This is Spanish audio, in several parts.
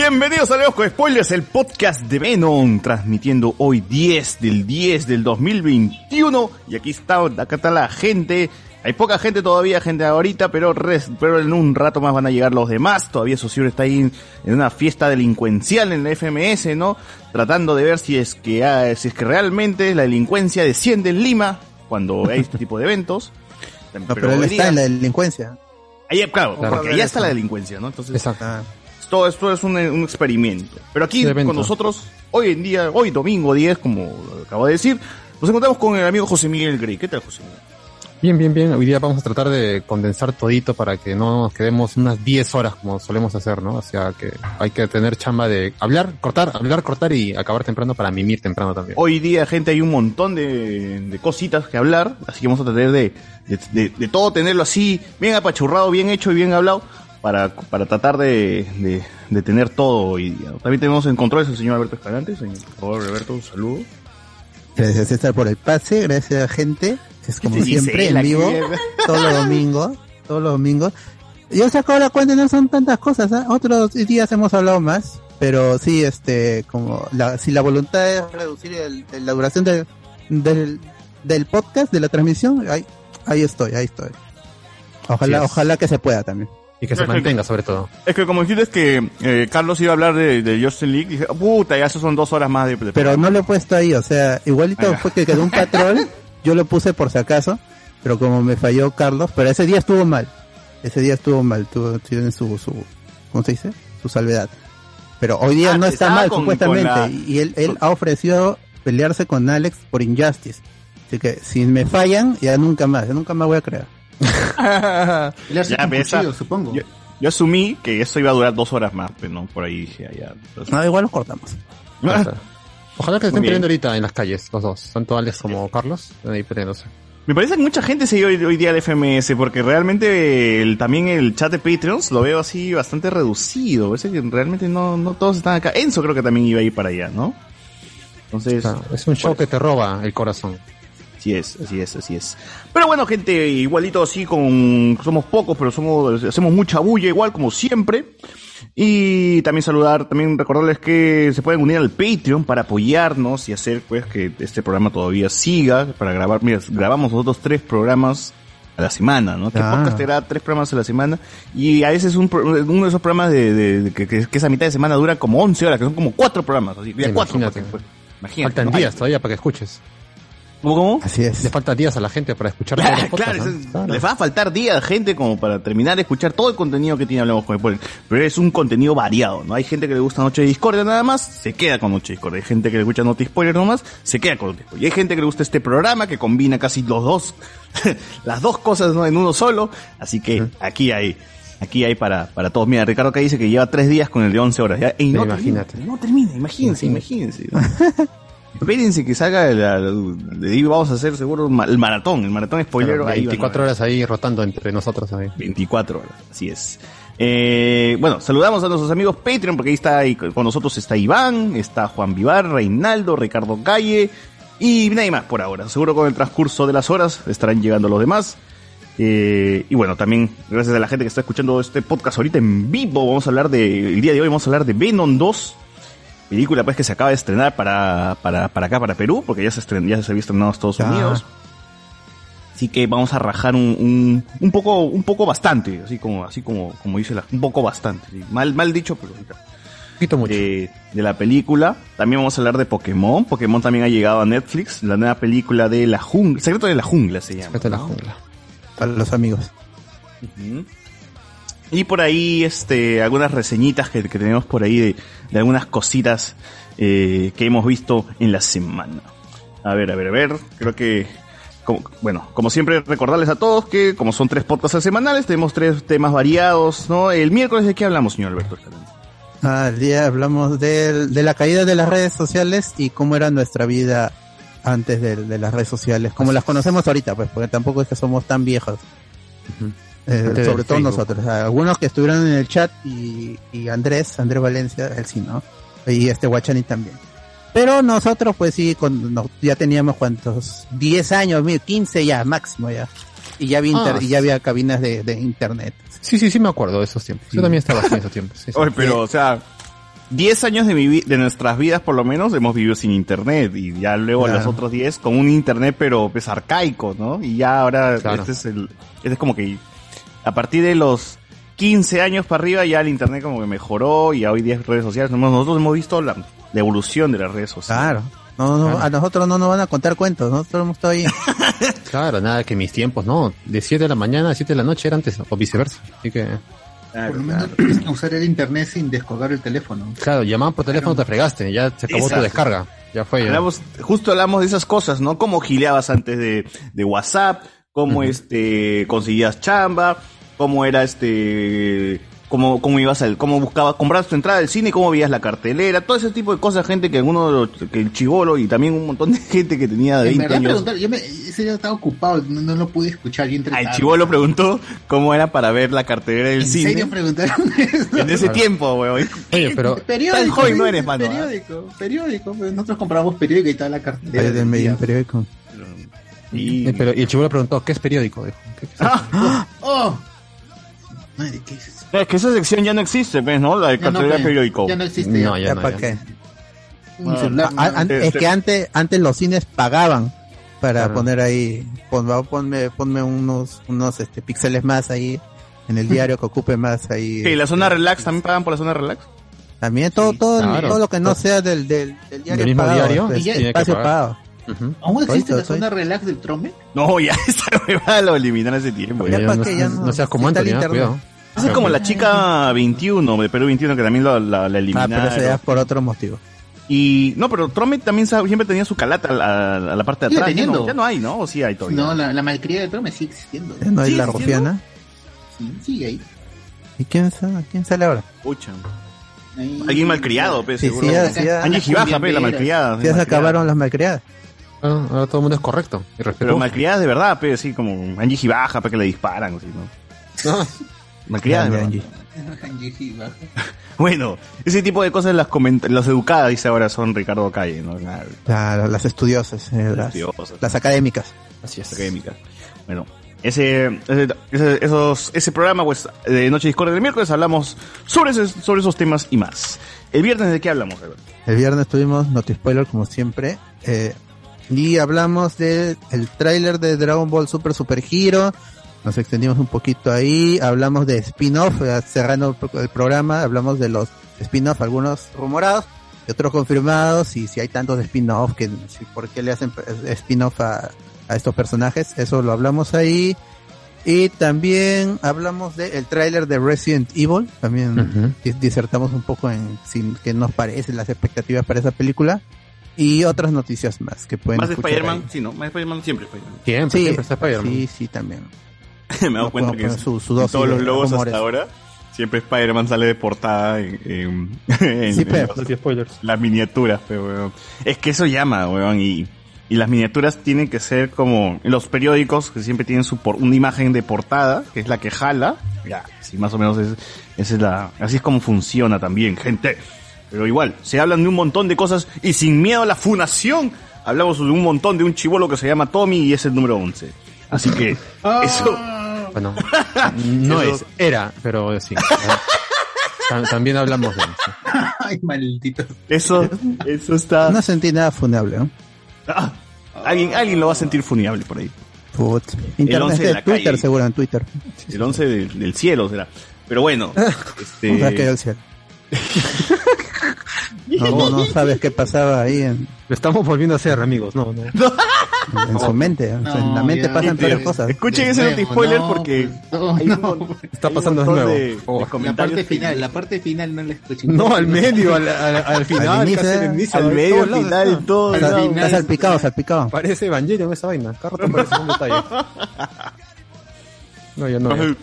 Bienvenidos a Leos con Spoilers, el podcast de Venom, transmitiendo hoy 10 del 10 del 2021. Y aquí está, acá está la gente. Hay poca gente todavía, gente ahorita, pero, res- pero en un rato más van a llegar los demás. Todavía Socio está ahí en, en una fiesta delincuencial en la FMS, ¿no? Tratando de ver si es que ah, si es que realmente la delincuencia desciende en Lima cuando hay este tipo de eventos. No, pero, él está en la delincuencia. Ahí, claro, Claro. porque allá está la delincuencia, ¿no? Entonces, Exacto. Todo esto es un, un experimento. Pero aquí con nosotros, hoy en día, hoy domingo 10, como acabo de decir, nos encontramos con el amigo José Miguel Grey. ¿Qué tal, José Miguel? Bien, bien, bien. Hoy día vamos a tratar de condensar todito para que no nos quedemos unas 10 horas como solemos hacer, ¿no? O sea que hay que tener chamba de hablar, cortar, hablar, cortar y acabar temprano para mimir temprano también. Hoy día, gente, hay un montón de, de cositas que hablar, así que vamos a tratar de, de- de todo tenerlo así, bien apachurrado, bien hecho y bien hablado, para, para tratar de, de, de tener todo hoy día. También tenemos en controles al señor Alberto Escalante. Señor, por favor, Alberto, un saludo. Gracias César por el pase, gracias gente. Es como ¿Qué te dice siempre en vivo, todos los domingos, todos los domingos. Yo saco la cuenta, no son tantas cosas, ¿ah? otros días hemos hablado más, pero sí, este, como la, si la voluntad es reducir el- el- la duración del, del, del podcast, de la transmisión, ahí, ahí estoy, ahí estoy. Ojalá, es. ojalá que se pueda también. Y que se mantenga sobre todo. Es que como dijiste que eh, Carlos iba a hablar de, de Justin League, dije, puta, ya eso son dos horas más de... de- Pero no lo he puesto ahí, o sea, igualito fue que quedó un patrón, yo lo puse por si acaso, pero como me falló Carlos, pero ese día estuvo mal, ese día estuvo mal, tuvo, tiene su, su, ¿cómo se dice? Su salvedad. Pero hoy día Ah, no está mal, con- supuestamente, con la- y él, él ha ofrecido pelearse con Alex por Injustice. Así que si me fallan, ya nunca más, ya nunca más voy a creer. Ya, cuchillo, ah, supongo. Yo, yo asumí que eso iba a durar dos horas más, pero no, por ahí dije, ah, ya. entonces- No, igual los cortamos. Sea, Ojalá que Muy estén peleando ahorita en las calles, los dos. Tanto Alex como Carlos. Ahí peleándose. Me parece que mucha gente sigue hoy, hoy día el FMS, porque realmente el, también el chat de Patreons lo veo así bastante reducido. Parece que realmente no, no todos están acá. Enzo creo que también iba a ir para allá, ¿no? Entonces, O sea, es un show por que te roba el corazón. Así es, así es, así es. Pero bueno, gente, igualito así con somos pocos, pero somos hacemos mucha bulla igual como siempre. Y también saludar, también recordarles que se pueden unir al Patreon para apoyarnos y hacer pues que este programa todavía siga para grabar. Mira, grabamos nosotros tres programas a la semana, ¿no? Que Ah. podcast era tres programas a la semana y a veces un, pro- uno de esos programas de, de- de que, esa mitad de semana dura como 11 horas, que son como cuatro programas, así, cuatro. Imagínate. porque, pues, imagínate, Faltan ¿no? días todavía para que escuches. ¿Cómo, cómo? Así es. Le faltan días a la gente para escuchar todos los Claro, podcasts, claro, Claro. les va a faltar días, gente, como para terminar de escuchar todo el contenido que tiene Hablamos con Spoiler. Pero es un contenido variado, ¿no? Hay gente que le gusta Noche de Discordia nada más, se queda con Noche de Discordia. Hay gente que le escucha Noche de Spoiler nomás, se queda con Noche de Spoiler. Y hay gente que le gusta este programa que combina casi los dos, las dos cosas ¿no? en uno solo. Así que aquí hay, aquí hay para, para todos. Mira, Ricardo que dice que lleva tres días con el de 11 horas. ¿ya? Y no imagínate. termina, no termina, imagínense, imagínense. ¿no? Espérense que salga la, de vamos a hacer seguro el maratón, el maratón spoiler. Claro, ahí van a 24 ver. horas ahí rotando entre nosotros ahí. 24 horas, así es. Eh, bueno, saludamos a nuestros amigos Patreon, porque ahí está, ahí con nosotros está Iván, está Juan Vivar, Reinaldo, Ricardo Calle y nadie más por ahora. Seguro con el transcurso de las horas estarán llegando los demás. Eh, y bueno, también gracias a la gente que está escuchando este podcast ahorita en vivo, vamos a hablar de, el día de hoy vamos a hablar de Venom 2, película pues que se acaba de estrenar para, para, para acá, para Perú, porque ya se, estren, ya se había estrenado en Estados Ah. Unidos. Así que vamos a rajar un, un, un poco, un poco bastante, así como, así como, como dice la, un poco bastante, sí. mal, mal dicho, pero. Poquito mucho. de, de la película. También vamos a hablar de Pokémon. Pokémon también ha llegado a Netflix. La nueva película de la jungla. Secreto de la jungla se llama. Secreto de la jungla. Para los amigos. Ujú. Y por ahí, este, algunas reseñitas que, que tenemos por ahí de, de algunas cositas eh, que hemos visto en la semana. A ver, a ver, a ver. Creo que, como- bueno, como siempre, recordarles a todos que, como son tres podcasts semanales, tenemos tres temas variados, ¿no? El miércoles, ¿de qué hablamos, señor Alberto? Ah, el día hablamos del- de, la caída de las redes sociales y cómo era nuestra vida antes de, de las redes sociales, como las conocemos ahorita, pues, porque tampoco es que somos tan viejos. Antes del sobre todo Facebook. nosotros. Algunos que estuvieron en el chat y, y Andrés, Andrés Valencia, él sí, ¿no? Y este Guachani también. Pero nosotros, pues sí, con, no- ya teníamos cuántos, 10 años, mil, 15 ya, máximo ya. Y ya había, inter- Ah, y ya había cabinas de, de internet. Sí, sí, sí me acuerdo de esos tiempos. Yo también estaba en esos tiempos. sí, sí. Oye, pero, o sea, 10 años de, mi vi- de nuestras vidas, por lo menos, hemos vivido sin internet. Y ya luego Claro. los otros 10 con un internet, pero pues arcaico, ¿no? Y ya ahora, Claro. este es el, este es como que, a partir de los 15 años para arriba, ya el internet como que mejoró y hoy día redes sociales. Nosotros hemos visto la, la evolución de las redes sociales. Claro. No, no, Claro. A nosotros no nos van a contar cuentos, nosotros hemos estado ahí. Claro, nada que mis tiempos, no. De 7 de la mañana a 7 de la noche era antes, o viceversa. Así que, Claro, Por lo claro. menos usar el internet sin descolgar el teléfono. claro, llamaban por teléfono, te fregaste, ya se acabó Exacto. tu descarga. Ya fue. Ya. Hablamos, justo hablamos de esas cosas, ¿no? Cómo gileabas antes de, de WhatsApp, cómo este conseguías chamba, cómo era este cómo, cómo ibas al, cómo buscabas, comprabas tu entrada al cine, cómo veías la cartelera, todo ese tipo de cosas, gente que alguno, que el chivolo y también un montón de gente que tenía de En 20 verdad, años. preguntar, yo me, ese día estaba ocupado, no, no lo pude escuchar. Yo Ah, el chivolo preguntó cómo era para ver la cartelera del ¿En cine. serio preguntaron eso? En ese tiempo, weón. Oye, pero Periódico. Tan joven no eres, mano, ¿ah? Periódico, periódico. pues nosotros compramos periódico y toda la cartelera. Del del medio periódico. Y, Eh, pero, y el chivo le preguntó, ¿qué es periódico? Dijo, ¿qué- qué es eso? ¡Oh! Madre, ¿qué es eso? es que esa sección ya no existe, ¿ves, no? La de Ya no, cartelera pues, periódico. Ya no existe. No, ya. ya ¿Ya no. para ya qué? Celular, ¿no? an- Este- es que antes, antes los cines pagaban para Claro. poner ahí, pon- ponme, ponme unos, unos este, píxeles más ahí en el diario que ocupe más ahí. Sí, la este, zona relax, ¿también pagan por la zona relax? También todo, Sí, todo, claro. todo lo que no sea del, del, del diario mismo pagado, diario, pues, y ya- espacio pagar. ¿Aún existe la zona relax del Trome? No, ya esa huevada lo eliminaron hace tiempo. Ya no, qué, ya no- no- no seas como ¿eh? internet. cuidado. Es como la chica 21 de Perú 21 que también lo- la, la Ah, eliminaron. pero eso ya es por otro motivo. Y no, pero Trome también siempre tenía su calata a la, a la parte de atrás. Ya no, teniendo. ya no hay, ¿no? O sí hay todavía. No, la, la malcriada del Trome sigue existiendo. Ya no hay ¿Sigue la rufiana. Sí, sigue ahí. ¿Y quién sale, quién sale ahora? Pucha. Ahí- Alguien malcriado, pues, Sí, seguro. sí, ya- Angie Gibaja, pe, la malcriada. Ya se malcriada. acabaron las malcriadas. Ah, ahora todo el mundo es correcto y Pero malcriadas de verdad, pe, así como Angie Gibaja, pe, que le disparan, así, ¿no? Malcriadas de verdad. Angie. Angie Gibaja. Bueno, ese tipo de cosas las las educadas, dice ahora, son Ricardo Calle, ¿no? Claro, las estudiosas, eh, las, estudiosas. las académicas. así es. académica. Bueno, ese, ese, ese- esos, ese programa, pues, de Noche Discord del miércoles hablamos sobre, ese- sobre esos temas y más. El viernes, ¿de qué hablamos, Alberto? El viernes tuvimos Noti Spoiler como siempre. eh, y hablamos del el tráiler de Dragon Ball Super Super Hero. Nos extendimos un poquito ahí. Hablamos de spin-off, cerrando el pro- el programa. Hablamos de los spin-off, algunos rumorados y otros confirmados. Y si hay tantos spin-off, que, si, ¿por qué le hacen spin-off a, a estos personajes? Eso lo hablamos ahí. Y también hablamos del tráiler de Resident Evil. También disertamos un poco en sin, qué nos parecen las expectativas para esa película y otras noticias más que pueden Más de Spider-Man, sí, ¿no? Más de Spider-Man, siempre Spider-Man. Siempre, Sí, siempre está Spider-Man. sí, sí, también. Me he dado No cuenta que su- su en dosis todos los logos rumores. hasta ahora, siempre Spider-Man sale de portada en, en, en- Sí, en pero- los- spoilers. las miniaturas, pero, weón. Es que eso llama, weón, y, y las miniaturas tienen que ser como en los periódicos, que siempre tienen su por, una imagen de portada, que es la que jala. Ya, sí, más o menos es, esa es la, así es como funciona también, gente. Pero igual, se hablan de un montón de cosas y sin miedo a la funación, hablamos de un montón de un chivolo que se llama Tommy y es el número 11. Así que, eso, Bueno, no Eso- es, era, pero sí. Tam- También hablamos de sí. Ay, maldito. eso, eso está... No sentí nada funable, ¿no? Ah, alguien, alguien lo va a sentir funable por ahí. Put. 11 Internet de de la Twitter, calle. seguro en Twitter. El 11 del, del cielo será. Pero bueno, este... O sea, que el cielo. No, no sabes qué pasaba ahí en... Lo estamos volviendo a hacer, amigos. No, no. En su mente, o sea, en la mente ya, pasan todas las cosas. Escuchen ese De noti nuevo, spoiler no, porque pues, no, hay un mon- Está hay un pasando de nuevo. de- Oh. de La comentarios parte final, la parte final no la escuché. No, al medio, al, al, al final, Al inicio, casi al inicio. al en medio, al final, todo. Está salpicado, salpicado. Parece Evangelion esa vaina. Cada rato parece un detalle. No, ya no. ya.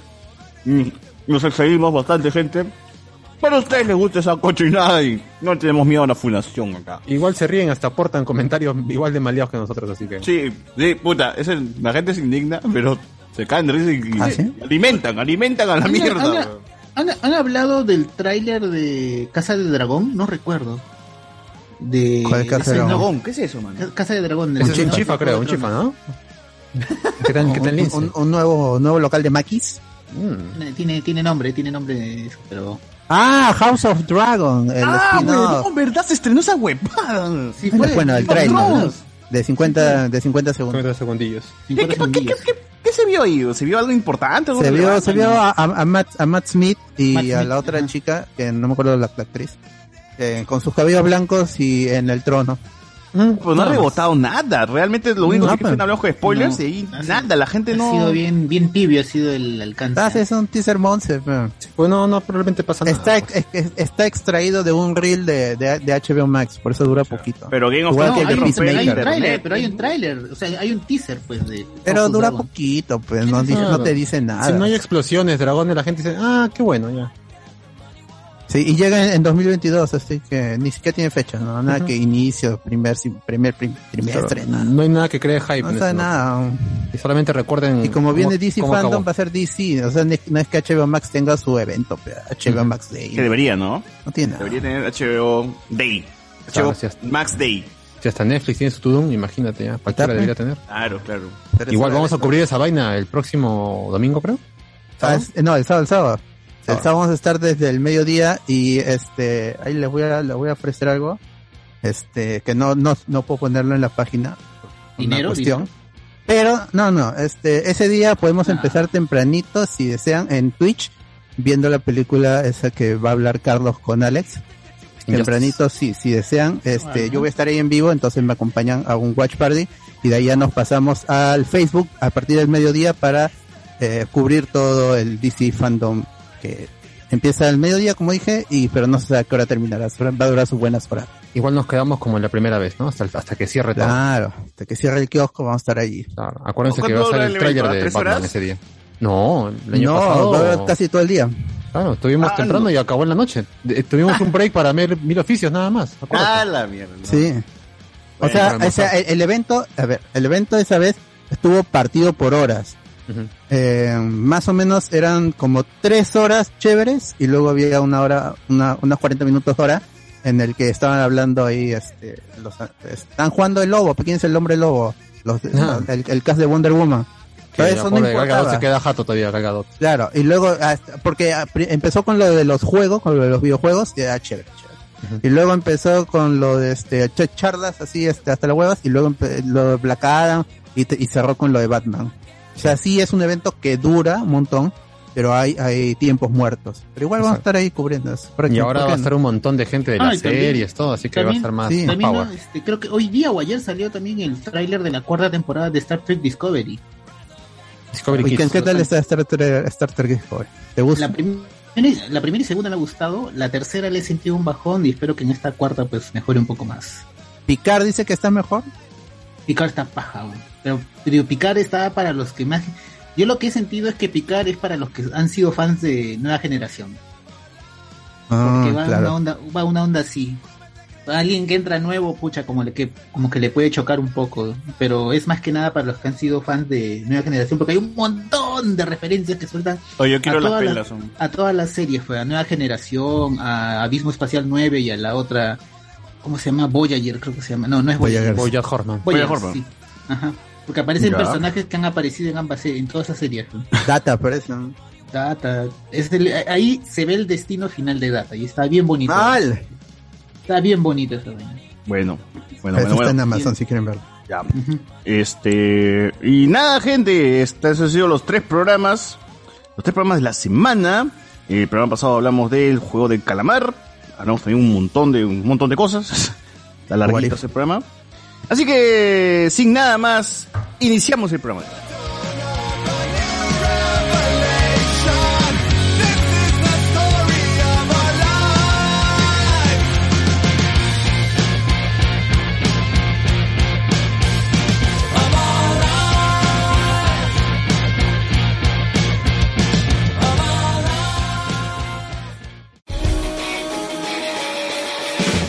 Mm, Nos excedimos bastante, gente. Pero a ustedes les gusta esa cochinada y no tenemos miedo a la fundación acá. Igual se ríen, hasta aportan comentarios igual de maleados que nosotros, así que. Sí, sí, puta, ese- la gente se indigna, pero se caen de risa y, y ¿Ah, sí? alimentan, alimentan a la mierda. han- weón. ¿Han, han hablado del tráiler de Casa de Dragón? No recuerdo. De ¿Cuál Casa de ese- Dragón? ¿Qué es eso, man? Ca- Casa de Dragón. Es del- un chifa, creo, un chifa, ¿no? ¿Qué tal, qué tal Un, lince? un- un nuevo, nuevo local de Maquis. Mm. Tiene, tiene nombre, tiene nombre, eso, pero... Ah, House of Dragon. El Ah, weón, ¿verdad? Se estrenó esa huepada. Sí, Bueno, bueno, el trailer. ¿no? de 50 de 50 segundos. 50 segundillos. ¿Qué, qué, qué, qué, qué- qué se vio ahí? ¿Se vio algo importante? algo Se vio, se vio a, Matt, a Matt Smith y Matt a Smith, la otra chica, que no me acuerdo la, la actriz, eh, con sus cabellos blancos y en el trono. Pues no ha rebotado nada. Realmente lo único No, que pero- dicen hablamos con spoilers No. y ahí Ha nada. La gente Ha no. sido bien, bien tibio, ha sido el alcance. Ah, sí, es un teaser monster. pero Pues no, no, probablemente pasa nada. Está, pues. ex- está extraído de un reel de, de, de HBO Max, por eso dura poquito. Pero Game of No, Thrones que hay, un, de hay un internet. pero hay un tráiler, o sea, hay un teaser, pues, de... Pero dura Dragon. poquito, pues no, dice- no te dice nada. Si no hay explosiones, dragones, la gente dice, ah, qué bueno, ya. Sí, y llega en, en 2022, así que ni siquiera tiene fecha, ¿no? Nada que inicio, primer, primer prim- trimestre, nada. No hay nada que cree hype. No en sabe nada. Y solamente recuerden. Y como viene DC Fandom, acabó. va a ser DC. O sea, no es que HBO Max tenga su evento, pero HBO. Max Day. Que debería, ¿no? No tiene nada. Debería tener HBO Day. HBO Max Day. Si hasta Netflix tiene su Tudum, imagínate ya. Cualquiera debería tener. Claro, claro. Pero Igual vamos a cubrir esa vaina el próximo domingo, creo. Ah, es- no, el sábado, el sábado. El Sábado. sábado vamos a estar desde el mediodía y este, ahí les voy a, les voy a ofrecer algo, este, que no, no, no puedo ponerlo en la página. Dinero, cuestión. Pero, no, no, este, ese día podemos Ah. empezar tempranito, si desean, en Twitch, viendo la película esa que va a hablar Carlos con Alex. Tempranito, sí, si desean, este, yo voy a estar ahí en vivo, entonces me acompañan a un watch party y de ahí ya nos pasamos al Facebook a partir del mediodía para eh, cubrir todo el DC fandom que empieza al mediodía, como dije, y pero no sé a qué hora terminará, va a durar sus buenas horas. Igual nos quedamos como la primera vez, ¿no? Hasta, el- hasta que cierre todo. Claro, hasta que cierre el kiosco vamos a estar allí. Claro. Acuérdense ¿Cuánto que va a ser dura el evento? de ¿Tres Batman horas? ese día. No, el año no, pasado. va a durar casi todo el día. Claro, estuvimos Ah, temprano no. y acabó en la noche. Tuvimos un break para ver mil oficios nada más. acuérdate. Ah, la mierda. Sí. O sea, para o sea, el, el evento, a ver, el evento esa vez estuvo partido por horas. Ujú. Eh, más o menos eran como tres horas chéveres y luego había una hora, una, unos 40 minutos hora en el que estaban hablando ahí, este, los, están jugando el lobo, ¿quién es el hombre lobo? Los, Ah. el, el cast de Wonder Woman. Pero eso no importaba. se queda jato todavía, Gal Gadot. Claro, y luego, porque empezó con lo de los juegos, con lo de los videojuegos, y era chévere, chévere. Ujú. Y luego empezó con lo de este, ch- charlas así, este, hasta las huevas, y luego lo de Black Adam, y, te- y cerró con lo de Batman. O sea, sí es un evento que dura un montón, pero hay, hay tiempos muertos. Pero igual vamos a estar ahí cubriendo eso. ¿Por Y ahora ¿Por va a estar un montón de gente de Ah, las también- series, todo, así que va a estar más, sí. más power. ¿no? Este, creo que hoy día o ayer salió también el tráiler de la cuarta temporada de Star Trek Discovery. Discovery Oye, ¿qué, Kids. qué tal está Star Trek, Star Trek Discovery? ¿Te gusta? La, prim- la primera y segunda me ha gustado, la tercera le he sentido un bajón y espero que en esta cuarta pues mejore un poco más. Picard dice que está mejor. Picard está paja, weón. pero, pero Picard está para los que más... Yo lo que he sentido es que Picard es para los que han sido fans de nueva generación. Ah, Porque va, claro. una onda, va una onda así. Alguien que entra nuevo, pucha, como, le, que, como que le puede chocar un poco. Pero es más que nada para los que han sido fans de nueva generación, porque hay un montón de referencias que sueltan Oye, yo quiero A las todas las- pelas. a todas las series, fue a Nueva Generación, a Abismo Espacial 9 y a la otra, ¿cómo se llama? Voyager, creo que se llama. No, no es Voyager. Voyager. Horseman. Voyager, Horseman. sí. Ajá. Porque aparecen Ya. personajes que han aparecido en ambas series, en todas esas series. ¿no? Data, parece. ¿no? Data. Es el- ahí se ve el destino final de Data y está bien bonito. Mal. Está bien bonito esa vaina. Bueno, bueno, Eso bueno, está en. Amazon si quieren verlo. Ya. Este, y nada, gente, estos han sido los tres programas, los tres programas de la semana. El programa pasado hablamos del juego del calamar, hablamos también un montón de, un montón de cosas. Está larguito ese programa. Así que, sin nada más, iniciamos el programa.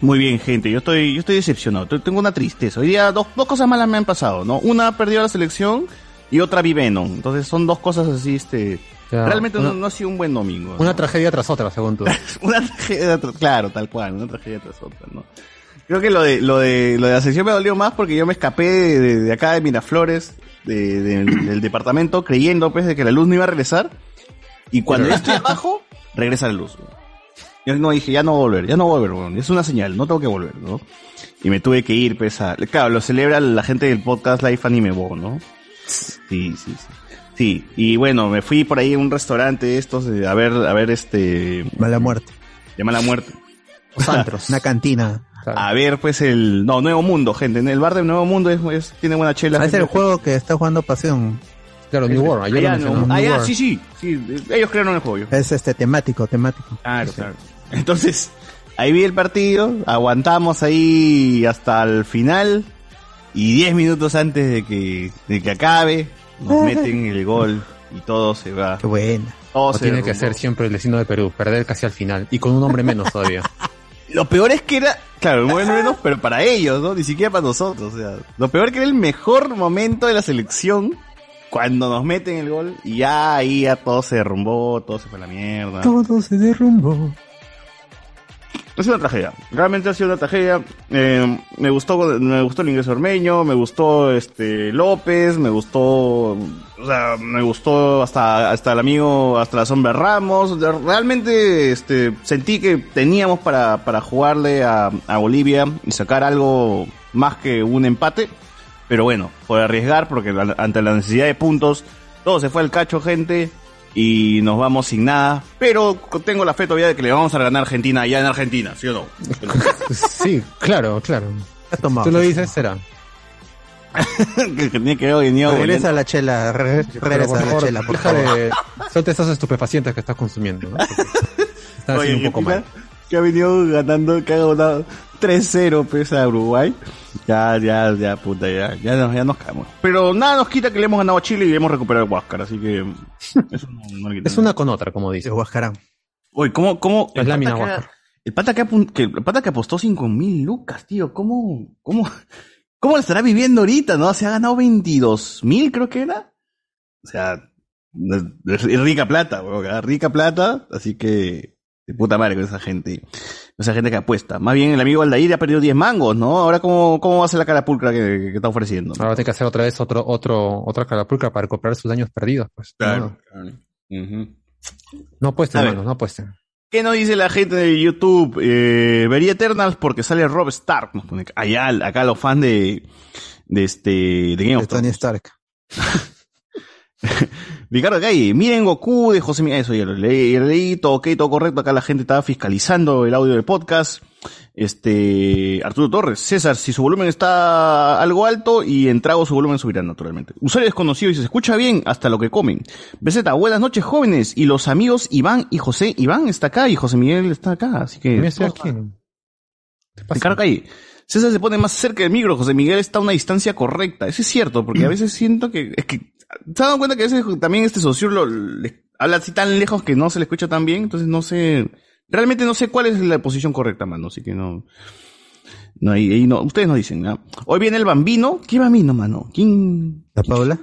Muy bien, gente, yo estoy, yo estoy decepcionado. Te- Tengo una tristeza. Hoy día dos, dos cosas malas me han pasado, ¿no? Una perdió la selección y otra vi Venom. Entonces son dos cosas así, este... Realmente no, una- no ha sido un buen domingo. ¿no? Una tragedia tras otra, según tú. una tragedia, tras- claro, tal cual, una tragedia tras otra, ¿no? Creo que lo de, lo de, lo de la sección me dolió más porque yo me escapé de, acá de Miraflores, de- de- del departamento, creyendo pues de que la luz no iba a regresar. Y cuando estoy abajo, regresa la luz. Yo no dije, ya no voy a volver, ya no volver, es una señal, no tengo que volver, ¿no? Y me tuve que ir, pues, a... Claro, lo celebra la gente del podcast Life Anime Bo, ¿no? Sí, sí, sí. Sí, y bueno, me fui por ahí a un restaurante estos, de- a ver, a ver este... Mala muerte. De mala muerte. Los antros. Una cantina. Claro. A ver, pues el. No, Nuevo Mundo, gente. En el bar de Nuevo Mundo es, es- tiene buena chela. Ah, es el juego que está jugando Pasión. Claro, New World, ayer Ah, mencionó. no. Ah, New ya, World. sí, sí, sí. Ellos crearon el juego. yo. Es este temático, temático. Claro, claro. Entonces, ahí vi el partido, aguantamos ahí hasta el final. Y 10 minutos antes de que, de que acabe, nos meten el gol y todo se va. Qué buena. Todo se tiene que ser siempre el destino de Perú, perder casi al final. Y con un hombre menos todavía. Lo peor es que era, claro, bueno menos, pero para ellos, ¿no? Ni siquiera para nosotros, o sea. Lo peor que era el mejor momento de la selección cuando nos meten el gol y ya ahí ya todo se derrumbó, todo se fue a la mierda. Todo se derrumbó. Es una tragedia, realmente ha sido una tragedia. Eh, me gustó, me gustó el ingreso ormeño, me gustó este López, me gustó, me gustó hasta hasta el amigo, hasta la sombra Ramos. Realmente, este, sentí que teníamos para para jugarle a, a Bolivia y sacar algo más que un empate. Pero bueno, por arriesgar, porque ante la necesidad de puntos, todo se fue al cacho, gente, y nos vamos sin nada. Pero tengo la fe todavía de que le vamos a ganar a Argentina allá en Argentina, ¿sí o no? Sí, claro, claro. Tomado. Tú lo dices, será. que tenía que haber Regresa a la chela, re- regresa a la favor, chela, por deja favor. de... Suelta esos estupefacientes que estás consumiendo, ¿no? Están Oye, haciendo un poco mal. Que ha venido ganando, que ha ganado 3-0 pues a Uruguay. Ya, ya, ya, puta, ya, ya, nos- ya nos caemos. Pero nada nos quita que le hemos ganado a Chile y hemos recuperado el Huáscar, así que eso no, no le quita Es nada. una con otra, como dice. De Huascarán. Oye, ¿cómo, cómo? Es el lámina Huáscar. El pata que, que, el pata que apostó 5 mil lucas, tío, ¿cómo, cómo, cómo lo estará viviendo ahorita, no? Se ha ganado 22 mil, creo que era. O sea, es, es rica plata, weón, ¿ah? rica plata, así que De puta madre con esa gente. Esa gente que apuesta. Más bien el amigo Aldair ha perdido 10 mangos, ¿no? Ahora, ¿cómo, cómo va a ser la carapulcra que, que está ofreciendo? Ahora tener que hacer otra vez otro, otro, otra carapulca para recuperar sus daños perdidos, pues. Claro. No, Ujú. no apuesten, hermanos, no apuesten. ¿Qué nos dice la gente de YouTube? Eh, vería Eternals porque sale Rob Stark. Nos pone allá, acá los fans de, de este, de Game De of Tony. Stark. Ricardo Calle, miren Goku de José Miguel, eso ya lo leí, ya lo leí, todo ok, todo correcto, acá la gente estaba fiscalizando el audio del podcast. Este, Arturo Torres, César, si su volumen está algo alto y en trago su volumen subirá naturalmente. Usuario desconocido y se escucha bien hasta lo que comen. Beseta, buenas noches jóvenes y los amigos Iván y José. Iván está acá y José Miguel está acá, así que... Mira, estoy aquí. ¿Qué pasa? Ricardo Calle, César se pone más cerca del micro, José Miguel está a una distancia correcta. Eso es cierto, porque a veces siento que, es que, ¿se han dado cuenta que a veces también este socio lo, le- habla así tan lejos que no se le escucha tan bien? Entonces no sé, realmente no sé cuál es la posición correcta, mano, así que no, no, ahí, ahí no, ustedes no dicen, ¿ah? Hoy viene el bambino, ¿qué bambino, mano? ¿Quién? ¿La Paula?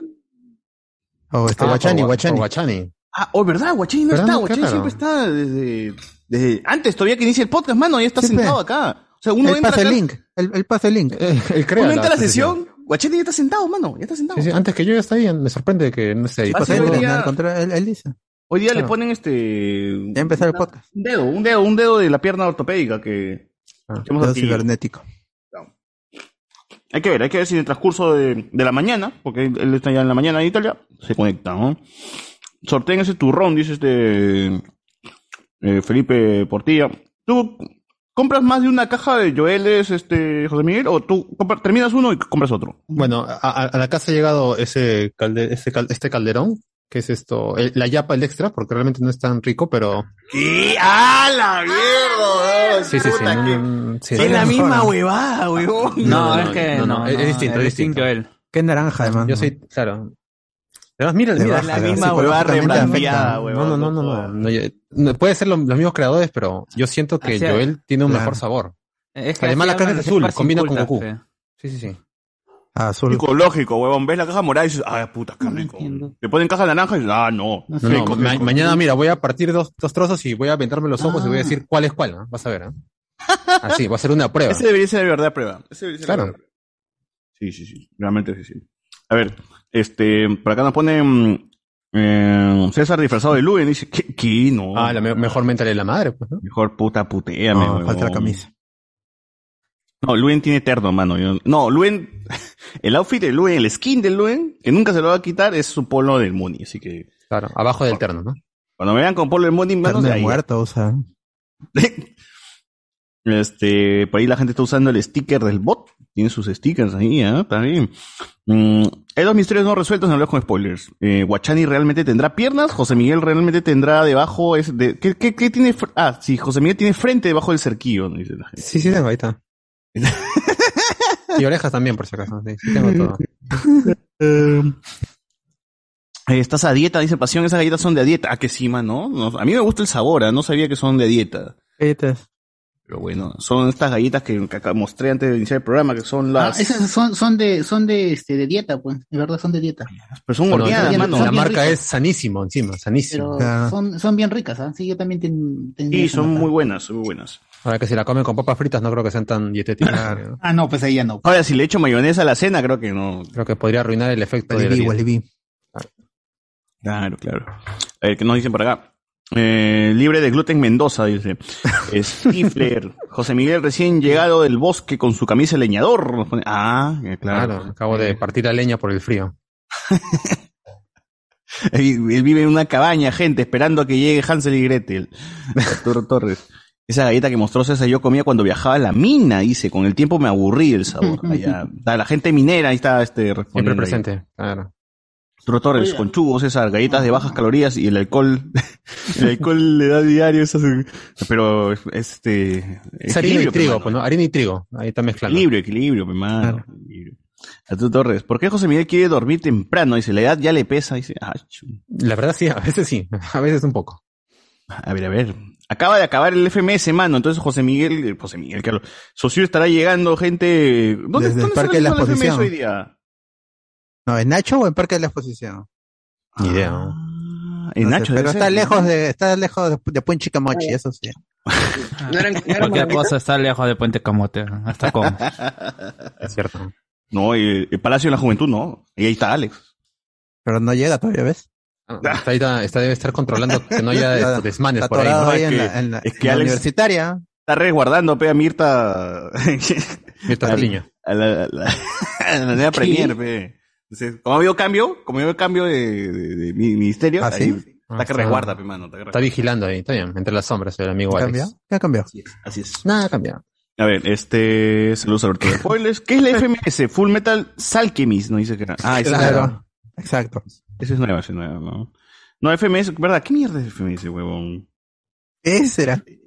O este Ah, Guachani, o- Guachani. o Guachani. Ah, oh, ¿verdad? Guachani no ¿Verdad? está, No, Guachani claro. siempre está desde, desde antes todavía que inicia el podcast, mano, ya está sentado acá. O sea, uno Él entra pasa el acá- link. Él, él pasa el link. Eh, él crea uno entra a la sesión. sesión, Guachani ya está sentado, mano, ya está sentado. Sí, sí, antes que yo ya está ahí, me sorprende que no esté ahí. Ah, sí, Él, contrario, él- él dice. Hoy día le Claro. ponen este. Ya empezó el podcast. Un dedo, un dedo, un dedo de la pierna ortopédica que, Ah, que hemos cibernético. Hay que ver, hay que ver si en el transcurso de, de la mañana, porque él está ya en la mañana en Italia, se conecta, ¿no? Sorteen ese turrón, dice este eh, Felipe Portilla. ¿Tú compras más de una caja de Joeles, este, José Miguel, o tú compras- terminas uno y compras otro? Bueno, a, la casa ha llegado ese, calde, ese cal- este calderón, que es esto, el- la yapa, el extra, porque realmente no es tan rico, pero ¿Qué? ¡Ah, la mierda! sí, sí, sí. no, Es la misma huevada, huevón. No, no, es que no, no, no, es distinto, es distinto. él. Qué naranja, además. Yo soy, claro. Además, mira, mira. baja, la ¿no? misma huevada rebrandeada. No, no, no, no, no, no, yo- no, Puede ser lo- los mismos creadores, pero yo siento que. Joel tiene un Claro. mejor sabor. Es que Además, la hablan es azul, combina con Goku. fe. Sí, sí, sí. Ah, azul. Psicológico, huevón. Ves la caja morada y dices, ah, puta, qué rico. Te ponen caja naranja y dices, ah, no. No sé. No, no, Rico, ma- rico. mañana, mira, voy a partir dos, dos trozos y voy a aventarme los ojos y voy a decir cuál es cuál, ¿no? Vas a ver, ¿eh? Así, va a ser una prueba. Ese debería ser de verdad prueba. Ese debería ser de Claro. verdad prueba. Sí, sí, sí. Realmente sí, sí. A ver, este, por acá nos pone mm, eh, César disfrazado de Luen. Dice, ¿qué? ¿Qué? No. Ah, la me- mejor mental de la madre, pues, ¿no? Mejor puta puteame, No, huevón. falta la camisa. No, Luen tiene terno, mano. Yo- no, Luen, el outfit de Luen, el skin de Luen, que nunca se lo va a quitar, es su polo del Muni. Así que, Claro, abajo del terno, ¿no? cuando me vean con polo del Muni, mano, de ahí. muerto, o sea. Este, por ahí la gente está usando el sticker del bot. Tiene sus stickers ahí, ¿ah? También. Mm, hay dos misterios no resueltos en hablar con spoilers. Eh, Guachani realmente tendrá piernas, José Miguel realmente tendrá debajo, es de, ¿qué, qué, qué tiene? Ah, sí, José Miguel tiene frente debajo del cerquillo, dice la gente. Sí, sí tengo, ahí está. y orejas también, por si acaso. Sí, sí tengo todo. Eh, estás a dieta, dice Pasión, esas galletas son de dieta. Ah, que sí, mano. No, a mí me gusta el sabor, ¿ah? no sabía que son de dieta. Galletas. Pero bueno, son estas galletas que, mostré antes de iniciar el programa, que son Ah, las... esas son, son de, son de, este, de dieta, pues. De verdad son de dieta. pero son ya- mano. la marca ricas. es sanísimo encima, sanísimo. Pero son, son bien ricas, ¿ah? Sí, yo también ten- Sí, son muy buenas, muy buenas. Ahora que si la comen con papas fritas no creo que sean tan dietéticas. ¿no? Ah, no, pues ahí ya no. Ahora, si le echo mayonesa a la cena, creo que no. Creo que podría arruinar el efecto de la. Walibi. Claro, claro. A ver, ¿qué nos dicen por acá? Eh, libre de gluten Mendoza, dice. Stifler. José Miguel recién llegado del bosque con su camisa de leñador. Ah, eh, claro. Claro, acabo de partir la leña por el frío. Él, él vive en una cabaña, gente, esperando a que llegue Hansel y Gretel. Arturo Torres. Esa galleta que mostró César yo comía cuando viajaba a la mina, dice. Con el tiempo me aburrí el sabor. Allá. La gente minera, ahí está este Siempre ahí. presente, claro. Arturo Torres, Oiga. con chugos, César, galletas de bajas calorías y el alcohol, el alcohol le da diario, esas, pero este, Es harina y equilibrio, trigo, pues. ¿no? Harina y trigo. Ahí está mezclando. Equilibrio, equilibrio, pe, mano. Equilibrio. Arturo Torres, ¿por qué José Miguel quiere dormir temprano? Dice, la edad ya le pesa, dice, ah. La verdad sí, a veces sí, a veces un poco. a ver, a ver. Acaba de acabar el FMS, mano, entonces José Miguel, eh, José Miguel, Carlos, Socio estará llegando gente, ¿dónde, Desde el dónde Parque de la el FMS Exposición. hoy día? No, ¿en Nacho o en Parque de la Exposición? Ni idea, ¿no? Ah, Ah, en No sé, Nacho. pero debe está lejos de, está lejos de, de Puente Chicamochi, eso sí. ¿No eran, Cualquier cosa está lejos de Puente Camote. Hasta con. Es cierto. No, el, el Palacio de la Juventud no. Y ahí está Alex. Pero no llega todavía, ¿ves? Ah, Está, ahí, está, debe estar controlando que no haya desmanes Está por ahí. ¿no? ahí Es en la, en la- es que en la Alex- universitaria. Está resguardando, pe, a Mirta. Mirta Patiño. A la, a la, a la nueva premier, pe. Entonces, como ha habido cambio, como ha habido cambio de, de- de mi- ministerio, ¿Ah, ahí sí? está Ah, que está- resguarda, pe, mano. Está vigilando ahí, está bien. Entre las sombras, el amigo ¿Qué Alex. cambiado? ¿Qué ha cambiado? Así es, así es. Nada ha cambiado. A ver, este, saludos a Alberto de Spoilers. ¿Qué es la FMS? Full Metal Salchemist, no dice que era. Ah, esa es nueva. Claro. Exacto. Esa es nueva, esa es nueva, ¿no? No, FMS, ¿verdad? ¿Qué mierda es FMS, huevón? Ese era. ¿Qué es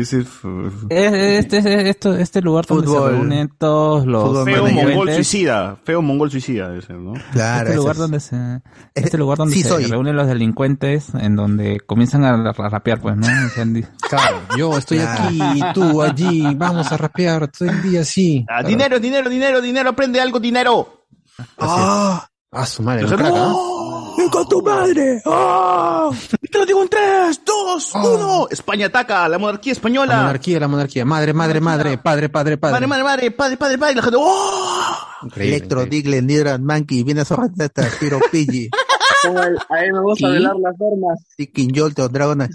Este, este, este lugar donde Fútbol. se reúnen todos los Feo Manager. mongol suicida. Feo mongol suicida, debe ser, ¿no? Claro. Este lugar es. donde se, este lugar donde Sí se soy. reúnen los delincuentes, en donde comienzan a, rapear, pues, ¿no? Claro, yo estoy Claro. aquí, tú allí, vamos a rapear todo el día así. Ah, dinero, dinero, dinero, dinero, aprende algo, dinero. ¡Ah! Ah, su madre, crack, ¿ah? ¡Oh! ¡Con tu madre! ¡Oh! Te lo digo en tres, dos, uno. España ataca, la monarquía La española. monarquía, la monarquía. Madre, madre, madre, padre, padre, padre. Madre, madre, madre, padre, padre, padre. Y la gente, ¡oh! Increíble, Electro, increíble. Digle, Nidra, Monkey, viene a Sorrenteta, Piro, Pidgey, a mí me gusta ¿Sí? velar las formas. Tikin, Yolto, Dragon Knight.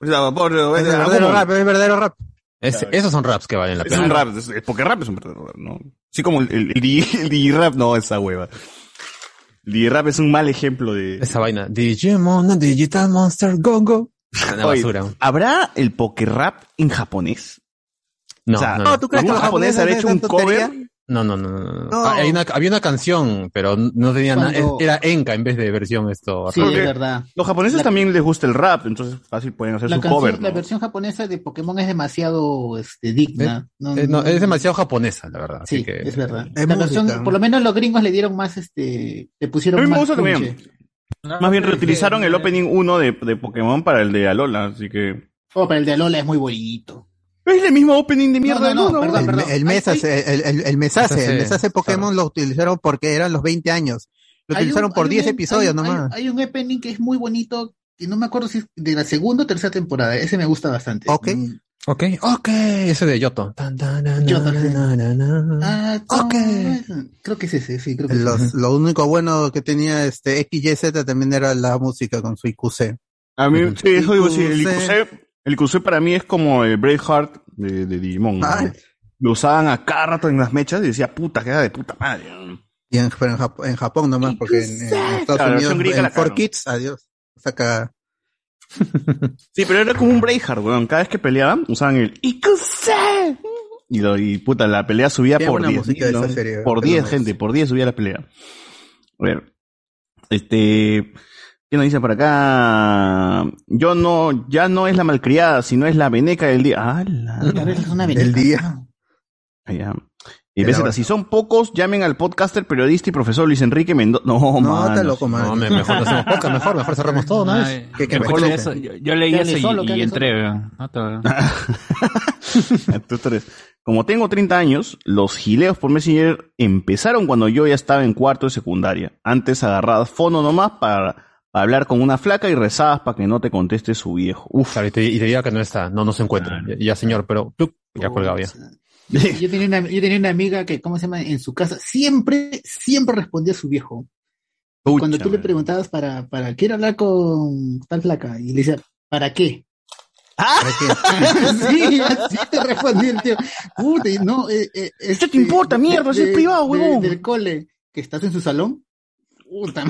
O sea, pobre, Es es, verdadero rap, es verdadero rap. Es- esos son raps que valen la es pena. un rap, es, es- porque rap es un verdadero rap, ¿no? Así como el, el, el, el digirap, no, esa hueva. Digirap es un mal ejemplo de... Esa vaina. Digimon, Digital Monster, Go Go. Una Oye, basura. ¿Habrá el poker rap en japonés? No, o sea, no. ¿tú crees que ¿Algún los japonés japoneses habrá hacen hecho un cover? No, no, no, no. Ah, hay una- había una canción, pero no tenía nada. Era Enka en vez de versión esto. Sí, Porque es verdad. Los japoneses La- también les gusta el rap, entonces fácil pueden hacer La, su canción- cover. la versión japonesa de Pokémon es demasiado este, digna. No- Eh, no, es demasiado japonesa, la verdad. Sí, así que, es verdad. Es la música. por lo menos los gringos le dieron más, este, le pusieron me más gusta también. punche. Más bien reutilizaron el opening 1 de, de Pokémon para el de Alola, así que... Oh, pero el de Alola es muy bonito. Es el mismo opening de mierda No, no, no, uno. perdón, El, perdón. el Mesase, el, el, el Mesase, el Mesase Pokémon lo utilizaron porque eran los 20 años. Lo Hay un- utilizaron por hay un 10 em- episodios hay nomás. Hay, hay un opening que es muy bonito, que no me acuerdo si es de la segunda o tercera temporada. Ese me gusta bastante. Ok. Mm. Ok, ok. Ese de Yoto. Tan, tan, na, na, Yoto, sí. na, na, na. Ah, Ok. no, Creo que es ese, sí, creo que es Los, ese. lo único bueno que tenía este XYZ también era la música con su IQC. A mí, sí, eso digo, sí, el IQC. El IQC para mí es como el Braveheart de, de Digimon. ¿no? Ah. Lo usaban a cada rato en las mechas y decía, puta, queda de puta madre. Y en, pero en, Jap- en Japón nomás, porque en, en Estados Claro, la Unidos, versión griega en la 4 cagaron. Kids, adiós. Saca. Sí, pero era como un Braveheart, weón. Cada vez que peleaban, usaban el IQC. Y, lo, y puta, la pelea subía por buena 10. música de ¿no? esa serie, Por pero 10, no gente, por 10 subía la pelea. A ver. Este. ¿Qué nos dice por acá? Yo no, ya no es la malcriada, sino es la veneca del día. Ah, la- es una Del día. Allá. Y BZ, si son pocos, llamen al podcaster, periodista y profesor Luis Enrique Mendoza. No, No, mano, está loco, man. No, me- mejor no hacemos poca, mejor, mejor cerramos todo, ¿no? Ay, Que- que mejor mejor eso- lo- yo, yo leí eso y, solo, y entré. weón. No te- Tú eres- Como tengo 30 años, los gileos por Messenger empezaron cuando yo ya estaba en cuarto de secundaria. Antes agarrabas fono nomás para, para hablar con una flaca y rezabas para que no te conteste su viejo. Uf. Claro, y te, y te diga que no está, no, no se encuentra. Ya, ya, señor, pero plup, ya colgado ya. Yo, tenía una, yo tenía una amiga que, ¿cómo se llama? En su casa siempre, siempre respondía a su viejo. Pucha, Cuando tú le preguntabas para, para, quiero hablar con tal flaca, y le decía, ¿para qué? ¿Para qué? sí, así te respondía el tío. Puta, no, eh, eh, ¿Qué te importa, mierda? Eso es privado, de- huevón. Del cole, que estás en su salón. Puta.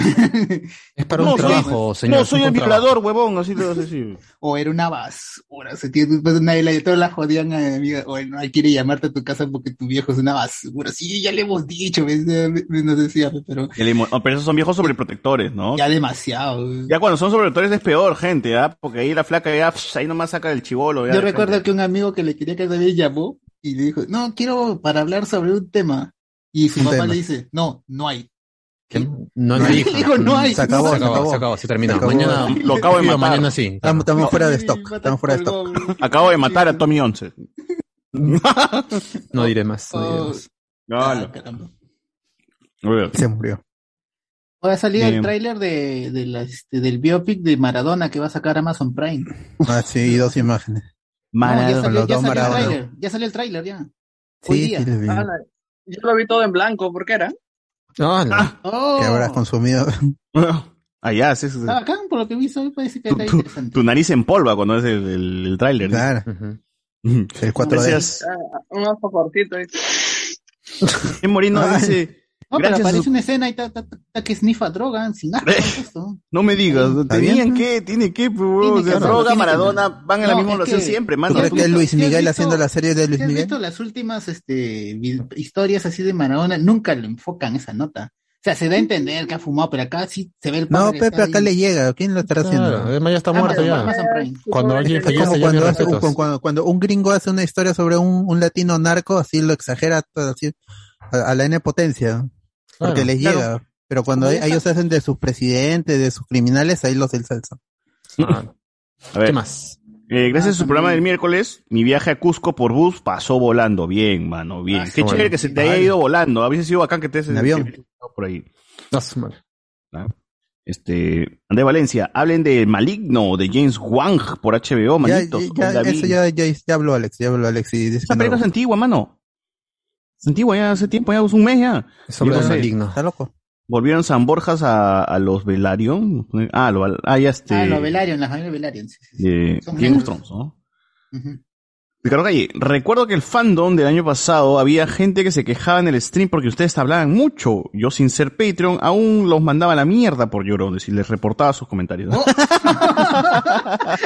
Es para No, un soy- trabajo, señor. no, soy el trabajo. violador, huevón, así lo vas a decir. O era una basura. O sea, tío, después nadie la, todos la jodían a mi amiga. O no, él quiere llamarte a tu casa porque tu viejo es una basura. Sí, ya le hemos dicho, me- nos decía, pero mo- no, pero esos son viejos sobreprotectores, ¿no? ya demasiado. Ya cuando son sobreprotectores es peor, gente, ¿ah? Porque ahí la flaca ya, ahí nomás saca el chivolo. ya, Yo recuerdo frente. que un amigo que le quería que también llamó y le dijo, no, quiero para hablar sobre un tema. Y su Un papá tema. le dice, no, no hay. ¿Qué? No, No no hay. dijo. Digo, no hay. Se acabó, Se se acabó, se acabó, se terminó. Se acabó. Mañana, Lo acabo de matar. mañana sí. Estamos, estamos fuera de stock. Estamos fuera de stock. Acabo de matar a Tommy 11. No diré más. No diré Oh, más. ah, caramba. A ver. Se murió. Va a salir Bien. el tráiler de, de la, este, del biopic de Maradona que va a sacar Amazon Prime. Ah, sí, y dos imágenes. No, ya Maradona. salió, los ya salió el tráiler. Ya salió el tráiler, ya. Hoy Sí, día. sí, les vi. Ah, no, yo lo vi todo en blanco, ¿por qué era? No, no. Oh, que habrás consumido. Ah, ya, sí, sí, sí. está bacán, por lo que me parece que Tu, está tu- interesante. tu nariz en polva cuando es el, el, el tráiler. Claro, el 4D. Gracias. Ah, un ojo cortito. Ay. dice, No, pero gracias aparece su- una escena y está, está, está- está que snifa droga, sin esto. no me digas, ¿Está tenían bien? que, tiene que, pues, que, droga, tiene que. Maradona, van en la No, misma relación siempre, ¿Tú mano. ¿Sí has crees que Luis Miguel visto- haciendo la serie de Luis ¿Sí has Miguel? visto las últimas este, historias así de Maradona? Nunca le enfocan esa nota. O sea, se da a entender que ha fumado, pero acá sí se ve el No, padre, Pepe, está acá ahí. le llega. ¿Quién lo estará Claro, haciendo? además ya está Amazon- muerto ya. Cuando alguien fallece, como ya cuando, hace- cuando, cuando un gringo hace una historia sobre un, un latino narco, así lo exagera así, a, a la N potencia, porque Claro, les claro. llega. Pero cuando ya ellos hacen de sus presidentes, de sus criminales, ahí los ensalzan. Ah, A ver, ¿Qué más? eh, gracias a su Ah, programa del miércoles, mi viaje a Cusco por bus pasó volando. Bien, mano, bien. Ah, Qué chévere bueno. que se te haya ido volando. A veces sido bacán que te En avión. por ahí. No. Este, André Valencia, hablen de Maligno, de James Wang por HBO, manito. ya, ya, eso ya, ya, ya habló Alex, ya habló Alex y dice Esa película es antigua, mano. Es antigua ya hace tiempo, ya hace un mes ya. Es de no sé. maligno. gusta. Está loco. Volvieron San Borjas a, a los Velarion. Ah, lo, ah ya este. Ah, los Velaryon, la familia Velaryon. Sí, sí, sí. de Game of. Thrones, ¿no? Ricardo Calle, recuerdo que el fandom del año pasado había gente que se quejaba en el stream porque ustedes hablaban mucho. Yo sin ser Patreon aún los mandaba a la mierda por llorones y les reportaba sus comentarios. ah,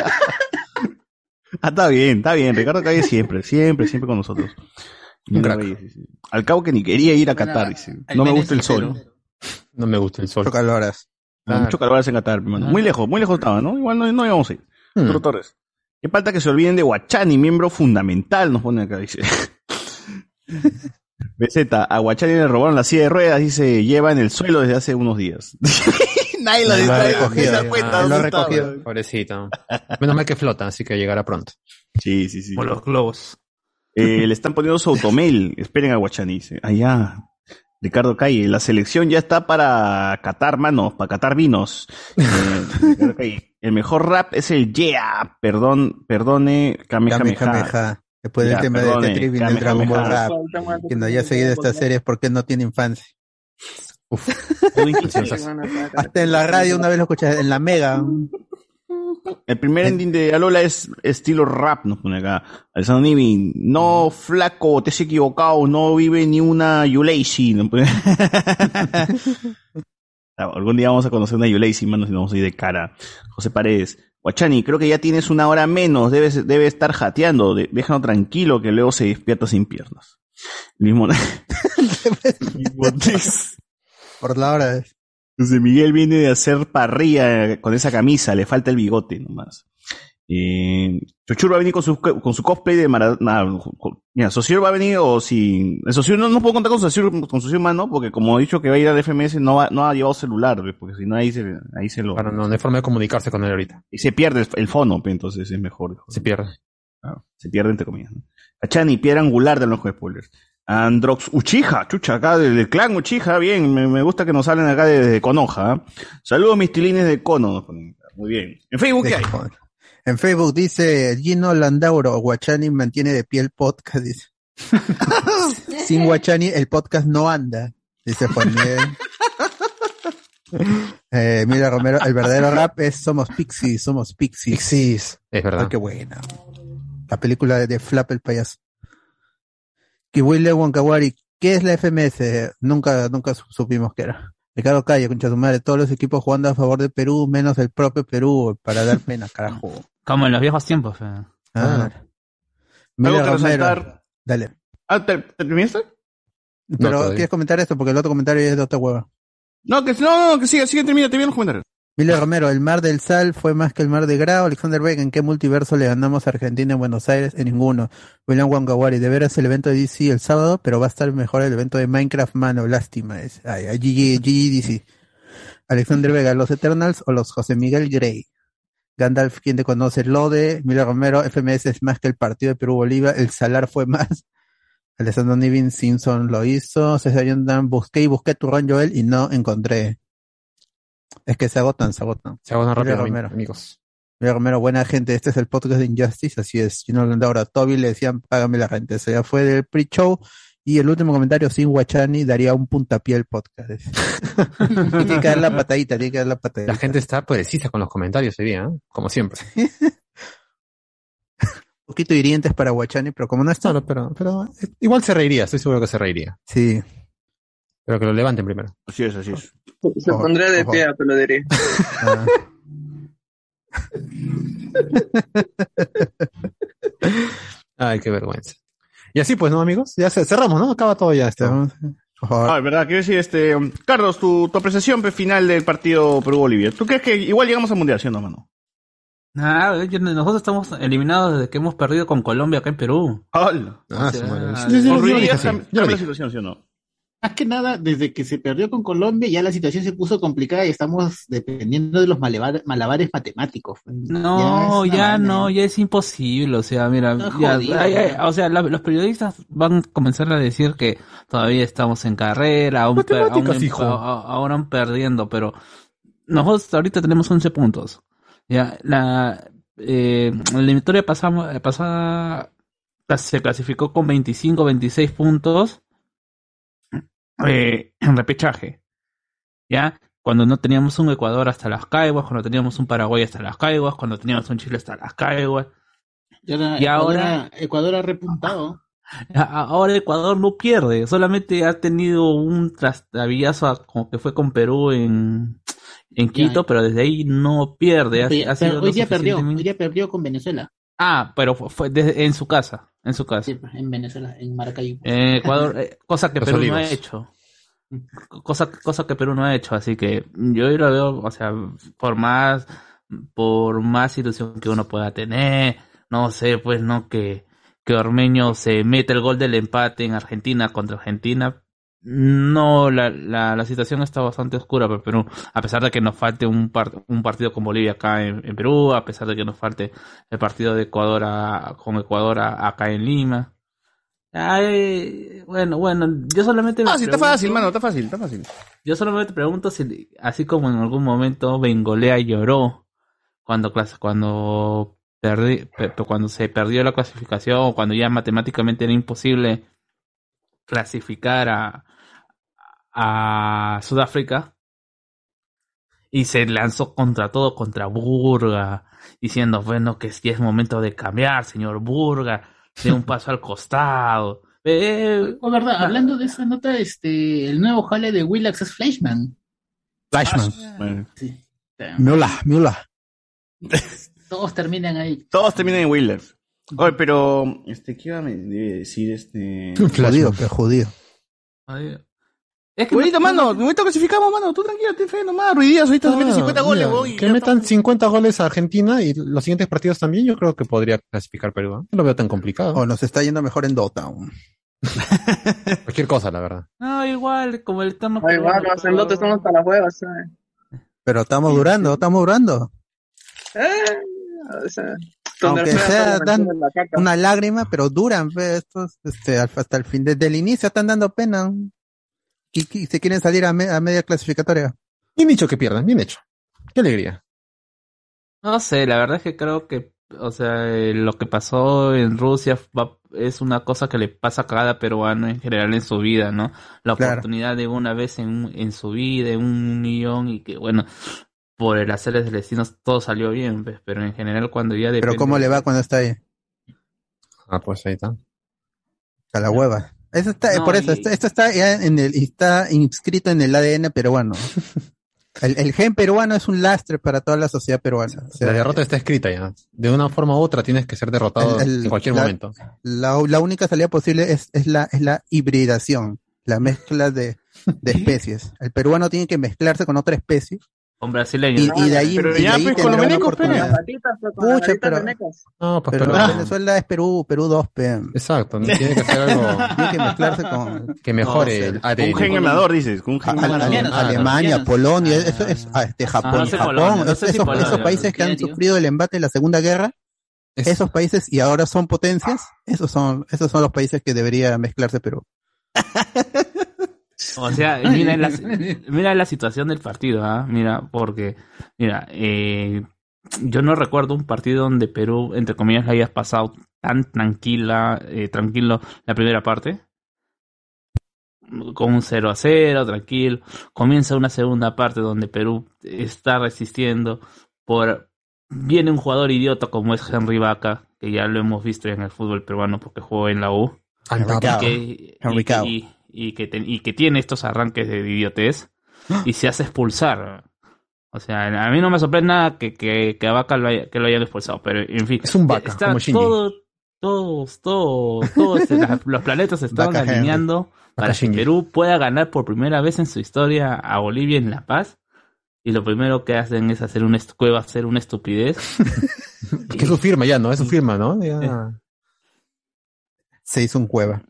está bien, está bien. Ricardo Calle siempre, siempre, siempre con nosotros. Un crack. Sí, sí, sí. Al cabo que ni quería ir a Qatar, dice. No me gusta el sol. No me gusta el sol. Mucho caloras. Ah, Mucho calor en Qatar, hermano. Muy lejos, muy lejos estaba, ¿no? Igual no, no íbamos a ir. Hmm. Torres. Qué falta que se olviden de Guachani, miembro fundamental, nos pone acá, dice. BZ, a Guachani le robaron la silla de ruedas, dice, lleva en el suelo desde hace unos días. Nadie lo Lo ha recogido, se ya, cuenta lo recogido. Pobrecito. Menos mal que flota, así que llegará pronto. Sí, sí, sí. Como los globos. Eh, le están poniendo su automail. Esperen a Guachani, dice. Allá. Ricardo Calle, la selección ya está para catar manos, para catar vinos. Eh, Ricardo Calle, el mejor rap es el Yeah, perdón, perdone, Kamehameha. Kamehameha. Después del Ya, tema perdone, de Tetris del Dragon Ball. Rap. Quien no haya seguido esta serie es porque no tiene infancia. Acá. Hasta en la radio una vez lo escuché, en la Mega. El primer ending de Alola es estilo rap, nos pone acá. Alessandro Nivi, no flaco, te has equivocado, no vive ni una nos. Ah, Algún día vamos a conocer una Yulacy, mano, si no vamos a ir de cara. José Paredes, Guachani, creo que ya tienes una hora menos, debes, debe estar jateando, de- déjalo tranquilo que luego se despierta sin piernas. Mismo, mismo text. Por la hora. José Miguel viene de hacer parrilla con esa camisa, le falta el bigote nomás. Eh, Chochur va a venir con su, con su cosplay de Maradona. Mira, Sociur va a venir o si... Sociur no, no puedo contar con Sociur, con Sociur mano, porque como he dicho que va a ir al FMS, no, va- no ha llevado celular, pues, porque si no ahí se, ahí se lo... Claro, no, no hay forma de comunicarse con él ahorita. Y se pierde el, el fono, pues, entonces es mejor. Se pierde. Claro, se pierde entre comillas. ¿no? Achani, piedra angular del ojo de spoilers. Androx Uchiha, chucha, acá del, clan Uchiha, bien, me, me gusta que nos hablen acá desde de Konoha. ¿eh? Saludos mis tilines de acá. muy bien. En Facebook, ¿qué hay? En Facebook dice Gino Landauro, Guachani mantiene de pie el podcast, dice. Sin Guachani el podcast no anda, dice Juan Miguel. Eh, Mira Romero, el verdadero rap es Somos Pixies, Somos Pixies. Pixies, es verdad. Qué buena. La película de, de Flap el payaso. Kiwile Wankawari, ¿qué es la FMS? Nunca, nunca su- supimos qué era. Ricardo Calle, concha su madre, todos los equipos jugando a favor de Perú, menos el propio Perú, para dar pena, carajo. Como en los viejos tiempos. eh. Ah. Mira que Romero, resaltar. dale. Ah, ¿te- te terminaste? Pero. ¿quieres comentar esto? Porque el otro comentario es de otra hueva. No, que no, no, que siga, sigue, termina, te bien los comentarios. Miller Romero, el mar del Sal fue más que el mar de Grau. Alexander Beck, ¿en qué multiverso le ganamos a Argentina en Buenos Aires? En ninguno. William Wangawari, de veras el evento de DC el sábado, pero va a estar mejor el evento de Minecraft, mano, lástima. Es, ay, ay, GG, GG DC. Alexander Vega, los Eternals o los José Miguel Grey. Gandalf, ¿quién te conoce? Lode, Miller Romero, FMS es más que el partido de Perú-Bolivia, el Salar fue más. Alessandro Nivin Simpson lo hizo. César Yondan, busqué y busqué tu Joel y no encontré. Es que se agotan, se agotan. Se agotan rápido, Romero. amigos. Silvia Romero, buena gente. Este es el podcast de Injustice, así es. Yo no lo ahora. Toby le decían, págame la renta. Eso ya fue del pre-show. Y el último comentario, sin Guachani, daría un puntapié al podcast. Tiene que dar la patadita, tiene que dar la patadita. La gente está precisa con los comentarios hoy día, ¿eh? como siempre. Un poquito hirientes para Guachani, pero como no está. No, no, pero, pero eh, igual se reiría, estoy seguro que se reiría. Sí. Pero que lo levanten primero. Así es, así es. Se Ojo, pondría de ojo. pie, te lo diré. Ah. Ay, qué vergüenza. Y así pues, ¿no, amigos? Ya ce- cerramos, ¿no? Acaba todo ya favor. Ah, es verdad, quiero decir, este, Carlos, tu, tu apreciación final del partido Perú-Bolivia. ¿Tú crees que igual llegamos al Mundial, sí o no, mano? Nada, yo- nosotros estamos eliminados desde que hemos perdido con Colombia acá en Perú. Ah, O sea, su madre. ah, Yo- lo dije yo lo cambia la dije. situación, ¿sí o no? Más que nada, desde que se perdió con Colombia, ya la situación se puso complicada y estamos dependiendo de los malabar- malabares matemáticos. No, ya no, ya es imposible, o sea, mira, ya, jodido, ay, ay, ya. o sea, la- los periodistas van a comenzar a decir que todavía estamos en carrera, aún, per- aún hijo. a- ahora aún perdiendo, pero nosotros ahorita tenemos 11 puntos. Ya, la, eh, la eliminatoria pasamos, eh, pasada se clasificó con 25, 26 puntos eh, en repechaje. ¿Ya? Cuando no teníamos un Ecuador hasta las Caiguas, cuando teníamos un Paraguay hasta las Caiguas, cuando teníamos un Chile hasta las Caiguas. Y ahora, Y Ecuador, ahora- ha- Ecuador ha repuntado. Ahora Ecuador no pierde, solamente ha tenido un trastabillazo como que fue con Perú en, en Quito, pero desde ahí no pierde. Ha, Pero- ha sido pero lo hoy día perdió, hoy día perdió con Venezuela. Ah, pero fue, desde- en su casa, en su casa. Sí, pues, en Venezuela, en Maracaibo. Eh, Ecuador, eh, cosa que Los Perú no ha hecho. Cosa, cosa que Perú no ha hecho, así que yo lo veo, o sea, por más, por más ilusión que uno pueda tener, no sé, pues no que, que Ormeño se mete el gol del empate en Argentina contra Argentina. No, la, la, la situación está bastante oscura para Perú, a pesar de que nos falte un, par- un partido con Bolivia acá en, en Perú, a pesar de que nos falte el partido de Ecuador a- con Ecuador a- acá en Lima. Ay, bueno, bueno, yo solamente me Ah, sí, está fácil, mano, está fácil, está fácil. Yo solamente pregunto si, así como en algún momento Bengolea lloró cuando cuando perdí, pe- pe- cuando se perdió la clasificación o cuando ya matemáticamente era imposible clasificar a, a Sudáfrica y se lanzó contra todo, contra Burga, diciendo, bueno, que sí es momento de cambiar, señor Burga, de un paso al costado. Eh, Oh, verdad, hablando de esa nota, este, el nuevo jale de Willax es Fleischman. Flashman. Bueno, Sí. Mula, Mula. Todos terminan ahí. todos terminan en Wheelers. Oye, pero, este, ¿qué iba a decir, este? Judío, que judío. ay, es que no- mano, ahorita clasificamos, mano, tú tranquilo, ten fe nomás, Ruiz Díaz, ahorita se mete 50 goles, mira, weón, y que metan estamos. 50 goles a Argentina y los siguientes partidos también, yo creo que podría clasificar Perú. ¿eh? No lo veo tan complicado. O nos está yendo mejor en Dota. Cualquier cosa, la verdad. No, igual, como el eterno Ay, peruano, bueno, en lote estamos para las huevas, ¿sabes? Pero estamos durando, estamos durando. Eh, o sea, Aunque sea, dan una lágrima, pero duran, ve, estos, este, hasta el fin. Desde el inicio están dando pena. Y, y se quieren salir a, me- a media clasificatoria. Bien dicho que pierdan, bien hecho. Qué alegría. No sé, la verdad es que creo que, o sea, eh, lo que pasó en Rusia va- es una cosa que le pasa a cada peruano en general en su vida, ¿no? La Claro. oportunidad de una vez en, en su vida, en un millón, y que, bueno, por el hacer del destino todo salió bien, pues, pero en general cuando ya Pero depende... ¿cómo le va cuando está ahí? Ah, pues ahí está. A la hueva. Eso está, No, por eso, y- esto, esto está ya en el, está inscrito en el ADN peruano. El, el gen peruano es un lastre para toda la sociedad peruana. O sea, La derrota está escrita ya. De una forma u otra tienes que ser derrotado El- el- en cualquier la- momento. la, la única salida posible es, es la, es la hibridación, la mezcla de, de especies. El peruano tiene que mezclarse con otra especie Con brasileños. y, y de ahí, Pero y de ya, ahí pues, con los una venecos, Pucha, pero-. No, pues Pero pero- Venezuela es Perú, Perú 2 PM. Exacto, ¿no? tiene que ser algo Tiene que mezclarse con que mejore No, el. Un gen ganador, dices, con un gen Ah, Alemania, colombianos. Polonia, eso es ah, este, Japón, no sé Japón, Polonia, no sé esos, si Polonia, esos países que han sufrido el embate de la Segunda Guerra, Es- esos países y ahora son potencias, esos son, esos son los países que debería mezclarse Perú. O sea, mira la, mira la situación del partido, ¿ah? Mira, porque, mira, eh, yo no recuerdo un partido donde Perú, entre comillas, la hayas pasado tan tranquila, eh, tranquilo la primera parte. Con un 0 a 0, tranquilo. Comienza una segunda parte donde Perú está resistiendo por... Viene un jugador idiota como es Henry Vaca, que ya lo hemos visto en el fútbol peruano porque jugó en la U. Henry Y y-. y- que, te- y que tiene estos arranques de idiotez y se hace expulsar. O sea, a mí no me sorprende nada que, que, que a Vaca lo, haya- que lo hayan expulsado, pero en fin. Es un vaca, está como Shinji. todo, todos, todos, todos los planetas se están alineando para que. Perú pueda ganar por primera vez en su historia a Bolivia en La Paz. Y lo primero que hacen es hacer una, cueva, hacer una estupidez. Que es su firma ya, ¿no? Es su firma, ¿no? Ya. Se hizo un cueva.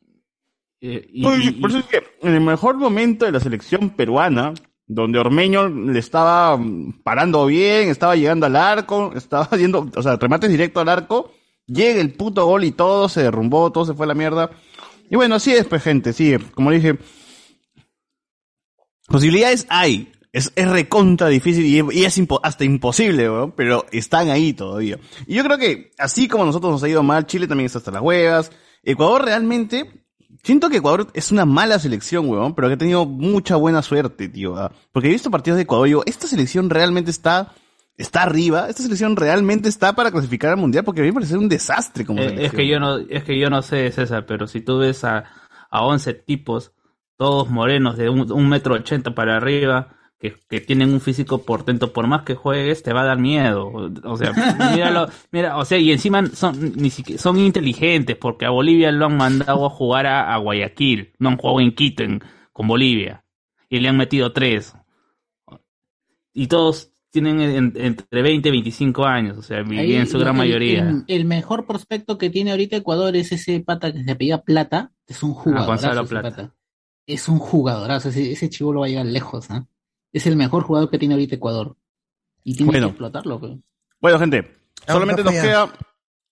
Eh, y- por eso es que en el mejor momento de la selección peruana, donde Ormeño le estaba mm, parando bien, estaba llegando al arco, estaba yendo, o sea, remates directo al arco, llega el puto gol y todo se derrumbó, todo se fue a la mierda. Y bueno, así es, pues, gente, sí, como dije, posibilidades hay. Es, es recontra difícil y, y es impo- hasta imposible, weón, pero están ahí todavía. Y yo creo que así como a nosotros nos ha ido mal, Chile también está hasta las huevas. Ecuador realmente, siento que Ecuador es una mala selección, weón, pero que ha tenido mucha buena suerte, tío. ah. Porque he visto partidos de Ecuador y digo, esta selección realmente está, está arriba, esta selección realmente está para clasificar al mundial, porque a mí me parece un desastre como Eh, selección. es que yo no, es que yo no sé, César, pero si tú ves a, a 11 tipos, todos morenos de un, un metro ochenta para arriba, que, que tienen un físico portento, por más que juegues, te va a dar miedo. O sea, míralo, mira, o sea, y encima son, ni siquiera, son inteligentes, porque a Bolivia lo han mandado a jugar a, a Guayaquil, no han jugado en Quito en- con Bolivia, y le han metido tres. Y todos tienen en- entre 20 y 25 años, o sea, Ahí, en su gran el- mayoría. El, el mejor prospecto que tiene ahorita Ecuador es ese pata que se apellida Plata. Es un jugador. Ah, Gonzalo Plata. Es un jugadorazo. Ese, ese chivo lo va a llegar lejos. ¿ah? Es el mejor jugador que tiene ahorita Ecuador. Y tiene Bueno. que explotarlo. Bueno, gente, solamente nos queda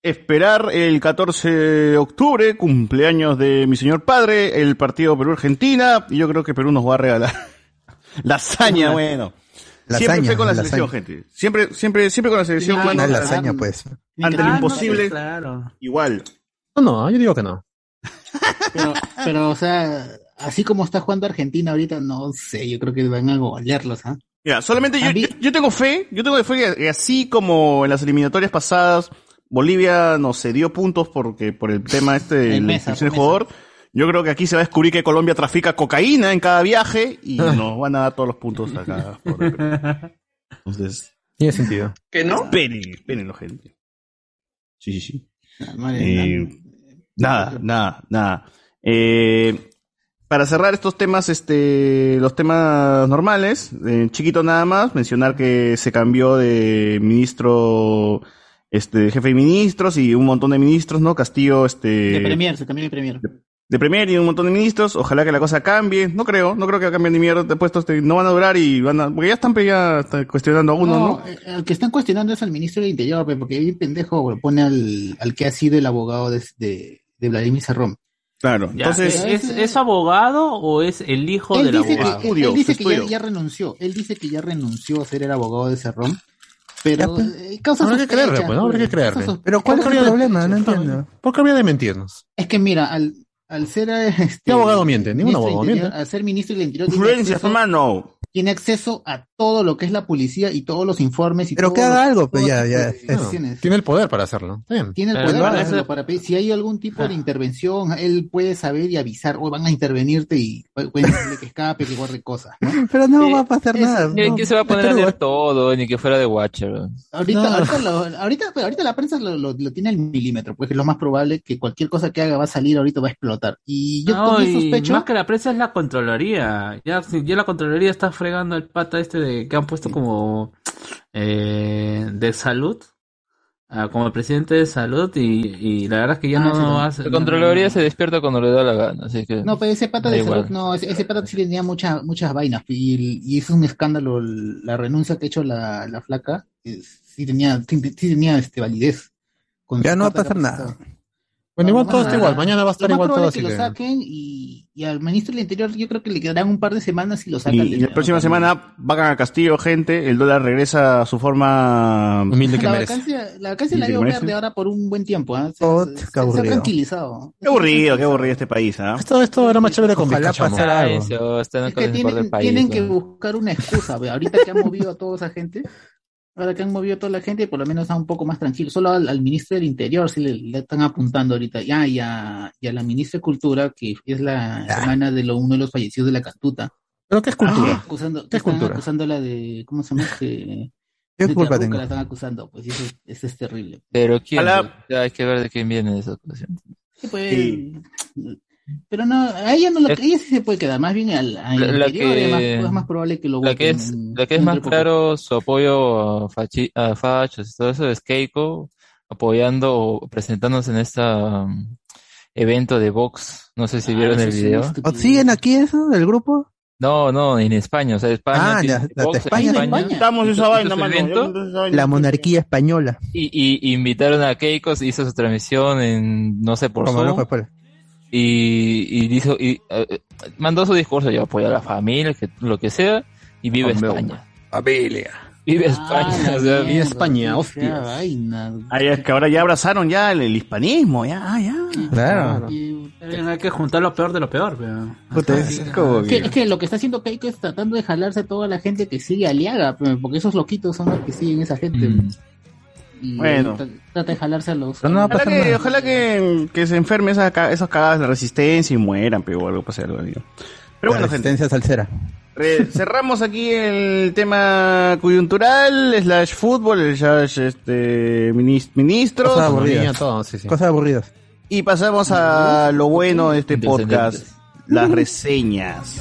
esperar el 14 de octubre, cumpleaños de mi señor padre, el partido Perú-Argentina, y yo creo que Perú nos va a regalar lasaña, bueno. Siempre fue con la lasaña. selección, gente. Siempre, siempre, siempre con la selección, Ah, no, lasaña, no. pues. Ante lo Ah, no, imposible, claro. igual. No, no, yo digo que no. Pero, pero, o sea, así como está jugando Argentina ahorita, no sé. Yo creo que van a golearlos. ¿ah? Mira, solamente yo, yo, yo tengo fe, yo tengo fe que, que así como en las eliminatorias pasadas, Bolivia nos cedió puntos porque por el tema este de En la mesa, inscripción de jugador. Yo creo que aquí se va a descubrir que Colombia trafica cocaína en cada viaje y Ah. nos van a dar todos los puntos acá. por el. Entonces, Tiene sentido. ¿Que no? esperen, espérenlo, gente. Sí, sí, sí. Madre Eh, mía. Nada, nada, nada. Eh, para cerrar estos temas, este, los temas normales, eh, chiquito nada más, mencionar que se cambió de ministro, este, jefe de ministros y un montón de ministros, ¿no? Castillo, este, De Premier, se cambió de Premier. de Premier y un montón de ministros. Ojalá que la cosa cambie. No creo, no creo que cambien ni mierda de puestos. este, No van a durar y van a, porque ya están, ya están cuestionando a uno, ¿no? No, eh, el que están cuestionando es al ministro del Interior, porque ahí pendejo pone al, al que ha sido el abogado de, de, de Vladimir Serrón. Claro. Ya, Entonces, ¿es, es- es abogado o es el hijo Él del dice, que, abogado? él Estudio, dice que ya, ya renunció. Él dice que ya renunció a ser el abogado de Serrón. Pero pues. eh, causa Habrá que sospecha, creerle, pues, ¿no? Habrá que pues, creerle. Pero ¿cuál es el problema? No entiendo. ¿Por qué habría de mentirnos? Es que mira, al, al ser eh, este, ¿Qué abogado miente? Ningún abogado Interior- miente. Al ser ministro del Interior influencias, hermano. Tiene acceso a todo lo que es la policía y todos los informes y Pero que haga algo, pues ya, ya. Tiene el poder para hacerlo. Bien. Tiene el poder para, eso- hacerlo, para pedir. Si hay algún tipo de intervención, él puede saber y avisar, o van a intervenirte y decirle que escape, que guarde cosas. ¿no? Pero no Eh, va a pasar es- nada. Ni no. que se va a poner a leer todo, ni que fuera de Watcher. Ahorita, No. ahorita, lo- ahorita, pero ahorita la prensa lo, lo- lo tiene al milímetro, pues es lo más probable que cualquier cosa que haga va a salir ahorita, va a explotar. Y yo No, y sospecho. más que la prensa es la Contraloría. Ya, la Contraloría está fregando al pata este de que han puesto como eh, de salud, ah, como el presidente de salud, y, y la verdad es que ya Ah, no sí, no. hace. La Contraloría se despierta cuando le da la gana, así que... No, pero ese pata de igual. salud, no, ese, ese pata sí tenía muchas muchas vainas y, y es un escándalo la renuncia que ha hecho la, la flaca, es- sí tenía, sí, sí tenía este validez. Con Ya no va a pasar nada. Bueno, No, igual todo está igual. Mañana va a estar igual todo así que que... lo saquen y, y al ministro del Interior yo creo que le quedarán un par de semanas y lo Y, sacan. y la próxima semana vacan a Castillo, gente, el dólar regresa a su forma humilde la vacancia, la vacancia la dio que merece. verde ahora por un buen tiempo. ¿ah? Se, Oh, se- qué se- se ha aburrido. tranquilizado. Qué aburrido, qué aburrido este país, ¿ah? Esto, esto era más chévere con Ojalá pasara algo. El Es que tienen, país. tienen que ¿no? buscar una excusa, ve, ahorita que han movido a toda esa gente, ahora que han movido a toda la gente, por lo menos está un poco más tranquilo. Solo al, al ministro del Interior sí le, le están apuntando ahorita, ya, y a, y a la ministra de Cultura, que es la hermana de lo, uno de los fallecidos de la Cantuta. ¿Pero qué es cultura? Acusando, ¿Qué es están cultura? acusándola de, ¿cómo se llama? este? ¿Qué de culpa tengo? La están acusando, pues eso, eso es terrible. Pero quién, hay que ver de quién viene esa acusación. Sí, pues, Sí. Pero no, a ella no lo, Es- ella sí se puede quedar, más bien al, al La- la interior que- es, más, es más probable que lo La que es, en- la que es más poco. claro su apoyo a, fachi- a fachos y todo eso es Keiko apoyando o presentándose en este evento de Vox. No sé si vieron Ah, el eso es video. ¿O estupidez. ¿Siguen aquí eso, el grupo? No, no, en España, o sea, España Ah, ya, la de Vox en España. España. Estamos esa vaina. La monarquía española. y, y invitaron a Keiko, hizo su transmisión en, no sé, por Como y, y dijo, y, eh, mandó su discurso, yo apoyo a la familia, que, lo que sea, y vive Hombre, España. Familia. Vive Ah, España, la o sea, mierda, España. Ah, ya, es que ahora ya abrazaron ya el, el hispanismo, ya, ah, ya. Claro. Y- Hay que juntar lo peor de lo peor, pero... Puta, es como que, que- es que lo que está haciendo Keiko es tratando de jalarse a toda la gente que sigue a Liaga, porque esos loquitos son los que siguen esa gente. Mm. Y Bueno. tra- trata de jalarse a los... Pero no a Ojalá que, ojalá que, que se enferme esa, ca- esas cagadas de resistencia y mueran, pero algo pase algo. digo. Pero La bueno, gente, resistencia salsera. cerramos aquí el tema coyuntural, slash fútbol, slash este, minis- ministros, Cosa Aburrida, aburrida. todo, sí, sí. Cosas aburridas. y pasamos a lo bueno de este podcast, las reseñas.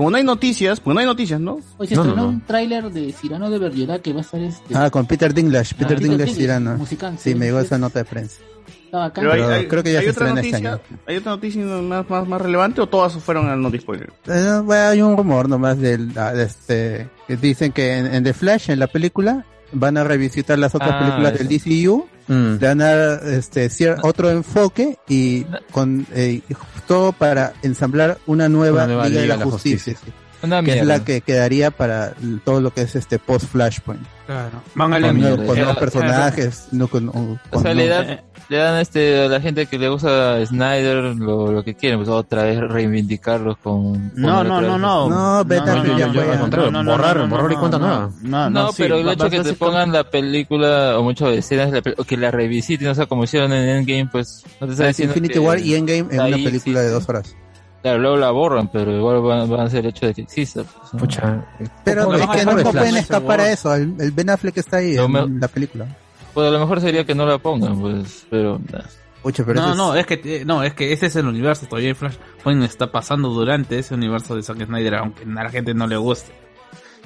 Como no hay noticias, pues no hay noticias, ¿no? hoy se No, no, estrenó no. un tráiler de Cyrano de Bergerac que va a estar este... Ah, con Peter Dinklage. Peter Peter Dinklage Tirano. musical, Sí, sí, me llegó esa nota de prensa. Pero hay, hay- creo que ya ¿hay se otra este noticia, año. ¿Hay otra noticia más, más, más relevante o todas fueron al Noti Spoiler? Eh, bueno, hay un rumor nomás del, ah, de este, que dicen que en, en The Flash, en la película, van a revisitar las otras Ah, películas eso. del DCU, Mm. le van a dar este, otro enfoque y con eh, todo para ensamblar una nueva, Una nueva Liga, de la, Liga de la Justicia, Justicia. Una que es la que quedaría para todo lo que es este post Flashpoint. Claro. Van a Con, con Eh, nuevos personajes, no con, con- O sea, le da, le dan este a la gente que le gusta a Snyder lo, lo que quieren, pues otra vez reivindicarlos con... No, con no, no, no. No, Ben no, no, ya no, fue, no, no, no, no, borrar- no, no, borrar y no, cuenta no, nueva. No, No, no, sí, pero el hecho que te pongan la película o muchas escenas de la pel- o que la revisiten, o sea, como hicieron en Endgame, pues no te está diciendo Infinity que- War y Endgame en una película sí, de dos horas. Claro, luego la borran, pero igual van, van a el hecho de que exista. pues, ¿no? Pucha. Pero es que no, pueden escapar a eso. El, el Ben Affleck está ahí Lo en me- la película. Pues a lo mejor sería que no la pongan, pues, pero... nah. Pucha, pero No, ese no, es- es que eh, no, es que ese es el universo. Todavía Flashpoint está pasando durante ese universo de Zack Snyder, aunque a la gente no le guste.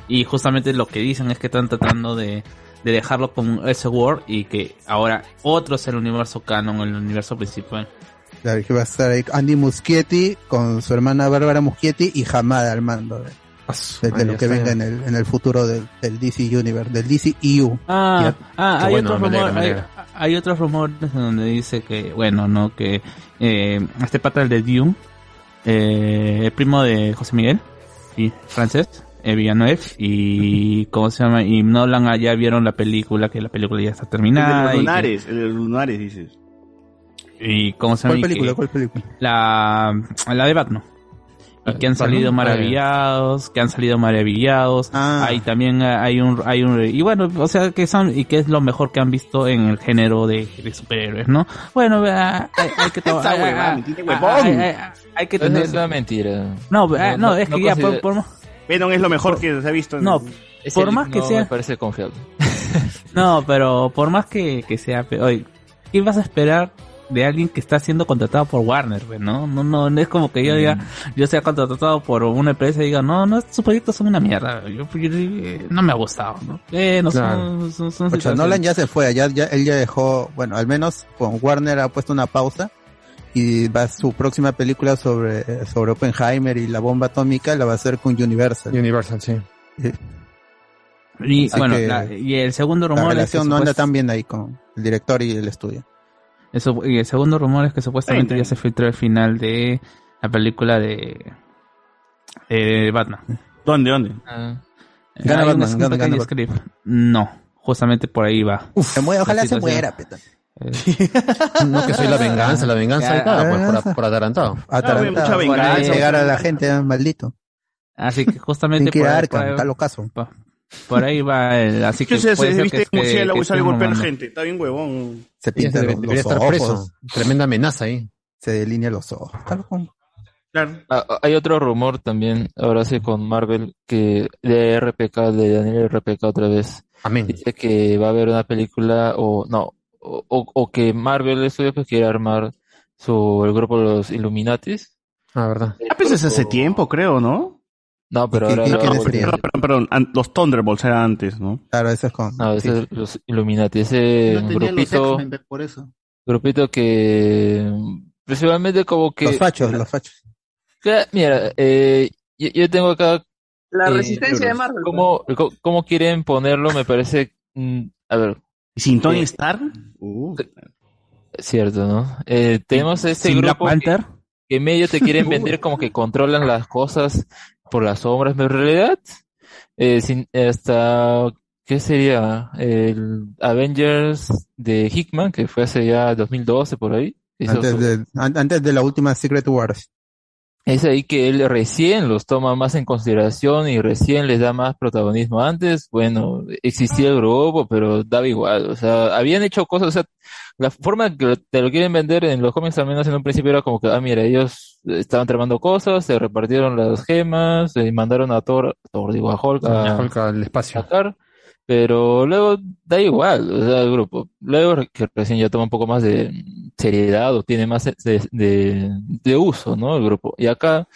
Y justamente lo que dicen es que están tratando de, de dejarlo con ese World y que ahora otro es el universo canon, el universo principal. Claro, que va a estar ahí Andy Muschietti con su hermana Bárbara Muschietti y Hamada al mando de, de- de lo que venga en el, en el futuro del, del DC Universe, del DC EU. Ah, ah hay, bueno, alegra, rumor- hay, hay otros rumores en donde dice que, bueno, no, que eh, este pata el de Dune, eh, el primo de José Miguel y francés, eh, Villanueva y cómo se llama y Nolan ah, ya vieron la película que la película ya está El de terminada los y que- lunares, el de los lunares, dices. y cómo se llama ¿Cuál película? ¿Cuál película? la la de Batman y que han salido maravillados, que han salido maravillados. Ah. Hay también eh, hay un hay un y bueno, o sea, que son y que es lo mejor que han visto en el género de, de superhéroes, ¿no? Bueno, eh, hay, hay que to- Esa hay- hay- que Eso tener es una mentira. No, eh, no, es que ya por, considero- por- Venom es lo mejor que se ha visto. en- no, ese por más que no sea me parece confiable. No, pero por más que, que sea, oye, ¿qué vas a esperar de alguien que está siendo contratado por Warner, pues, no? No, no, no es como que yo diga, yo sea contratado por una empresa y diga, no, no, sus proyectos son una mierda. Yo, yo- eh, no me ha gustado, ¿no? Eh, no Claro. son, son, son. Nolan ya se fue, ya, ya, él ya dejó, bueno, al menos con Warner ha puesto una pausa y va su próxima película sobre, sobre Oppenheimer y la bomba atómica la va a hacer con Universal. Universal, sí. Y Así bueno, que la- y el segundo La rumor es que relación no anda tan bien ahí con el director y el estudio. Eso- y el segundo rumor es que supuestamente ya se filtró el final de la película de, de Batman. ¿Dónde, dónde? Ah, Gana Batman, gana- gana script. No, justamente por ahí va. Se muere, ojalá se muera, peta. No que soy la venganza, la venganza ahí está, pues, por, por adelantado. Atarantado, mucha para venganza. llegar a la gente, maldito. Así que justamente Tiene que ir por, a ahí- por tal ocaso. Por ahí va el, así que ¿Qué se puede ser viste que y sale a golpear gente? Está bien huevón. Se pinta los, debería estar ojos, preso. Tremenda amenaza ahí. se delinea los ojos. Está loco. Claro. ah, ah, hay otro rumor también, ahora sí con Marvel, que de RPK, de Daniel RPK otra vez. Amén. Dice que va a haber una película, o no, o, o- o que Marvel Studios pues, quiere armar su, el grupo de los Illuminatis. Ah, verdad. Ah, pues es hace tiempo, creo, ¿no? No, pero ¿Qué- ahora qué- qué? Perdón, perdón, los Thunderbolts eran antes, ¿no? Claro, eso es con. No, sí. ese es los Illuminati, ese No los grupito, X-Men, por eso. grupito que principalmente como que Los fachos, los fachos. que, mira, eh, yo, yo tengo acá La eh, resistencia de Marvel. pues. cómo, quieren ponerlo, me parece, mm, a ver, ¿Y sin Tony Eh, Stark? Uh. cierto, ¿no? Eh, tenemos este Sin Black grupo que, Panther, que medio te quieren vender como que controlan las cosas por las sombras, pero en realidad, eh, sin, hasta, ¿qué sería? El Avengers de Hickman, que fue hace ya 2012 por ahí. Antes su- de, an- antes de la última Secret Wars. Es ahí que él recién los toma más en consideración y recién les da más protagonismo. Antes, bueno, existía el grupo, pero daba igual. O sea, habían hecho cosas, o sea, la forma que te lo quieren vender en los cómics al menos en un principio era como que, ah, mira, ellos estaban tramando cosas, se repartieron las gemas, y mandaron a Thor, Thor digo, a Hulk a Hulk al espacio. sacar, pero luego da igual, o sea, el grupo. Luego que recién ya toma un poco más de seriedad o tiene más de, de, de uso, ¿no? El grupo. Y acá,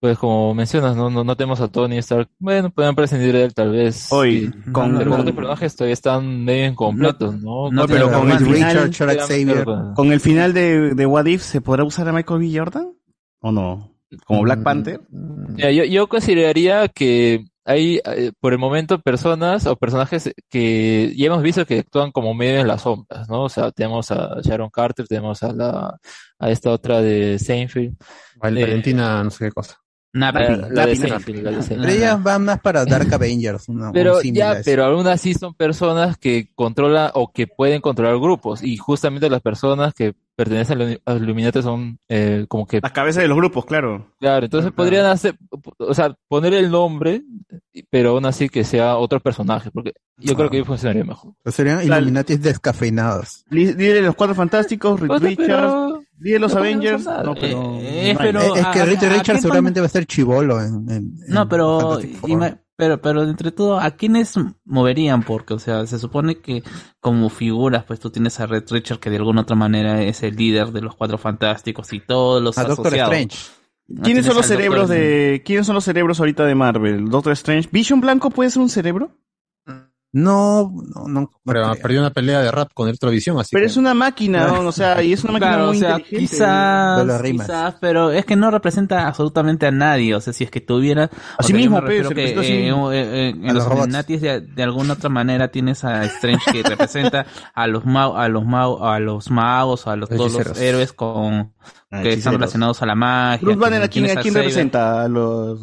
pues como mencionas, no, no, no tenemos a Tony Stark. Bueno, pueden prescindir de él tal vez. Hoy, con, los otros personajes todavía están medio incompletos, ¿no? no pero con el final, Charles Xavier. con el final de, de What If, ¿se podrá usar a Michael B. Jordan? ¿O no? ¿Como Black Panther? Mira, yo, yo consideraría que hay eh, por el momento personas o personajes que ya hemos visto que actúan como medio en las sombras, ¿no? O sea, tenemos a Sharon Carter, tenemos a la a esta otra de Seinfeld. Val- Eh, Valentina, no sé qué cosa. Napi. La- la de. Napi, la de Pero ellas van más para Dark Avengers. una- Pero ya, pero aún así son personas que controlan o que pueden controlar grupos y justamente las personas que pertenecen al al Illuminati son eh, como que Las cabezas de los grupos, claro. claro, entonces podrían hacer, o sea, poner el nombre, pero aún así que sea otro personaje, porque yo creo que ahí funcionaría mejor. Serían Illuminatis descafeinados. Dile los cuatro fantásticos, Rick Richards, pero- dile los no Avengers. No, pero. Eh, pero- es, es que ¿a- Richard a- a Richards seguramente va a ser chivolo en, en- No, pero, Fantastic Four. ima- pero, pero entre todo, ¿a quiénes moverían? Porque, o sea, se supone que como figuras, pues tú tienes a Red Richard que de alguna otra manera es el líder de los Cuatro Fantásticos y todos los A Doctor asociados. Strange. No ¿Quiénes son los Doctor cerebros de. ¿Quiénes son los cerebros ahorita de Marvel? Doctor Strange. ¿Vision Blanco puede ser un cerebro? No, no, no. Pero perdió una pelea de rap con Electrovisión, así Pero que- es una máquina, ¿no? o sea, y es una máquina Claro, muy o sea, inteligente. quizás, quizás, pero es que no representa absolutamente a nadie. O sea, si es que tuviera, o sí sea, yo mismo, se que eh, mismo. eh, eh, en A los los de, de alguna otra manera tienes a Strange que representa a los ma a los ma a los magos, a los, todos los héroes con Ah, que están relacionados a la magia. Bruce Banner, ¿a quién, a quién representa? A los.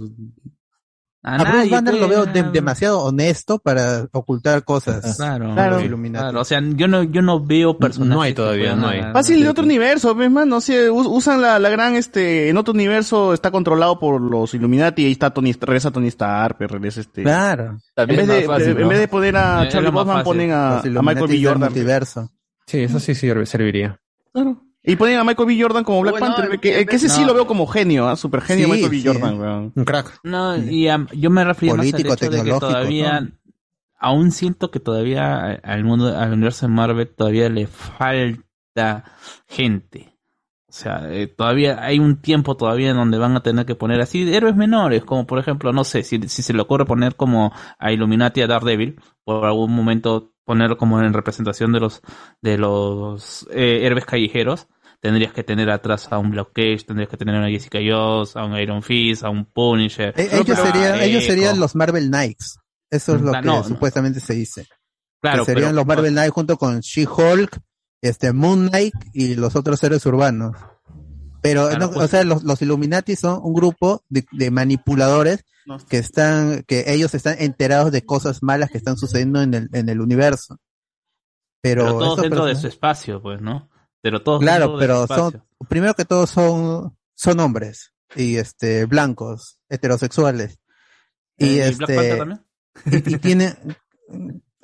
A, A Bruce nadie, Banner lo pues, veo de- demasiado honesto para ocultar cosas. Claro, Claro. Los Illuminati. claro, o sea, yo no, yo no veo personajes. No hay todavía, no hay. Fácil de otro universo, ves, man, no sé, us- usan la, la gran, este, en otro universo está controlado por los Illuminati y ahí está Tony, regresa Tony Stark, pero regresa este. Claro. En vez, es de, fácil, en ¿no? vez de poner a Charlie Bosman, ponen a, Michael B. Jordan. multiverso. Sí, eso sí sirve- serviría. Claro. Y ponen a Michael B. Jordan como Black Bueno, Panther, que, ese sí lo veo como genio, ¿ah? super genio Sí, Michael B. sí. Jordan, weón. Un crack. No, y am, yo me refiero Político, más al hecho de que todavía, ¿no? aún siento que todavía al mundo, al universo de Marvel todavía le falta gente. O sea, eh, todavía hay un tiempo todavía en donde van a tener que poner así héroes menores, como por ejemplo, no sé, si, si se le ocurre poner como a Illuminati a Daredevil, por algún momento ponerlo como en representación de los de los eh, héroes callejeros, tendrías que tener atrás a un Black Cage, tendrías que tener a una Jessica Jones, a un Iron Fist, a un Punisher. Eh, ellos, pero- serían, Ah, ellos serían los Marvel Knights. Eso es lo Ah, que no, no. supuestamente se dice. Claro, que serían pero- los Marvel Knights junto con She-Hulk, este Moon Knight y los otros héroes urbanos. Pero, Claro, no, pues- o sea, los, los Illuminati son un grupo de, de manipuladores No. que están, que ellos están enterados de cosas malas que están sucediendo en el, en el universo. Pero, Pero todos estos dentro de su espacio, pues, ¿no? Pero todos Claro, pero son, primero que todos son, son hombres y este, blancos, heterosexuales. Y Black Panther este, también? y, y tiene,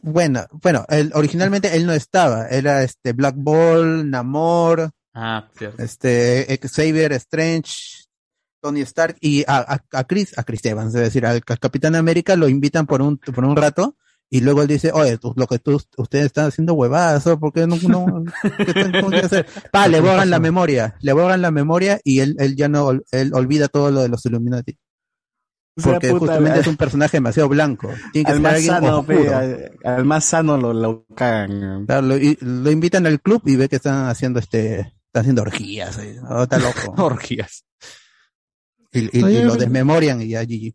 bueno, bueno, él, originalmente él no estaba, era este Black Ball, Namor, Ah, este Xavier Strange, Tony Stark y a, a, a Chris, a Chris Evans, es decir, al Capitán América lo invitan por un, por un rato y luego él dice, oye, tú- lo que tú, ustedes están haciendo huevadas, ¿o? ¿por qué no, no qué están- cómo quieren hacer? Pa, le borran la memoria, le borran la memoria y él, él ya no, él olvida todo lo de los Illuminati. Porque puta, justamente es un personaje demasiado blanco. Tiene que Al ser más alguien sano, pe, al, al más sano lo, lo cagan. Claro, lo, y- lo invitan al club y ve que están haciendo este, están haciendo orgías, eh. Oh, está loco. Orgías. Y, y- lo desmemorian y ya GG.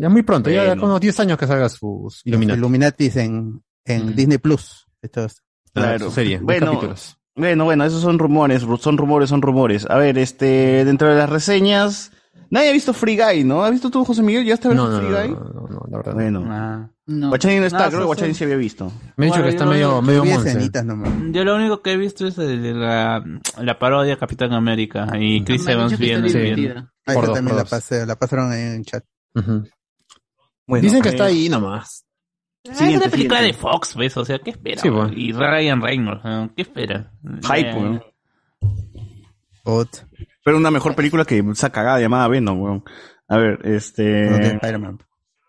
Ya muy pronto, ya con unos 10 años que salga sus Illuminati. Illuminatis en, en Mm. Disney Plus. Esto es- Claro. Su serie, Bueno, capítulos. Bueno, bueno, esos son rumores, ru- son rumores, son rumores. A ver, este, dentro de las reseñas, nadie ha visto Free Guy, ¿no? ¿Has visto tú, José Miguel? ¿Ya está No, viendo no, Free no, Guy? no, no, no, la verdad. Bueno. Ah. No. Guachani no está, No, creo que Guachani sí. sí había visto. Me he dicho Bueno, que está medio, yo medio. Yo lo único que he visto es de la, la parodia Capitán América y Chris Me han Evans viendo. Sí. Ahí Por dos, también por la, pasé- la pasaron en chat. Bueno, Dicen que eh, está ahí nomás. Ah, es una película siguiente. de Fox, ¿ves? O sea, ¿qué espera? Sí, bueno. Y Ryan Reynolds, ¿no? ¿qué espera? Hype, Eh, weón. Ot, Pero una mejor película que esa cagada llamada Venom, weón. A ver, este... Spider-Man.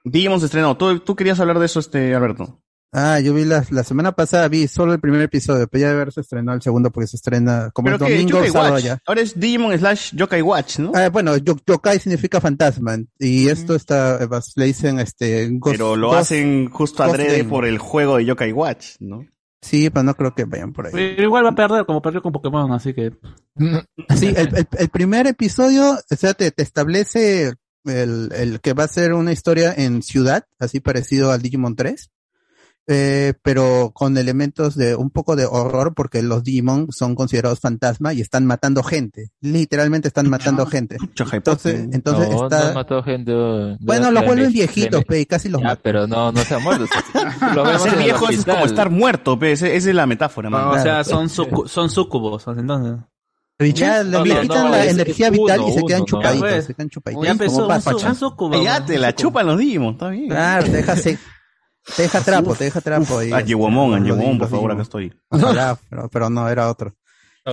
Digimon se estrenó. ¿Tú, tú querías hablar de eso, este, Alberto. Ah, yo vi la, la semana pasada, vi solo el primer episodio, pero ya de haber se estrenó el segundo porque se estrena como el domingo o sábado ya. Ahora es Digimon slash Yokai Watch, ¿no? Ah, bueno, yo- yokai significa fantasma y esto está, le dicen este, ghost- Pero lo ghost- hacen justo Ghost adrede por el juego de Yokai Watch, ¿no? Sí, pero no creo que vayan por ahí. Pero igual va a perder, como perdió con Pokémon, así que. Sí, el, el- el primer episodio, o sea, te, te establece el, el que va a ser una historia en ciudad, así parecido al Digimon 3. Eh, pero con elementos de un poco de horror porque los Digimon son considerados fantasma y están matando gente. Literalmente están matando gente. Entonces, entonces no, está... no matado gente. oh, Bueno, los vuelven viejitos, pe, y casi los Ya, matan. pero no, no se han muerto. Lo vemos Ser viejo es como estar muerto, pe, esa esa es la metáfora, man. o sea, son, sucu- son sucubos, entonces. Ya le No, le no, quitan no, la energía vital uno, y se quedan uno, ¿no? chupaditos, ves. se quedan chupaditos. Ya empezó como un, un sucubo. Ya te la chupan los Digimon, está bien. Claro, te deja, se- te deja trapo, te deja trapo. ahí, A Yewomon, a los Yewomon, por favor, acá estoy. Ojalá, pero, pero no, era otro.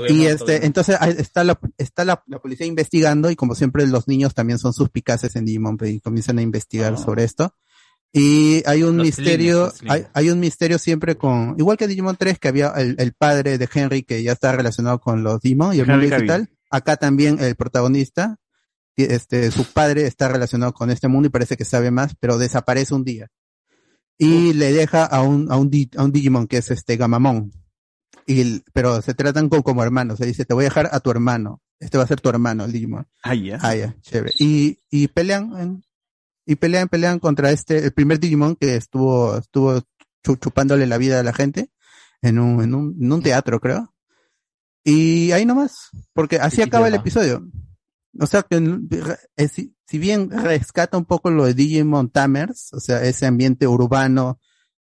Y este, entonces está la, está la, la policía investigando y como siempre los niños también son suspicaces en Digimon y comienzan a investigar sobre esto. Y hay un Los misterio, hay, hay un misterio siempre con, igual que Digimon 3 que había el, el padre de Henry que ya está relacionado con los Digimon y el Henry mundo digital. Cavill. Acá también el protagonista, este, su padre está relacionado con este mundo y parece que sabe más, pero desaparece un día. Y le deja a un, a un, a un Digimon que es este Gamamon. Y, pero se tratan como, como hermanos. Se dice, te voy a dejar a tu hermano. Este va a ser tu hermano, el Digimon. Ah, ya. Ah, ya, chévere. Y, y pelean, y pelean, pelean contra este, el primer Digimon que estuvo, estuvo chu- chupándole la vida a la gente en un, en un, en un teatro, creo. Y ahí nomás, porque así acaba el episodio. O sea que es- si, bien rescata un poco lo de Digimon Tamers, o sea, ese ambiente urbano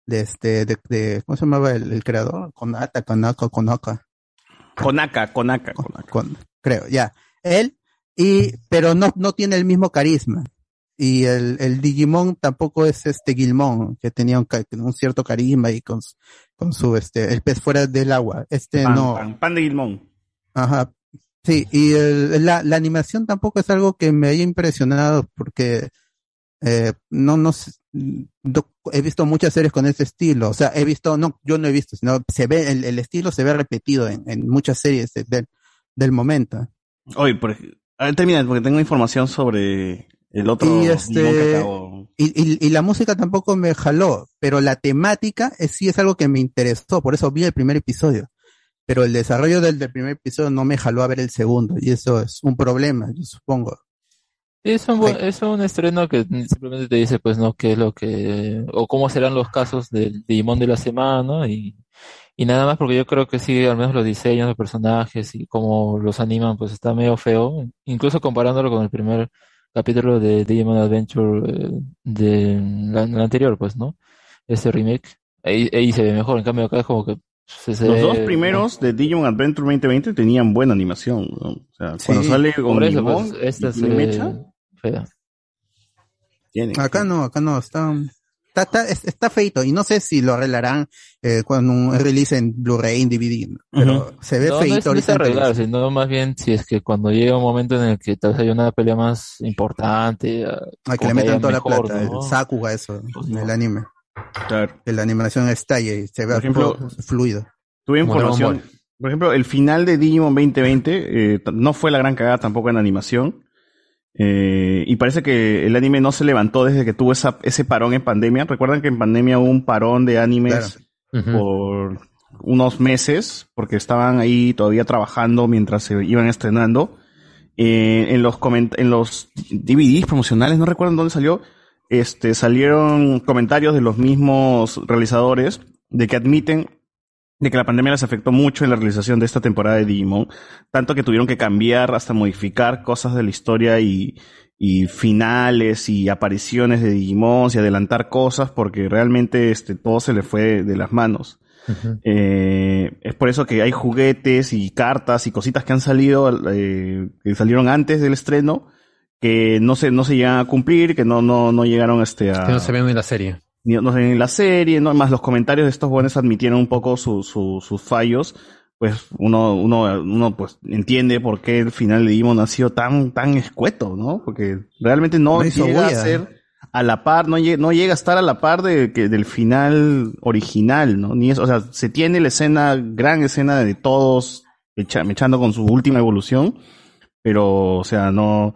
de este, de, de- ¿cómo se llamaba el, el creador? Konata, Konaka, Konaka Konaka, Konaka, Konaka. con- creo, ya. Él, y, pero no, no tiene el mismo carisma. Y el, el Digimon tampoco es este Gilmon, que tenía un, un cierto carisma y con, su- con su, este, el pez fuera del agua. Este Pan, no. pan, pan de Gilmón. Ajá. Sí, y el- la, la animación tampoco es algo que me haya impresionado porque eh, no, no, no- he visto muchas series con ese estilo. O sea, he visto, no, yo no he visto, sino se ve, el, el estilo se ve repetido en, en muchas series de- del- del momento. Oye, por, a ver, termina, porque tengo información sobre el otro y este y, y, y la música tampoco me jaló, pero la temática es, sí es algo que me interesó, por eso vi el primer episodio. Pero el desarrollo del, del primer episodio no me jaló a ver el segundo, y eso es un problema, yo supongo. Es un, buen- es un estreno que simplemente te dice, pues, no, qué es lo que, o cómo serán los casos del Digimon de la semana, ¿no? Y, y nada más, porque yo creo que sí, al menos los diseños de personajes y cómo los animan, pues está medio feo, incluso comparándolo con el primer capítulo de Digimon Adventure eh, de la, la anterior, pues, ¿no? Este remake, ahí, ahí se ve mejor, en cambio acá es como que Los dos primeros de Digimon Adventure 2020 tenían buena animación. ¿no? O sea, cuando sale con eso, Digimon pues, esta ve mecha, fea. tiene. Acá no, acá no, está, está, está, es- está feito, y no sé si lo arreglarán eh, cuando un release en Blu-ray, en DVD, pero se ve No, no feito es, no es arreglar, sino más bien si es que cuando llega un momento en el que tal vez haya una pelea más importante, Hay que le metan toda mejor, la plata, ¿no? el Sakuga eso, en el anime. Claro. Que la animación estalle y se vea Por ejemplo, todo fluido. Tuve información. Por ejemplo, el final de Digimon 2020 eh, no fue la gran cagada tampoco en animación. Eh, y parece que el anime no se levantó desde que tuvo esa, ese parón en pandemia. Recuerdan que en pandemia hubo un parón de animes por unos meses, porque estaban ahí todavía trabajando mientras se iban estrenando. Eh, en los coment- en los DVDs promocionales, no recuerdo en dónde salió, este, salieron comentarios de los mismos realizadores de que admiten de que la pandemia les afectó mucho en la realización de esta temporada de Digimon, tanto que tuvieron que cambiar hasta modificar cosas de la historia y, y finales y apariciones de Digimon y adelantar cosas porque realmente este, todo se le fue de las manos. Eh, es por eso que hay juguetes y cartas y cositas que han salido, eh, que salieron antes del estreno, que no se, no se llegan a cumplir, que no, no, no llegaron este, a... Que no se ven en la serie. ni- no se ven en la serie, ¿no? Más los comentarios de estos jóvenes admitieron un poco su- su- sus fallos. Pues uno, uno, uno pues entiende por qué el final de Digimon ha sido tan, tan escueto, ¿no? Porque realmente no, llega a ser a la par, no llega, no llega a estar a la par de, que, del final original, ¿no? Ni es, o sea, se tiene la escena, gran escena de todos echa- echando con su última evolución, pero, o sea, no,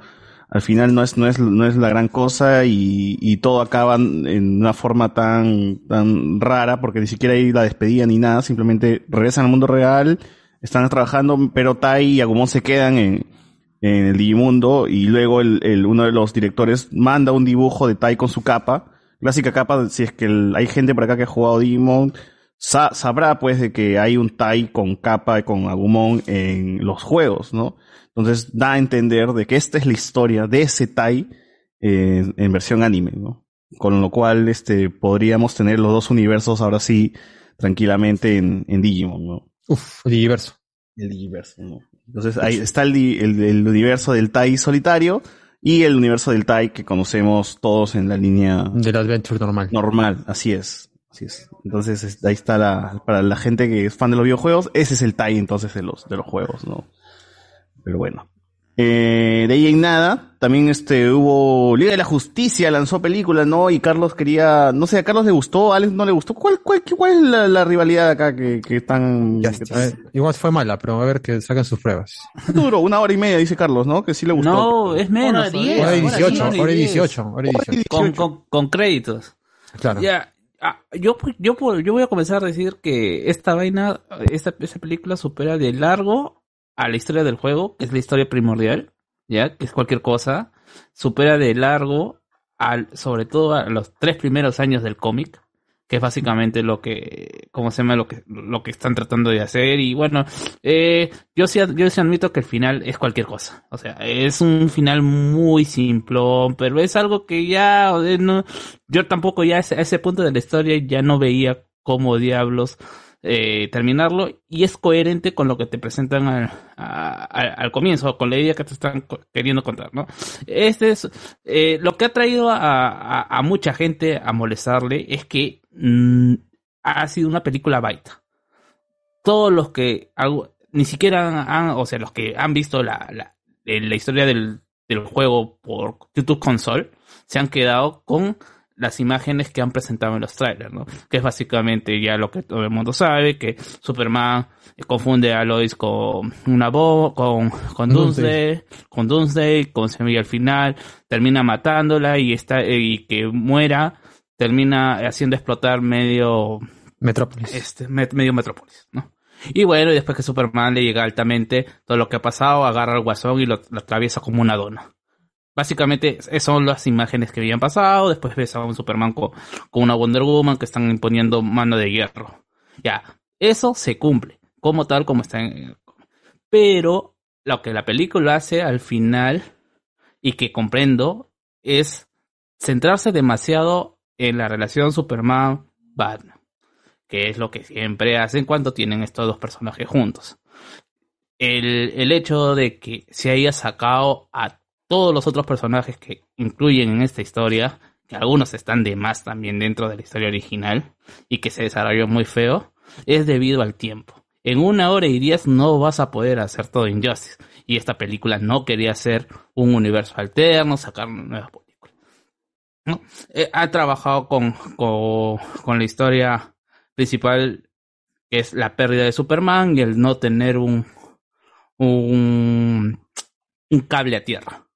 al final no es, no es, no es la gran cosa y, y todo acaba en una forma tan, tan rara porque ni siquiera hay la despedida ni nada, simplemente regresan al mundo real, están trabajando, pero Tai y Agumon se quedan en, en el Digimundo y luego el, el- uno de los directores manda un dibujo de Tai con su capa clásica capa, si es que hay gente por acá que ha jugado Digimon, sa- sabrá pues de que hay un Tai con capa y con Agumon en los juegos, ¿no? Entonces da a entender de que esta es la historia de ese Tai eh, en versión anime, ¿no? Con lo cual este, podríamos tener los dos universos ahora sí tranquilamente en, en Digimon, ¿no? Uf, Digiverso. El Digiverso, ¿no? Entonces ahí está el, el, el universo del Tai solitario y el universo del Tai que conocemos todos en la línea del Adventure normal. Normal, así es. Así es. Entonces es- ahí está la, para la gente que es fan de los videojuegos, ese es el Tai entonces de los, de los juegos, ¿no? Pero bueno. Eh, de ahí en nada, también este hubo Liga de la Justicia, lanzó película, ¿no? Y Carlos quería, no sé, a Carlos le gustó, a Alex no le gustó. ¿Cuál, cuál, qué- cuál es la, la rivalidad acá que, que están... igual fue mala, pero a ver que saquen sus pruebas. ¿Cuánto duró? Una hora y media, dice Carlos, ¿no? Que sí le gustó. No, es menos. Hora diez, Hora y todavía. 18, Hora y hora y diez. 18, hora y 18. Con, con, con créditos. Claro. Ya, ah, yo, yo, yo voy a comenzar a decir que esta vaina, esta, esta película supera de largo a la historia del juego, que es la historia primordial, ya, que es cualquier cosa, supera de largo al, sobre todo a los tres primeros años del cómic, que es básicamente lo que, ¿cómo se llama? Lo que, lo que están tratando de hacer. Y bueno, eh, yo sí, yo sí admito que el final es cualquier cosa. O sea, es un final muy simplón, pero es algo que ya, sea, no, yo tampoco ya a ese, a ese punto de la historia ya no veía cómo diablos eh, terminarlo y es coherente con lo que te presentan al, al- comienzo, con la idea que te están queriendo contar, ¿no? Este es eh, lo que ha traído a, mucha gente a molestarle es que mm, ha sido una película baita. Todos los que ni siquiera han, o sea, los que han visto la, la, la historia del, del juego por YouTube Console se han quedado con las imágenes que han presentado en los trailers, ¿no? Que es básicamente ya lo que todo el mundo sabe, que Superman confunde a Lois con una voz, con, con Doomsday. Con Doomsday, con Semilla al final, termina matándola y está, y que muera, termina haciendo explotar medio, Metrópolis. este, me- medio Metrópolis, ¿no? Y bueno, y después que Superman le llega altamente todo lo que ha pasado, agarra al guasón y lo, lo atraviesa como una dona. Básicamente, son las imágenes que habían pasado. Después ves a un Superman con, con una Wonder Woman que están imponiendo mano de hierro. Ya, eso se cumple, como tal, como está en. Pero lo que la película hace al final, y que comprendo, es centrarse demasiado en la relación Superman-Batman, que es lo que siempre hacen cuando tienen estos dos personajes juntos. El, el hecho de que se haya sacado a todos los otros personajes que incluyen en esta historia, que algunos están de más también dentro de la historia original y que se desarrolló muy feo, es debido al tiempo. En una hora y diez no vas a poder hacer todo Injustice. Y esta película no quería ser un universo alterno, sacar nuevas películas. ¿no? Eh, ha trabajado con, con, la historia principal, que es la pérdida de Superman y el no tener un, un cable a tierra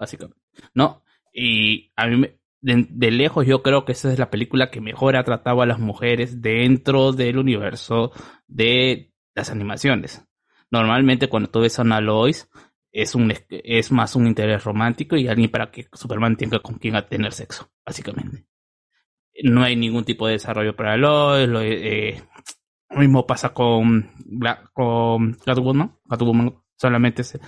básicamente, ¿no? Y a mí, me- de, lejos, yo creo que esa es la película que mejor ha tratado a las mujeres dentro del universo de las animaciones. Normalmente, cuando tú ves a una Lois, es, un, es más un interés romántico y alguien para que Superman tenga con quien tener sexo, básicamente. No hay ningún tipo de desarrollo para Lois, lo, eh, lo mismo pasa con, con Catwoman. Catwoman solamente se-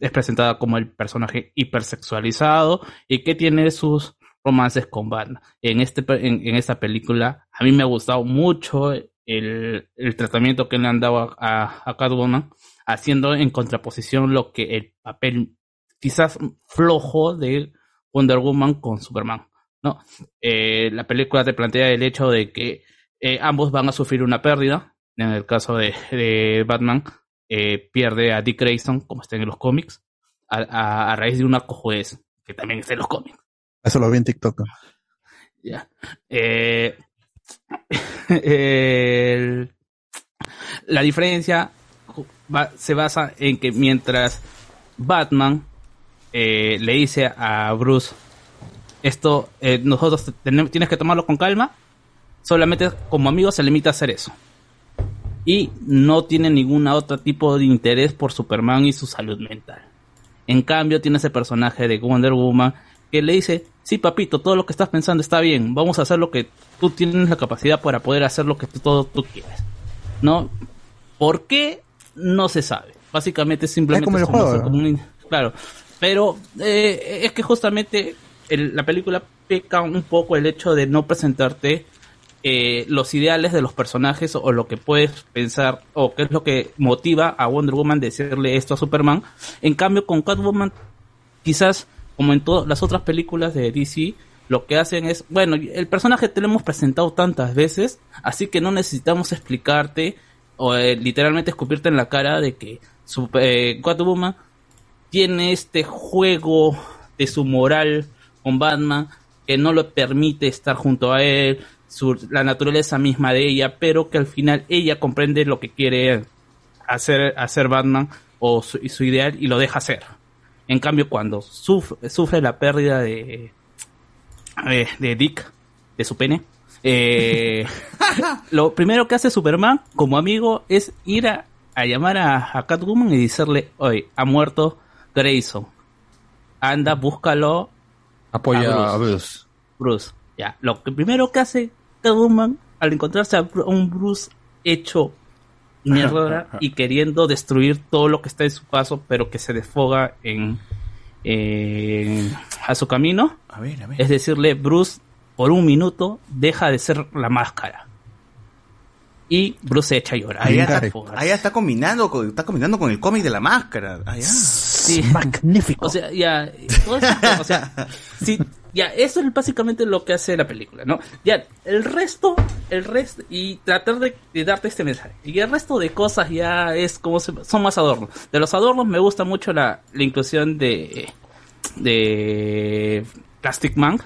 es presentada como el personaje hipersexualizado y que tiene sus romances con Batman. En, este, en, en esta película, a mí me ha gustado mucho el, el tratamiento que le han dado a, a, a Catwoman, haciendo en contraposición lo que el papel quizás flojo de Wonder Woman con Superman. ¿no? Eh, la película te plantea el hecho de que eh, ambos van a sufrir una pérdida. En el caso de, de Batman, eh, pierde a Dick Grayson, como está en los cómics, a, a- a raíz de una cojudez, que también está en los cómics. Eso lo vi en TikTok. Ya. Eh, el- la diferencia va- se basa en que mientras Batman eh, le dice a Bruce, esto eh, nosotros tenemos, tienes que tomarlo con calma, solamente como amigo se limita a hacer eso. Y no tiene ningún otro tipo de interés por Superman y su salud mental. En cambio, tiene ese personaje de Wonder Woman que le dice, sí, papito, todo lo que estás pensando está bien, vamos a hacer lo que tú tienes la capacidad para poder hacer lo que tú, todo tú quieres. ¿No? ¿Por qué? No se sabe. Básicamente simplemente como el como- juego. como un- claro. Pero eh, es que justamente el- la película peca un poco el hecho de no presentarte eh, los ideales de los personajes o lo que puedes pensar o qué es lo que motiva a Wonder Woman decirle esto a Superman. En cambio, con Catwoman, quizás como en todas las otras películas de DC, lo que hacen es, bueno, el personaje te lo hemos presentado tantas veces, así que no necesitamos explicarte o eh, literalmente escupirte en la cara de que eh, Catwoman tiene este juego de su moral con Batman que no le permite estar junto a él, su, la naturaleza misma de ella, pero que al final ella comprende lo que quiere hacer, hacer Batman o su, ideal y lo deja hacer. En cambio, cuando sufre, sufre la pérdida de, de, de Dick, de su pene, eh, lo primero que hace Superman como amigo es ir a, a llamar a, a Catwoman y decirle, oye, ha muerto Grayson. Anda, búscalo. Apoya a Bruce. Bruce. Ya, lo que primero que hace Catwoman al encontrarse a un Bruce hecho mierda y queriendo destruir todo lo que está en su paso, pero que se desfoga en, en- a su camino. A ver, a ver. Es decirle, Bruce, por un minuto, deja de ser la máscara. Y Bruce se echa a llorar. Ahí Ahí está, está. ahí está combinando, con, está combinando con el cómic de la máscara. Allá. Sí. Magnífico. O sea, ya, todo eso- o sea, sí, ya, eso es básicamente lo que hace la película, ¿no? Ya, el resto, el resto, y tratar de, de darte este mensaje. Y el resto de cosas ya es como se- son más adornos. De los adornos me gusta mucho la, la inclusión de, de Plastic Man.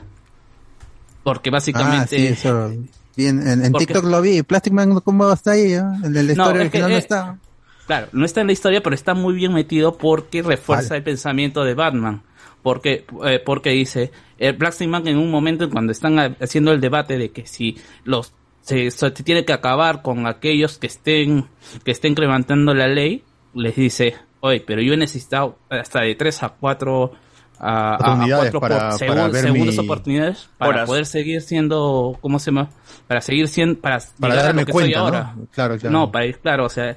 Porque Ah, básicamente... sí, eso. Bien, en, en Porque- TikTok lo vi. Plastic Man, ¿cómo está ahí? eh? El de la No, historia es que, no eh, está. Claro, no está en la historia, pero está muy bien metido porque refuerza Vale. el pensamiento de Batman. Porque, eh, porque dice, el Black Man en un momento cuando están ha- haciendo el debate de que si los se, se tiene que acabar con aquellos que estén que estén levantando la ley, les dice, oye, pero yo he necesitado hasta de tres a cuatro a, Oportunidades cuatro para- por- para ver segundos mi- oportunidades para Horas. poder seguir siendo, ¿cómo se llama? Para seguir siendo, para, Para llegar a darme lo que soy cuenta, ¿no? ahora. Claro, claro. No, para ir, claro, o sea,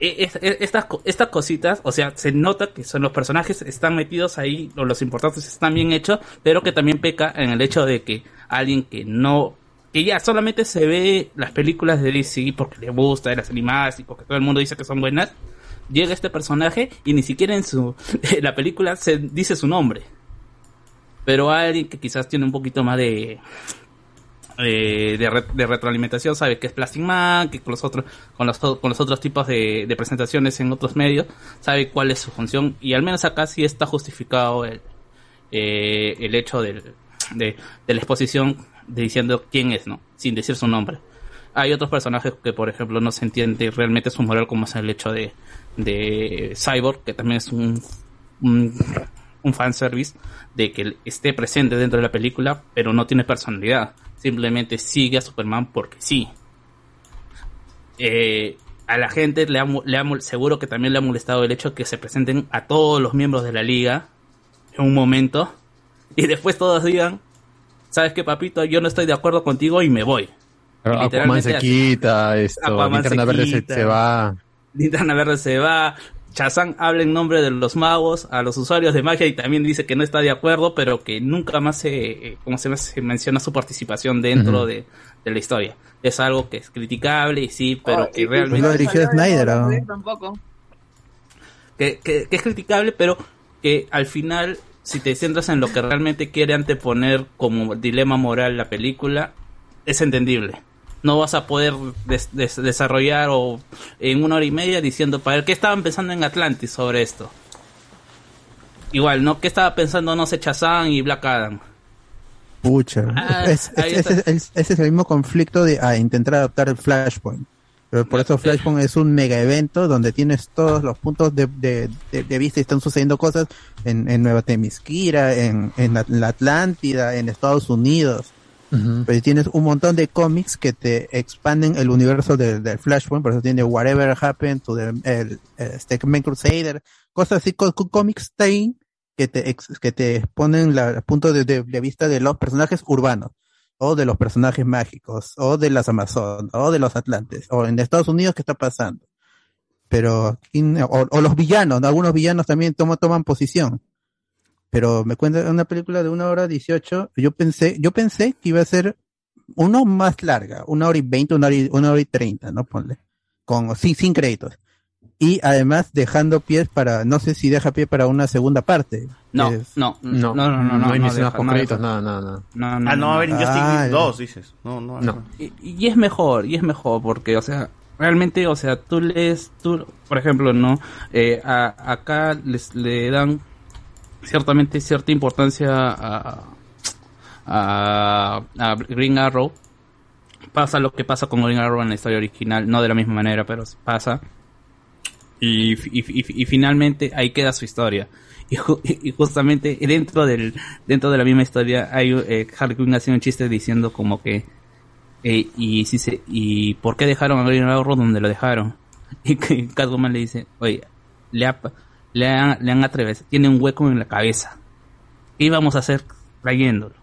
es- es- estas, estas cositas, o sea, se nota que son los personajes están metidos ahí, o los importantes están bien hechos, pero que también peca en el hecho de que alguien que no, que ya solamente se ve las películas de DC porque le gusta, de las animadas y porque todo el mundo dice que son buenas, llega este personaje y ni siquiera en su, en la película se dice su nombre. Pero alguien que quizás tiene un poquito más de, eh, de, re- de retroalimentación sabe que es Plastic Man, que con los otros, con los, con los otros tipos de, presentaciones en otros medios, sabe cuál es su función y al menos acá sí está justificado el, eh, el hecho del, de, la exposición diciendo quién es, ¿no? Sin decir su nombre. Hay otros personajes que, por ejemplo, no se entiende realmente su moral, como es el hecho de, de Cyborg, que también es un, un, un fanservice, de que esté presente dentro de la película, pero no tiene personalidad. Simplemente sigue a Superman porque sí. Eh, a la gente le ha, le ha seguro que también le ha molestado el hecho de que se presenten a todos los miembros de la liga en un momento y después todos digan, ¿sabes qué, papito? Yo no estoy de acuerdo contigo y me voy. Pero Aquaman se quita, esto, Aquaman Linterna se Verde se va. Linterna Verde se va. Shazam habla en nombre de los magos a los usuarios de magia y también dice que no está de acuerdo, pero que nunca más se, eh, ¿cómo se, menciona su participación dentro de, de la historia. Es algo que es criticable y sí, pero Oh, que y- y realmente... no dirigió Snyder, moda, ¿o? ¿eh? Tampoco. que, que- que es criticable, pero que al final, si te centras en lo que realmente quiere anteponer como dilema moral la película, es entendible. No vas a poder des- des- desarrollar o en una hora y media diciendo para ver qué estaban pensando en Atlantis sobre esto. Igual, ¿no? ¿Qué estaba pensando, no sé, Shazam y Black Adam? Pucha. Ah, Es- es- ese, es, ese es el mismo conflicto de a intentar adaptar el Flashpoint. Pero por eso Flashpoint es un mega evento donde tienes todos los puntos de, de, de- de vista y están sucediendo cosas en, en Nueva Temisquira, en, en la Atlántida, en Estados Unidos. Pero tienes un montón de cómics que te expanden el universo del del Flashpoint, por eso tiene Whatever Happened to the, el, este, Crusader, cosas así, co- co- cómics que te, ex- que te exponen el punto de, de- de vista de los personajes urbanos, o de los personajes mágicos, o de las Amazonas, o de los Atlantes, o en Estados Unidos, ¿qué está pasando? Pero, o, o los villanos, ¿no? algunos villanos también toman, toman posición. Pero me cuenta una película de una hora dieciocho, yo pensé, yo pensé que iba a ser uno más larga, una hora y veinte, una hora y, una hora y treinta, ¿no? Ponle. Con, sin, sin créditos. Y además dejando pies para, no sé si deja pie para una segunda parte. No, Es- no, no, no, no, no, no hay no deja, con no créditos, nada, nada, nada. No, Ah, no a Justice Ah, ya. 2, dices. No, no. No. Y, y es mejor, y es mejor, porque, o sea, realmente, o sea, tú lees, tú, por ejemplo, ¿no? Eh, a- acá les, le dan ciertamente cierta importancia a, a, Green Arrow. Pasa lo que pasa con Green Arrow en la historia original, no de la misma manera, pero pasa. Y, y, finalmente ahí queda su historia. Y, ju- y justamente dentro del dentro de la misma historia hay eh, Harley Quinn hace un chiste diciendo como que y si y por qué dejaron a Green Arrow donde lo dejaron y que Catwoman le dice oye le ha, le han, le han atravesado tiene un hueco en la cabeza qué íbamos a hacer trayéndolo.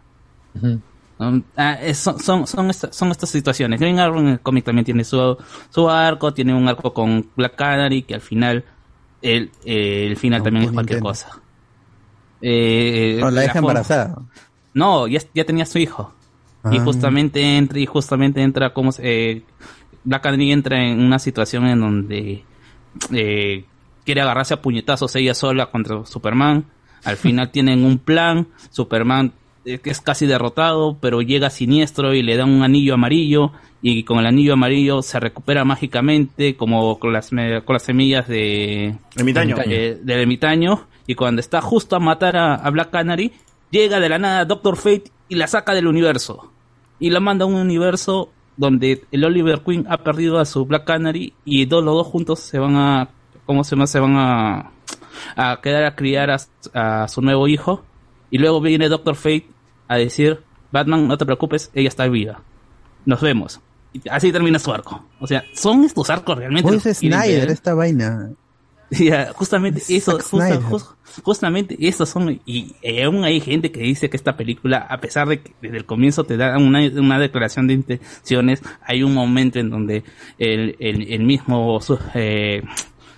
¿no? Ah, es- son, son, son, esta- son estas situaciones. Green Arrow en el cómic también tiene su, su arco, tiene un arco con Black Canary, que al final, el, el final No, también es con cualquier cosa. Eh, No, la deja embarazada. No, ya, ya tenía su hijo. Y Ah. justamente entra, y justamente entra como eh, Black Canary entra en una situación en donde eh, quiere agarrarse a puñetazos ella sola contra Superman. Al final tienen un plan. Superman es casi derrotado, pero llega siniestro y le da un anillo amarillo. Y con el anillo amarillo se recupera mágicamente, como con las, con las semillas de, Ermitaño. eh, del ermitaño. Y cuando está justo a matar a, a Black Canary, llega de la nada Doctor Fate y la saca del universo. Y la manda a un universo donde el Oliver Queen ha perdido a su Black Canary y dos, los dos juntos se van a, ¿cómo se llama? Se van a, a quedar a criar a, a su nuevo hijo. Y luego viene Doctor Fate a decir, Batman, no te preocupes, ella está viva. Nos vemos. Y así termina su arco. O sea, son estos arcos realmente. Pues es Snyder, esta vaina. Justamente eso, justa- justamente esos son, y aún hay gente que dice que esta película, a pesar de que desde el comienzo te da una, una declaración de intenciones, hay un momento en donde el, el, el mismo eh,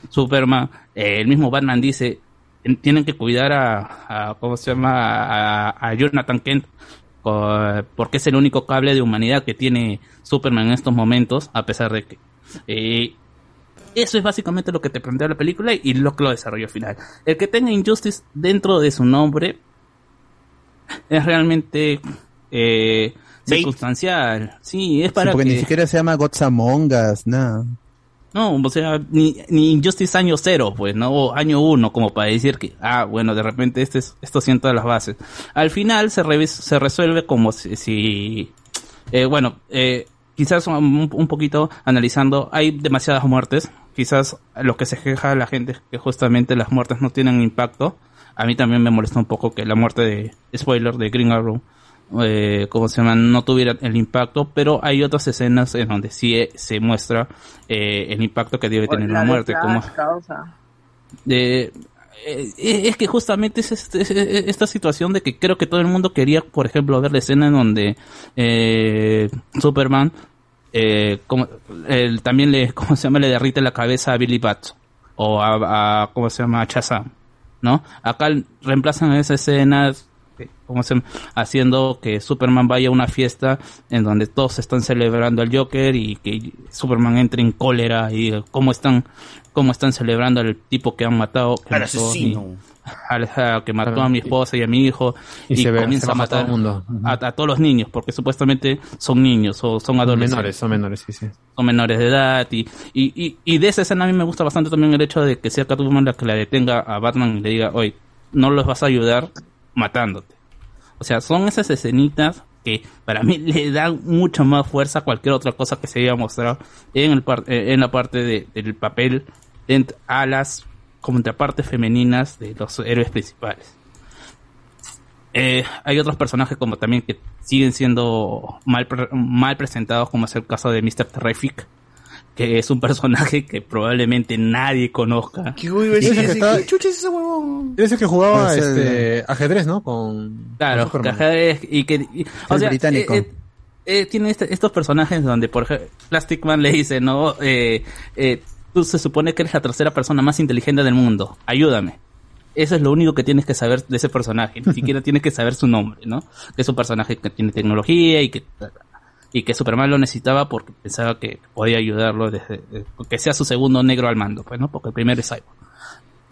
Superman, eh, el mismo Batman dice, "En- tienen que cuidar a, a ¿cómo se llama? A, a Jonathan Kent, porque es el único cable de humanidad que tiene Superman en estos momentos, a pesar de que... eh, eso es básicamente lo que te plantea la película y lo que lo desarrolló al final. El que tenga Injustice dentro de su nombre es realmente eh, circunstancial. Sí, es Sí, para porque que... ni siquiera se llama Gods Among Us, nada. No, o sea, ni, ni Injustice año cero, pues, ¿no? O año uno, como para decir que, ah, bueno, de repente este es, esto sienta las bases. Al final se, revis- se resuelve como si, eh, bueno, eh, quizás un, un poquito analizando, hay demasiadas muertes, quizás lo que se queja la gente es que justamente las muertes no tienen impacto. A mí también me molesta un poco que la muerte de, spoiler, de Green Arrow, eh, como se llama, no tuviera el impacto, pero hay otras escenas en donde sí eh, se muestra eh, el impacto que debe tener La de muerte, como causa. de eh, es que justamente es, este- es- es esta situación de que creo que todo el mundo quería, por ejemplo, ver la escena en donde eh, Superman eh, como, él también le, ¿cómo se llama? Le derrite la cabeza a Billy Bat o a, a ¿cómo se llama? A Shazam, ¿no? Acá reemplazan esa escena eh, ¿cómo se haciendo que Superman vaya a una fiesta en donde todos están celebrando al Joker y que Superman entre en cólera y eh, cómo están cómo están celebrando al tipo que han matado que Al mató a mi- asesino. al- a- que mató a mi esposa y a mi hijo Y y, se comienza se a todo matar el mundo. A todos los niños porque supuestamente son niños o son adolescentes Menores, son menores, sí, sí. son menores de edad y, y, y, y de esa escena a mí me gusta bastante también el hecho de que sea Catwoman la que la detenga a Batman y le diga, oye, no los vas a ayudar matándote. O sea, son esas escenitas que para mí le dan mucha más fuerza a cualquier otra cosa que se haya mostrado en, el par- eh, en la parte de- del papel a las contrapartes femeninas de los héroes principales. Eh, hay otros personajes como también que siguen siendo mal, mal presentados, como es el caso de Mr. Terrific, que es un personaje que probablemente nadie conozca. ¿Qué güey Ese que está- ¿Qué chucha es ese huevón? Eres el que jugaba Es el- este, ajedrez, ¿no? Con. Claro, con ajedrez y que y- o sea, británico. eh, eh, eh, tiene este- estos personajes donde por ejemplo Plastic Man le dice, "No, eh, eh, tú se supone que eres la tercera persona más inteligente del mundo. Ayúdame." Eso es lo único que tienes que saber de ese personaje. Ni siquiera tienes que saber su nombre, ¿no? Que es un personaje que tiene tecnología y que y que Superman lo necesitaba porque pensaba que podía ayudarlo desde que sea su segundo negro al mando, pues, ¿no? Porque el primero es Cyborg.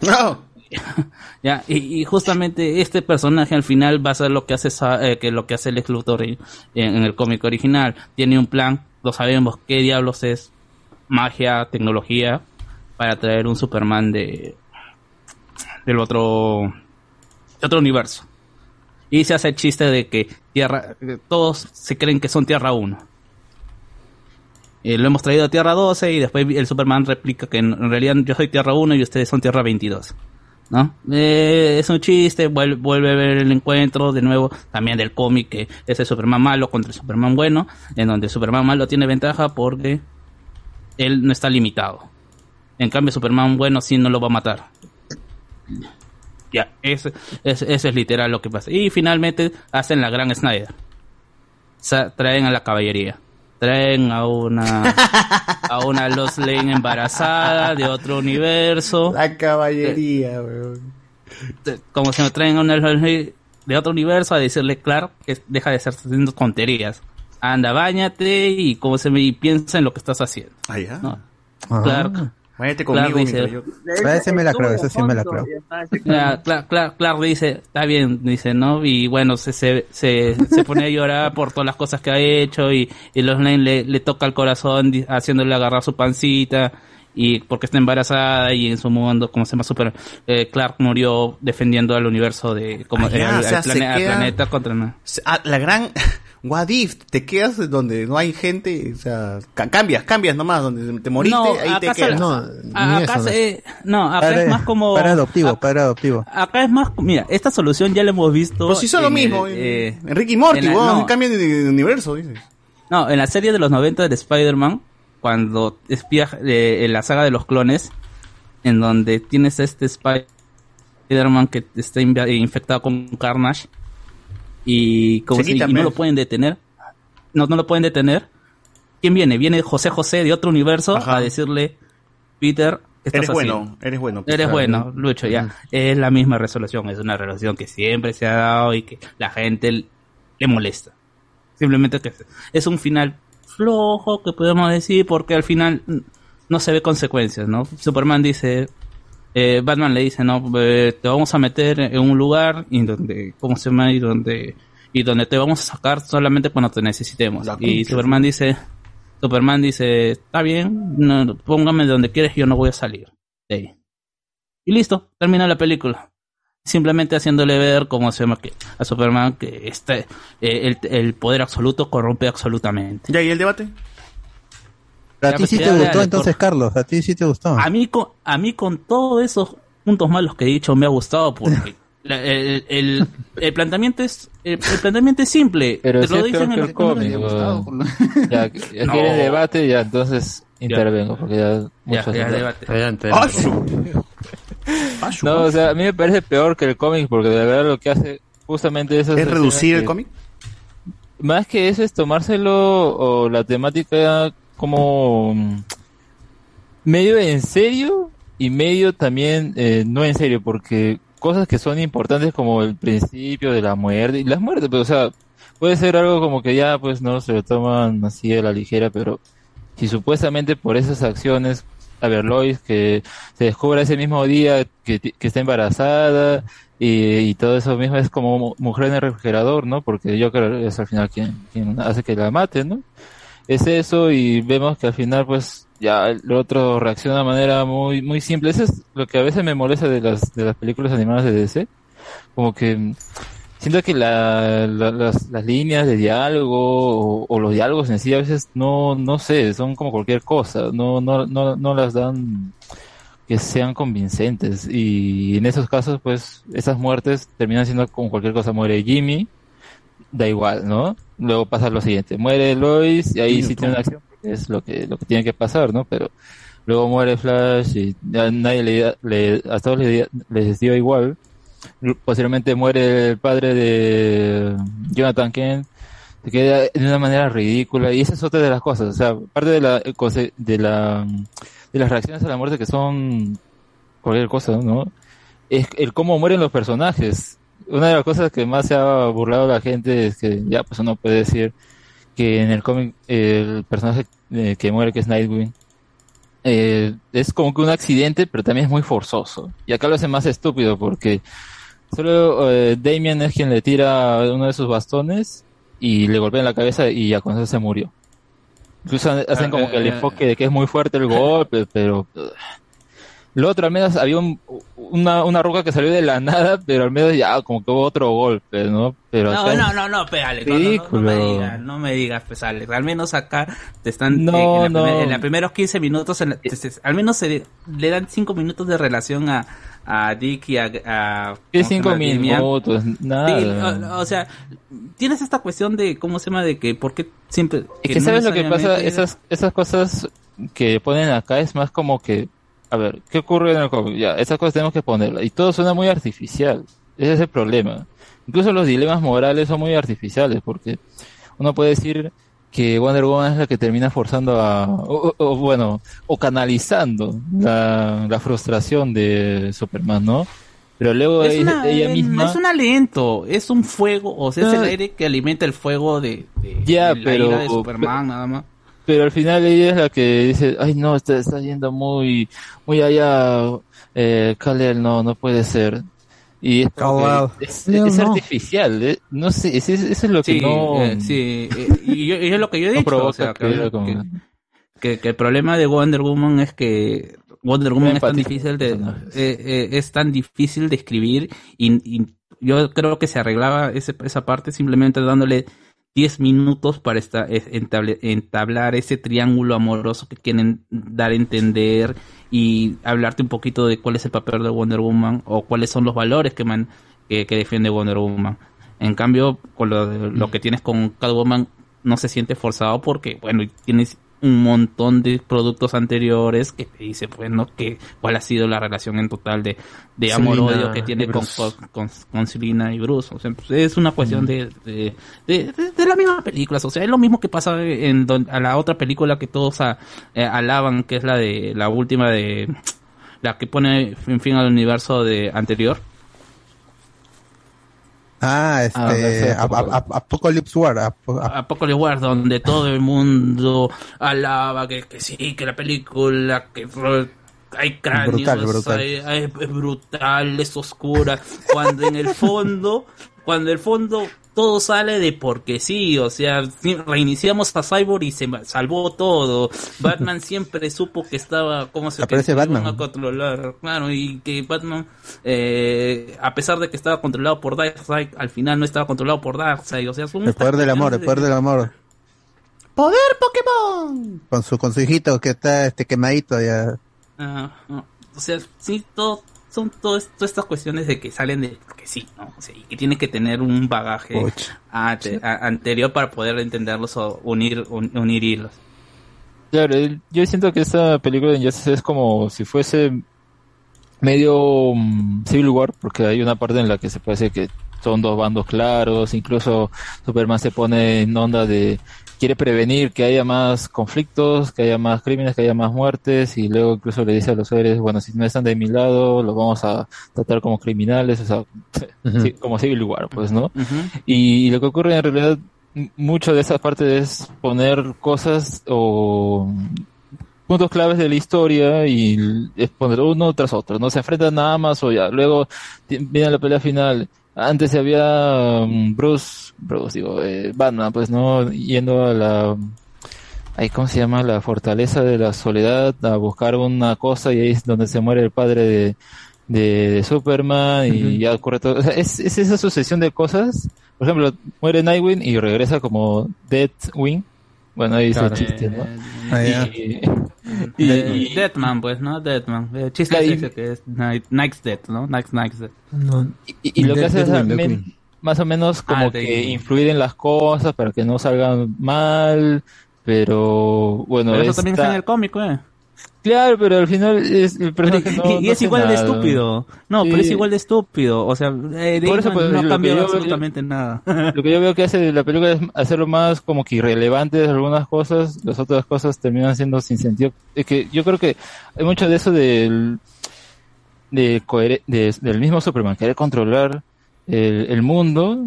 No. Ya, y, y justamente este personaje al final va a ser lo que hace eh, que lo que hace Lex Luthor en, en el cómic original. Tiene un plan, lo sabemos, qué diablos es magia, tecnología, para traer un Superman de del otro de otro universo. Y se hace el chiste de que Tierra eh, todos se creen que son Tierra 1. Eh, lo hemos traído a Tierra 12 y después el Superman replica que en, realidad yo soy Tierra 1 y ustedes son Tierra 22. ¿No? Eh, es un chiste, vuelve, vuelve a ver el encuentro de nuevo también del cómic que es el Superman malo contra el Superman bueno, en donde el Superman malo tiene ventaja porque él no está limitado. En cambio, Superman bueno sí no lo va a matar. Ya, eso, eso, eso es literal lo que pasa. Y finalmente hacen la gran Snyder. Traen a la caballería. Traen a una a una Lois Lane embarazada de otro universo. La caballería, weón. Te- Como si me traen a una Lois Lane de otro universo a decirle Clark que deja de estar haciendo tonterías. Anda, bañate y como se me y piensa en lo que estás haciendo. Ah, ya. ¿no? Ah. Clark, Váyate conmigo dice, mientras yo... Ese me la creo, ese sí me la creo. Clark dice, está bien, dice, ¿no? Y bueno, se, se, se, se pone a llorar por todas las cosas que ha hecho y, y los Lane le, le toca el corazón haciéndole agarrar su pancita y porque está embarazada y en su mundo, como se llama, super, eh, Clark murió defendiendo al universo de, como, Ah, ya, eh, al, o sea, al se plane- al queda- planeta contra... Ah, la gran... What if, te quedas donde no hay gente, o sea, ca- cambias, cambias nomás, donde te moriste, No, ahí te quedas. No, a- acá se- no, acá Padre- es más como... padre adoptivo, padre adoptivo. Acá es más, mira, esta solución ya la hemos visto. Pues son lo en mismo, el, en- eh, Morty, en la- no, cambian de, de universo, dices. No, en la serie de los 90 de Spider-Man, cuando espía eh, en la saga de los clones, en donde tienes a este Spider-Man que está infectado con Carnage y, como y quitan, no lo pueden detener. No, no lo pueden detener. ¿Quién viene? Viene José José de otro universo Ajá. a decirle, Peter, ¿qué estás Eres bueno, eres bueno. Eres Peter. bueno, Lucho, ya. Es la misma resolución, es una resolución que siempre se ha dado y que la gente le molesta. Simplemente que es un final flojo, que podemos decir, porque al final no se ve consecuencias, ¿no? Superman dice, eh, Batman le dice, no, eh, te vamos a meter en un lugar y donde, ¿cómo se llama? Y donde, y donde te vamos a sacar solamente cuando te necesitemos. La Y. Superman dice, Superman dice, está bien, no, póngame donde quieres, yo no voy a salir de ahí. Y listo, termina la película. Simplemente haciéndole ver cómo se llama que a Superman que este, eh, el, el poder absoluto corrompe absolutamente. ¿Ya y el debate? Pero a ti pues, sí te gustó por- entonces, Carlos, a ti sí te gustó. A mí, con, a mí con todos esos puntos malos que he dicho me ha gustado porque la- el, el, el planteamiento es el, el planteamiento es simple. Pero Te sí lo es dicen en el cómic, weón. Ya, ya No. debate, ya entonces intervengo, porque ya Ya, muchos ya, debate. Adelante. ¡Ah, adelante. su! No, o sea, a mí me parece peor que el cómic, porque de verdad lo que hace justamente eso ¿Es reducir el que- cómic? Más que eso es tomárselo o la temática como mm, medio en serio y medio también eh, no en serio, porque cosas que son importantes como el principio de la muerte, y las muertes, pero o sea, puede ser algo como que ya pues no se lo toman así a la ligera, pero si supuestamente por esas acciones, a ver, Lois, que se descubre ese mismo día que, que está embarazada y, y todo eso mismo es como mu- mujer en el refrigerador, ¿no? Porque yo creo que es al final quien, quien hace que la mate, ¿no? Es eso y vemos que al final pues ya el otro reacciona de manera muy muy simple. Eso es lo que a veces me molesta de las de las películas animadas de DC. Como que siento que la, la- las, las líneas de diálogo o, o los diálogos en sí a veces no, no sé, son como cualquier cosa, no, no, no, no las dan que sean convincentes y en esos casos pues esas muertes terminan siendo como cualquier cosa, muere Jimmy, da igual, ¿no? Luego pasa lo siguiente, muere Lois y ahí sí tiene una acción es lo que, lo que tiene que pasar, ¿no? Pero luego muere Flash y ya nadie le, le- a todos les, les dio igual. Posteriormente muere el padre de Jonathan Kent, se queda de una manera ridícula y esa es otra de las cosas, o sea, parte de la, conse- de la, de las reacciones a la muerte que son cualquier cosa, ¿no? Es el cómo mueren los personajes. Una de las cosas que más se ha burlado la gente es que ya pues uno puede decir que en el cómic el personaje eh, que muere que es Nightwing eh, es como que un accidente pero también es muy forzoso. Y acá lo hace más estúpido porque solo eh, Damian es quien le tira uno de sus bastones y le golpea en la cabeza y ya con eso se murió. Incluso hacen como que el eh, enfoque de que es muy fuerte el golpe pero lo otro, al menos había un- una, una roca que salió de la nada, pero al menos ya como que hubo otro golpe, ¿no? Pero No, no, no, no, Alex, no, no, no, me digas, no me digas, pues, Alex. Al menos acá te están, No, eh, en, la no. primer- en los primeros 15 minutos, en la- te- te- al menos se, le dan 5 minutos de relación a, a Dick y a... a ¿Qué ¿cómo se cinco llama? Damian. minutos? Nada. Sí, o, o sea, tienes esta cuestión de, ¿cómo se llama? De que, ¿por qué siempre... Es que sabes lo que pasa, esas, esas cosas que ponen acá es más como que, a ver, ¿qué ocurre en el cómic? Ya, esas cosas tenemos que ponerlas. Y todo suena muy artificial. Ese es el problema. Incluso los dilemas morales son muy artificiales porque uno puede decir que Wonder Woman es la que termina forzando a, o, o- bueno, o canalizando la, la frustración de Superman, ¿no? Pero luego Es ella, una, ella misma... no es un aliento, es un fuego, o sea, es el aire que alimenta el fuego de, de- Ya, de la pero- ira de Superman, nada más. Pero al final ella es la que dice, ay no, está, está yendo muy, muy allá, eh, Kal-El, no, no puede ser. Y es, que Kal-El. es, No, es no. artificial, eh, no sé, es- es- eso es lo que Sí, no... eh, sí, eh, y, yo- y es lo que yo he no dicho, provoca o sea, que que, haya como- que- que- que el problema de Wonder Woman es que Wonder Woman es tan difícil de, eh, eh, es tan difícil de escribir y, y yo creo que se arreglaba ese- esa parte simplemente dándole 10 minutos para esta, entablar ese triángulo amoroso que quieren dar a entender y hablarte un poquito de cuál es el papel de Wonder Woman o cuáles son los valores que, man, que, defiende Wonder Woman. En cambio, con lo, lo que tienes con Catwoman no se siente forzado porque, bueno, tienes un montón de productos anteriores que te dice, bueno, que cuál ha sido la relación en total de, de amor-odio que tiene con, con, con Selina y Bruce. O sea, pues, es una cuestión de, de, de, de- de la misma película. O sea, es lo mismo que pasa en don- a la otra película que todos a- eh, alaban, que es la de la última de la que pone en fin al universo de anterior. Ah, este, Ah, sí, Ap- Ap- Ap- Apocalypse War. Ap- Ap- Apocalypse War, donde todo el mundo alaba que, que sí, que la película, que hay cráneos, Brutal, brutal. hay- hay- es brutal, es oscura, cuando en el fondo, cuando en el fondo todo sale de porque sí, o sea, reiniciamos a Cyborg y se salvó todo. Batman siempre supo que estaba, ¿cómo se Aparece Batman. a controlar? Claro, y que Batman, eh, a pesar de que estaba controlado por Darkseid, al final no estaba controlado por Darkseid, o sea, son El poder del amor, el poder del amor. ¡Poder Pokémon! Con su, con su hijito que está este quemadito ya. Ajá, no. O sea, sí, todo, son todas, todas estas cuestiones de que salen de que sí, ¿no? O sea, y que tiene que tener un bagaje ante- a- anterior para poder entenderlos o unir, un- unir hilos. Claro, yo siento que esta película de Injustice es como si fuese medio mm, Civil War, porque hay una parte en la que se decir que son dos bandos claros, incluso Superman se pone en onda de quiere prevenir que haya más conflictos, que haya más crímenes, que haya más muertes, y luego incluso le dice a los seres, bueno, si no están de mi lado, los vamos a tratar como criminales, o sea, sí, como Civil War, pues, ¿no? Y lo que ocurre en realidad, mucho de esa parte es poner cosas o puntos claves de la historia y es poner uno tras otro, no se enfrentan nada más o ya. Luego viene la pelea final. Antes había mm, Bruce, Bruce digo, eh, Batman, pues no, yendo a la, ahí cómo se llama, la fortaleza de la soledad a buscar una cosa y ahí es donde se muere el padre de, de, de Superman y ya ocurre todo. O sea, es, es esa sucesión de cosas. Por ejemplo, muere Nightwing y regresa como Deathwing. Bueno, ahí dice el Claro. chiste, ¿no? Ah, ya. Y, De- y- Deadman, pues, ¿no? Deadman. El chiste es y- ese que es Night, Night's Dead, ¿no? Night's, Night's Dead. y, y lo que hace es más o menos como Ah, que de- influir en las cosas para que no salgan mal, Pero bueno, Pero eso también está en el cómic, eh. Claro, pero al final es, el personaje no- y no es igual de estúpido. No, pero es igual de estúpido. O sea, eh, Por eso, pues, no ha cambiado absolutamente nada. Lo que yo veo que hace la película es hacerlo más como que irrelevantes algunas cosas, las otras cosas terminan siendo sin sentido. Es que yo creo que hay mucho de eso del, de de- del mismo Superman, querer controlar el, el mundo,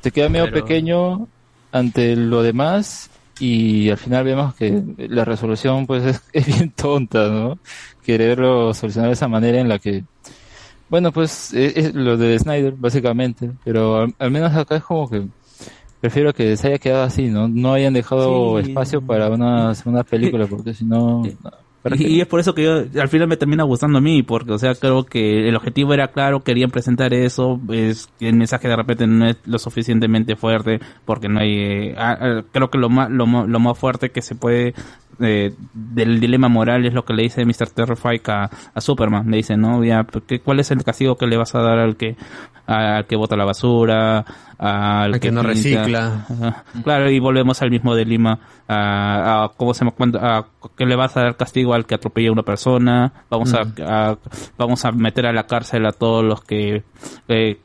te queda medio Pero- pequeño ante lo demás y al final vemos que la resolución pues es, es bien tonta, ¿no? Quererlo solucionar de esa manera en la que bueno, pues es, es lo de Snyder, básicamente. Pero al, al menos acá es como que prefiero que se haya quedado así, ¿no? No hayan dejado Sí. espacio para una segunda película, porque si no... no, ¿para Y, es por eso que yo, al final me termina gustando a mí, porque, o sea, creo que el objetivo era claro, querían presentar eso, es el mensaje de repente no es lo suficientemente fuerte, porque no hay, eh, ah, ah, creo que lo más, lo más fuerte que se puede, eh, del dilema moral es lo que le dice Mr. Terrific a, a Superman, le dice, no, ya, ¿qué- ¿cuál es el castigo que le vas a dar al que, al que bota la basura, al, Al que no pinta? recicla. Ajá. Claro, y volvemos al mismo dilema, a, a cómo se a que le vas a dar castigo al que atropella a una persona, vamos a, a- vamos a meter a la cárcel a todos los que eh,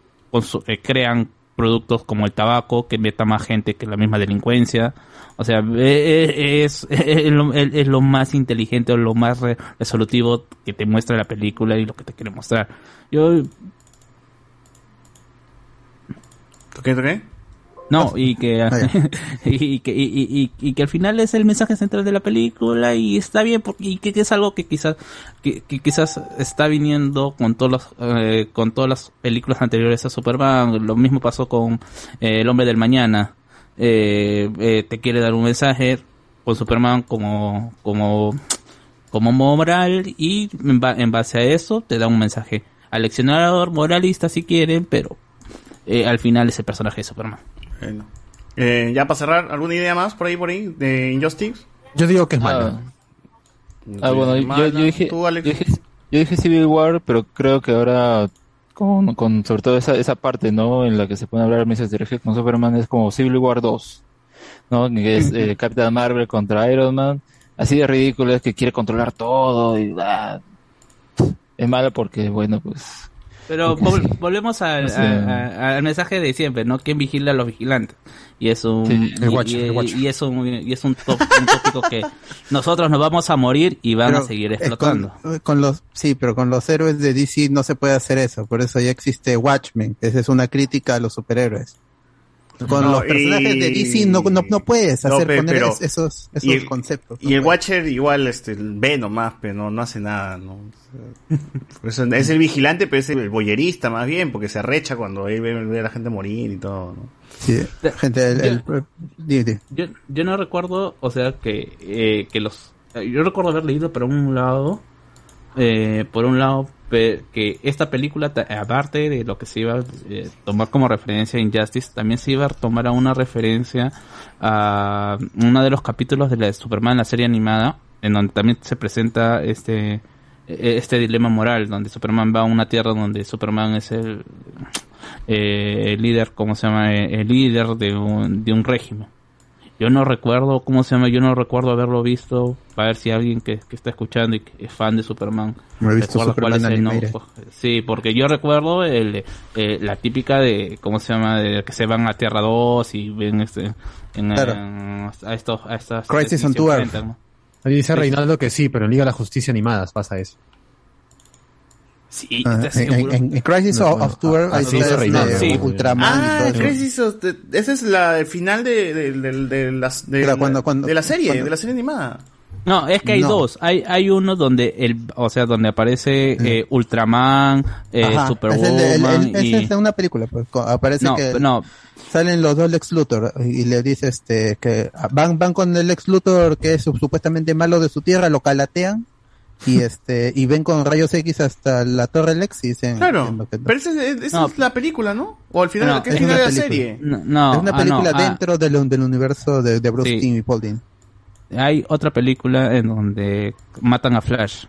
eh, crean productos como el tabaco, que meta más gente que la misma delincuencia. O sea, eh, eh, es, es, lo, es- lo más inteligente o lo más re- resolutivo que te muestra la película y lo que te quiere mostrar. Yo, ¿Tú qué? ¿Tú qué? No, y que, y, que y, y- y- y que al final es el mensaje central de la película y está bien porque y que, que es algo que quizás que, que quizás está viniendo con todos los eh, con todas las películas anteriores a Superman lo mismo pasó con eh, el hombre del mañana Eh, eh, te quiere dar un mensaje con Superman como como como moral y en, ba- en base a eso te da un mensaje aleccionador moralista si quieren pero eh, al final es el personaje de Superman Bueno. Eh, ya para cerrar, ¿alguna idea más por ahí, por ahí, de Injustice? Yo digo que es Ah, malo. Ah, bueno, yo dije, yo dije Civil War, pero creo que ahora con, con sobre todo esa, esa parte, ¿no? En la que se puede hablar Mrs. Terrific con Superman es como Civil War 2, ¿no? Que es eh, Captain Marvel contra Iron Man. Así de ridículo es que quiere controlar todo y ah, es malo porque, bueno, pues Pero vol- volvemos al, sea- a- a- al mensaje de siempre, ¿no? ¿Quién vigila a los vigilantes? Y es un, Sí, el y- el y es un, y es un, top- un tópico que nosotros nos vamos a morir y van a seguir eh, explotando. Con, con los, sí, pero con los héroes de DC no se puede hacer eso. Por eso ya existe Watchmen. Esa es una crítica a los superhéroes. Con No, los personajes y- de DC no, no, no puedes No, hacer pe- poner pero- es- esos, esos y el- conceptos. Y el Watcher igual este, ve nomás, pero no, no hace nada, ¿no? Por eso es el vigilante, pero es el boyerista más bien, porque se arrecha cuando él ve, ve a la gente morir y todo, ¿no? Sí, gente, el, el-. Yo, yo no recuerdo, o sea, que, eh, que los... eh, Yo recuerdo haber leído por un lado, eh, por un lado, que esta película, aparte de lo que se iba a eh, tomar como referencia a Injustice, también se iba a tomar a una referencia a uno de los capítulos de la de Superman, la serie animada, en donde también se presenta este eh, este dilema moral, donde Superman va a una tierra donde Superman es el, eh, el líder, ¿cómo se llama? Eh, El líder de un, de un régimen. Yo no recuerdo, ¿cómo se llama? Yo no recuerdo haberlo visto. Para ver si alguien que, que está escuchando y que es fan de Superman. No he visto recuerda cuál Superman es el nombre. Sí, porque yo recuerdo el, eh, la típica de, ¿cómo se llama? De que se van a Tierra 2 y ven este, en, Claro. en- a estos, a estas. Crisis on enfrentan, ¿no? Ahí dice Reinaldo que sí, pero en Liga de la Justicia Animadas pasa eso. Sí, Ah, ¿estás en, en- en Crisis No, of, of Tour, ah, ahí sí, Reinaldo. Sí. Ultraman y Ah, todo eso. Crisis of esa es la el final de, de, de, de las- de la, cuando- cuando- de la serie, cuando- de la serie animada. No, es que hay No. dos. Hay, hay uno donde el, o sea, donde aparece eh, Ultraman, eh, Ajá, Superwoman es el de- el- el- y... esa es de una película, pues, aparece No, que no, salen los dos Lex Luthor y le dice este que van van con el Lex Luthor que es supuestamente malo de su tierra, lo calatean y este y ven con rayos X hasta la Torre Lex y dicen Claro. que no. Pero esa, es- esa No. es la película, ¿no? O al final, No, ¿qué es final de la serie? no, no, es una ah, película ah, dentro del, del universo de, de Bruce Sí. Timm y Paul Dini. hay otra película en donde matan a Flash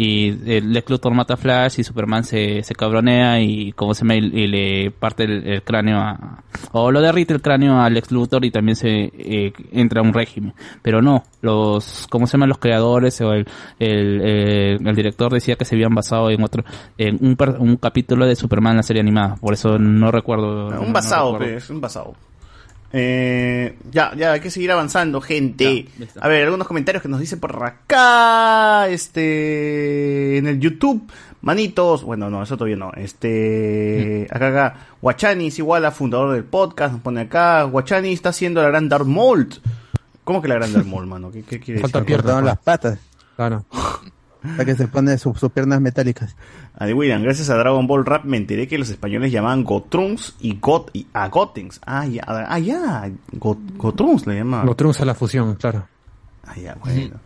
y el Lex Luthor mata a Flash y Superman se, se cabronea y como se llama y, le parte el, el cráneo a, o lo derrite el cráneo a Lex Luthor y también se eh, entra a un régimen. Pero no, los, ¿cómo se llaman los creadores o el, el, eh, el director decía que se habían basado en otro, en un, un capítulo de Superman en la serie animada, por eso no recuerdo. no- Un no basado, recuerdo. pues, un basado. Eh, ya, ya, hay que seguir avanzando, gente. A ver, algunos comentarios que nos dicen por acá, este, en el YouTube. Manitos, bueno, no, eso todavía no. Este, acá, acá, Guachani es igual a fundador del podcast, nos pone acá. Guachani está haciendo la gran Darth Maul. ¿Cómo que la gran Darth Maul, mano? ¿Qué, qué quiere Falta decir? piernas, las patas. Claro. Para que se pone sus sus piernas metálicas. Adivinen, gracias a Dragon Ball Rap me enteré que los españoles llamaban Gotrunks y Got y a Gotenks. Ah, ya, ah, ya, Got, Gotrunks le llamaban. Lo trunza la fusión, claro. Ah, ya, bueno.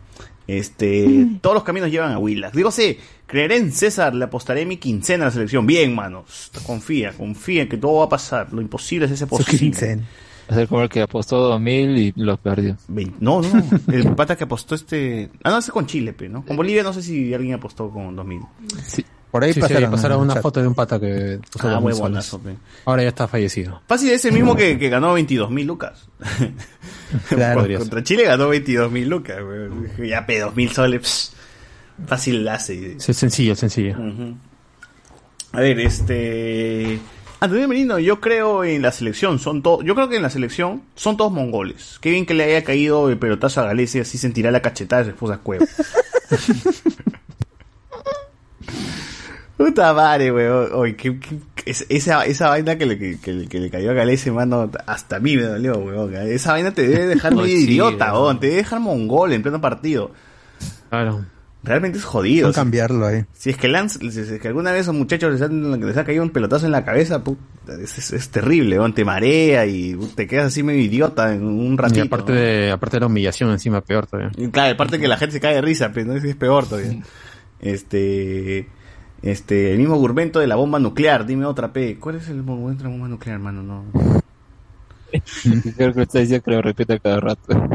Este, todos los caminos llevan a Willax. Digo, sí, creeré en César, le apostaré mi quincena a la selección. Bien, mano. Confía, confía en que todo va a pasar. Lo imposible es ese posible. Va a ser como el que apostó 2000 y lo perdió. No, no, el pata que apostó este. Ah, no, ese con Chile, pe, ¿no? Con Bolivia no sé si alguien apostó con 2000. Por ahí Sí, sí, pasaron, pasaron en el una chat. foto de un pata que puso Ah, huevonazo. Ahora ya está fallecido. Fácil es el mismo que, que ganó 22 mil lucas. Claro. Contra Chile ganó 22 mil lucas, güey. Ya pe, 2 mil soles. pss, Fácil la hace. Es sencillo, sencillo. Ujú. A ver, este. Antonio Merino, yo creo en la selección. Son todos, yo creo que en la selección son todos mongoles. Qué bien que le haya caído el pelotazo a Galicia, así sentirá la cachetada de su esposa Cueva. Puta madre, weón. Esa, esa vaina que le, que, que le- que le cayó a Galese, mano, hasta a mí me dolió, weón. Esa vaina te debe dejar sí, idiota, weón. weón. Te debe dejar mongol en pleno partido. Claro. Realmente es jodido. Cambiarlo ahí. Si es que, Lance, si es que alguna vez a esos muchachos les, han- les ha caído un pelotazo en la cabeza, puta, es, es- es terrible, weón. te marea y te quedas así medio idiota en un Y ratito. aparte de, aparte de la humillación encima, peor todavía. Y claro, aparte que la gente se cae de risa, pero no es, es peor todavía. Este, este, el mismo Gurmento de la bomba nuclear, dime otra P. ¿Cuál es el momento de la bomba nuclear, hermano? No. Creo que está diciendo que lo repite cada rato.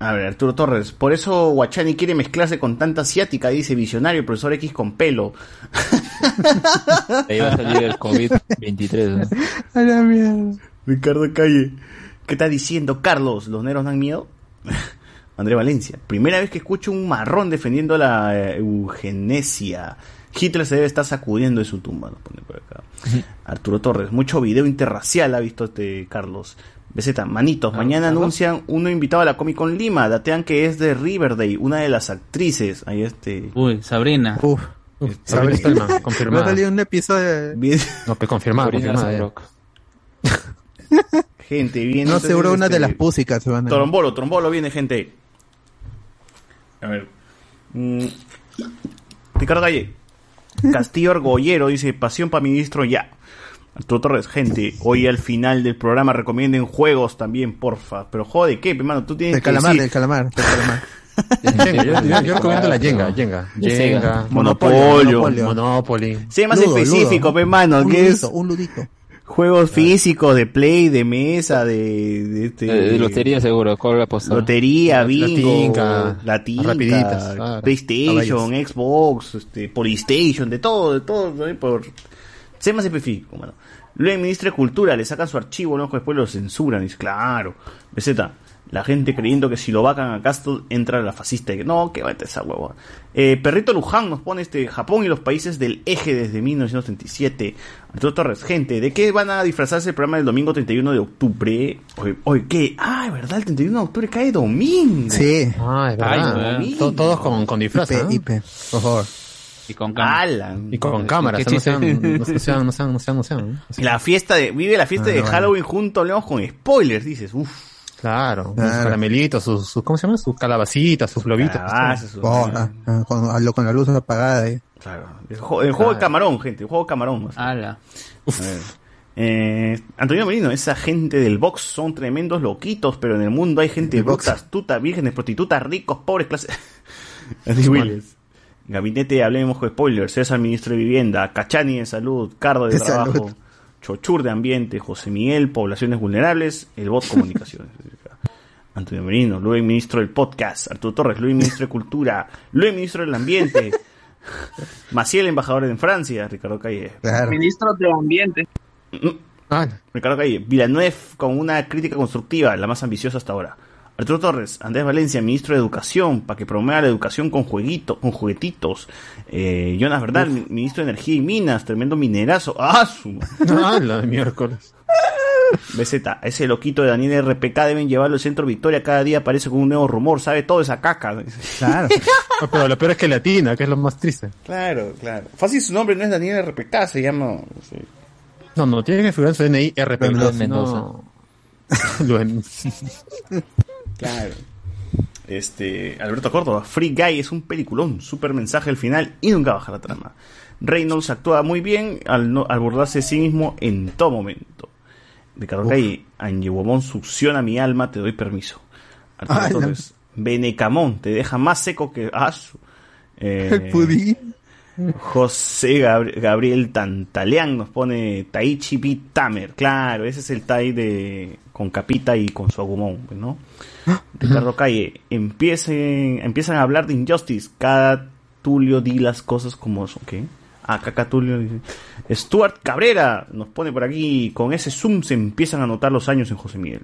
A ver, Arturo Torres. Por eso Guachani quiere mezclarse con tanta asiática, dice visionario, profesor X con pelo. Ahí va a salir el COVID-23. ¿no? A la mierda. Ricardo Calle. ¿Qué está diciendo Carlos? ¿Los negros dan miedo? André Valencia. Primera vez que escucho un marrón defendiendo la eh, eugenesia. Hitler se debe estar sacudiendo de su tumba, nos pone por acá. Arturo Torres. Mucho video interracial ha visto este Carlos. Beseta, manitos, mañana anuncian uno invitado a la Comic Con Lima. Datean que es de Riverdale, una de las actrices. Ahí este. Uy, Sabrina. Uf. Sabrina Spellman, Va a confirmada. salir un episodio. Bien. No, que confirmada, Sabrina confirmada. Gente, viene. No, seguro una de este, las van a. Trombolo, trombolo viene, gente. A ver. Mm. Ricardo Galle. Castillo Argollero dice, pasión para ministro ya. Arturo Torres, gente, hoy al final del programa recomienden juegos también, porfa. Pero jode, ¿qué, hermano? Tú tienes El que calamar, decir- el calamar, el calamar. Jenga, yo, yo- yo recomiendo la Jenga, Jenga. Jenga. Monopolio. Monopoly. Sé más Ludo, específico, pe, mano, Un que es ludito, un ludito. juegos físicos de play, de mesa, de, de, este- Eh, de lotería seguro, ¿cuál la? Lotería, La- la bingo, tinca, la tinca, rapiditas, claro. PlayStation, Xbox, este, Polystation, de todo, de todo, ¿no? por ser más específico, mano. Luego el ministro de Cultura le sacan su archivo, ¿no? Después lo censuran, y dice, claro, BZ, la gente creyendo que si lo vacan a Castle entra la fascista. Y, no, que va a esa huevo. Eh, Perrito Luján nos pone este Japón y los países del eje desde 1937. Arturo Torres, gente, ¿de qué van a disfrazarse el programa del domingo 31 de octubre? Oye, oye, ¿qué? Ah, es verdad, el 31 de octubre cae domingo. Sí. Ah, es Ay, verdad. weón. To- todos con, con disfraz, IP, ¿no? IP, por favor. Y con cámara. Alan. Y con, con cámaras, no sean, no sean, no sean, no sean, no. Así. La fiesta de, vive la fiesta Ah, de. Halloween junto, hablemos con spoilers, dices, uff. Claro, Claro. sus caramelitos, sus, sus, ¿cómo se llama? Sus calabacitas, sus globitos. Calabazas, su- Oh, ah, ah, con, la luz apagada. ahí. Claro. El juego, el juego de camarón, gente, el juego de camarón. o sea. Eh, Antonio Merino, esa gente del box son tremendos loquitos, pero en el mundo hay gente bruta, box. astuta, vírgenes, prostitutas, ricos, pobres, clase. Andy Williams. Gabinete, hablemos con spoilers. César, ministro de Vivienda. Cachani de Salud. Cardo de De Trabajo. salud. Chochur de Ambiente. José Miguel, Poblaciones Vulnerables. El bot Comunicaciones. Antonio Merino, Luis Ministro del Podcast, Arturo Torres, Luis Ministro de Cultura, Luis Ministro del Ambiente, Maciel, embajador en Francia, Ricardo Calle. Ministro de Ambiente. Ricardo Calle, Villanueva con una crítica constructiva, la más ambiciosa hasta ahora. Arturo Torres, Andrés Valencia, ministro de Educación, para que promueva la educación con jueguito, con juguetitos. Eh, Jonas Verdal, mi- ministro de Energía y Minas, tremendo minerazo. ¡Ah, su Ah, la de miércoles. BZ, ese loquito de Daniel RPK deben llevarlo al centro Victoria. Cada día aparece con un nuevo rumor, sabe todo esa caca. Claro. Pero lo peor es que latina, que es lo más triste. Claro, claro. Fácil su nombre no es Daniel RPK, se llama. sí. No, no, tiene que figurar en su DNI RP. Luen si Mendoza. no-. Claro. Este, Alberto Córdoba, Free Guy es un peliculón, super mensaje al final y nunca baja la trama. Reynolds actúa muy bien al, no, al burlarse de sí mismo en todo momento. Ricardo Calle, Angie Guamón succiona mi alma, te doy permiso. Arturo Ay, Benecamón, te deja más seco que... Su- eh, El pudín. José Gabri- Gabriel Tantaleán nos pone Taichi B. Tamer. Claro, ese es el Tai de con capita y con su agumón, pues, ¿no? Ricardo Calle, empiecen, empiezan a hablar de Injustice. Cada Tulio di las cosas como son. ¿Qué? Ah, Caca Tulio dice. Stuart Cabrera nos pone por aquí. Con ese zoom se empiezan a notar los años en José Miguel.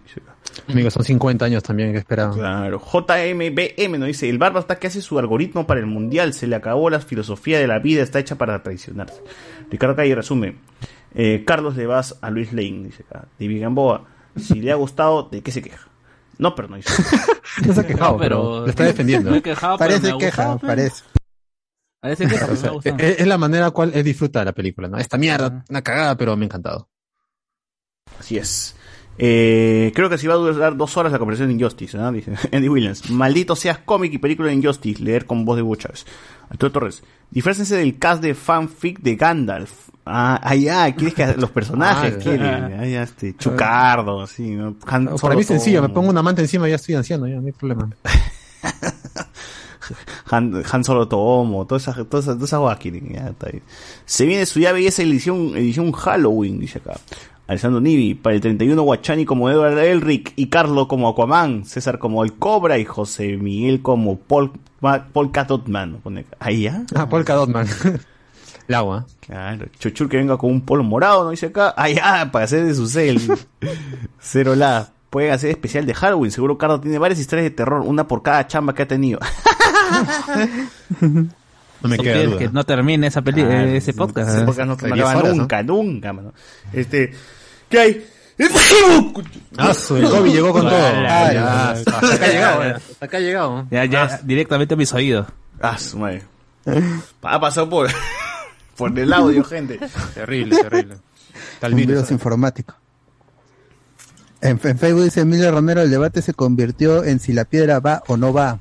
Amigos, son 50 años también que esperaban. Claro. JMBM nos dice, el barba está que hace su algoritmo para el mundial, se le acabó la filosofía de la vida, está hecha para traicionarse. Ricardo Calle resume, eh, Carlos le vas a Luis Lane, dice acá. Divi Gamboa, si le ha gustado, ¿de qué se queja? No, pero no dice. No se ha quejado, No, pero, pero- lo está defendiendo. Me he quejado, pero Parece me ha queja, gustado, pero- parece. Parece queja, O pero sea, me ha gustado. es, es la manera cual él disfruta de la película, ¿no? Esta mierda, una cagada, pero me ha encantado. Así es. Eh, creo que si va a durar dos horas la conversación de Injustice, ¿no? Dice Andy Williams. Maldito seas cómic y película de Injustice. Leer con voz de Hugo Chávez. Arturo Torres. Disfrácense del cast de fanfic de Gandalf. Ah, ah, ya, quieres que los personajes Ah, quieren. Ah, ya, este, Chucardo, así, ¿no? Han Para mí es sencillo, me pongo una manta encima y ya estoy anciano, ya no hay problema. Han, Han Solo Tomo, toda esa, toda esa, toda esa hueá quieren, ya, está bien. Se viene su ya belleza edición, edición Halloween, dice acá. Alessandro Nivi, para el 31 Guachani como Edward Elric y Carlo como Aquaman, César como el Cobra y José Miguel como Paul, Paul Catotman. Pone acá. Ahí ya. Ah, Polka Dotman. El agua. Claro, Chuchur que venga con un polo morado, ¿no? Dice acá. Ah, ya, para hacer de su cel. Cero la. Pueden hacer especial de Halloween. Seguro Carlos tiene varias historias de terror, una por cada chamba que ha tenido. No me ¿Tú queda duda. que no termine esa peli Ah, ese podcast. ese ¿eh? podcast no, no De acaba 10 horas, nunca, nunca, mano. Este. ¿Qué hay? Ah, su, el Gobi llegó con todo. Ah, Ya, hasta acá ha llegado, eh. Hasta acá ha llegado. Ya, ya, directamente a mis oídos. Ah, su madre. Ha pasado por, por el audio, gente. Terrible, terrible. Tal Un virus, virus informático. En, en Facebook dice Emilio Romero, el debate se convirtió en si la piedra va o no va.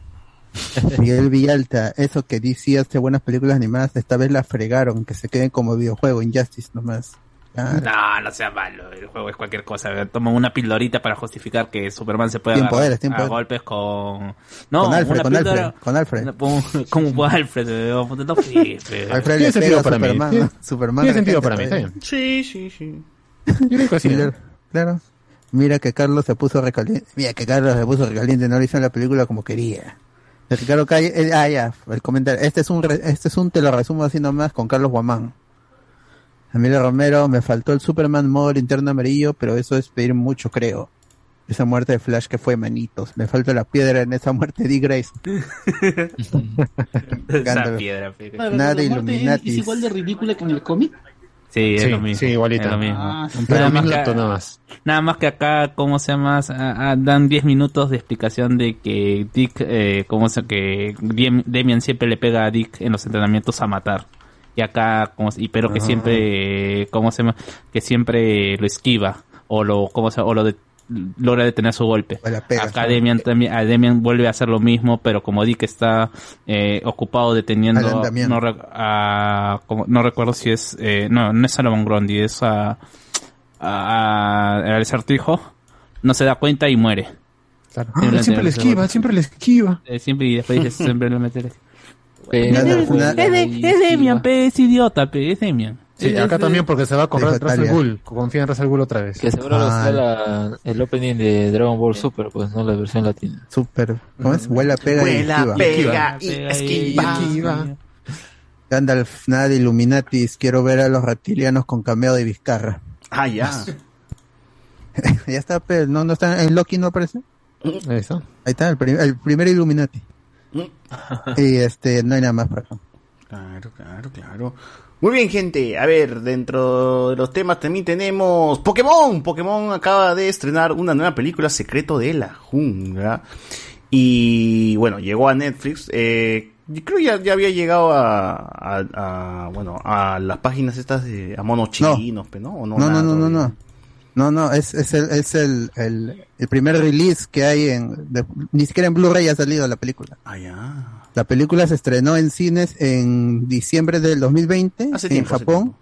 Miguel Villalta, eso que DC hace buenas películas animadas, esta vez la fregaron, que se queden como videojuego, Injustice nomás. No, no sea malo. El juego es cualquier cosa. Toma una pildorita para justificar que Superman se puede agarrar a poderes. golpes con. No, con Alfred, una con píldora- Alfred, con Alfred. Como, Alfred, eh, no flipes. Alfred Tiene le sentido para mí. Superman, Tiene- ¿no? Superman Tiene sentido para mí, está. Sí, sí, sí. Yo creo que sí. Mira, claro. Mira que Carlos se puso recaliente. Mira que Carlos se puso recaliente, no le hizo la película como quería. De Ricardo Calle, eh, ah, ya, el comentario. Este es un, re- este es un, te lo resumo así nomás, con Carlos Guamán. Emilio Romero, me faltó el Superman modo linterna amarillo, pero eso es pedir mucho, creo. Esa muerte de Flash que fue manitos. Me falta la piedra en esa muerte de Dick Grayson. Esa piedra. Nada de es- igual de ridícula que en el cómic. Sí, es Sí, lo mismo. sí, igualita. Es lo mismo. Ah, Nada más que- nada más. Nada más que acá, ¿cómo se llama? Ah, ah, dan 10 minutos de explicación de que Dick, eh, ¿cómo se que Demian siempre le pega a Dick en los entrenamientos a matar. Y acá, como, y pero que Ah. siempre, eh, ¿cómo se? Que siempre lo esquiva o lo, ¿cómo se, o lo de- logra detener su golpe. Pega, acá. Demian también, a Demian vuelve a hacer lo mismo, pero como Dick está eh, ocupado deteniendo, no, a- como- no recuerdo si es, eh, no, no es Salomon Grundy, es a, a- al acertijo, no se da cuenta y muere. Claro. Siempre Ah, siempre le le- esquiva, siempre le esquiva. Eh, siempre y después dice, siempre le mete Es, de- es Demian, pe, es idiota, pe, es Demian. Sí, acá también porque se va a correr Dijo Russell. Bull. Confía en Russell Bull otra vez. Que seguro lo está la, el opening de Dragon Ball Super, pues, ¿no? La versión latina. Súper. ¿Cómo es? Huela, pega esquiva. pega y Pega y esquiva. esquiva. Gandalf, nada de Illuminatis. Quiero ver a los reptilianos con cameo de Vizcarra. Ah, ya. ya está, pero no, no está, en Loki no aparece. Eso. Ahí está, el, prim- el primer Illuminati. y este, no hay nada más para acá. Claro, claro, claro. Muy bien, gente. A ver, dentro de los temas también tenemos Pokémon. Pokémon acaba de estrenar una nueva película, Secreto de la Jungla. Y bueno, llegó a Netflix. Eh, yo creo ya, ya había llegado a, a- a, bueno, a las páginas estas de a monos chinos, ¿no? ¿O No, no, no, no, todavía? no. No, no, es, es, el, es el, el, el primer release que hay en... de- ni siquiera en Blu-ray ha salido la película. Ah, ya. La película se estrenó en cines en diciembre del 2020 Hace en tiempo, Japón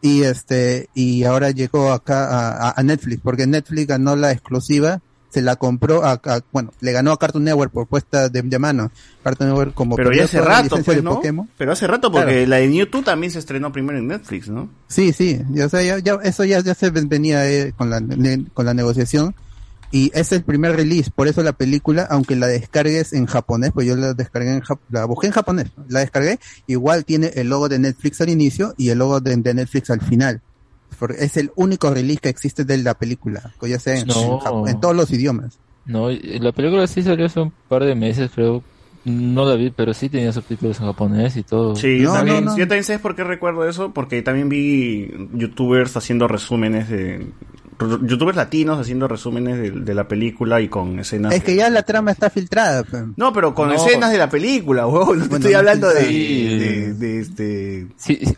y este y ahora llegó acá a Netflix porque Netflix ganó la exclusiva se la compró a, a- bueno le ganó a Cartoon Network por puesta de, de mano Cartoon Network como Pero ya hace rato, pues, de ¿no? Pokémon. Pero hace rato porque Claro. la de Mewtwo también se estrenó primero en Netflix, ¿no? Sí, sí, o sea, ya, ya- eso ya, ya se venía eh, con, la, ne- con la negociación y es el primer release, por eso la película, aunque la descargues en japonés, pues yo la descargué en jap- la busqué en japonés, la descargué, igual tiene el logo de Netflix al inicio y el logo de, de Netflix al final. Porque es el único release que existe de la película, que ya sea en, No. en Jap- en todos los idiomas. No, la película sí salió hace un par de meses, pero no la vi, pero sí tenía subtítulos en japonés y todo. Sí, yo, también, yo también sé por qué recuerdo eso, porque también vi youtubers haciendo resúmenes de... youtubers latinos haciendo resúmenes de, de la película y con escenas... Es que ya la trama está filtrada. pues. No, pero con No. escenas de la película, huevón, no te Bueno, estoy no hablando de, sí. de, de este... Sí, sí.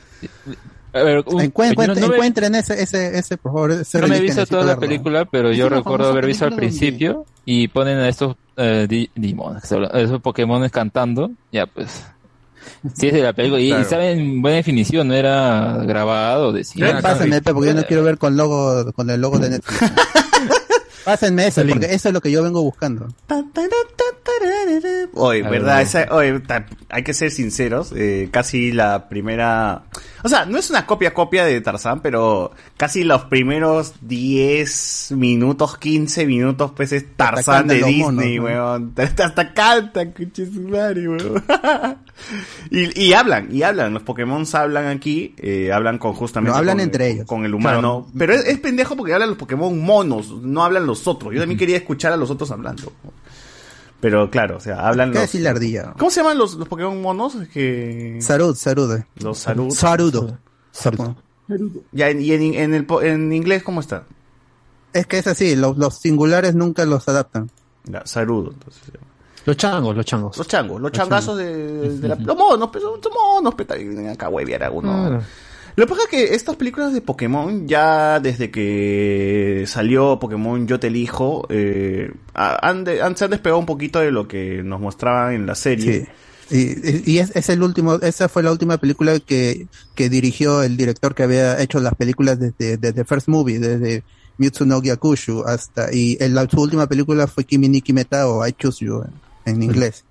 A ver, un- Encuent- yo no- no me- encuentren ese, ese, ese, por favor. Ese No me he visto toda la verlo. película, pero Es yo recuerdo haber visto al donde- principio y ponen a estos eh, di- esos Pokémon cantando, ya pues. Sí es de la película y, saben en buena definición, no era grabado, decía. Pásenme, pe, porque yo no quiero ver con logo, con el logo de Netflix. Pásenme eso, link. porque eso es lo que yo vengo buscando. Oye, verdad, ver. esa, oye, hay que ser sinceros, eh, casi la primera... O sea, no es una copia copia de Tarzán, pero casi los primeros 10 minutos, 15 minutos, pues es Tarzán de Disney, monos, ¿no? weón. Hasta, hasta canta, cuche su madre, weón. y, y hablan, y hablan, los Pokémon hablan aquí, eh, hablan con justamente... No, hablan con- entre ellos. Con el humano. Pero es, es pendejo porque hablan los Pokémon monos, no hablan los otros. Yo también quería escuchar a los otros hablando. Pero claro, o sea, hablan ¿Qué los... decir la ardilla? ¿Cómo se llaman los, los Pokémon monos? Es que... Sarud, Sarude. Los Sarud. Sarudo. Ya, en- y en, en el, en inglés, ¿cómo está? Es que es así, los, los singulares nunca los adaptan. Ya, Sarudo, entonces. Los changos, los changos. Los changos, los Los changazos de, de la... Los monos, pues, son monos, peta, y vienen acá huevear a uno. Claro. Lo que pasa es que estas películas de Pokémon, ya desde que salió Pokémon Yo Te Elijo, eh, han, de- han- se han despegado un poquito de lo que nos mostraban en la serie. Sí. Y, y es, es el último, esa fue la última película que, que dirigió el director que había hecho las películas desde, desde First Movie, desde Mewtwo no Gyakushu hasta, y en la, su última película fue Kimi ni Kimeta o I Choose You en, en inglés.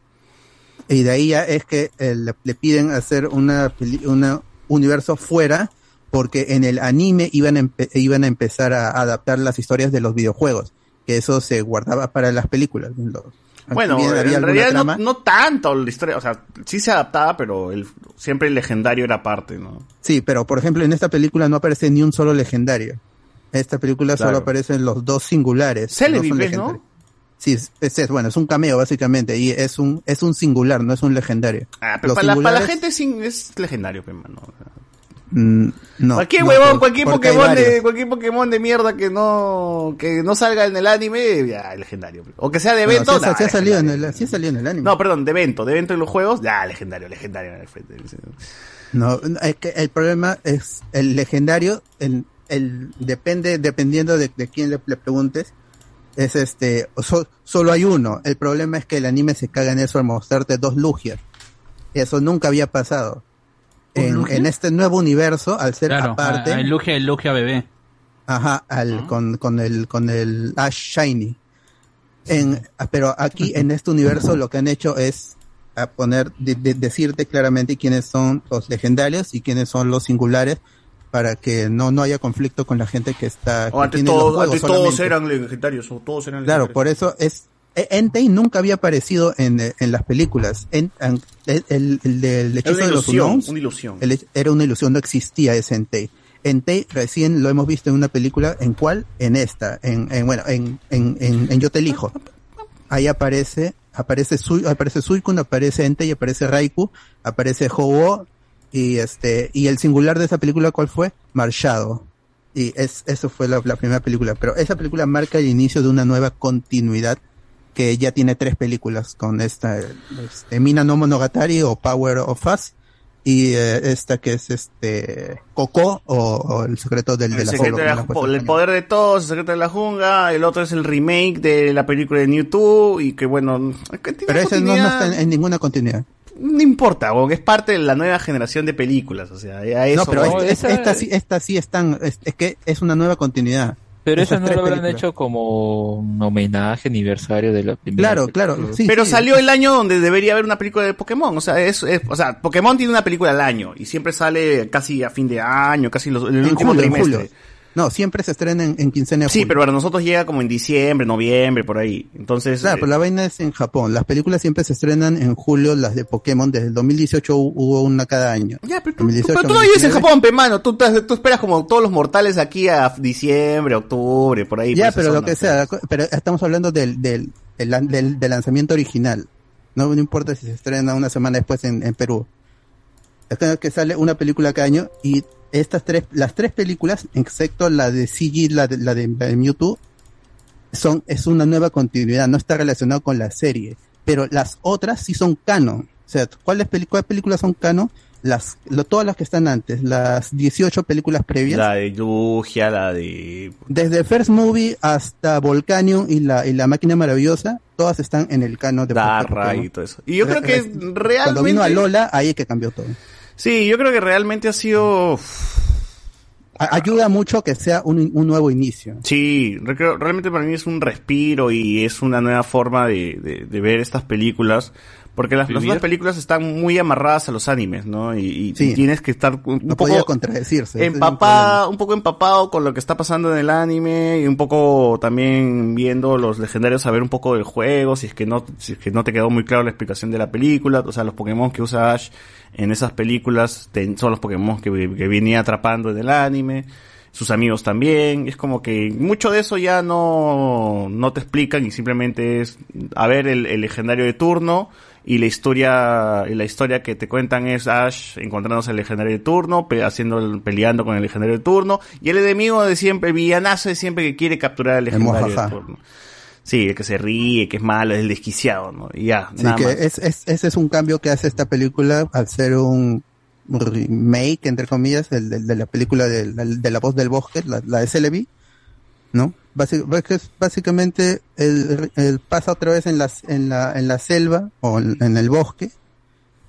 Y de ahí ya es que eh, le, le piden hacer una, una universo fuera porque en el anime iban a, empe- iban a empezar a adaptar las historias de los videojuegos, que eso se guardaba para las películas. Los- Bueno, en realidad no, no tanto la historia, o sea, sí se adaptaba, pero el, siempre el legendario era parte, ¿no? Sí, pero por ejemplo en esta película no aparece ni un solo legendario. En esta película Claro. solo aparecen los dos singulares. Celebi, no Sí, es, bueno, es un cameo básicamente y es un es un singular, no es un legendario. Ah, pero para, la, para la singulares, gente es legendario, pe, mano. mm, no. cualquier no, huevón, por- cualquier Pokémon de, cualquier Pokémon de mierda que no, que no salga en el anime, ya, legendario. pe. O que sea de No, evento, sí, nah, sí ha salido en el, sí ha salido en el anime. No, perdón, de evento, de evento en los juegos, ya, legendario, legendario. No, es que el problema es el legendario, el, el depende, dependiendo de, de quién le, le preguntes, es este, so- solo hay uno. El problema es que el anime se caga en eso al mostrarte dos Lugias. Eso nunca había pasado. ¿Un En, en este nuevo universo, al ser Claro, aparte, el Lugia, el Lugia bebé. ajá, al, con, con el, con el Ash Shiny. En, ah, pero aquí en este universo lo que han hecho es a poner, de- de- decirte claramente quiénes son los legendarios y quiénes son los singulares para que no, no haya conflicto con la gente que está. O antes, todo- juegos antes todos eran legendarios, o todos eran Claro, por eso es. e- Entei nunca había aparecido en, eh, en las películas. En- en- el, el, el hechizo de los ilusión, una ilusión. el era una ilusión, no existía ese Entei. Entei recién lo hemos visto en una película, ¿en cuál? En esta, en, en bueno, en, en, en, Yo te elijo. Ahí aparece, aparece Sui, aparece Suicune, aparece Entei, aparece Raikou, aparece Ho-Oh, y este, y el singular de esa película, ¿cuál fue? Marshado. Y es, eso fue la, la primera película. Pero esa película marca el inicio de una nueva continuidad que ya tiene tres películas con esta, este, Mina no Monogatari o Power of Us y eh, esta que es este Coco o, o el secreto del de El, la secreto de la- el poder de todos, el secreto de la jungla, el otro es el remake de la película de Mewtwo y que bueno, que tiene Pero ese no, no está en, en ninguna continuidad. No importa, weón, es parte de la nueva generación de películas, o sea, a eso No, pero este- es- esta, sí, esta sí están, es, es que es una nueva continuidad. Pero Esas eso no tres lo habrán películas. hecho como un homenaje, aniversario de la primera. Claro, claro, sí, pero sí. salió el año donde debería haber una película de Pokémon, o sea, es, es- o sea, Pokémon tiene una película al año y siempre sale casi a fin de año, casi los, en el En último julio, en trimestre. julio. No, siempre se estrena en, en quincena de Sí, julio. pero para nosotros llega como en diciembre, noviembre, por ahí. Entonces, Claro, eh, pero la vaina es en Japón. Las películas siempre se estrenan en julio, las de Pokémon. Desde el 2018 hu- hubo una cada año. Ya, pero 2018, Pero tú no vives en 2019. Japón, pe mano. Tú, tú esperas como todos los mortales aquí a diciembre, octubre, por ahí. Ya, por esa pero lo que sea. Pero estamos hablando del, del, del, del- del lanzamiento original. No, no importa si se estrena una semana después en, en Perú. Es que sale una película cada año y estas tres, las tres películas, excepto la de CG, la de, la de, la de Mewtwo, son, es una nueva continuidad, no está relacionado con la serie. Pero las otras sí son canon. O sea, ¿cuáles, cuáles películas son canon? Las, lo- todas las que están antes, las 18 películas previas. La de Yugia, la de... Desde First Movie hasta Volcanium y la, y la Máquina Maravillosa, todas están en el canon de Darra y todo eso. Y yo creo que Re- realmente... Cuando vino a Lola, ahí es que cambió todo. Sí, yo creo que realmente ha sido... Ayuda mucho que sea un, un nuevo inicio. Sí, re- creo- realmente para mí es un respiro y es una nueva forma de, de- de ver estas películas. Porque las, las otras películas están muy amarradas a los animes, ¿no? Y, y Sí. tienes que estar un, un No poco contradecirse. es un poco empapado con lo que está pasando en el anime y un poco también viendo los legendarios saber un poco del juego, si es que no, si es que no te quedó muy claro la explicación de la película, o sea, los Pokémon que usa Ash en esas películas son los Pokémon que, que venía atrapando en el anime, sus amigos también, es como que mucho de eso ya no, no te explican y simplemente es a ver el, el legendario de turno, y la historia y la historia que te cuentan es Ash encontrándose el legendario de turno, pe- haciendo el- peleando con el legendario de turno y el enemigo de siempre, el villanazo de siempre que quiere capturar al legendario de turno. Sí, el que se ríe, que es malo, es el desquiciado, ¿no? Y ya, Sí, nada que más. es, es- ese es un cambio que hace esta película al ser un remake, entre comillas, del- de, la película de, la- de La Voz del Bosque, la, la de Celebi, ¿no? Básicamente, él, él pasa otra vez en, las, en, la, en la selva o en, el bosque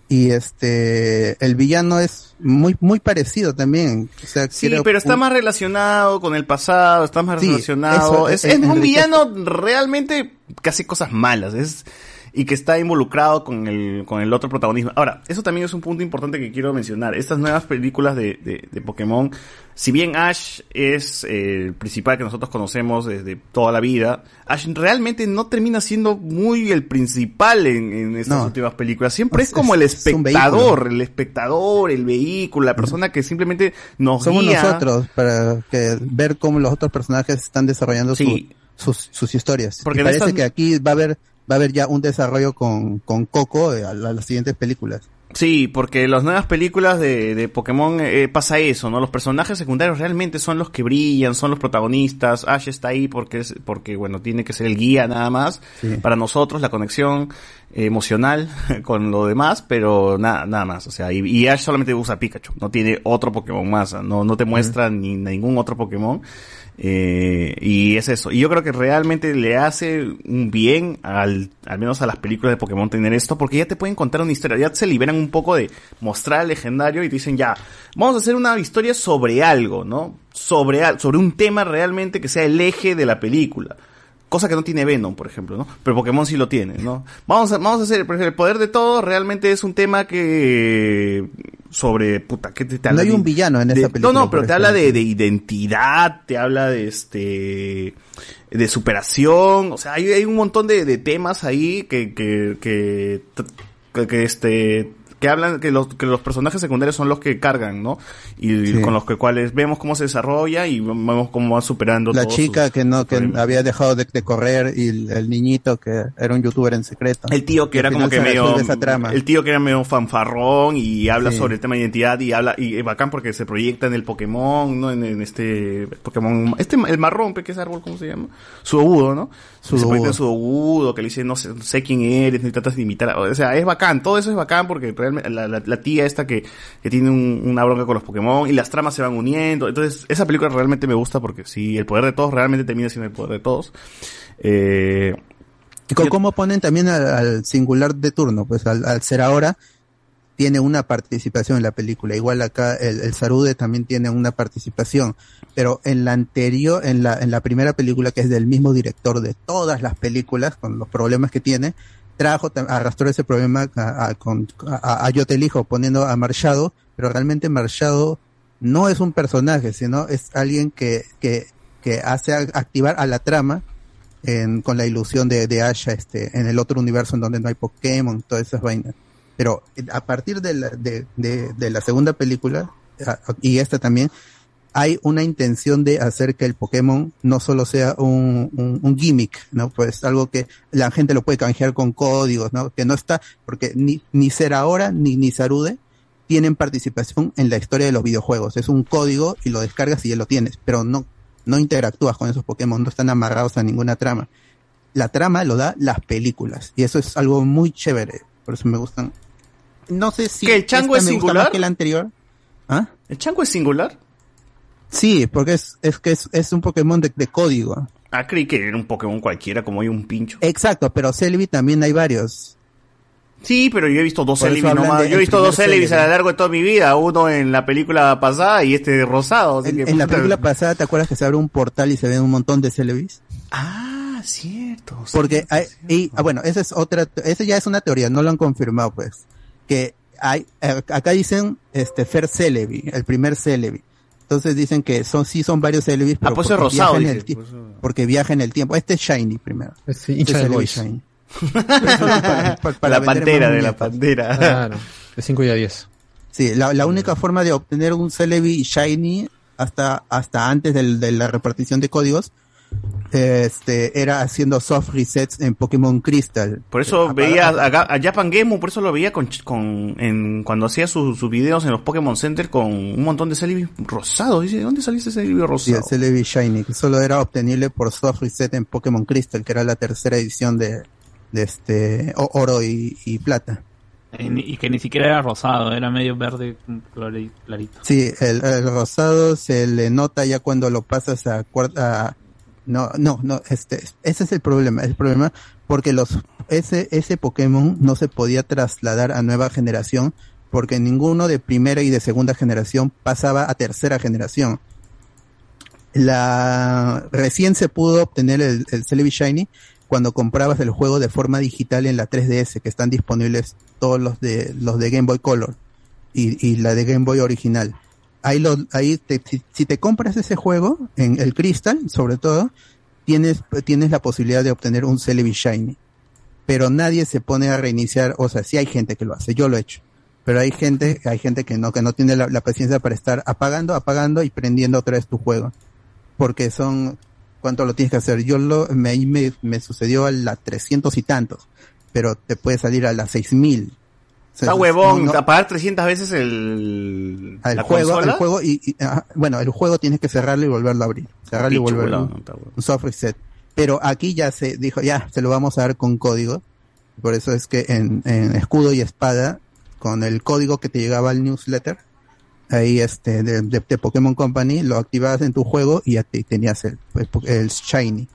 y este el villano es muy muy parecido también o sea Sí, pero está un- más relacionado con el pasado, está más Sí, relacionado. eso, es, eh, es un villano realmente que hace cosas malas. Es, y que está involucrado con el, con el otro protagonismo. Ahora, eso también es un punto importante que quiero mencionar. Estas nuevas películas de, de, de Pokémon, si bien Ash es eh, el principal que nosotros conocemos desde toda la vida, Ash realmente no termina siendo muy el principal en, en estas No. últimas películas. Siempre es, Es- como el es espectador, el espectador, el vehículo, la persona que simplemente nos somos guía. nosotros para que ver cómo los otros personajes están desarrollando su- sus, sus historias. Porque y parece estas- que aquí va a haber va a haber ya un desarrollo con, con Coco eh, a, la- a las siguientes películas. Sí, porque las nuevas películas de, de Pokémon eh, pasa eso, ¿no? Los personajes secundarios realmente son los que brillan, son los protagonistas. Ash está ahí porque es, porque bueno, tiene que ser el guía nada más. Sí. Para nosotros, la conexión eh, emocional con lo demás, pero nada, nada más. O sea, y, y Ash solamente usa Pikachu, no tiene otro Pokémon más, no, no te muestra ni ningún otro Pokémon. Eh, y es eso. Y yo creo que realmente le hace un bien al, al menos a las películas de Pokémon tener esto, porque ya te pueden contar una historia, ya se liberan un poco de mostrar al legendario y te dicen ya, vamos a hacer una historia sobre algo, ¿no? Sobre, sobre un tema realmente que sea el eje de la película. Cosa que no tiene Venom, por ejemplo, ¿no? Pero Pokémon sí lo tiene, ¿no? Vamos a, vamos a hacer, por ejemplo, el poder de todo realmente es un tema que sobre, puta, ¿qué te, te No habla hay de- un villano en esa película, No, no, pero te habla de, identidad, te habla de este, de superación, o sea, hay, hay un montón de, de temas ahí que, que, que, que, que, este, que hablan que los, que los personajes secundarios son los que cargan, ¿no? Y Sí. con los que cuales vemos cómo se desarrolla y vemos cómo va superando La chica sus- que no, que problemas. había dejado de, de correr y el, el niñito que era un youtuber en secreto. El tío que era como que medio. esa trama. El tío que era medio fanfarrón y habla Sí. sobre el tema de identidad y habla. Y es bacán porque se proyecta en el Pokémon, ¿no? En, en este Pokémon. Este, el marrón, pe, ¿qué es árbol? ¿Cómo se llama? Sudogudo, ¿no? Se Sudogudo. proyecta en Sudogudo, que le dice, no sé, no sé quién eres, ni tratas de imitar. O sea, es bacán. Todo eso es bacán porque realmente la, la, la tía esta que, que tiene un- una bronca con los Pokémon y las tramas se van uniendo. Entonces, esa película realmente me gusta porque si el poder de todos realmente termina siendo el poder de todos. Eh, ¿Y co- cómo ponen también al, al singular de turno? Pues al, al ser ahora tiene una participación en la película. Igual acá el, Sarude también tiene una participación. Pero en la anterior, en la, en la primera película, que es del mismo director de todas las películas, con los problemas que tiene, trajo, arrastró ese problema a, con, a, Yo te elijo poniendo a Marshado, pero realmente Marshado no es un personaje, sino es alguien que, que, que hace activar a la trama en- con la ilusión de, de Asha este, en el otro universo en donde no hay Pokémon, todas esas vainas. Pero eh, a partir de la, de, de, la segunda película, y esta también, hay una intención de hacer que el Pokémon no solo sea un, un, gimmick, ¿no? Pues algo que la gente lo puede canjear con códigos, ¿no? Que no está, porque ni, ni Ahora ni, ni Sarude tienen participación en la historia de los videojuegos. Es un código y lo descargas y ya lo tienes, pero no, no interactúas con esos Pokémon, no están amarrados a ninguna trama. La trama lo da las películas y eso es algo muy chévere, por eso me gustan. No sé si ¿Que el chango es singular? que el anterior. ¿Ah? ¿El chango es singular? Sí, porque es, es que es, es un Pokémon de, de código. Ah, creí que era un Pokémon cualquiera, como hay un pincho. Exacto, pero Celebi también hay varios. Sí, pero yo he visto dos Celebi nomás. Yo he visto dos Celebi a lo largo de toda mi vida. Uno en la película pasada y este rosado. así En, que, en la puta. película pasada, ¿te acuerdas que se abre un portal y se ven un montón de Celebis? Ah, cierto. Porque hay, y, ah, bueno, esa es otra, esa ya es una teoría, no lo han confirmado pues, que hay, eh, acá dicen, este, Fer Celebi, el primer Celebi. Entonces dicen que son, sí son varios Celebis, pero pues es porque rosado, viaja dice, por eso. porque viaja en el tiempo. Este es Shiny primero. Sí, Este Boys. Shiny. Para- para- para la pantera de la pantera. Claro, de 5 y a 10. Sí, la, la única forma de obtener un Celebi Shiny hasta, hasta antes del- de la repartición de códigos, este, era haciendo soft resets en Pokémon Crystal. Por eso veía a, a Japan Game, por eso lo veía con, con en, cuando hacía sus sus videos en los Pokémon Center con un montón de Celebi rosados. Dice, ¿de dónde salió ese Celebi Sí, rosado? el Celebi Shiny, que solo era obtenible por soft reset en Pokémon Crystal, que era la tercera edición de, de este oro y, y plata. Y, que ni siquiera era rosado, era medio verde clari- clarito. Sí, el, el rosado se le nota ya cuando lo pasas a cuarta. No, no, no, este, ese es el problema. El problema porque los ese ese Pokémon no se podía trasladar a nueva generación porque ninguno de primera y de segunda generación pasaba a tercera generación. La recién se pudo obtener el, el Celebi Shiny cuando comprabas el juego de forma digital en la 3DS, que están disponibles todos los de los de Game Boy Color y, y la de Game Boy original. Ahí, lo, ahí te- si, te compras ese juego, en el Crystal, sobre todo, tienes, tienes la posibilidad de obtener un Celebi Shiny. Pero nadie se pone a reiniciar, o sea, sí hay gente que lo hace, yo lo he hecho. Pero hay gente, hay gente que no, que no tiene la, paciencia para estar apagando, apagando y prendiendo otra vez tu juego. Porque son, ¿cuánto lo tienes que hacer? Yo lo, me, me, me sucedió a la 300 y tantos, pero te puede salir a las 6000. Está huevón, no- no- apagar 300 veces el, al la juego, consola. el juego y, y- ajá, bueno, el juego tienes que cerrarlo y volverlo a abrir. Cerrarlo y volverlo. huevón. Un soft reset. Pero aquí ya se dijo, ya, se lo vamos a dar con código. Por eso es que en, en escudo y espada, con el código que te llegaba al newsletter, ahí este, de, de- de Pokémon Company, lo activabas en tu juego y ya te, tenías el, el, el Shiny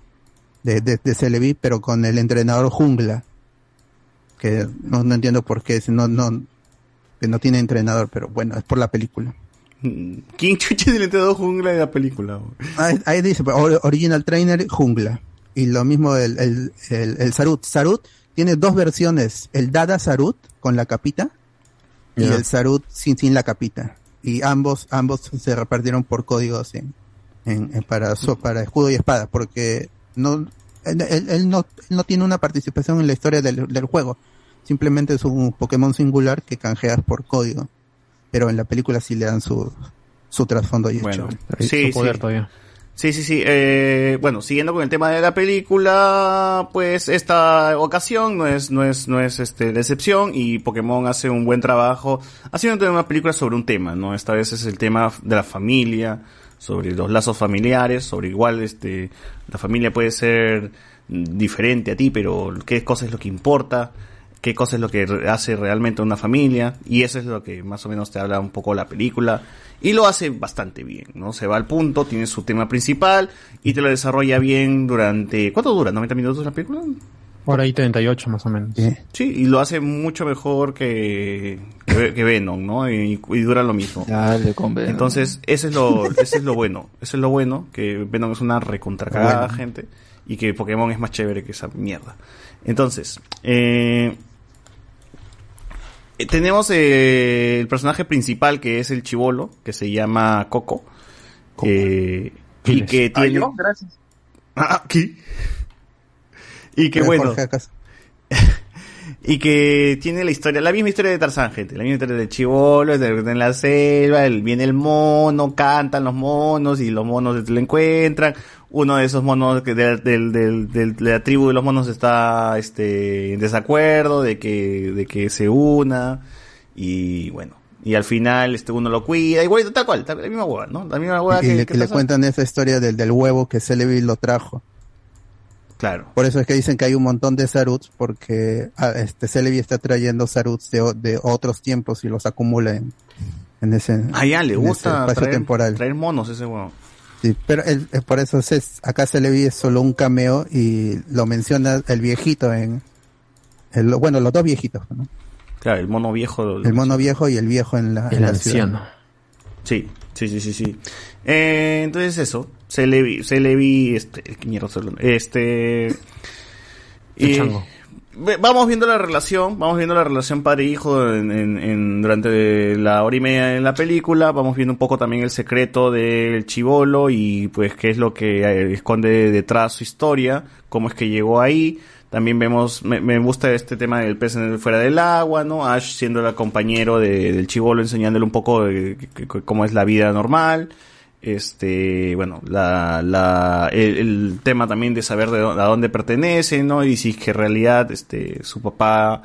de, de, de Celebi, pero con el entrenador jungla. Que no, no entiendo por qué, si no, no, que no tiene entrenador, pero bueno, es por la película. ¿Quién chucha es el entrenador jungla de la película? Ahí, ahí dice, or- Original Trainer Jungla. Y lo mismo el, el, el, el Sarut. Sarut tiene dos versiones. El Dada Sarut con la capita y el Sarut sin, sin la capita. Y ambos, ambos se repartieron por códigos en, en, en- para, su- para escudo y espada, porque no, él, él- él no, él no tiene una participación en la historia del, del juego. Simplemente es un Pokémon singular que canjeas por código. Pero en la película sí le dan su, su trasfondo y Bueno, hecho. sí, sí. Sí, sí, sí. Eh, bueno, siguiendo con el tema de la película, pues esta ocasión no es, no es, no es este, la excepción y Pokémon hace un buen trabajo haciendo una película sobre un tema, ¿no? Esta vez es el tema de la familia, sobre los lazos familiares, sobre igual, este, la familia puede ser diferente a ti, pero qué cosa es lo que importa, qué cosa es lo que hace realmente una familia, y eso es lo que más o menos te habla un poco la película, y lo hace bastante bien, ¿no? Se va al punto, tiene su tema principal, y te lo desarrolla bien durante, ¿cuánto dura? ¿90 minutos la película? Hora y 38 más o menos. Sí, y lo hace mucho mejor que, que, que Venom, ¿no? Y, y dura lo mismo. Dale, con Venom. Entonces, ese es lo, ese es lo bueno. Eso es lo bueno, que Venom es una recontracagada Bueno. gente y que Pokémon es más chévere que esa mierda. Entonces, eh, eh, tenemos eh, el personaje principal que es el chivolo, que se llama Coco. eh, y que Ah, tiene... yo, gracias. Ah, ¿qué? Y que bueno. Y que tiene la historia, la misma historia de Tarzán, gente. La misma historia de Chivolo, de, en la selva, el, viene el mono, cantan los monos y los monos lo encuentran. Uno de esos monos que del, del, del- del- de la tribu de los monos está este, en desacuerdo de que, de que se una. Y bueno. Y al final este uno lo cuida, igual, tal cual, tal- la misma hueá, ¿no? La misma hueá y que, le, que que le cuentan esa historia del, del huevo que Celebi lo trajo. Claro. Por eso es que dicen que hay un montón de Saruts, porque ah, este Celebi está trayendo Saruts de, de otros tiempos y los acumula en, en ese, Ah, ya, le en ese gusta espacio traer, temporal. traer monos ese huevo. Sí, pero el- eh, por eso es, acá Celebi es solo un cameo y lo menciona el viejito en, el- bueno, los dos viejitos, ¿no? Claro, el mono viejo. el mono viejo y el viejo en la, El en la anciano. ciudad. Sí, sí, sí, sí, sí. Eh, entonces eso, se le vi, se le vi, este. Este, y vamos viendo la relación, vamos viendo la relación padre-hijo en, en- en- durante la hora y media de la película, vamos viendo un poco también el secreto del chivolo y pues qué es lo que eh, esconde detrás su historia, cómo es que llegó ahí. También vemos, me, me gusta este tema del pez en el- fuera del agua, ¿no? Ash siendo el compañero de- del chivolo, enseñándole un poco de, cómo es la vida normal. Este, bueno, la, la, el, el tema también de saber de dó- a dónde pertenece, ¿no? Y si es que en realidad, este, su papá,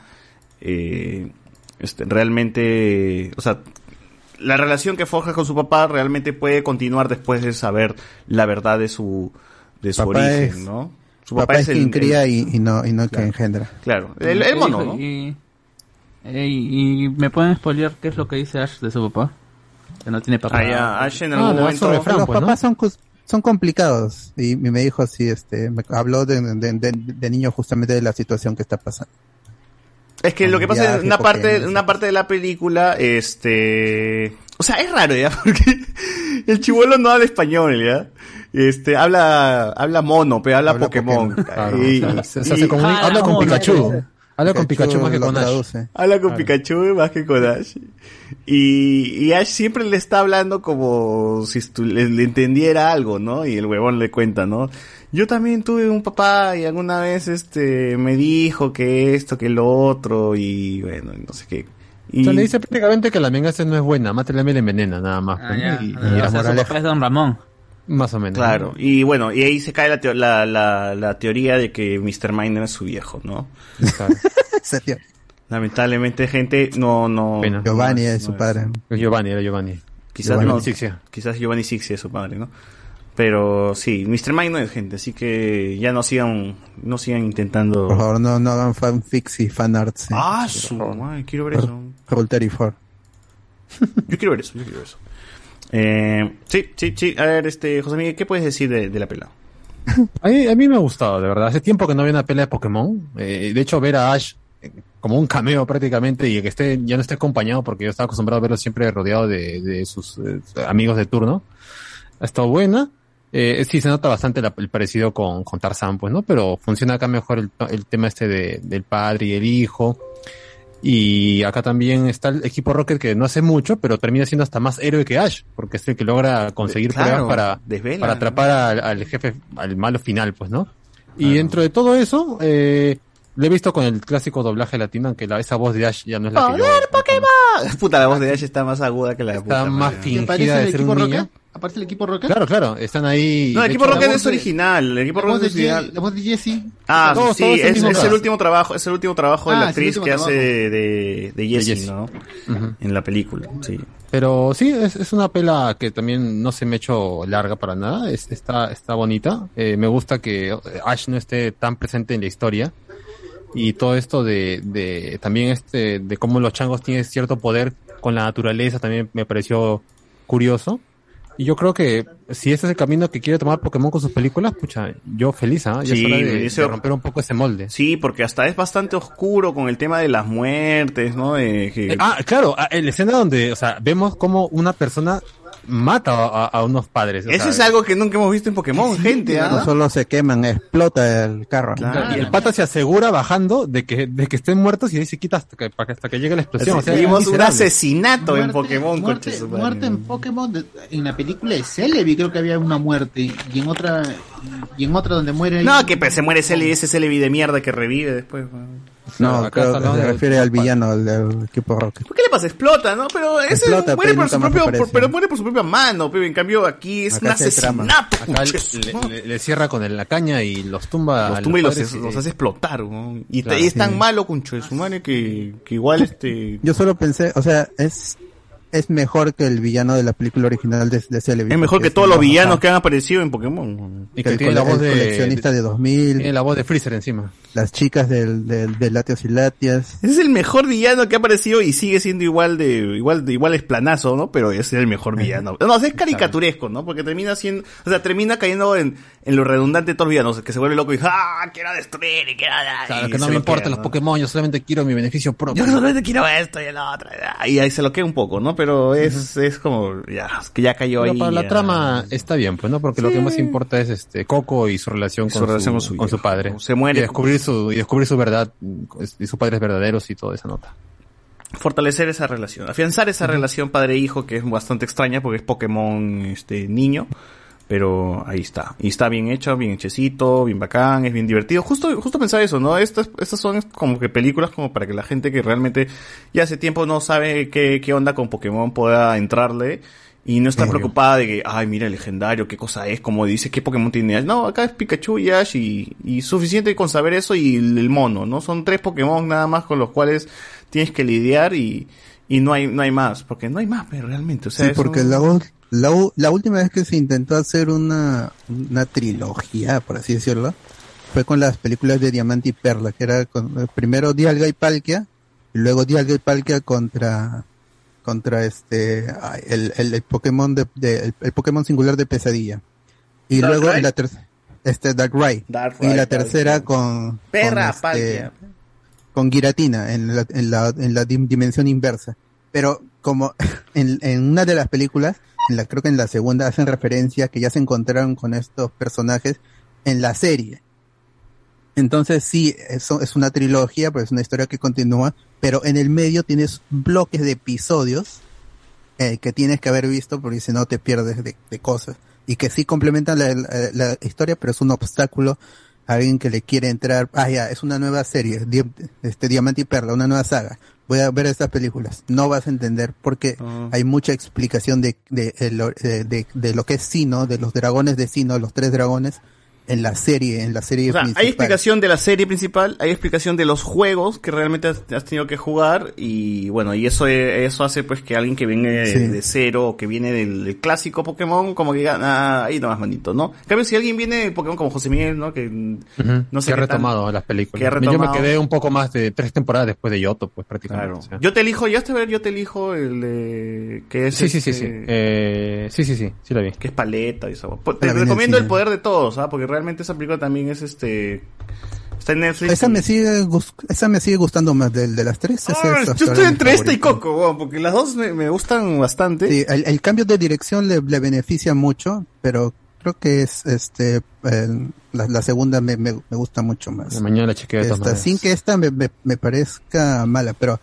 eh, este, realmente, o sea, la relación que forja con su papá realmente puede continuar después de saber la verdad de su, de su Papá origen, es- ¿no? Su Papá, es quien el- cría el- y, y no, y no Claro. que engendra. Claro, el, el mono, ¿no? Y, y, y me pueden spoilear qué es lo que dice Ash de su papá. Que no tiene papá. Ah, Ash en Ah, algún momento... los pues, ¿no? papás son, son complicados y, y me dijo así, este, me habló de, de, de- de niño justamente de la situación que está pasando. Es que lo que pasa es una parte, una parte de la película, este, o sea, es raro ya, porque el chivolo no habla español, ya. Este, habla, habla mono, pero habla, Habla Pokémon. Claro, Y- o sea, se, se y- hace como un- Ah, habla con Pikachu. Habla con Pikachu más que con Ash. Habla con. Pikachu más que con Ash. Y, y Ash siempre le está hablando como si le, le entendiera algo, ¿no? Y el huevón le cuenta, ¿no? Yo también tuve un papá y alguna vez este me dijo que esto, que lo otro y bueno, no sé qué. Y O sea, le dice prácticamente que la venganza no es buena, mátale y le envenena, nada más. Ah, pues, ya. ¿no? y, y Ah, la o sea, su papá es Don Ramón. Más o menos. Claro, y bueno, y ahí se cae la, teo- la, la, la teoría de que Mr. Miner es su viejo, ¿no? Claro. Serio. Lamentablemente, gente, no, no. Giovanni no es su padre. Giovanni, era Giovanni. Quizás Giovanni no, Sixia. quizás Giovanni Sixi es su padre, ¿no? Pero sí, Mr. Mine no es gente, así que ya no sigan, no sigan intentando. Por favor, no, no hagan fanfics y fanarts. ¿eh? Ah, su madre, quiero ver eso. Rule 34. Yo quiero ver eso, yo quiero ver eso. Eh, sí, sí, sí. A ver, este, José Miguel, ¿qué puedes decir de, de la pela? A mí, a mí me ha gustado, de verdad. Hace tiempo que no había una pelea de Pokémon. Eh, de hecho, ver a Ash eh, como un cameo prácticamente y que esté ya no esté acompañado porque yo estaba acostumbrado a verlo siempre rodeado de, de sus eh, amigos de turno. Ha estado buena. Eh, sí, se nota bastante la- el parecido con, con Tarzan, pues, ¿no? Pero funciona acá mejor el, el tema este de, del padre y el hijo. Y acá también está el equipo Rocket que no hace mucho, pero termina siendo hasta más héroe que Ash, porque es el que logra conseguir Claro, pruebas para, desvela, para ¿no? atrapar al, al jefe, al malo final, pues, ¿no? Y dentro de todo eso, eh, le he visto con el clásico doblaje latino, aunque la, esa voz de Ash ya no es la que yo... Pokémon! Puta, la voz de Ash está más aguda que la de Está puta más madre. fingida ¿Aparece de ser un Rocket? niño. ¿Aparece el equipo Rocket? Claro, claro, están ahí. No, el equipo hecho, Rocket es de- original. El equipo Rocket es original. la voz de Jesse. Ah, Todos- sí, todos es, el último trabajo, es el último trabajo de Ah, la actriz que hace trabajo. de, de, de Jessie, Jessie. ¿no? En la película, sí. Pero sí, es, es una pela que también no se me ha hecho larga para nada. Es, está, está bonita. Eh, me gusta que Ash no esté tan presente en la historia. Y todo esto de, de también este, de cómo los changos tienen cierto poder con la naturaleza también me pareció curioso. Y yo creo que si ese es el camino que quiere tomar Pokémon con sus películas, pucha, yo feliz, ¿ah? Ya Sí, es hora de, ese- de romper un poco ese molde. Sí, porque hasta es bastante oscuro con el tema de las muertes, ¿no? De que- Eh, ah, claro, ah, la escena donde, o sea, vemos como una persona mata a, a unos padres. Eso es algo que nunca hemos visto en Pokémon, gente, ¿ah? No solo se queman, explota el carro. Y el pata se asegura bajando de que, de que estén muertos y ahí se quita hasta que, para que- hasta que llegue la explosión. O sea, Vimos es un asesinato en Pokémon, muerte, madre. muerte en Pokémon de- en la película de Celebi creo que había una muerte y en otra y en otra donde muere No, que pues, se muere Celebi, ese Celebi de mierda que revive después. No, acá creo que se refiere al villano del equipo Rocket. ¿Por qué le pasa? Explota, ¿no? Pero ese Explota, muere pero por su propio, por- pero muere por su propia mano, pero en cambio aquí es Acá un asesinato. Acá le, cierra con el- la caña y los tumba. los tumba y los, hace explotar, ¿no? Y, Claro, y es tan malo, concho de su madre, que, que igual este... Yo solo pensé, o sea, es es mejor que el villano de la película original de, de Celebi. Es mejor que todos los villanos que han aparecido en Pokémon. Y que el, tiene la voz el de, coleccionista de 2000, tiene la voz de Freezer encima. las chicas del, del, de Latios y Latias. Ese es el mejor villano que ha aparecido y sigue siendo igual de igual de igual es planazo, ¿no? Pero es el mejor villano. No, es caricaturesco, ¿no? Porque termina siendo, o sea, termina cayendo en, en lo redundante de todos los villanos, que se vuelve loco y ¡ah! quiero destruir y quiero Claro, y que no me lo importan queda, los ¿no? Pokémon, yo solamente quiero mi beneficio propio. Yo solamente quiero esto y el otro. Y ahí se lo queda un poco, ¿no? Pero es, es como, ya, es que ya cayó Pero ahí. para la ya. trama está bien, pues, ¿no? Porque lo que más importa es este Coco y su relación Su con, relación su, con su con su viejo. padre. Se muere. Y descubrir su, y descubrir su verdad, y sus padres verdaderos y toda esa nota. fortalecer esa relación, afianzar esa relación padre-hijo que es bastante extraña porque es Pokémon este niño, pero ahí está. Y está bien hecho, bien hechecito, bien bacán, es bien divertido. Justo justo pensaba eso, ¿no? Estas estas son como que películas como para que la gente que realmente ya hace tiempo no sabe qué qué onda con Pokémon pueda entrarle y no está Obvio. preocupada de que, ay, mira el legendario, qué cosa es, como dice, qué Pokémon tiene Ash. No, acá es Pikachu y Ash y, y suficiente con saber eso y el, el mono, ¿no? Son tres Pokémon nada más con los cuales tienes que lidiar y, y no hay, no hay más, porque no hay más pues, realmente, o sea, Sí, porque la, u- la, la última vez que se intentó hacer una, una trilogía, por así decirlo, fue con las películas de Diamante y Perla, que era con, eh, primero Dialga y Palkia, y luego Dialga y Palkia contra contra este el, el, el Pokémon de, de- el, el Pokémon singular de pesadilla. Y luego en la tercera este Darkrai. Darkrai, y la tercera con Perra, con, este, con Giratina en la, en la, en la dim- dimensión inversa. Pero como en, en una de las películas, la, creo que en la segunda hacen referencia que ya se encontraron con estos personajes en la serie. Entonces sí, eso es una trilogía, pues es una historia que continúa, pero en el medio tienes bloques de episodios eh, que tienes que haber visto porque si no te pierdes de, de cosas. Y que sí complementan la, la- la historia, pero es un obstáculo a alguien que le quiere entrar. Ah, ya, es una nueva serie, este Diamante y Perla, una nueva saga. Voy a ver estas películas. No vas a entender porque hay mucha explicación de, de, de- de- de lo que es Sino, de los dragones de Sino, los tres dragones, en la serie, en la serie O sea, principal. hay explicación de la serie principal, hay explicación de los juegos que realmente has, has tenido que jugar y bueno, y eso eh, eso hace pues que alguien que viene de, Sí. de cero o que viene del, del clásico Pokémon como que diga, ah, ahí nomás manito, ¿no? En cambio, si alguien viene de Pokémon como José Miguel, ¿no? Que no sé que ha qué tal. retomado las películas. Que ha Yo me retomado. quedé un poco más de tres temporadas después de Yoto, pues prácticamente. Claro. o sea. Yo te elijo, ya a ver, yo te elijo el de, que es Sí, sí, sí, este, sí. Eh, sí, sí, sí, sí la vi. que es paleta y eso. Te La el recomiendo el poder de todos, ¿ah? Porque realmente esa película también es este está en Netflix. Esa y- me sigue, esa me sigue gustando más del de las tres. Ah, es yo estoy entre esta y. Coco, porque las dos me, me gustan bastante. Sí, el, el cambio de dirección le, le beneficia mucho, pero Creo que es este el- la, la segunda me, me, me gusta mucho más. Mañana la chequeo de Esta, sin que esta me, me, me parezca mala, pero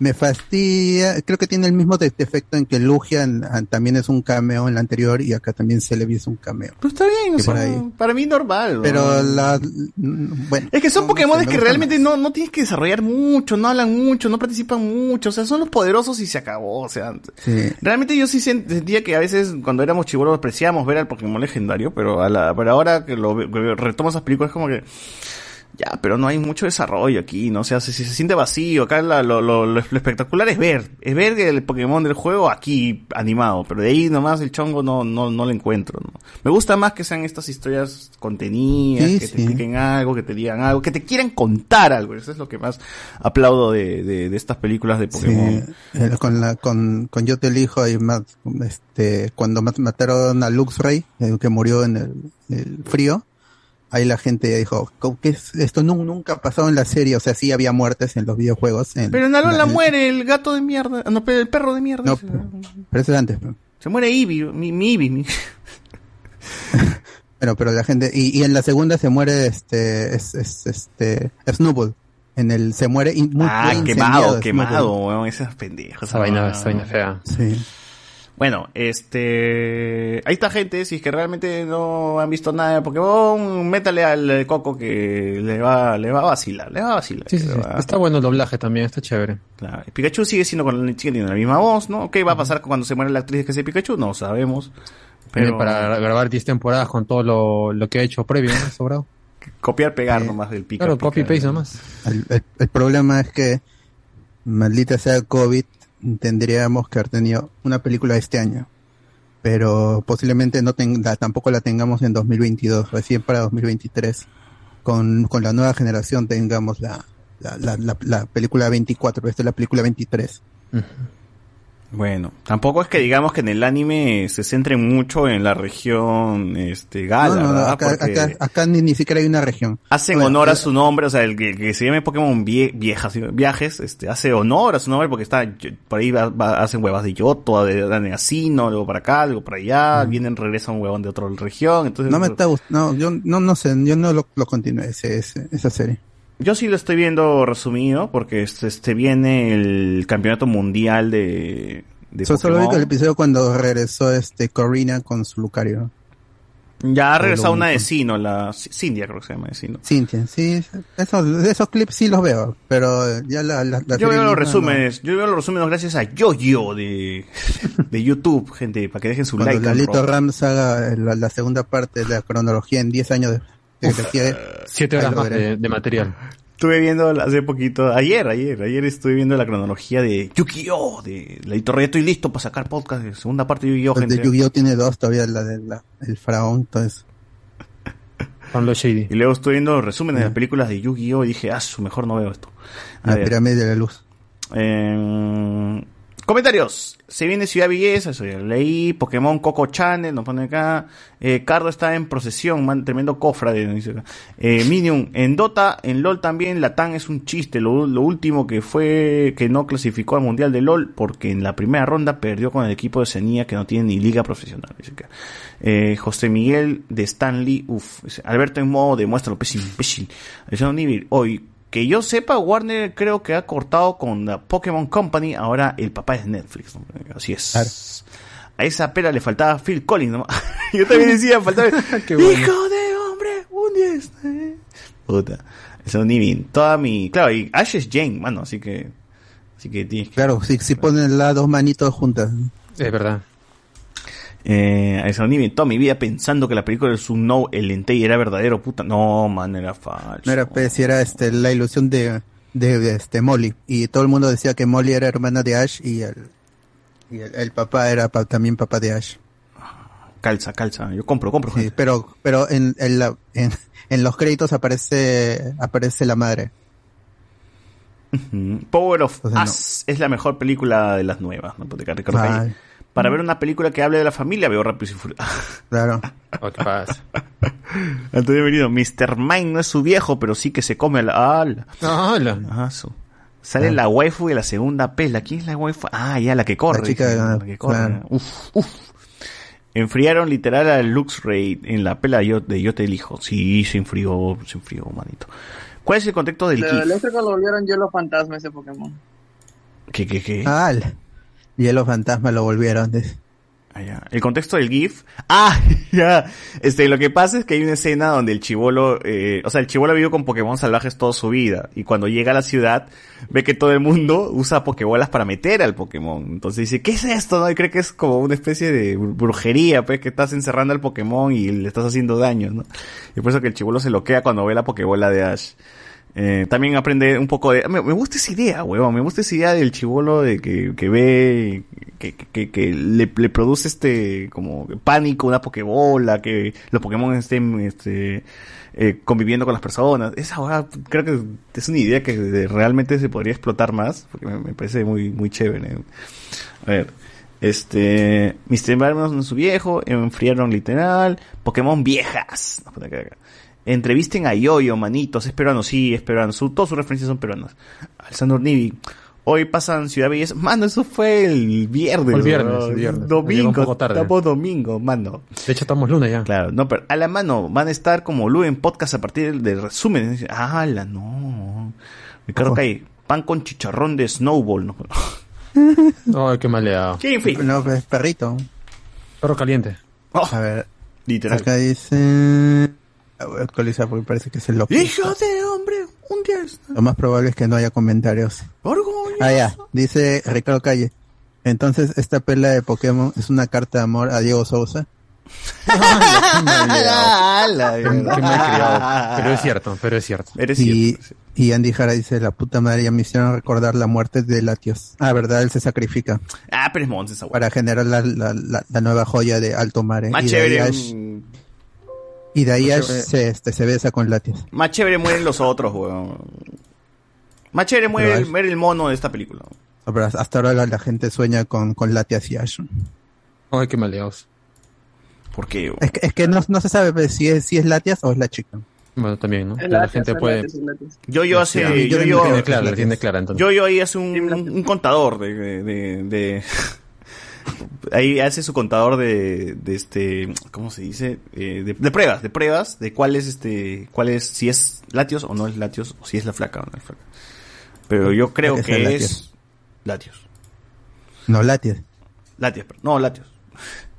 me fastidia, creo que tiene el mismo de- defecto en que Lugian ah, también es un cameo en la anterior y acá también se le hizo un cameo. Pues está bien, o Que por sea, ahí. para mí normal. ¿no? Pero la, mm, bueno. Es que son no- no Pokémon sé, que realmente no, no tienes que desarrollar mucho, no hablan mucho, no participan mucho, o sea, son los poderosos y se acabó, o sea. Sí. Realmente yo sí sen- sentía que a veces cuando éramos chibolos apreciábamos ver al Pokémon legendario, pero a la, pero ahora que lo que retomo esas películas es como que ya, pero no hay mucho desarrollo aquí, ¿no? O sea, se, se siente vacío. Acá la- lo, lo- lo- espectacular es ver, es ver el Pokémon del juego aquí animado, pero de ahí nomás el chongo no, no, no lo encuentro, ¿no? Me gusta más que sean estas historias contenidas, Sí, que sí. te expliquen algo, que te digan algo, que te quieran contar algo. Eso es lo que más aplaudo de, de, de estas películas de Pokémon. Sí, eh, con la con, con yo te elijo y más este cuando mat- mataron a Luxray eh, que murió en el, el frío ahí la gente dijo "¿Cómo que es? esto nu- nunca ha pasado en la serie o sea sí había muertes en los videojuegos en- Pero en Alola la- muere el gato de mierda, no, pero el perro de mierda. no pero eso es antes. Se muere Eevee, mi, mi Eevee. mi- pero pero la gente y, y en la segunda se muere este es, es este Snubbull en el se muere in- muy, Ah, quemado, quemado, weón, esas pendejas. Esa vaina, esa vaina fea. sí Bueno, este... Ahí está gente, si es que realmente no han visto nada de Pokémon, métale al eh, Coco que le va, le va a vacilar, le va a vacilar. Sí, sí, le sí. va- Está bueno el doblaje también, está chévere. Claro. Pikachu sigue siendo con sigue teniendo la misma voz, ¿no? ¿Qué va a pasar cuando se muere la actriz que hace Pikachu? No sabemos. Pero... Para grabar 10 temporadas con todo lo, lo que ha hecho previo, ¿no? Sobrado. copiar, pegar nomás del Pikachu. Claro, copy paste nomás. El, el- el problema es que, maldita sea COVID, tendríamos que haber tenido una película este año. Pero posiblemente no tenga, tampoco la tengamos en 2022, recién para 2023. Con, con la nueva generación tengamos la, la, la, la, la película 24, esta es la película 23. Bueno, tampoco es que digamos que en el anime se centre mucho en la región este Gala, no, no, acá, Porque acá, acá ni, ni siquiera hay una región. hacen Bueno, honor a eh, su nombre, o sea, el que, que se llame Pokémon vie- viejas, viajes, este, hace honor a su nombre porque está, por ahí va- va- hacen huevas de Yoto, de, de Asino, luego para acá, luego para allá, vienen, regresan un huevón de otra región, entonces... No me está gustando, no, yo no, no sé, yo no lo, lo continué ese, ese- esa serie. Yo sí lo estoy viendo resumido porque este, este viene el campeonato mundial de, de So- solo vi el episodio cuando regresó este Corina con su Lucario. Ya ha regresado una de. Sino, la Cindia creo que se llama de Sino. Cintia, sí, esos, esos clips sí los veo, pero ya la, la, la Yo veo los resúmenes, yo veo los resúmenes gracias a Yoyo de, de YouTube, gente, para que dejen su. Cuando like. and Lalito. Rams haga la, la segunda parte de la cronología en 10 años de, de que quiere, 7 ahí horas más de, de material. Estuve viendo hace poquito, ayer, ayer, ayer estuve viendo la cronología de Yu-Gi-Oh! De la editorial, estoy listo para sacar podcast de segunda parte de Yu-Gi-Oh! El de gente. Yu-Gi-Oh tiene dos todavía, la del el faraón, entonces. Los Shady. Y luego estoy viendo los resúmenes de las películas de Yu-Gi-Oh! y dije, ah, su mejor no veo esto. A La ver. pirámide de la luz. Eh, comentarios. Se viene Ciudad Belleza, eso ya leí. Pokémon Coco Channel, nos pone acá. Eh, Cardo está en procesión, tremendo cofra de. Eh, Minion, en Dota, en LOL también, la TAN es un chiste. Lo, último que fue que no clasificó al Mundial de LOL porque en la primera ronda perdió con el equipo de Cenía que no tiene ni liga profesional. Eh, José Miguel de Stanley, uff. Alberto en modo demuestra lo imbécil. Alexander hoy, que yo sepa, Warner creo que ha cortado con la Pokémon Company, ahora el papá es Netflix. ¿no? Así es. A esa pera le faltaba Phil Collins, ¿no? yo también decía, faltaba... ¡Hijo de hombre! ¡Un diez! eh". Puta. Eso ni bien. Toda mi... Claro, y Ash es Jane, mano, así que... Así que tienes que... Claro, si, si ponen las dos manitos juntas. Es verdad. Eh, a eso ni bien. Toda mi vida pensando que la película de Sun No, el Entei era verdadero, puta. No, man, era falso. No era pues, si era este, la ilusión de, de, de, este Molly. Y todo el mundo decía que Molly era hermana de Ash y el, y el, el papá era pa- también papá de Ash. Calza, calza. Yo compro, compro. Sí, pero, pero en, en, la, en, en los créditos aparece, aparece la madre. Power of Entonces, no. Es la mejor película de las nuevas, ¿no? Porque Ricardo. Para ver una película que hable de la familia, veo Rápido y Furioso. Claro. ¿Qué pasa? Antonio Merino, Mr. Mine no es su viejo, pero sí que se come a la... ¡Ala! Hola. Ajá, su- Sale la waifu de la segunda pela. ¿Quién es la waifu? Ah, ya, la que corre. La chica, la que corre. claro. Uf, uf. Enfriaron literal al Luxray en la pela yo- de Yo te elijo. Sí, se enfrió, se enfrió, manito. ¿Cuál es el contexto del Le- GIF? le hace que lo volvieron hielo fantasma ese Pokémon. ¿Qué, qué, qué? Ah, el hielo fantasma lo volvieron. Ah, ya. El contexto del GIF. Ah, ya. Este, lo que pasa es que hay una escena donde el chivolo, eh, o sea, el chivolo ha vivido con Pokémon salvajes toda su vida. Y cuando llega a la ciudad, ve que todo el mundo usa Pokébolas para meter al Pokémon. Entonces dice, ¿qué es esto? No? Y cree que es como una especie de br- brujería, pues, que estás encerrando al Pokémon y le estás haciendo daño, ¿no? Y por eso que el chivolo se loquea cuando ve la Pokébola de Ash. Eh, también aprende un poco de... Me, me gusta esa idea, huevón. Me gusta esa idea del chivolo de que, que ve... Que, que, que le, produce este... Como pánico, una pokebola. Que los Pokémon estén... Este, eh, conviviendo con las personas. Esa hueá creo que es una idea que realmente se podría explotar más. Porque me, parece muy, muy chévere. A ver. Este... Mr. Barman su viejo. Enfriaron literal. Pokémon viejas. Pone acá, acá. Entrevisten a Yoyo, manitos, es peruano, sí, es peruano. Su, todas sus referencias son peruanas. Alessandro Nivi. Hoy pasan Ciudad Belleza. Mano, eso fue el viernes. Fue el viernes, el viernes. Domingo. Estamos domingo, mano. De hecho, estamos lunes ya. Claro, no, pero a la mano van a estar como Lu en podcast a partir del resumen. Ah, la no. Ricardo Calle, pan con chicharrón de Snowball. No, Ay, qué maleado. ¿Quién fue? No, pues, perrito. Perro caliente. A ver. Literal. Acá dice... Voy a actualizar porque parece que es el loco. Hijo de hombre, un día. Lo más probable es que no haya comentarios. Orgullo. Ah, ya. Dice Ricardo Calle. Entonces, esta pela de Pokémon es una carta de amor a Diego Sousa. Pero es cierto, pero es cierto. y, y Andy Jara dice, la puta madre, ya me hicieron recordar la muerte de Latios. Ah, verdad, él se sacrifica Ah, pero es Montes para generar la, la, la, la nueva joya de Alto Mare. Más y de y de ahí chévere. se, este, se besa con Latios. más chévere mueren los otros, weón. Más chévere muere el, muere el mono de esta película. No, pero hasta ahora la, la gente sueña con, con Latias y Ash. Ay, qué maleados. ¿Por qué? Es que, es que no, no se sabe pues, si es, si es Latias o es la chica. Bueno, también, ¿no? Es la gente puede... Yo, yo hace, Sí, yo, yo yo, tiene clara, entonces. yo, yo ahí hace un, un, contador de, de, de- de- ahí hace su contador de, de este, ¿cómo se dice? Eh, de, de pruebas, de pruebas, de cuál es este, cuál es, si es Latios o no es Latios, o si es la flaca o no es flaca. Pero yo creo Es que es Latios. Latios. No, Latias. Latios, pero- no, Latios.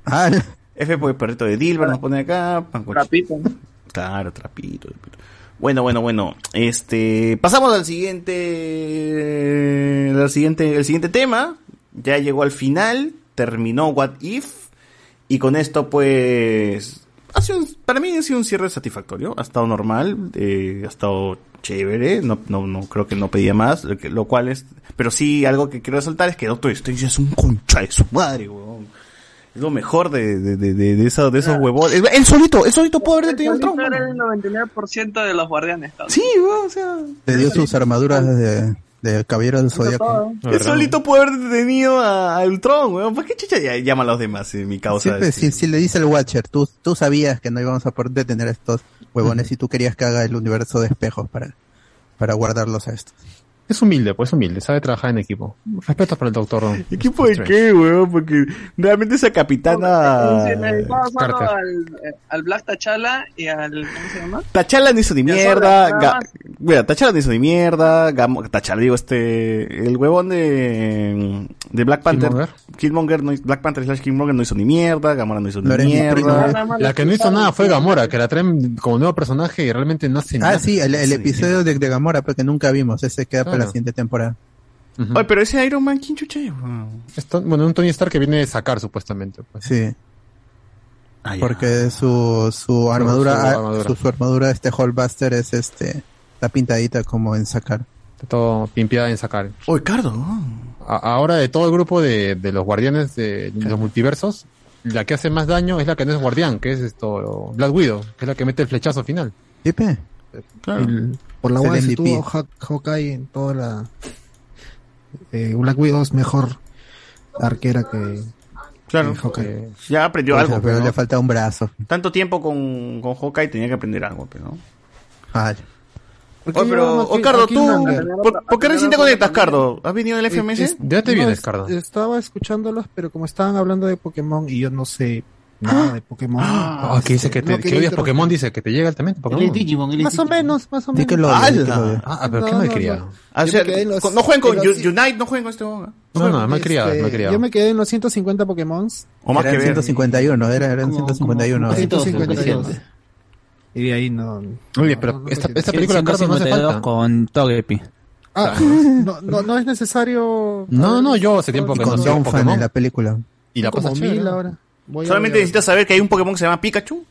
Ah, F por el perrito de Dilbert nos pone acá. Trapito. Claro, trapito, trapito. Bueno, bueno, bueno. Este, pasamos al siguiente, al siguiente, el siguiente tema. Ya llegó al final, terminó What If y con esto, pues, ha sido un- para mí ha sido un cierre satisfactorio. Ha estado normal, eh, ha estado chévere. No, no, no creo que no pedía más, lo, que- lo cual es, pero sí algo que quiero resaltar es que Doctor Strange es un concha de su madre, weón. Es lo mejor de, de, de, de, de esos, de esos huevones. El solito, el solito puede haber detenido el Solito tronco. era el 99% de los guardianes. Sí, weón, o sea. le dio sus armaduras de, de caballero del zodiaco. El solito puede haber detenido a, a Ultron, weón. ¿Por qué chucha ya- llama a los demás en mi causa? Siempre, este? si, si le dice el Watcher, tú, tú sabías que no íbamos a poder detener a estos huevones y tú querías que haga el universo de espejos para, para guardarlos a estos. Es humilde, pues humilde, sabe trabajar en equipo. Respeto para el doctor. ¿Equipo de qué, weón? Porque realmente esa capitana... Usando Carter. al, eh, al Black Tachala y al. ¿Cómo se llama? Tachala no hizo ni mierda. Mira, Tachala no hizo ni mierda. Tachala, digo, este. El huevón de. De Black Panther. Killmonger. Killmonger, no, Black Panther slash Killmonger no hizo ni mierda. Gamora no hizo ni mierda. La que no hizo nada fue Gamora, que la traen como nuevo personaje y realmente no hace nada. Ah, sí, el, el episodio de, de Gamora, pero que nunca vimos, ese queda para la siguiente temporada. Oye, pero ese Iron Man, ¿quién? Esto- bueno, un Tony Stark que viene a sacar supuestamente. Pues. Sí, Ah, porque su, su armadura, su ah, armadura. Su, su armadura, este Hallbuster es este, está pintadita como en sacar. Está todo pimpeada en sacar. Oye, Cardo. A- ahora de todo el grupo de, de los guardianes de, los multiversos, la que hace más daño es la que no es guardián, que es esto Black Widow, que es la que mete el flechazo final. ¿Sí, pe? Claro. El- por la Es el base MVP. tuvo Haw- Hawkeye en toda la eh, Black Widow es mejor arquera que, Claro. que Hawkeye. Eh, Ya aprendió algo, pero pero le falta un brazo. Tanto tiempo con, con Hawkeye tenía que aprender algo, pero ¿no? Ah, ¿Por qué Oye, pero, llevaron a oh, Cardo, tú? ¿por, por qué recién te conectas, Cardo? ¿Has venido del FMS? Es- ¿De dónde no, vienes, es- Cardo? Estaba escuchándolos, pero como estaban hablando de Pokémon y yo no sé Nada de Pokémon. Ah, que dice que, te, No que quería odias interrumpir. Pokémon, dice que te llega el también Pokémon. Más o menos, más o menos. que lo. Ah, pero qué No, malcriado. no, no. Ah, o sea, los- no jueguen con Unite, no jueguen con este. No, no, malcriado, Este, malcriado. Yo me quedé en los 150 Pokémon. O más Eran que ver. 151, era, eran 151. 152. Y de ahí no. Oye, pero esta, esta película Carlos, no hace 152 falta. con Togepi. Ah, no, no, no es necesario. No, no, yo hace tiempo que con no Fan Pokémon. en la película. Y la como pasa mil chévere. ahora. Voy Solamente necesitas saber que hay un Pokémon que se llama Pikachu.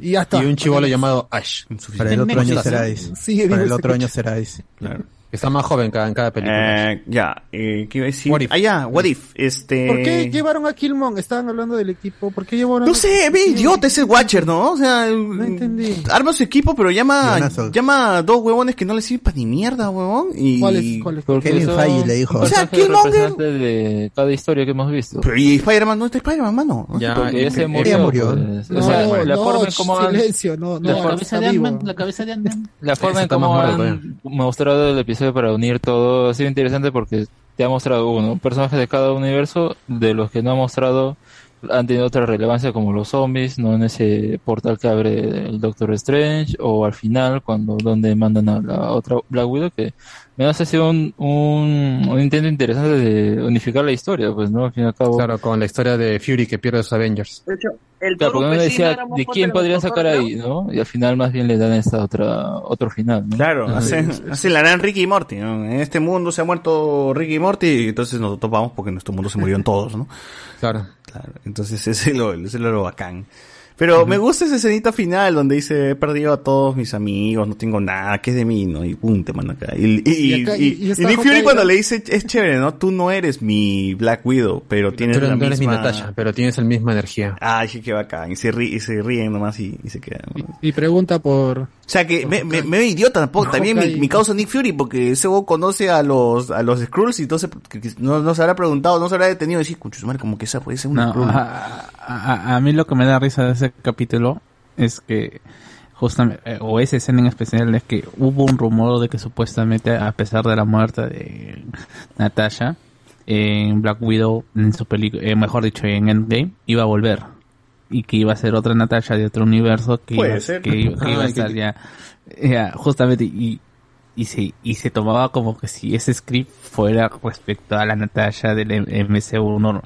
Y ya está. Y un chivolo llamado Ash. Para el otro año será Para el otro año será. Claro. Está más joven cada, en cada película. Eh, ya, eh, ¿qué iba a decir? What if? Ah, ya, What If. Este... ¿Por qué llevaron a Killmon? Estaban hablando del equipo. ¿Por qué llevaron No sé, ve idiota ese Watcher, ¿no? O sea, No entendí. arma su equipo, pero llama, llama a dos huevones que no le sirven para ni mierda, huevón. Y... ¿Cuál es? ¿Cuál es? Porque Kevin Feige le dijo. O sea, Killmonger- de cada historia que hemos visto. Pero y Spider-Man, ¿no está Spider-Man, mano? Ya, Porque ya se eh, murió. murió. pues. No, o sea, la no, forma en cómo han, silencio, no, no, la La cabeza de la cabeza de Ant-Man. la forma en cómo han mostrado el episodio para unir todo. Ha sido interesante porque te ha mostrado uno, personajes de cada universo, de los que no ha mostrado han tenido otra relevancia como los zombies, no en ese portal que abre el Doctor Strange o al final cuando donde mandan a la otra Black Widow que me hace sido un, un, un intento interesante de unificar la historia, pues no al fin y al cabo. Claro, con la historia de Fury que pierde a sus Avengers. De hecho, el Claro, porque uno decía de quién podrían sacar ahí, ¿no? Y al final más bien le dan esta otra otro final, ¿no? Claro, hace, hace la gran Ricky y Morty. ¿no? En este mundo se ha muerto Ricky y Morty y entonces nos topamos porque en nuestro mundo se murieron todos, ¿no? Claro. Claro, entonces ese es lo, ese es lo bacán. Pero me gusta esa escenita final donde dice, he perdido a todos mis amigos, no tengo nada, ¿qué es de mí? ¿no? Y pum, te manda acá. Y, y, Y acá- y- y- y está y Nick Fury cuando le dice, es chévere, ¿no? Tú no eres mi Black Widow, pero tienes Tú la no eres mi misma... Natasha, pero tienes la misma energía. Ay, qué bacán. Y se, ríe, y se ríen nomás y, y se quedan. ¿no? Y pregunta por. O sea que me, me, me veo idiota tampoco, también mi, causa Nick Fury, porque ese conoce a los, a los Skrulls y entonces que- que no, no se habrá preguntado, no se habrá detenido y decir, "Cucho, su madre, como que esa puede ser una No, Skrull". a, a- a mí lo que me da risa de ese capítulo es que justamente, eh, o esa escena en especial, es que hubo un rumor de que supuestamente a pesar de la muerte de Natasha, en Black Widow, en su película, eh, mejor dicho, en Endgame, iba a volver. Y que iba a ser otra Natasha de otro universo que, iba, ser. que, iba- que iba a estar que- ya, ya, justamente, y, y se, y se tomaba como que si ese script fuera respecto a la Natasha del MC1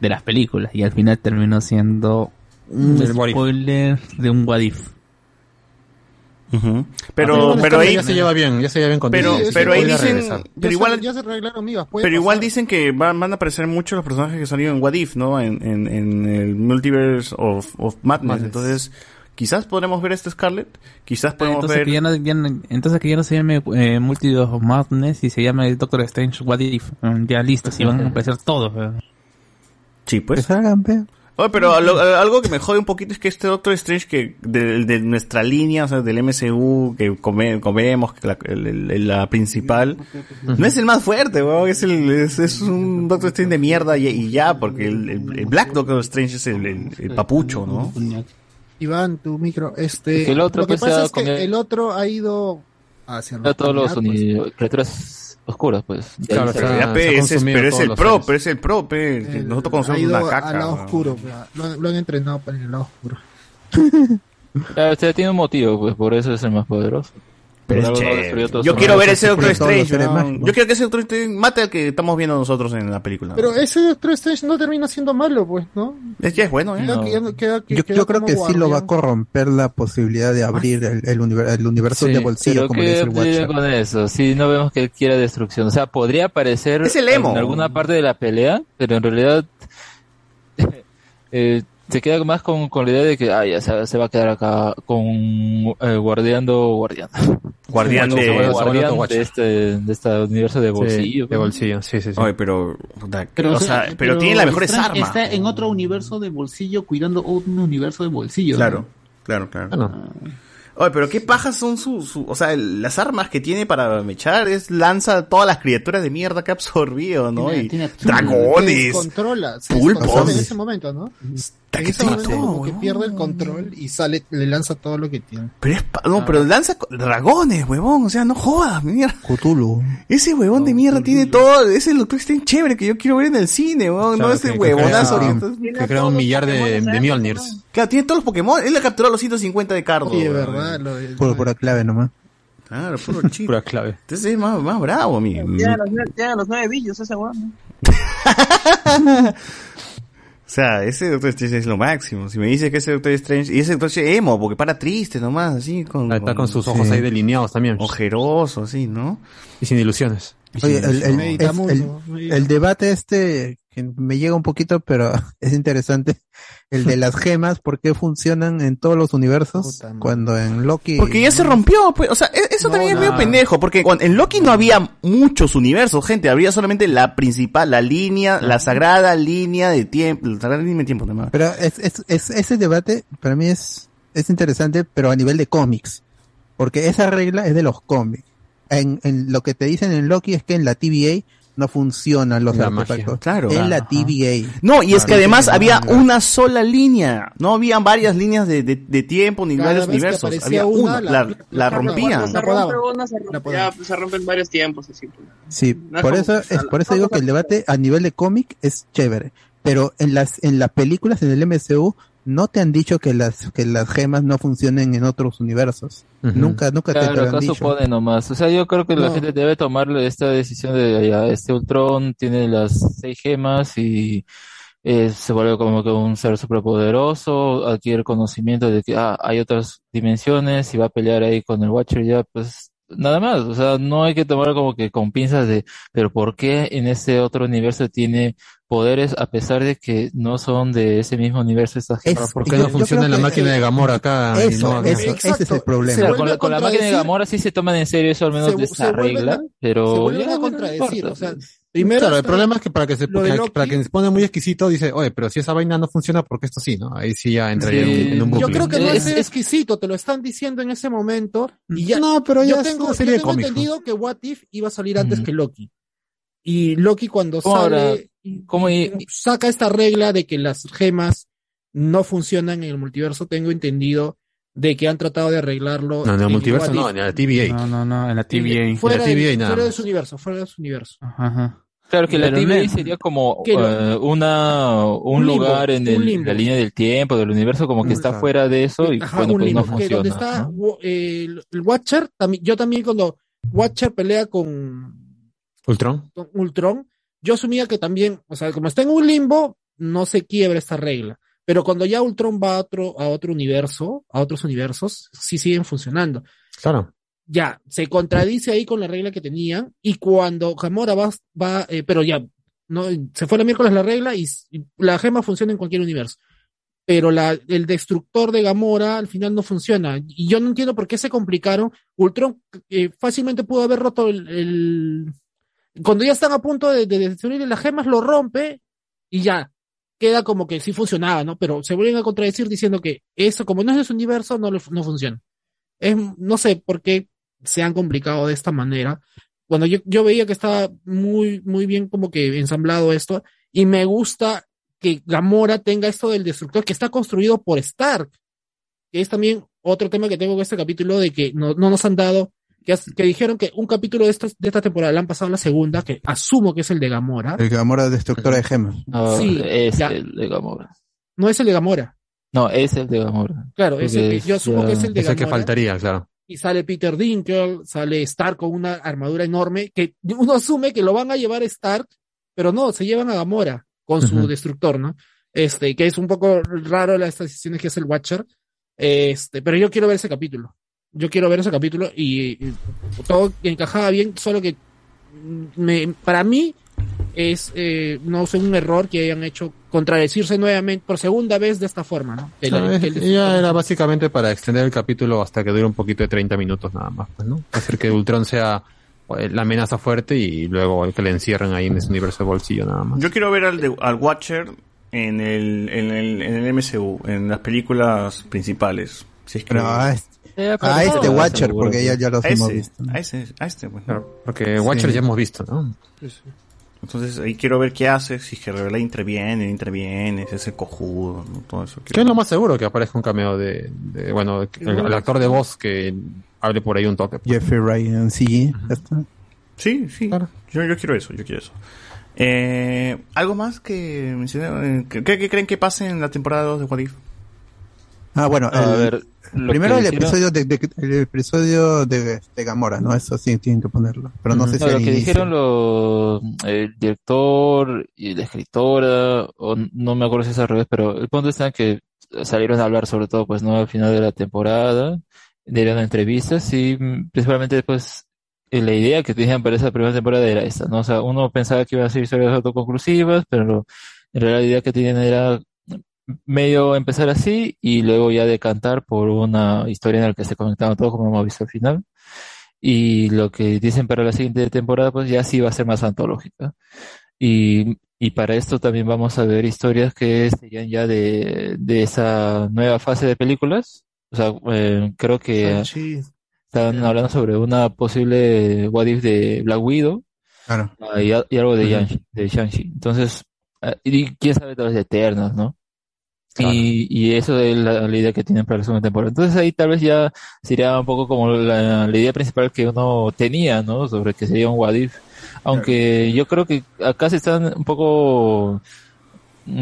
de las películas y al final terminó siendo un Del what if. spoiler de un what if. Pero, pero ahí, ya se lleva bien, ya se lleva bien con pero. Sí, pero ahí dicen, regresar. pero ya igual, se, ya se arreglaron migas. puede pero igual dicen que van, van a aparecer muchos los personajes que salieron en What If, ¿no? En, en, en el Multiverse of, of Madness. Madness. Entonces, quizás podremos ver este Scarlet, quizás podemos Entonces ver... que, ya no, ya no- entonces que ya no se llame eh, Multiverse of Madness y se llame Doctor Strange What If. Mm, Ya listo, si van a aparecer todos. eh. Sí, Que pues. salgan. Oye, pero lo- algo que me jode un poquito es que este Doctor Strange que de, de nuestra línea, o sea, del MCU que come, comemos, que la, el- el- la principal, no es el más fuerte, weón, es el, es, es un Doctor Strange de mierda y, y ya, porque el, el- el Black Doctor Strange es el, el- el papucho, ¿no? Iván, tu micro. Este, Es que el otro, lo que pues, pasa es que el- el otro ha ido hacia A todos los pues. criaturas oscuras, pues. Claro, se- Pero, ya, se pe, ha ese es, pero el pro, seres. pero es el pro, pe, El- nosotros conocemos una caca. al lado weón. oscuro. Lo, han- lo han entrenado para el lado oscuro. Claro, usted tiene un motivo, pues por eso es el más poderoso. Pero es chévere. Yo quiero ver ese Doctor Strange. Yo quiero que ese Doctor Strange mate al que estamos viendo nosotros en la película. Pero ese Doctor Strange no termina siendo malo, pues, ¿no? es que es bueno, ¿eh? Queda- No. queda- queda- Yo, queda yo creo que sí lo va a corromper la posibilidad de abrir el, el, univer- el universo Sí, de bolsillo, como le dice ¿qué el con eso? Si no vemos que él quiera destrucción. O sea, podría aparecer Es el emo. en alguna parte de la pelea, pero en realidad eh, se queda más con, con la idea de que ah, ya se, se va a quedar acá con eh, guardiando guardián. Guardián de... guardián de este, de este universo de bolsillo. Sí, de bolsillo, sí, sí, sí. Oye, pero, Pero, o sea, pero tiene las mejores Strange armas. Está en otro universo de bolsillo cuidando un universo de bolsillo. Claro, claro, claro. Bueno, Oye, pero qué pajas son sus, su, o sea, el- las armas que tiene para mechar es lanza todas las criaturas de mierda que ha absorbido, ¿no? Tiene- y tiene- dragones, controla, pulpos. en ese momento, ¿no? Como que pierde el control y sale, le lanza todo lo que tiene. Pero es, pa- no, pero lanza dragones, huevón, o sea, no jodas, mierda. Cthulhu. Ese huevón de mierda tiene todo, ese es lo que está chévere que yo quiero ver en el cine, huevón, Claro, no ese huevonazo. que- que crea un millar de, de Mjolnirs. Claro, tiene todos los Pokémon, él le capturó los 150 de Cardo. Verdad, lo de- Puro, pura clave nomás. Claro, puro chip. Pura clave. Entonces es más, más bravo, mi. Llega a los, a los nueve billos ese weón. O sea, ese Doctor Strange es lo máximo. Si me dices que ese Doctor Strange... Y ese Doctor Strange emo, porque para triste nomás, así, con... Está con sus ojos ahí delineados también. Ojeroso, así, ¿no? Y sin ilusiones. Oye, el, el- Medita es- el- mucho, medita. el debate este, que me llega un poquito, pero es interesante, el de las gemas, ¿por qué funcionan en todos los universos? Cuando en Loki... Porque ya se rompió, pues, o sea, e- eso también es medio pendejo, porque cuando- en Loki no había muchos universos, gente, había solamente la principal, la línea, la sagrada línea de tiempo, la sagrada línea de tiempo, nomás. Pero es, es, es- ese debate para mí es, es interesante, pero a nivel de cómics. Porque esa regla es de los cómics. En, en lo que te dicen en Loki es que en la TVA no funcionan los La artefactos. magia. Claro. En la Ajá. TVA. No, y es que Claro, además había no, una sola línea, no había varias líneas de, de, de tiempo ni Cada varios universos, había una, una, la- la, la- rompían. Se rompe una, se rompe, ya, pues, se rompen varios tiempos. Así, pues. Sí, No es por como eso, es por eso digo que el debate a nivel de cómic es chévere. Pero en las, en las películas, en el MCU, no te han dicho que las, que las gemas no funcionen en otros universos. Nunca, nunca te, te Claro, lo han dicho. supone nomás. O sea, yo creo que la No. gente debe tomar esta decisión de ya, este Ultron tiene las seis gemas y eh, se vuelve como que un ser superpoderoso, adquiere conocimiento de que ah, hay otras dimensiones y va a pelear ahí con el Watcher ya, pues nada más. O sea, no hay que tomar como que con pinzas de, pero ¿por qué en ese otro universo tiene poderes a pesar de que no son de ese mismo universo estas gemas? ¿Por qué no funciona la máquina de Gamora acá? y Eso, no acá? eso, ese es el problema. Con, la, con la máquina de Gamora sí se toman en serio eso al menos se- de se esa vuelven regla, a- pero se ya, a no contradecir, o sea, pues. primero claro, el problema es que para que se, para, Loki. para que se pone muy exquisito dice, oye, pero si esa vaina no funciona, ¿por qué esto sí, no? Ahí sí ya entraría Sí. en, en un bucle. Yo creo que no es, Es- exquisito, te lo están diciendo en ese momento y ya. No, pero ya yo es tengo, una serie yo tengo entendido que What If iba a salir antes Ujú. que Loki. Y Loki cuando ¿Cómo sale saca esta regla de que las gemas no funcionan en el multiverso, tengo entendido de que han tratado de arreglarlo. No, en el en multiverso no, en la TVA. No, no, no, en la TVA. Fuera, la de, TVA nada fuera de su universo, fuera de su universo. Ajá. Claro que la Pero TVA no- sería como eh, una un, Un limbo, lugar en un el- limbo. la línea del tiempo del universo como que está fuera de eso y Ajá, bueno un pues no limbo, funciona. donde está el, el Watcher, también, yo también cuando Watcher pelea con, Ultron. con Ultron, yo asumía que también, o sea, como está en un limbo, no se quiebra esta regla. Pero cuando ya Ultron va a otro, a otro universo, a otros universos, sí siguen funcionando. Claro. Ya, se contradice ahí con la regla que tenían, y cuando Gamora va, va eh, pero ya, no, se fue la miércoles la regla y, la gema funciona en cualquier universo. Pero la, el destructor de Gamora al final no funciona. Y yo no entiendo por qué se complicaron. Ultron eh, fácilmente pudo haber roto el, el- Cuando ya están a punto de, de destruir las gemas, lo rompe y ya. Queda como que sí funcionaba, ¿no? Pero se vuelven a contradecir diciendo que eso, como no es de su universo, no, no funciona. No sé por qué se han complicado de esta manera. Cuando yo, yo veía que estaba muy, muy bien como que ensamblado esto, y me gusta que Gamora tenga esto del destructor que está construido por Stark, que es también otro tema que tengo con este capítulo de que no, no nos han dado, que, has- que dijeron que un capítulo de esta, de esta temporada le han pasado a la segunda, que asumo que es el de Gamora. El Gamora destructora de gemas. No, Sí, es ya. el de Gamora. No es el de Gamora. No, es el de Gamora. Claro, es el que- yo asumo que es el de Es el que Gamora. faltaría, claro. y sale Peter Dinklage, sale Stark con una armadura enorme, que uno asume que lo van a llevar Stark, pero no, se llevan a Gamora con su Ujú. destructor, ¿no? Este, que es un poco raro las decisiones que hace el Watcher, este, pero yo quiero ver ese capítulo. Yo quiero ver ese capítulo y, y todo encajaba bien, solo que me, para mí es, eh, no sé, un error que hayan hecho contradecirse nuevamente por segunda vez de esta forma, ¿no? No, es- el ya destructor- era básicamente para extender el capítulo hasta que dure un poquito de 30 minutos nada más, pues, ¿no? Hacer que Ultron sea eh, la amenaza fuerte y luego el que le encierren ahí en ese universo de bolsillo nada más. Yo quiero ver al, de- al Watcher en el, en, el, en el MCU, en las películas principales. Si es que... Pero, ah, es- A este Watcher, porque ya, ya los A hemos ese, visto. A ese, a este, pues. Porque Watcher Sí. ya hemos visto, ¿no? Entonces ahí quiero ver qué hace, si es que revela interviene, interviene, si es el cojudo, ¿no? todo eso. Que es lo más seguro que aparezca un cameo de, de, bueno, el, el actor de voz que hable por ahí un toque. Jeffrey Ryan, sí. Sí, sí. Yo, yo quiero eso, yo quiero eso. Eh, ¿Algo más que mencioné? ¿Qué, qué creen que pase en la temporada 2 de What If? Ah, bueno, A el- ver, lo primero el episodio de, de- el episodio de, de Gamora, ¿no? Eso sí tienen que ponerlo. Pero no sé si lo que inicio. dijeron los, el director y la escritora, o no me acuerdo si es al revés, pero el punto está en que salieron a hablar sobre todo, pues, ¿no? Al final de la temporada, dieron entrevistas y mm, principalmente, después la idea que tenían para esa primera temporada era esta, ¿no? O sea, uno pensaba que iban a ser historias autoconclusivas, pero en realidad la idea que tenían era medio empezar así y luego ya decantar por una historia en la que se conectaban todos como hemos visto al final. Y lo que dicen para la siguiente temporada, pues ya sí va a ser más antológica. Y, y para esto también vamos a ver historias que serían ya de, de esa nueva fase de películas. O sea, eh, creo que estaban hablando sobre una posible what if de Black Widow Claro. ah, y, algo de. Yang- de Shang-Chi. Entonces, ah, y quién sabe tal vez de Eternas, Y, y eso es la, la idea que tienen para la segunda temporada. Entonces ahí tal vez ya sería un poco como la, la idea principal que uno tenía, ¿no? Sobre que sería un what if. Aunque yo creo que acá se están un poco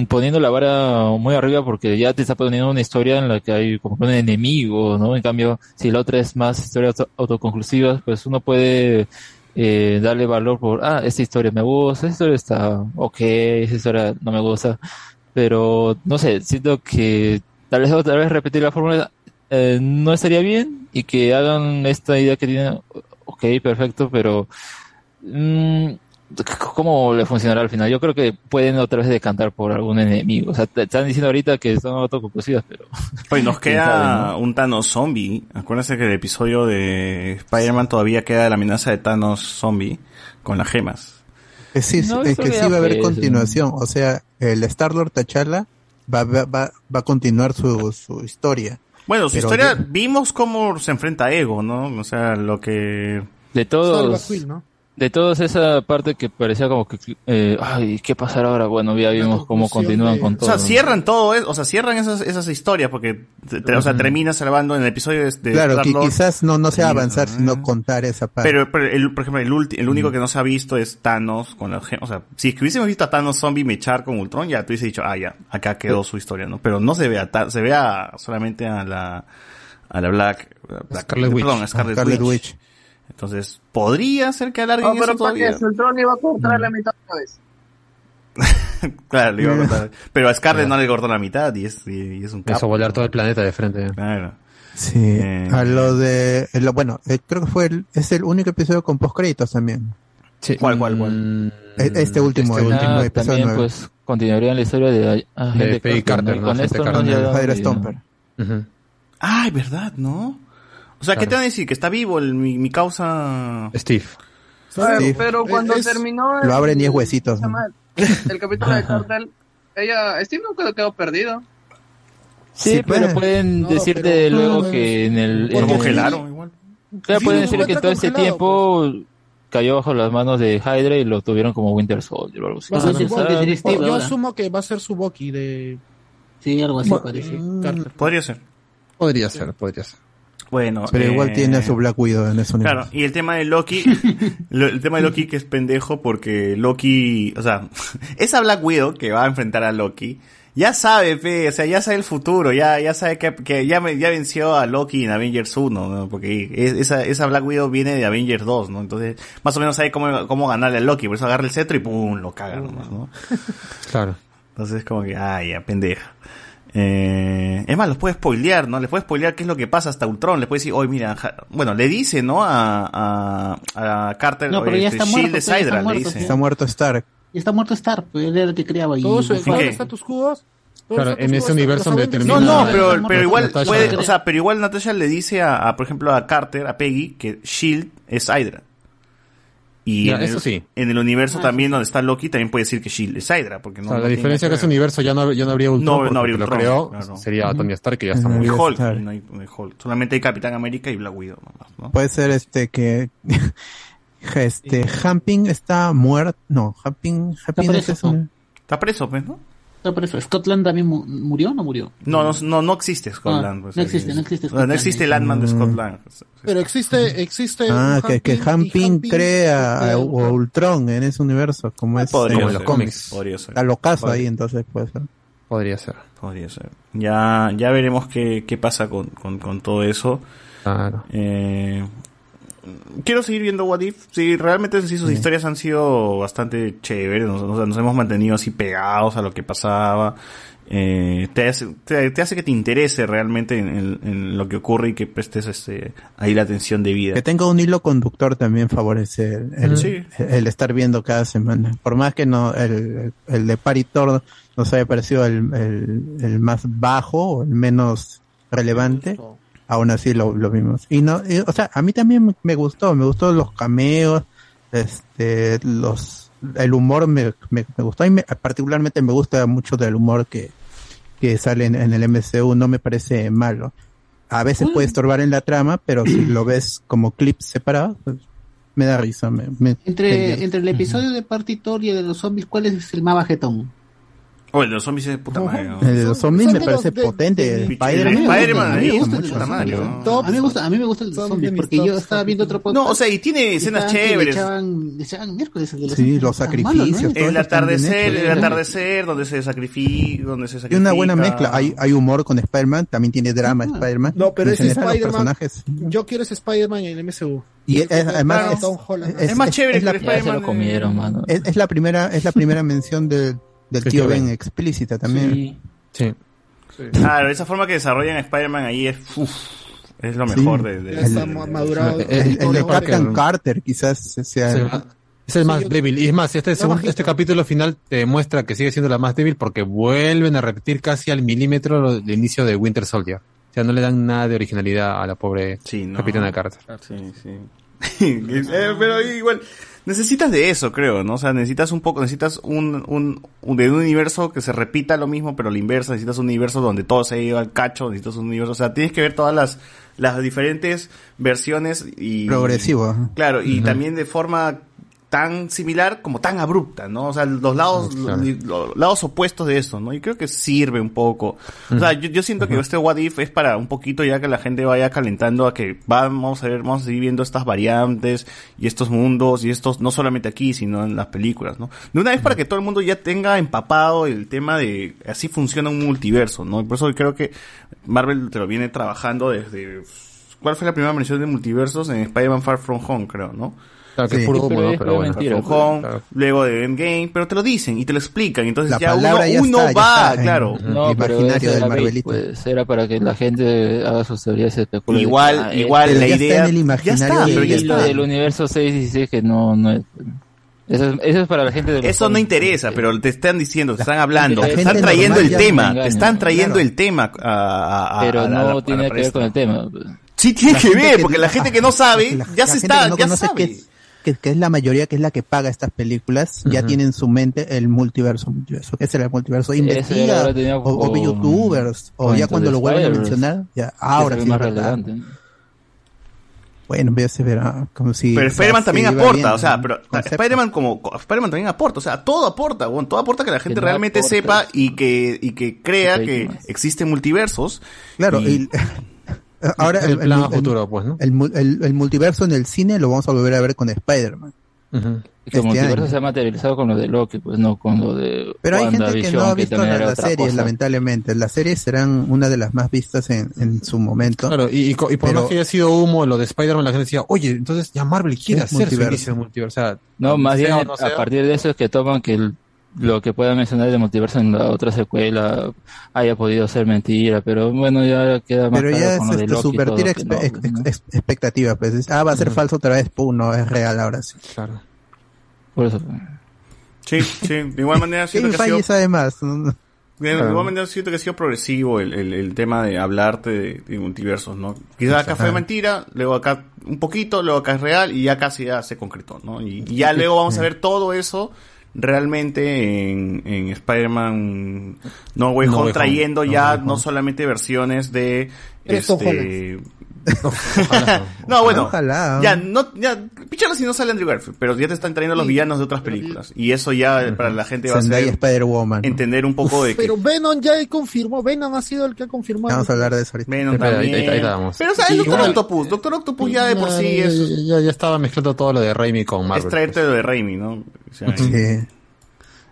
poniendo la vara muy arriba porque ya te está poniendo una historia en la que hay como un enemigo, ¿no? En cambio, si la otra es más historias auto- autoconclusivas, pues uno puede eh, darle valor por, ah, esta historia me gusta, esta historia está ok, esta historia no me gusta, pero no sé, siento que tal vez otra vez repetir la fórmula eh, no estaría bien y que hagan esta idea que tienen, ok, perfecto, pero mm, ¿cómo le funcionará al final? Yo creo que pueden otra vez decantar por algún enemigo. O sea, te están diciendo ahorita que son autoconclusivas, pero... Pues nos queda sabe, ¿no? un Thanos zombie. Acuérdense que el episodio de Spider-Man todavía queda la amenaza de Thanos zombie con las gemas. Es, sí, No, es eso que sí va a haber continuación. O sea, el Star-Lord T'Challa va, va, va, va a continuar su, su historia. Bueno, su Pero historia, yo- vimos cómo se enfrenta a Ego, ¿no? O sea, lo que... De Salva todos... Quill, ¿no? De todos esa parte que parecía como que, eh, ay, ¿qué pasará ahora? Bueno, ya vimos cómo continúan con O todo. sea, ¿no? cierran todo eso, o sea, cierran esas, esas historias porque, te- o sea, termina salvando en el episodio de, de claro, que quizás no, no sea avanzar, sino contar esa parte. Pero, pero el, por ejemplo, el, ulti- el único que no se ha visto es Thanos con la O sea, si es que hubiésemos visto a Thanos zombie mechar con Ultron, ya tú hubiese dicho, ah, ya, acá quedó su historia, ¿no? Pero no se ve a se ve a, solamente a la, a la Black, Black- Scarlet Witch. perdón, a Scarlet, Scarlet Witch. Witch. Entonces, podría ser que alarguen No, pero eso todavía. que Ultron iba a cortar la mitad otra vez. claro, le iba a cortar. Pero a Scarlet no le cortó la mitad y es, y, y es un capo. Eso, volar todo el planeta de frente. Claro. Sí, Eh. a lo de, lo- bueno, eh, creo que fue el, es el único episodio con postcréditos también. ¿Cuál, cuál, cuál? E- Este último, Este el último. Ah, episodio también pues continuaría la historia de agente De Peggy Carter, Y ¿no? Con esto Carter. no Stomper. Ujú. Ah, es verdad, ¿no? O sea, ¿qué te van a decir? Que está vivo el, mi, mi causa... Steve. Ver, pero cuando Es- terminó. Lo abren y es huesitos. El capítulo de Cartel. Ella. Steve nunca quedó perdido. Sí, Sí, pero pues. pueden No, decirte pero- luego no, que en el... Lo el- congelaron igual. Claro, Sí, pueden lo decir que todo ese tiempo cayó bajo las manos de Hydra y lo tuvieron como Winter Soldier o algo así. Ah, Yo asumo que va a ser su Bucky de Sí, algo así Bueno, parece. Carter. Podría ser. Podría ser, podría ser. Bueno. Pero igual eh, tiene a su Black Widow en ese universo. Claro, y el tema de Loki, lo- el tema de Loki que es pendejo porque Loki, o sea, esa Black Widow que va a enfrentar a Loki, ya sabe, fe, o sea, ya sabe el futuro, ya, ya sabe que, que ya, me- ya venció a Loki en Avengers 1, ¿no? Porque es- esa, esa Black Widow viene de Avengers 2, ¿no? Entonces, más o menos sabe cómo, cómo ganarle a Loki, por eso agarra el cetro y pum, lo caga nomás, ¿no? Claro. Entonces como que, ay, ya, pendeja. Eh, es más, los puede spoilear, ¿no? Les puede spoilear qué es lo que pasa hasta Ultron. Le puede decir, oye, mira, ja- bueno, le dice, ¿no? A, a, a Carter, No, pero ya este, está muerto, Shield pues, es ya está Hydra, le muerto, dice. pues. Está muerto Stark. Y está muerto Star, pues él era el que creaba. Y Todo su status quo. Claro, en ese universo donde termina- No, no, pero, pero igual Natasha. puede, o sea, pero igual Natasha le dice a, a, por ejemplo, a Carter, a Peggy, que Shield es Hydra. Y Ya, en, el, eso sí. en el universo Ah, también donde está Loki también puede decir que Shield es Hydra, porque no, O sea, no la diferencia es que ese universo ya no, ya no habría Ultron, No, no habría el Ultron, lo creó claro. sería Tony Stark, que ya está muy Hulk, no hay, no hay Hulk. Solamente hay Capitán América y Black Widow nomás, ¿no? Puede ser este que este Hamping está muerto. No, Hamping, Hamping preso, es un- Está preso, pues, ¿no? Está preso. ¿Scotland también mu- murió o no murió? No, no, no, no existe Scotland. Ah, pues, no existe, es- no existe sea, No Scotland. existe el Ant-Man de Mm. Scotland. Pero existe, existe. Ah, que, que Hamping crea a Ultron en ese universo, como es Podría en los cómics. podría ser. Está locazo Podría- ahí, entonces puede ser. Podría ser. Podría ser. Ya, ya veremos qué, qué pasa con, con, con todo eso. Claro. Eh, quiero seguir viendo What If. Sí, realmente sí, sus Sí. historias han sido bastante chéveres. Nos, hemos mantenido así pegados a lo que pasaba. Eh, te, hace, te, te hace que te interese realmente en, en- en lo que ocurre y que prestes este, ahí la atención debida. Que tenga un hilo conductor también favorece el, el- Sí. el estar viendo cada semana. Por más que no el, el de Paritor nos haya parecido el, el, el más bajo o el menos relevante, aún así lo, lo vimos. Y no, y, o sea, a mí también me gustó, me gustó los cameos, este, los, el humor me, me, me gustó y me- particularmente me gusta mucho del humor que, que sale en, en el MCU, no me parece malo. A veces puede estorbar en la trama, pero si lo ves como clips separados, pues, me da risa. Me, Entre, entre el episodio de Partitor y el de los zombies, ¿cuál es el más bajetón? O el de los zombies es de puta madre. ¿no? El de los zombies me parece de- potente. de- Spider-Man. A mí ahí me gusta el. A mí me gusta, a mí me gusta el de los zombies, porque yo estaba viendo otro podcast. No, o sea, y tiene escenas chéveres. echaban- le echaban miércoles el de los Sí, los sacrificios, El atardecer, el atardecer, donde se sacrifica, donde se sacrifica. una buena mezcla. Hay, hay humor con Spider-Man, también tiene drama Spider-Man. No, pero ese Spider-Man. Yo quiero ese Spider-Man en el MCU. Y es, además Claro, es, Tom Holland. es- Es más chévere es la, que Spider-Man. lo comieron, mano. es, es la primera es la primera mención de- del Sí, tío tío Ben Ben. explícita también. Sí. Sí. Claro, esa forma que desarrollan Spider-Man ahí es, uf, es lo Sí. mejor de, de- Ya está El- madurado. el- El, el de Captain Parker. Carter quizás sea Es el más, es el más yo- débil. Y es más, este, segundo- este capítulo final te demuestra que sigue siendo la más débil porque vuelven a repetir casi al milímetro lo- el inicio de Winter Soldier. O sea, no le dan nada de originalidad a la pobre Sí, no. capitana Carter. Sí, sí. Eh, pero igual, necesitas de eso, creo, ¿no? O sea, necesitas un poco, necesitas un, un, un- de un universo que se repita lo mismo, pero la inversa, necesitas un universo donde todo se ha ido al cacho, necesitas un universo, o sea, tienes que ver todas las, las diferentes versiones y... progresivo. Claro, y también de forma tan similar como tan abrupta, ¿no? O sea, los lados, Claro. los, los lados opuestos de esto, ¿no? Y creo que sirve un poco. O sea, yo, yo siento que este What If es para un poquito ya que la gente vaya calentando a que vamos a ver, vamos a seguir viendo estas variantes y estos mundos y estos, no solamente aquí, sino en las películas, ¿no? De una vez para que todo el mundo ya tenga empapado el tema de así funciona un multiverso, ¿no? Por eso creo que Marvel te lo viene trabajando desde... ¿Cuál fue la primera mención de multiversos? En Spider-Man Far From Home, creo, ¿no? Claro, que Sí. es puro humo, ¿no? Pero bueno. mentira. Home, claro. luego de Endgame, pero te lo dicen y te lo explican. Entonces La ya uno, palabra ya uno está, ya va, está en- claro. No, imaginario del Marvelito. pues, era para que la gente haga sus teorías especule. Igual, Ah, igual pero la ya está idea. en el ya imaginario está, de- pero ya y lo está. del universo 616 que no, no es. Eso es, eso es para la gente de Eso no interesa, pero te están diciendo, te están hablando, la te están trayendo el ya tema, te están trayendo claro. el tema a, a- a- Pero a la- no a la- tiene que ver con el tema. pues. Sí tiene La que ver, que- porque la gente que no sabe, la- ya la se está, no ya sabe. Que es, que, que es la mayoría que es la que paga estas películas, ya tiene en su mente el multiverso, multiverso. ¿Qué será el multiverso? Investiga, o, o youtubers, o ya cuando lo vuelven a mencionar, ya, ahora sí. más es relevante. Bueno, voy a ver, ah, como si... Pero Spider-Man también aporta, bien, o sea, pero. Spider-Man como Spider-Man también aporta, o sea, todo aporta, bueno, todo aporta que la gente no realmente aporta. sepa y que y que crea que existen multiversos. Claro, y- y- ahora el, plan a futuro, pues, ¿no? el, el- el multiverso en el cine lo vamos a volver a ver con Spider-Man. Ujú. Y que el este multiverso año. se ha materializado con lo de Loki, pues no con lo de Pero hay gente que no ha visto la- las series, cosa. lamentablemente. Las series serán una de las más vistas en, en su momento. Claro, y, y y por Pero- más que haya sido humo lo de Spider-Man, la gente decía, oye, entonces ya Marvel quiere hacer multiverso. su inicio de multiverso. O sea, No, más sea bien no a partir de eso es que toman que el- lo que pueda mencionar de multiverso en la otra secuela haya podido ser mentira, pero bueno, ya queda más Pero claro ya es de este, todo subvertir no, ex- pues, ¿no? ex- expectativas. Pues. Es, Ah, va a ser falso otra vez. Pum, no, es real ahora sí. Claro. Por eso. Sí, sí, de igual manera siento que ha sido Feige sabe más. ¿no? De Claro. igual manera siento que ha sido progresivo el, el, el tema de hablarte de, de multiversos, ¿no? Quizás acá fue mentira, luego acá un poquito, luego acá es real y ya casi ya se concretó, ¿no? Y, y ya luego vamos a ver todo eso realmente en, en Spider-Man No Way No Home Way Home, trayendo No ya no solamente versiones de Tom no, bueno, Ojalá. ya, no, ya, pichalo si no sale Andrew Garfield, pero ya te están trayendo los villanos de otras películas. Y eso ya para la gente va a ser Spider-Woman. entender un poco de que Pero Venom ya confirmó, Venom ha sido el que ha confirmado. Vamos a hablar de eso ahorita. Venom ahí- también. ahí- ahí. Pero sabes, Sí, Doctor igual- Octopus, Doctor Octopus ya de por sí ya, es, ya, ya estaba mezclando todo lo de Raimi con Marvel. es traerte lo de Raimi, ¿no? O sea, Sí.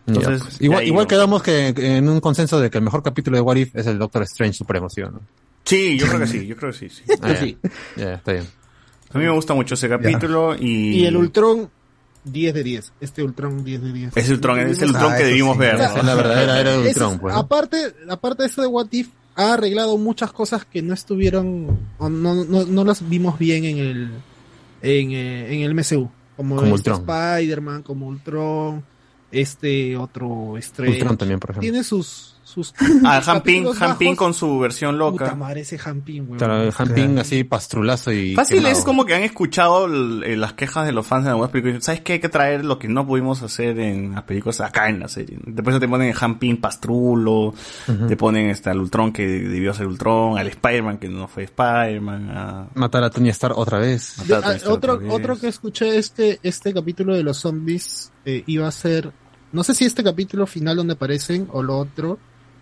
Ya, Entonces, pues. igual, ahí igual no. quedamos que en un consenso de que el mejor capítulo de What If es el Doctor Strange Supremo, ¿sí o no? Sí, yo creo que sí, yo creo que sí. sí. Ah, ya. Sí. Ya, está bien. A mí me gusta mucho ese capítulo y... Y el Ultron, 10 de 10. Este Ultron, 10 de 10. Es el Ultron, es el Ultron Ah, que debimos sí. ver. ¿no? Es la verdadera era de Ultron, es- pues. aparte, aparte de eso de What If, ha arreglado muchas cosas que no estuvieron, o no, no, no las vimos bien en el, en, eh, en el MCU. Como, Como este. Spider-Man, como Ultron, este otro Strange. Ultron también, por ejemplo. Tiene sus, sus Ah, Hamping, Hamping con su versión Puta loca. madre, ese Hamping, weón. Claro, el Hamping así pastrulazo y... Fácil quemado. es como que han escuchado eh, las quejas de los fans de algunas películas. ¿Sabes qué? Hay que traer lo que no pudimos hacer en las películas acá en la serie. Después te ponen el Hamping Pastrulo, te ponen este, al Ultron que debió ser Ultron, al Spider-Man que no fue Spider-Man. a- Matar a Tony Stark otra vez. De- a ah, Stark otro, otra vez. otro que escuché este, este capítulo de los zombies eh, iba a ser, no sé si este capítulo final donde aparecen o lo otro,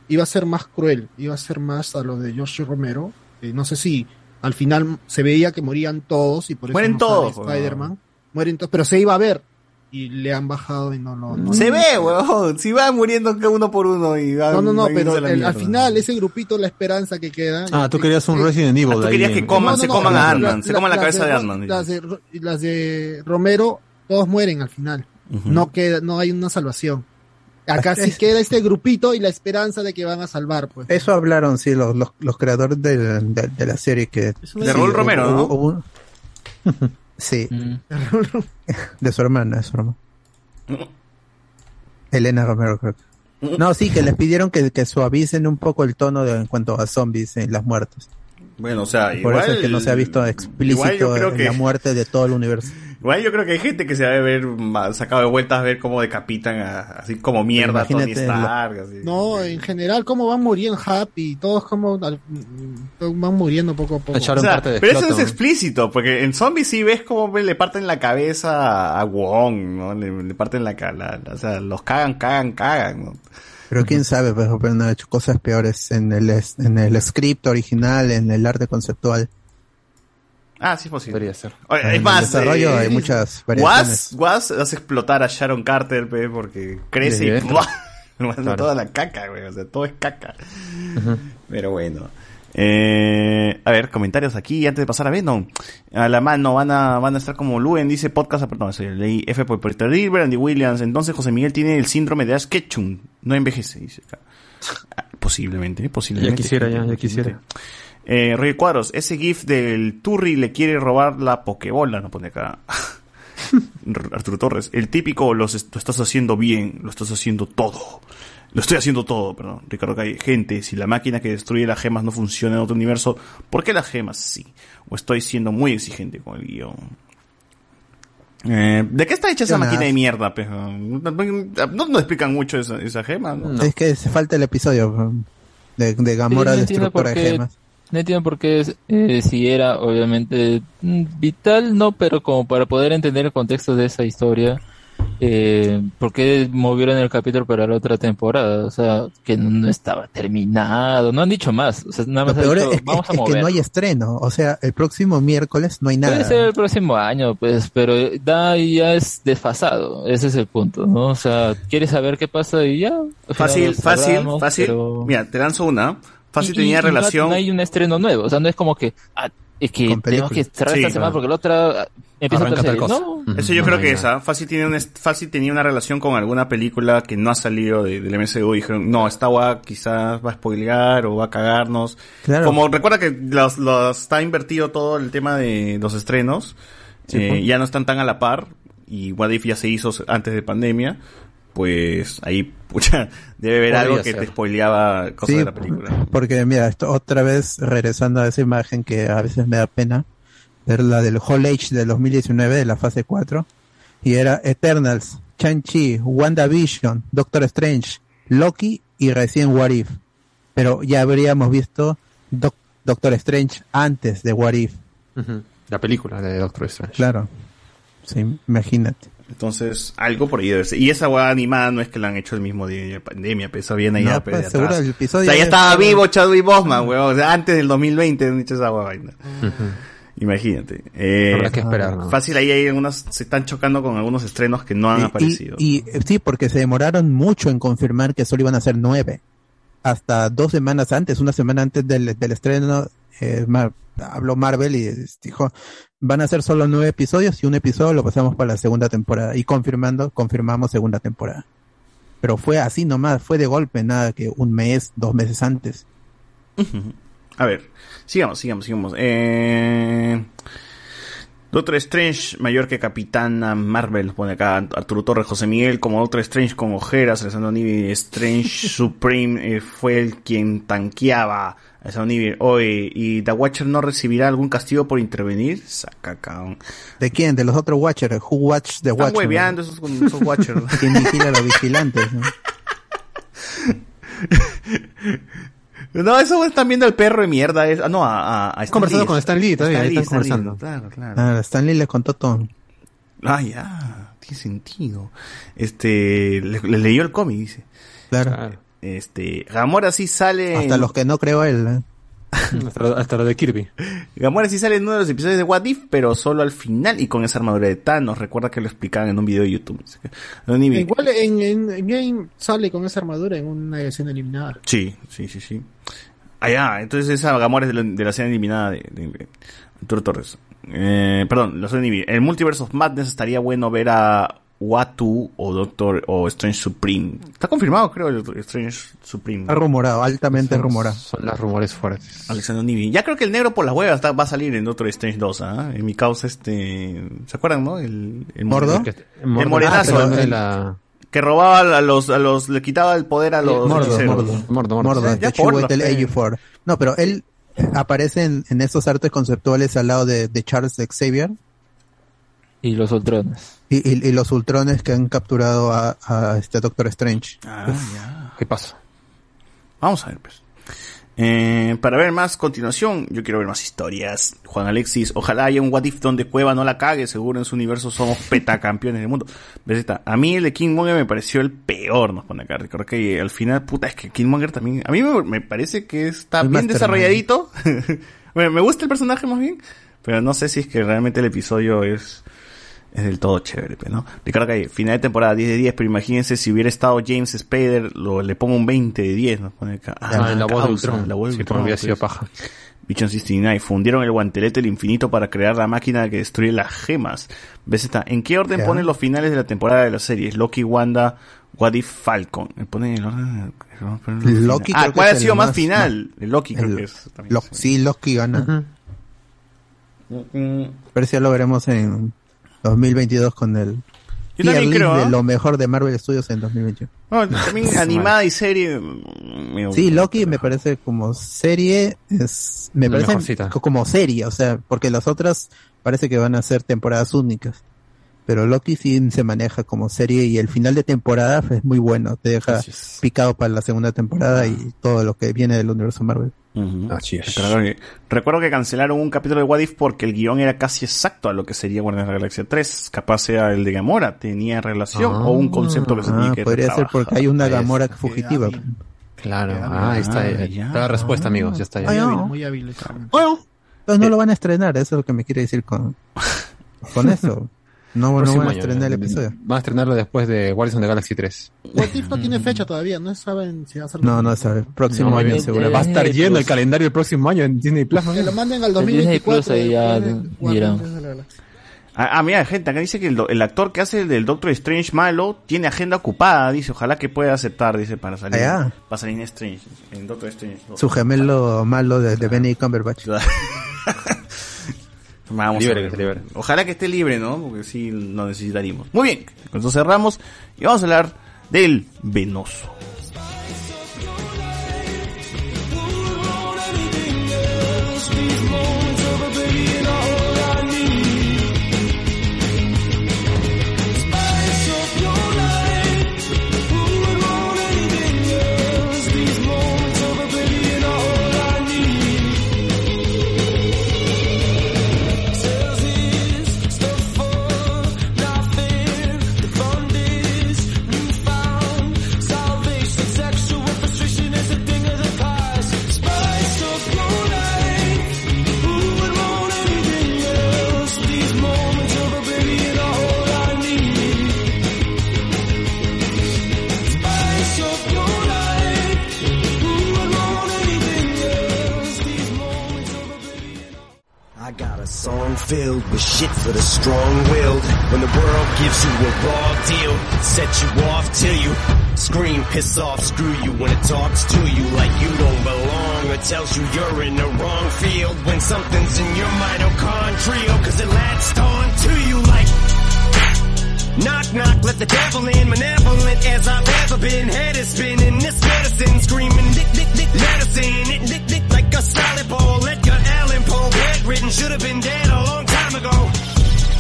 iba a ser más cruel, iba a ser más a lo de Josh Romero. eh, no sé si al final se veía que morían todos y por eso Mueren todos, Spider-Man. Mueren todos, pero se iba a ver y le han bajado y no lo. No, Se ve, weón. Si van muriendo uno por uno y van- No, no, no, pero la el- al final ese grupito, la esperanza que queda. Ah, tú eh, querías un eh, Resident Evil Ah, tú querías que coman, no, se coman no, a la- Ant-Man, la- se coman la, las cabeza de Ro- Ant-Man. Las de, las de Romero, todos mueren al final. No queda, no hay una salvación. Acá sí queda este grupito y la esperanza de que van a salvar, pues. Eso hablaron, sí, los, los, los creadores de, de, de la serie que... De sí, Raúl Romero, ¿no? hubo- hubo- sí, de su hermana, de su hermana. Elena Romero, creo. que. No, sí, que les pidieron que, que suavicen un poco el tono de, en cuanto a zombies en las muertes. Bueno, o sea, Por igual, eso es que no se ha visto explícito que, la muerte de todo el universo. Igual yo creo que hay gente que se debe ver sacado de vueltas a ver cómo decapitan a, así como mierda a Tony Stark. así. No, en general, cómo van muriendo Happy, todos como al- mm, van muriendo poco a poco. O sea, pero eso no es explícito, porque en Zombies sí ves cómo le parten la cabeza a Wong, ¿no? Le, le parten la cara, o sea, los cagan, cagan, cagan, ¿no? Pero quién sabe, pues, pero no ha hecho cosas peores en el, en el script original, en el arte conceptual. Ah, sí es posible. Podría ser. Oye, En es el más, desarrollo eh, hay muchas Was, variaciones. Was hace explotar a Sharon Carter, pe, porque crece Desde y. ¡buah! Claro. toda la caca, güey, o sea, todo es caca. Pero bueno. Eh, a ver, comentarios aquí antes de pasar a Venom. A la mano van a, van a estar como Luen, dice podcast, perdón, eso, leí F por Peter Dilber, Andy Williams. Entonces José Miguel tiene el síndrome de Ash Ketchum. No envejece, dice acá. Ah, Posiblemente, posiblemente. Ya quisiera, ya, ya quisiera. Eh, Roy Cuadros, ese gif del Turri le quiere robar la pokebola, no pone acá. Arturo Torres, el típico, los est- lo estás haciendo bien, lo estás haciendo todo. Lo estoy haciendo todo, perdón. Ricardo Calle, gente, si la máquina que destruye las gemas no funciona en otro universo, ¿por qué las gemas sí? O estoy siendo muy exigente con el guion. Eh, ¿De qué está hecha esa máquina de mierda? No nos explican mucho esa, esa gema, ¿no? Es que se falta el episodio de, de Sí, Gamora, destructora por de gemas. No entiendo por qué es, eh, si era obviamente mm, vital, no, pero como para poder entender el contexto de esa historia, eh, ¿por qué movieron el capítulo para la otra temporada? O sea, que no, estaba terminado, no han dicho más, o sea, nada más dicho, es, que- vamos a es que no hay estreno. O sea, el próximo miércoles no hay nada. Puede ser el próximo año, pues, pero da ya es desfasado, ese es el punto, ¿no? O sea, quieres saber qué pasa y ya. Fácil, lo fácil, cerramos, fácil. pero- Mira, te lanzo una. Fácil y- tenía y relación. No hay un estreno nuevo, o sea, no es como que, ah, es que tenemos que cerrar Sí, esta semana claro. porque la otra ah, empieza Arranca otra tal cosa. No, Eso yo no, creo no que hay esa. Fácil, tiene un Fácil tenía una relación con alguna película que no ha salido de- del MCU y dijeron, no, esta va quizás va a spoilear o va a cagarnos. Claro. Como recuerda que los, los- está invertido todo el tema de los estrenos, Sí, eh, pues. ya no están tan a la par y What If ya se hizo antes de pandemia. Pues ahí, pucha, debe haber algo que ser. te spoileaba cosas Sí, de la película. Porque mira, esto otra vez regresando a esa imagen que a veces me da pena. Era la del Whole Age del 2019, de la fase 4. Y era Eternals, Shang-Chi, WandaVision, Doctor Strange, Loki y recién What If. Pero ya habríamos visto Doc- Doctor Strange antes de What If. La película de Doctor Strange. Claro. Sí, imagínate. Entonces, algo por ahí debe ser. Y esa hueá animada no es que la han hecho el mismo día de la pandemia, pero eso viene ahí No, de pues, atrás. seguro el episodio o sea, ya estaba vivo Chadwick Boseman, weón. O sea, antes del 2020 han hecho esa hueá vaina. Imagínate. Eh, Habrá que esperar, ¿no? Fácil, ahí hay algunas, se están chocando con algunos estrenos que no han Y- aparecido. Y, y, eh, sí, porque se demoraron mucho en confirmar que solo iban a ser nueve. Hasta dos semanas antes, una semana antes del, del estreno, eh, habló Marvel y dijo, van a ser solo nueve episodios y un episodio lo pasamos para la segunda temporada. Y confirmando, confirmamos segunda temporada. Pero fue así nomás, fue de golpe, nada que un mes, dos meses antes. A ver, sigamos, sigamos, sigamos. Eh... Doctor Strange, mayor que Capitana Marvel, pone acá Arturo Torres, José Miguel, como Doctor Strange con ojeras, Alessandro Strange Supreme eh, fue el quien tanqueaba. Hoy, ¿y The Watcher no recibirá algún castigo por intervenir? Saca, cabrón. ¿De quién? De los otros Watchers. Who Watch the Están Watcher? hueveando esos, esos Watchers. ¿Quién vigila a los vigilantes? no? No, eso están viendo el perro de mierda. Es, ah, no, a, a, a Stan Conversando Lee. con Stan Lee todavía, Stan ahí Lee, están Stan Lee, conversando. Claro, claro. Ah, Stanley le contó todo. Ah, ya, tiene sentido. Este, le, le leyó el cómic, dice. Claro. Este, Gamora sí sale. Hasta en- los que no creo él. ¿eh? hasta, hasta lo de Kirby. Gamora sí sale en uno de los episodios de What If, pero solo al final y con esa armadura de Thanos. Recuerda que lo explicaban en un video de YouTube. No, ni Igual en, en, en Game sale con esa armadura en una escena eliminada. Sí, sí, sí, sí. Ah, ya, entonces esa Gamora es de la, de la escena eliminada de, de- de Arturo Torres. Eh, perdón, la escena eliminada. En el Multiverse of Madness estaría bueno ver a Watu o Doctor o Strange Supreme. Está confirmado, creo, el Strange Supreme. Está rumorado, altamente rumorado. Son los rumores fuertes. Alexander Nivi. Ya creo que el negro por las huevas está- va a salir en Doctor Strange 2, ¿ah? En mi causa, este... ¿Se acuerdan, no? El, el ¿Mordo? El, morenazo. Ah, pero el- la- Que robaba a los, a los... Le quitaba el poder a los Mordo, hechiceros. Mordo. Mordo, Mordo. Mordo, Ya de por. AU4. No, pero él eh, aparece en, en esos artes conceptuales al lado de, de Charles Xavier Y los Ultrones. Y, y- y los Ultrones que han capturado a, a este Doctor Strange. Ah, ya. ¿Qué pasa? Vamos a ver, pues. Eh, para ver más continuación, yo quiero ver más historias. Juan Alexis, ojalá haya un What If donde Cueva no la cague, seguro en su universo somos petacampeones del mundo. A mí el de Killmonger me pareció el peor, nos pone acá. Recuerdo que al final, puta, es que Killmonger también, a mí me, me parece que está El bien desarrolladito. bueno, me gusta el personaje más bien, pero no sé si es que realmente el episodio es, es del todo chévere, pues, ¿no? Ricardo Calle, final de temporada 10 de 10, pero imagínense si hubiera estado James Spader, lo, le pongo un 20 de 10, nos pone acá. Ah, en la voz. La voz de Sí, había pues. sido paja. Bichon 69, fundieron el guantelete del infinito para crear la máquina que destruye las gemas. ¿Ves esta? ¿En qué orden ponen los finales de la temporada de la serie? Loki, Wanda, What If, Falcon. ¿Me ponen el orden? Loki. Ah, ¿cuál ha sido más más- final? El Loki creo el- que es. también. Lo- sí, Loki gana. Mm, Pero eso ya lo veremos en 2022 con el Yo también creo, de ¿ah? lo mejor de Marvel Studios en 2021. Bueno, también animada y serie. mm, me Sí, gusta. Loki me parece como serie, es, me La parece mejorcita. como serie, o sea, porque las otras parece que van a ser temporadas únicas. Pero Loki sí se maneja como serie y el final de temporada es muy bueno, te deja picado para la segunda temporada y todo lo que viene del universo Marvel. Así es. Recuerdo que, recuerdo que cancelaron un capítulo de What If porque el guion era casi exacto a lo que sería Guardianes de la Galaxia 3. Capaz sea el de Gamora, tenía relación Ah. o un concepto que se tenía Ah, que podría ser porque hay una Gamora fugitiva. Claro. Ah, ahí está. ah, eh, ya. Está la respuesta, amigos. Ya está. ya. Ay, Muy no. hábil, muy hábil. esa- Bueno, entonces no lo van a estrenar, eso es lo que me quiere decir con, con eso. No, no van a estrenar el episodio. Van a estrenarlo después de Guardians of the Galaxy 3. What If no tiene fecha todavía, no saben si va a ser. No, no sabe. Próximo No, año seguro. Va a estar Disney lleno el Plus. calendario el próximo año en Disney Plus. Que lo manden al En Disney 2024. Plus ahí ya. Ah, mira, gente, acá dice que el, el actor que hace el del Doctor Strange malo tiene agenda ocupada, dice, ojalá que pueda aceptar, dice, para salir, Ah, ya. para salir en Strange, en Doctor Strange. Su gemelo malo de, de Benny Cumberbatch. Vamos Libre, que esté libre. Ojalá que esté libre, ¿no? Porque sí lo necesitaríamos. Muy bien, eso cerramos y vamos a hablar del venoso. Filled with shit for the strong-willed. When the world gives you a raw deal, sets you off till you scream, piss off, screw you when it talks to you like you don't belong or tells you you're in the wrong field when something's in your mitochondrial cause it latched on to you like Knock, knock, let the devil in, malevolent as I've ever been. Head is spinning, this medicine screaming, dick, dick, dick, medicine, it, dick, dick, like a solid ball. Edgar Allan Poe, bedridden, should have been dead a long time ago.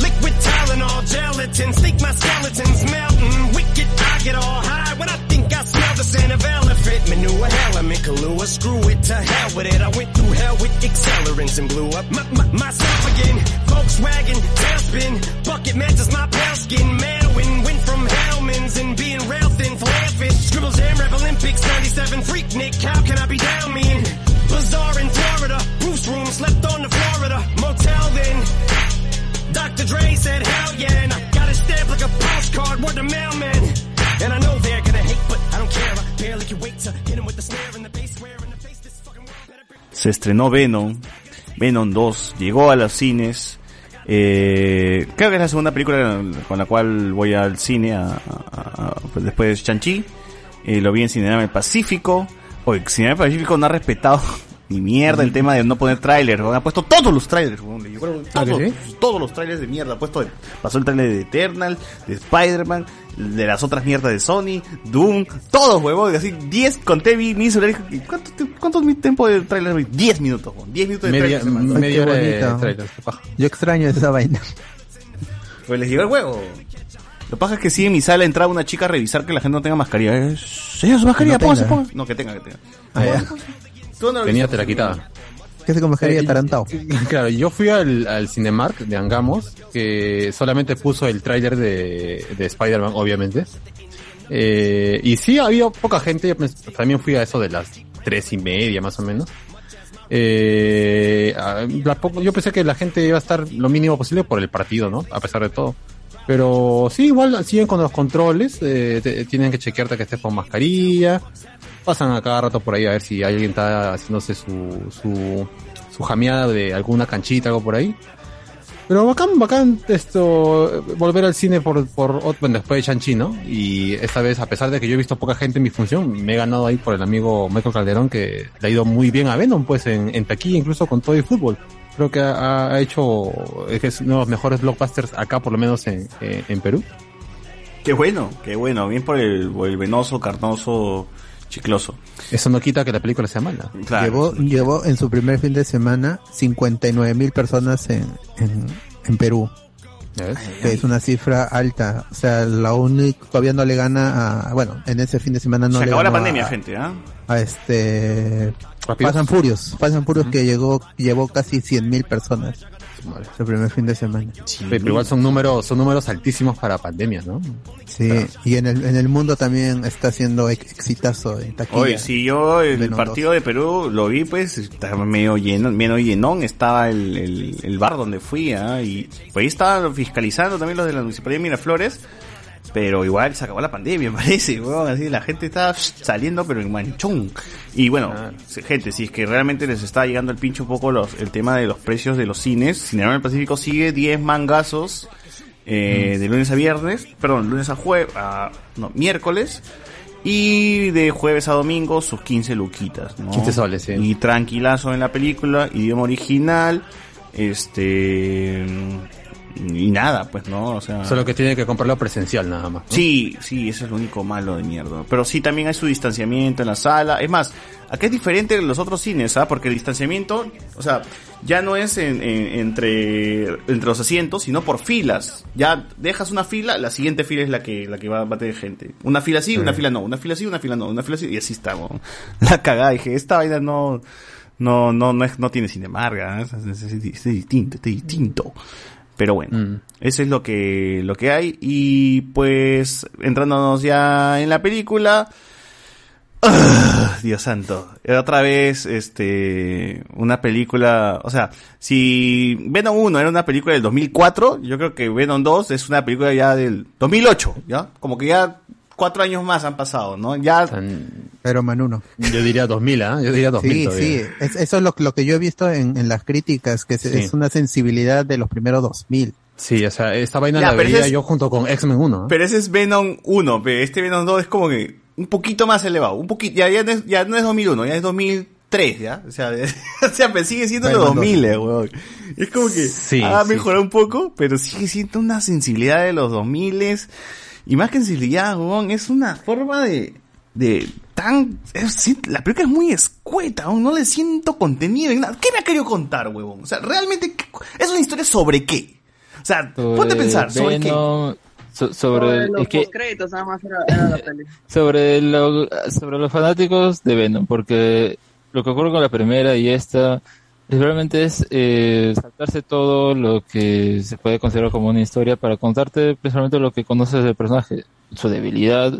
Liquid Tylenol, gelatin, think my skeleton's melting. Wicked, I get all high when I think I smell the scent of elephant manure. Element, Kahlua, screw it to hell with it. I went through hell with accelerants and blew up my, my, myself again. Volkswagen, tailspin, bucket matches my pale skin. Manwin, went from Hellman's and being rail thin, flare fit. Scribbles Jam Rap Olympics, 97 freak Nick. How can I be down mean? Dr. Said, hell yeah, I like a postcard, mailman. And I know they're gonna hate, but I don't care. I barely can wait to hit him with the snare the face. Se estrenó Venom, Venom 2, llegó a los cines. Eh, creo que es la segunda película con la cual voy al cine pues después de Chanchi. Eh, lo vi en Cinema del Pacífico. Oye, Cinema del Pacífico no ha respetado ni mierda el tema de no poner tráiler. weón. Ha puesto todos los trailers. weón. Yo creo que ¿Ah, todos, sí? todos los trailers de mierda. Ha puesto, pasó el trailer de Eternal, de Spider-Man, de las otras mierdas de Sony, Doom, todos, huevón. Así, 10 conté mi, mi celular. ¿Cuánto, es mi tiempo de trailer? 10 minutos, weón. 10 minutos de Media, trailer. media hora de trailer. Yo extraño esa vaina. Pues les llegó el huevo. Lo que pasa es que sí en mi sala entraba una chica a revisar que la gente no tenga mascarilla. Eh, Señor, su mascarilla, no póngase, póngase. No, que tenga, que tenga. Ah, ya. ¿Tú dónde lo Venía, viste? te la quitaba. Que se con mascarilla atarantado. Claro, yo fui al, al Cinemark de Angamos, que solamente puso el tráiler de, de Spider-Man, obviamente. Eh, y sí, había poca gente, yo también fui a eso de las tres y media, más o menos. Eh, a- la poco- yo pensé que la gente iba a estar lo mínimo posible por el partido, ¿no? A pesar de todo. Pero sí, igual siguen con los controles, eh, tienen que chequearte que estés con mascarilla, pasan a cada rato por ahí a ver si alguien está haciéndose su, su, su jameada de alguna canchita, algo por ahí. Pero bacán, bacán esto, volver al cine por, por, bueno, después de Chanchi, ¿no? Y esta vez, a pesar de que yo he visto poca gente en mi función, me he ganado ahí por el amigo Michael Calderón, que le ha ido muy bien a Venom, pues, en, en taquilla, incluso con todo el fútbol. Creo que ha, ha hecho, es que es uno de los mejores blockbusters acá, por lo menos en, en, en Perú. Qué bueno, qué bueno. Bien por el, por el venoso, carnoso, chicloso. Eso no quita que la película sea mala. Llevó, llevó en su primer fin de semana 59 mil personas en, en, en Perú. Que es una cifra alta. O sea, la única, todavía no le gana a, bueno, en ese fin de semana no Se le acabó la pandemia, a, gente, ¿ah? A este. Pasan Furios, Pasan Furios que llegó, llevó casi 100 mil personas. Su primer fin de semana. Pero igual son números, son números altísimos para pandemia, ¿no? Sí, y en el, en el mundo también está siendo ex- exitazo en taquilla. Oye, si yo el Venom partido de Perú lo vi, pues estaba medio lleno, medio llenón, estaba el, el, el bar donde fui, ¿ah? y pues ahí estaban fiscalizando también los de la municipalidad de Miraflores, pero igual se acabó la pandemia, me parece, weón, así la gente estaba saliendo pero en manchón. Y bueno, si- gente, si es que realmente les está llegando el pincho un poco los, el tema de los precios de los cines, Cinema del Pacífico sigue 10 mangazos eh, de lunes a viernes, perdón, lunes a jueves, no, miércoles, y de jueves a domingo sus 15 luquitas, ¿no? 15 soles, sí. Y tranquilazo en la película, idioma original, este... Y nada, pues, ¿no? O sea... Solo que tiene que comprarlo presencial nada más. ¿no? Sí, sí, eso es lo único malo de mierda. Pero sí, también hay su distanciamiento en la sala. Es más, acá es diferente de los otros cines, ¿ah? Porque el distanciamiento, o sea, ya no es en, en- entre, entre los asientos, sino por filas. Ya dejas una fila, la siguiente fila es la que, la que va, va a tener gente. Una fila sí, una fila no, una fila sí, una fila no, una fila sí, y así estamos. La cagada, dije, esta vaina no, no, no, no, es, no tiene cinemarga, ¿eh? es- es- es distinto, es distinto. Pero bueno, eso es lo que, lo que hay. Y pues, entrándonos ya en la película. Dios santo. Otra vez, este, una película, o sea, si Venom 1 era una película del 2004, yo creo que Venom 2 es una película ya del 2008, ¿ya? Como que ya cuatro años más han pasado, ¿no? Ya Pero Manuno. Yo diría 2000, ¿ah? Yo diría 2000 Sí, todavía. sí, es- eso es lo, lo que yo he visto en, en las críticas, que es, Sí. es una sensibilidad de los primeros 2000. Sí, o sea, esta vaina Ya, la veía es- yo junto con X-Men 1. ¿no? Pero ese es Venom 1, pero este Venom 2 es como que un poquito más elevado. Un poquito, ya, ya, no es, ya no es 2001, ya es 2003, ¿ya? O sea, o sea pero sigue siendo los Venom 2000, eh, weón. Es como que Sí, ha sí, mejorado un poco, pero sigue siendo una sensibilidad de los 2000 y más que weón, es una forma de, de tan, es- sí, la película es muy escueta, weón, no le siento contenido en nada. ¿Qué me ha querido contar, weón? O sea, realmente, ¿qué- ¿es una historia sobre qué? O sea, ponte a pensar, ¿sobre qué? So- sobre, Sobre los es que postcréditos nada más era, era la peli. sobre, lo- sobre los fanáticos de Venom, porque lo que ocurre con la primera y esta es realmente es eh, saltarse todo lo que se puede considerar como una historia para contarte principalmente lo que conoces del personaje, su debilidad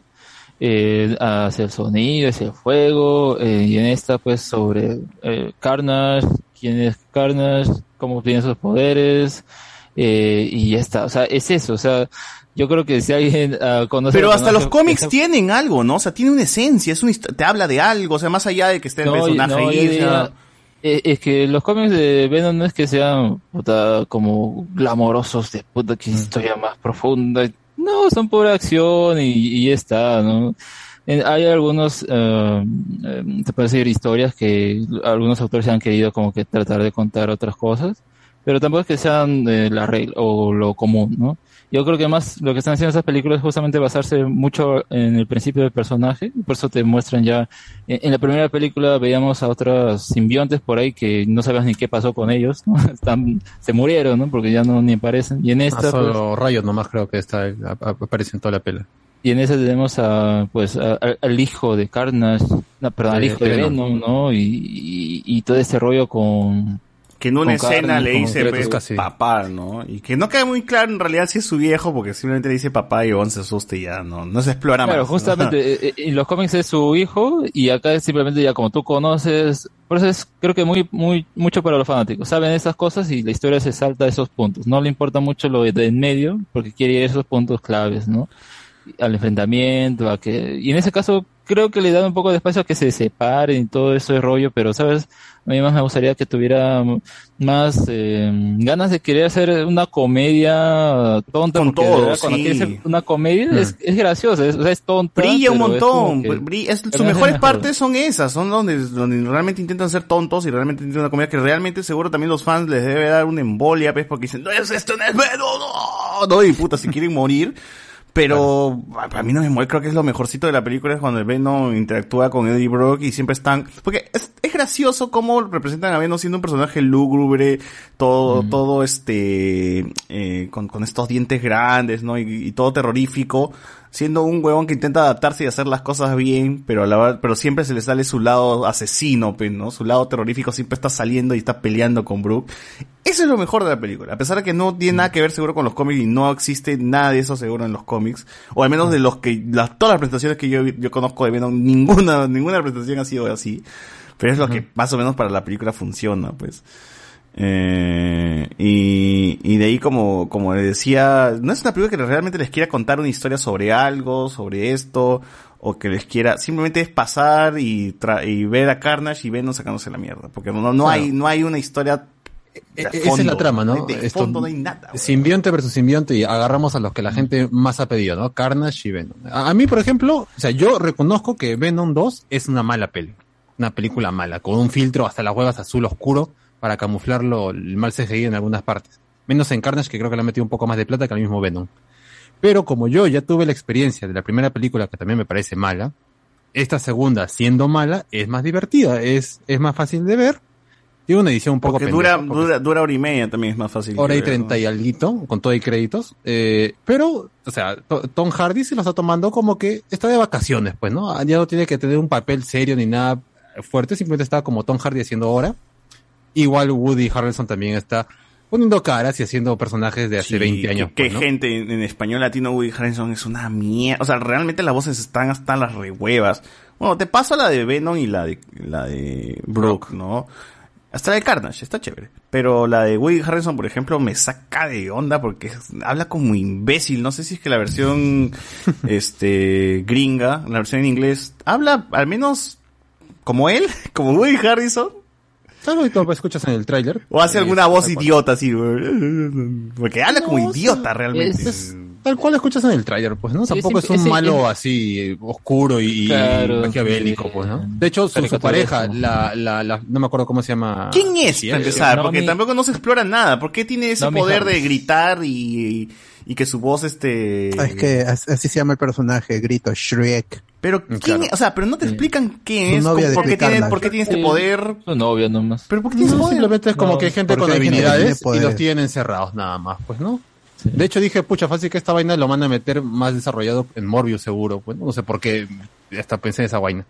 eh, hacia el sonido, hacia el fuego, eh, y en esta pues sobre eh, Carnage, quién es Carnage, cómo tiene sus poderes, eh, y ya está, o sea, es eso, o sea, yo creo que si alguien ah, conoce Pero hasta los cómics esa- tienen algo, ¿no? O sea, tiene una esencia, es una histo- te habla de algo, o sea, más allá de que esté el No, personaje no, ahí, yo o sea, diría, es que los cómics de Venom no es que sean puta, como glamorosos de puta que historia más profunda. No, son pura acción y, y ya está, ¿no? En- hay algunos, eh, eh, te puedo decir, historias que algunos autores han querido como que tratar de contar otras cosas, pero tampoco es que sean eh, la regla o lo común, ¿no? Yo creo que más lo que están haciendo esas películas es justamente basarse mucho en el principio del personaje, y por eso te muestran ya, en, la primera película veíamos a otros simbiontes por ahí que no sabías ni qué pasó con ellos, ¿no? Están, se murieron, ¿no? Porque ya no ni aparecen. Y en Ah, esta, pues, solo Rayos nomás creo que está, ap- ap- aparece en toda la pela. y en esa tenemos a, pues, a- al- al hijo de Carnage, no, perdón, al hijo de. Venom, ¿no? Y, y, y todo ese rollo con... que en una escena le dice pues, casi. papá, ¿no? Y que no queda muy claro en realidad si es su viejo, porque simplemente le dice papá y Bon se asusta y ya, no, no se explora Claro, más. justamente, eh, eh, en los cómics es su hijo y acá es simplemente ya como tú conoces, por eso es creo que muy, muy, mucho para los fanáticos, saben esas cosas y la historia se salta a esos puntos, no le importa mucho lo de en medio porque quiere ir a esos puntos claves, ¿no? Al enfrentamiento, a que, y en ese caso creo que le dan un poco de espacio a que se separen y todo eso de rollo, pero sabes, a mí más me gustaría que tuviera más eh, ganas de querer hacer una comedia tonta, Con todo, verdad, cuando sí. quiere hacer una comedia Mm. es, es graciosa, es, o sea, es tonta. Brilla un es montón. que- es- sus es mejores mejor. partes son esas, son donde, donde realmente intentan ser tontos y realmente intentan una comedia que realmente seguro también los fans les debe dar una embolia, pues, porque dicen, no es esto, no es Venom, no, no, y puta, si quieren morir. Pero a a mí no me muere, creo que es lo mejorcito de la película es cuando el Venom interactúa con Eddie Brock y siempre están... Porque es, es gracioso cómo representan a Venom siendo un personaje lúgubre, todo, todo este... eh, con, con estos dientes grandes, ¿no? Y, y todo terrorífico, siendo un huevón que intenta adaptarse y hacer las cosas bien, pero a la verdad- pero siempre se le sale su lado asesino, pues, ¿no? Su lado terrorífico siempre está saliendo y está peleando con Brooke. Eso es lo mejor de la película. A pesar de que no tiene nada que ver seguro con los cómics y no existe nada de eso seguro en los cómics. O al menos de los que, las, todas las presentaciones que yo, yo conozco de Venom, ninguna, ninguna presentación ha sido así. Pero es lo que más o menos para la película funciona, pues. Eh, y, y de ahí como, como le decía, no es una película que realmente les quiera contar una historia sobre algo, sobre esto, o que les quiera, simplemente es pasar y, tra- y ver a Carnage y Venom sacándose la mierda, porque no, no Claro. hay, no hay una historia de E- Esa es la trama, ¿no? De, de Esto- fondo no hay nada. Simbionte versus simbionte y agarramos a los que la gente más ha pedido, ¿no? Carnage y Venom. A, a mí, por ejemplo, o sea, yo reconozco que Venom 2 es una mala peli. Una película mala, con un filtro hasta las huevas azul oscuro para camuflarlo el mal CGI en algunas partes. Menos en Carnage, que creo que le ha metido un poco más de plata que al mismo Venom. Pero como yo ya tuve la experiencia de la primera película, que también me parece mala, esta segunda, siendo mala, es más divertida, es, es más fácil de ver. Tiene una edición un poco Porque dura, pendeja, dura, dura hora y media también es más fácil. hora y treinta y alguito, con todo y créditos. Eh, pero, o sea, To- Tom Hardy se lo está tomando como que está de vacaciones, pues, ¿no? Ya no tiene que tener un papel serio ni nada fuerte, simplemente está como Tom Hardy haciendo hora. Igual Woody Harrelson también está poniendo caras y haciendo personajes de hace Sí, 20 años. Que, pues, ¿no? gente en, en español latino Woody Harrelson es una mierda. O sea, realmente las voces están hasta las rehuevas. Bueno, te paso la de Venom y la de la de Brooke, ¿no? Hasta la de Carnage, está chévere. Pero la de Woody Harrison, por ejemplo, me saca de onda porque habla como imbécil. No sé si es que la versión este gringa, la versión en inglés, habla al menos como él, como Woody Harrison. ¿Sabes lo que escuchas en el tráiler? O hace alguna voz idiota así. Porque habla como idiota sí, realmente. es- Tal cual lo escuchas en el tráiler, pues, ¿no? Sí, Tampoco es es un malo así eh, oscuro y, y Claro, maquiavélico, pues, ¿no? De hecho, su, su pareja, la, la, la, no me acuerdo cómo se llama. ¿Quién es, Sí, para empezar? Porque tampoco no se explora nada. ¿Por qué tiene ese poder de gritar y, y que su voz este... Es que as- así se llama el personaje, grito, Shrek. Pero, ¿quién es? O sea, pero no te explican quién es, por qué, tiene, por qué tiene este Sí. poder. Su novia nomás. Pero ¿por qué tiene No, poder? simplemente es como No, que hay gente con hay gente habilidades y poderes. los tienen encerrados nada más, pues, ¿no? De hecho dije, pucha, fácil que esta vaina lo van a meter más desarrollado en Morbius seguro, pues no sé por qué hasta pensé en esa vaina.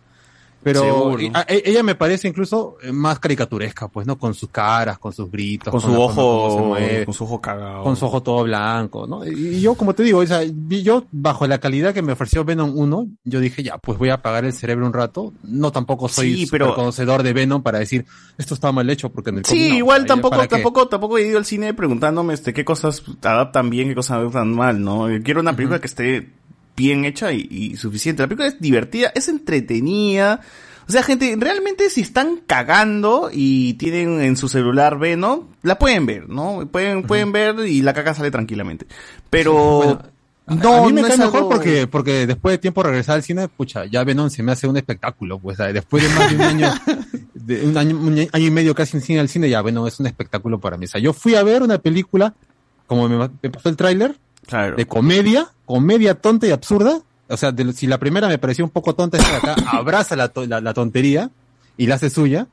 Pero Seguro. y- a- e- ella me parece incluso eh, más caricaturesca, pues, ¿no? Con sus caras, con sus gritos, Con su la se ojo, mueve, con su ojo cagado. con su ojo todo blanco, ¿no? Y y yo, como te digo, o sea, yo bajo la calidad que me ofreció Venom 1, yo dije, ya, pues voy a apagar el cerebro un rato. No tampoco soy Sí, pero- conocedor de Venom para decir, esto está mal hecho, porque en el Sí, no, igual ¿para tampoco, tampoco, tampoco he ido al cine preguntándome este qué cosas adaptan bien, qué cosas adaptan mal, ¿no? Yo Quiero una película que esté bien hecha y, y suficiente. La película es divertida, es entretenida. O sea, gente, realmente si están cagando y tienen en su celular Venom, la pueden ver, ¿no? Pueden, pueden ver y la caca sale tranquilamente. Pero Bueno, a- no, a mí me no cae es mejor algo- porque, porque después de tiempo regresar al cine, pucha, ya Venom se me hace un espectáculo, pues, ¿sabes? después de más de un año, de un año, un año y medio casi sin ir al cine, ya Venom es un espectáculo para mí. O sea, yo fui a ver una película, como me, me pasó el tráiler, Claro. de comedia, comedia tonta y absurda. O sea, de- si la primera me pareció un poco tonta, esta de acá abraza la, la, la tontería y la hace suya.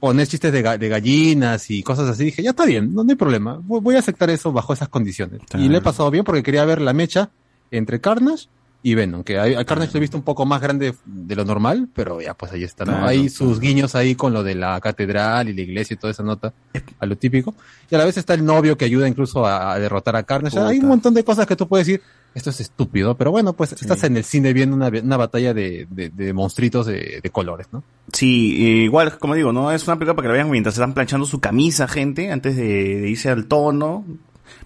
Poner chistes de, ga- de gallinas y cosas así. Dije, ya está bien, no, no hay problema. Voy, voy a aceptar eso bajo esas condiciones. Y le he pasado bien porque quería ver la mecha entre Carnage y Venom. Que hay- a Carnage lo he visto un poco más grande de lo normal, pero ya, pues ahí está, ¿no? Claro, hay sus guiños ahí con lo de la catedral y la iglesia y toda esa nota, a lo típico. Y a la vez está el novio que ayuda incluso a, a derrotar a Carnage. Hay un montón de cosas que tú puedes decir, esto es estúpido, pero bueno, pues estás en el cine viendo una, una batalla de, de, de monstruitos de, de colores, ¿no? Sí, igual, como digo, no es una película para que la vean mientras están planchando su camisa, gente, antes de irse al tono,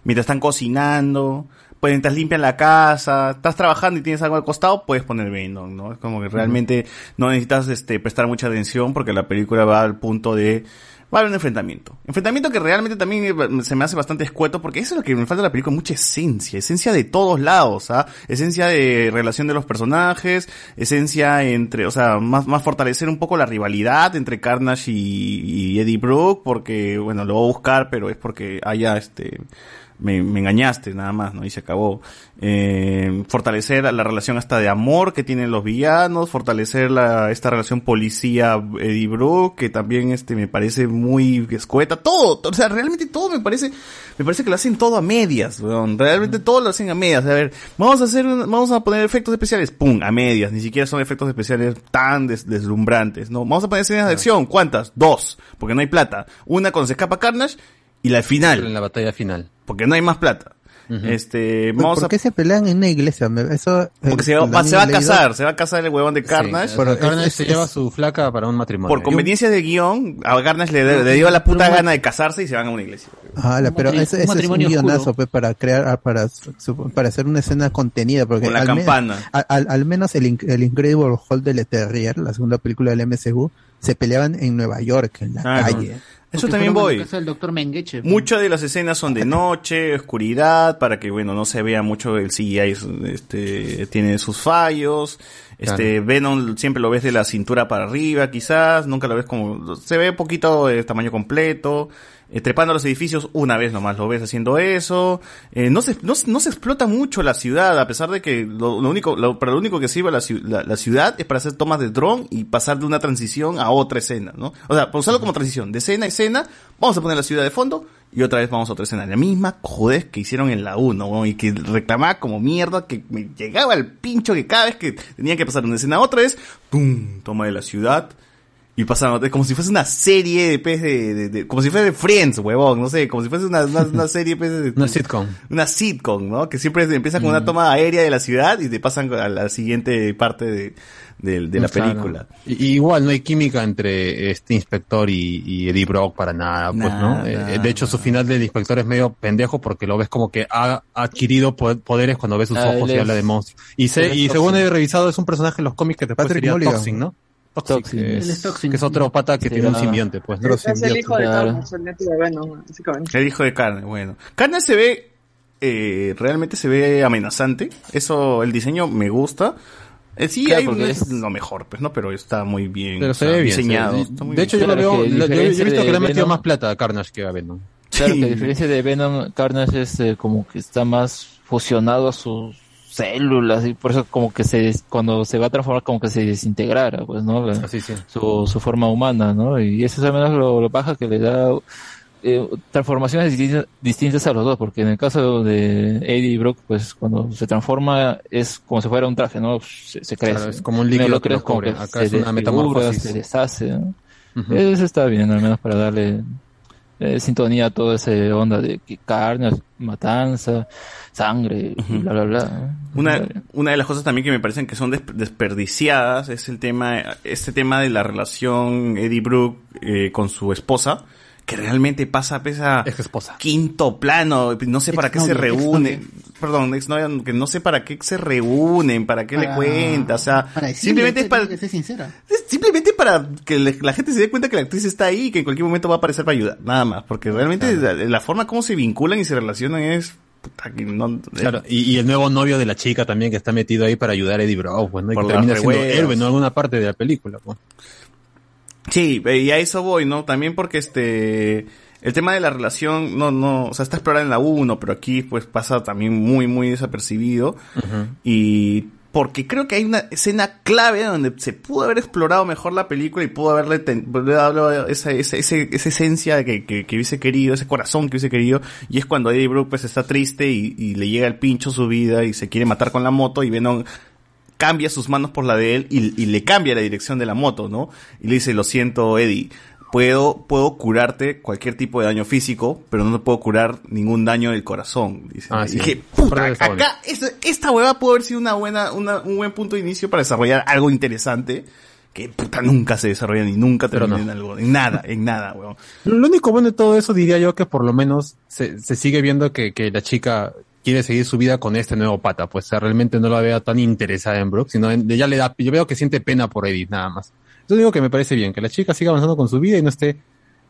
mientras están cocinando, pues mientras limpian la casa, estás trabajando y tienes algo al costado, puedes poner Venom, ¿no? Es como que realmente no necesitas este prestar mucha atención porque la película va al punto de va a haber un enfrentamiento. Enfrentamiento que realmente también se me hace bastante escueto porque eso es lo que me falta de la película, mucha esencia, esencia de todos lados, ¿ah? Esencia de relación de los personajes, esencia entre, o sea, más, más fortalecer un poco la rivalidad entre Carnage y, y Eddie Brooke porque, bueno, lo voy a buscar, pero es porque haya este, me, me engañaste nada más, ¿no? Y se acabó. Eh, fortalecer la relación hasta de amor que tienen los villanos, fortalecer la, esta relación policía Eddie Brooke, que también este me parece muy escueta, todo, o sea, realmente todo me parece, me parece que lo hacen todo a medias, weón. realmente todo lo hacen a medias, a ver, vamos a hacer, un- vamos a poner efectos especiales, pum, a medias, ni siquiera son efectos especiales tan des- deslumbrantes, no, vamos a poner escenas de acción, ¿cuántas? Dos, porque no hay plata, una cuando se escapa Carnage, y la final. En la batalla final. Porque no hay más plata. Este, vamos ¿Por a qué se pelean en una iglesia? Eso, porque eh, se va, se va a casar, se va a casar el huevón de Carnage. Sí, o sea, Carnage se lleva a su flaca para un matrimonio. Por conveniencia de guion, a Carnage le, le dio la puta gana de casarse y se van a una iglesia. Ala, pero ese, es un guionazo pues, para crear, ah, para, para hacer una escena contenida. Porque Con la al campana. al, al menos el, Inc- el Incredible Hulk de Leterrier, la segunda película del MCU, se peleaban en Nueva York, en la Claro. calle. Eso también voy. casa del doctor Mengeche. Muchas de las escenas son de noche, oscuridad, para que bueno, no se vea mucho el CGI, es- este, tiene sus fallos. Este, Venom siempre lo ves de la cintura para arriba, quizás, nunca lo ves como, se ve poquito de tamaño completo. Eh, trepando a los edificios, una vez nomás lo ves haciendo eso. Eh, no, se, no, se- explota mucho la ciudad, a pesar de que lo, único, lo, para lo único que sirve la, la, la ciudad es para hacer tomas de dron y pasar de una transición a otra escena, ¿no? O sea, para usarlo como transición, de escena a escena, vamos a poner la ciudad de fondo y otra vez vamos a otra escena. La misma jodez que hicieron en la 1, ¿no? y que reclamaba como mierda, que me llegaba al pincho que cada vez que tenía que pasar de una escena a otra vez, ¡pum! Toma de la ciudad. Y pasaron, es como si fuese una serie de, pues, de, de- de- como si fuese de Friends, huevón, no sé, como si fuese una, una, una serie, pues, de, Una sitcom. una sitcom, ¿no? Que siempre empieza con una toma aérea de la ciudad y te pasan a la siguiente parte de, de, de la Claro. película. Y, igual no hay química entre este inspector y, y Eddie Brock para nada, pues, ¿no? Eh, de hecho, su final del inspector es medio pendejo porque lo ves como que ha adquirido po- poderes cuando ves sus Ah, ojos y habla de monstruos. Y, se, y según he revisado, es un personaje en los cómics que después Patrick sería Mulligan. ¿no? Toxic, Toxin. que es es, Toxin. que es otro pata que Sí, tiene un simbionte, pues, ¿no? Es el hijo de Claro. Carlos, el nieto de Venom, básicamente. El hijo de carne, bueno. Carne se ve, eh, realmente se ve amenazante. Eso, el diseño me gusta. Eh, sí, Claro, hay porque no es- es lo mejor, pues, ¿no? Pero está muy bien, Pero o se ve bien. se ve- diseñado. muy de hecho, bien. yo lo veo, lo- yo, yo he visto que le han metido Venom- más plata a Carnage que a Venom. Claro Sí. que a diferencia de Venom, Carnage es eh, como que está más fusionado a sus células y por eso como que se des- cuando se va a transformar como que se desintegrara, pues, ¿no? La- Así sí. su, su forma humana, ¿no? Y eso es al menos lo, lo baja que le da eh, transformaciones distintas, distintas a los dos, porque en el caso de Eddie Brock, pues cuando se transforma es como si fuera un traje, ¿no? Se, se crece. Claro, es como un líquido que lo que Acá se es una metamorfosis. se deshace, ¿no? Eso está bien, al menos para darle eh, sintonía toda esa onda de que carne, matanza, sangre, y bla, bla, bla. Una, una de las cosas también que me parecen que son des- desperdiciadas es el tema, este tema de la relación Eddie Brooke eh, con su esposa, que realmente pasa pesa Es esposa. quinto plano, no sé para qué se exnovia. Perdón, exnovia, que no sé para qué se reúnen, para qué le Para- cuenta, o sea, Para decirle, simplemente es para, que sincera. simplemente para que le- la gente se dé cuenta que la actriz está ahí y que en cualquier momento va a aparecer para ayudar, nada más, porque realmente la, la forma como se vinculan y se relacionan es, puta, que no, Claro, y, y el nuevo novio de la chica también que está metido ahí para ayudar a Eddie Brock, pues, ¿no? Y que termina siendo héroe, ¿no? En alguna parte de la película, pues. Sí, eh, y a eso voy, ¿no? También porque este el tema de la relación no no, o sea, está explorado en la 1, pero aquí pues pasa también muy muy desapercibido. Y porque creo que hay una escena clave donde se pudo haber explorado mejor la película y pudo haberle ten- dado esa, esa, ese- esa esencia que, que, que hubiese querido, ese corazón que hubiese querido, y es cuando Eddie Brooke pues está triste y, y le llega el pincho su vida y se quiere matar con la moto y Venom cambia sus manos por la de él y, y le cambia la dirección de la moto, ¿no? Y le dice, lo siento, Eddie, puedo, puedo curarte cualquier tipo de daño físico, pero no te puedo curar ningún daño del corazón. Dice. Ah, Y sí. dije, puta, acá, esta, esta hueva puede haber sido una buena, una, un buen punto de inicio para desarrollar algo interesante. Que puta nunca se desarrolla ni nunca Pero termina no. en algo, en nada, en nada, weón. Lo único bueno de todo eso diría yo que por lo menos se, se sigue viendo que, que la chica quiere seguir su vida con este nuevo pata, pues realmente no la veo tan interesada en Brooke, sino en- ya le da, yo veo que siente pena por Edith nada más. Yo digo que me parece bien, que la chica siga avanzando con su vida y no esté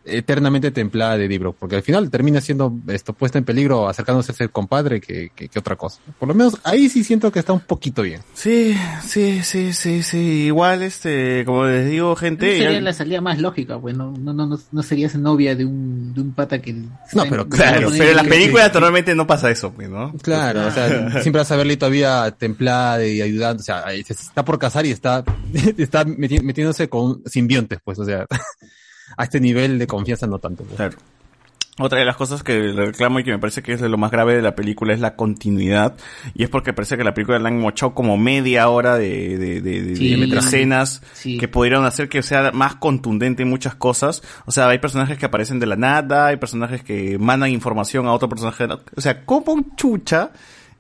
eternamente templada de Brooke, porque al final termina siendo esto puesta en peligro acercándose a ese compadre que, que, que otra cosa. Por lo menos ahí sí siento que está un poquito bien. Sí, sí, sí, sí, sí. Igual, este, como les digo, gente. sería ya- la salida más lógica, pues no, no, no, no, serías novia de un, de un pata que... No, pero Claro, pero en las películas normalmente no pasa eso, pues, ¿no? Claro, o sea, siempre vas a verle todavía templada y ayudando, o sea, está por casar y está, está meti- metiéndose con simbiontes, pues, o sea, a este nivel de confianza no tanto. pues. Claro. Otra de las cosas que le reclamo y que me parece que es de lo más grave de la película es la continuidad. Y es porque parece que la película le han mochado como media hora de, de, de, de- Sí. de escenas Sí. que pudieron hacer que sea más contundente en muchas cosas. O sea, hay personajes que aparecen de la nada, hay personajes que mandan información a otro personaje. O sea, como un chucha,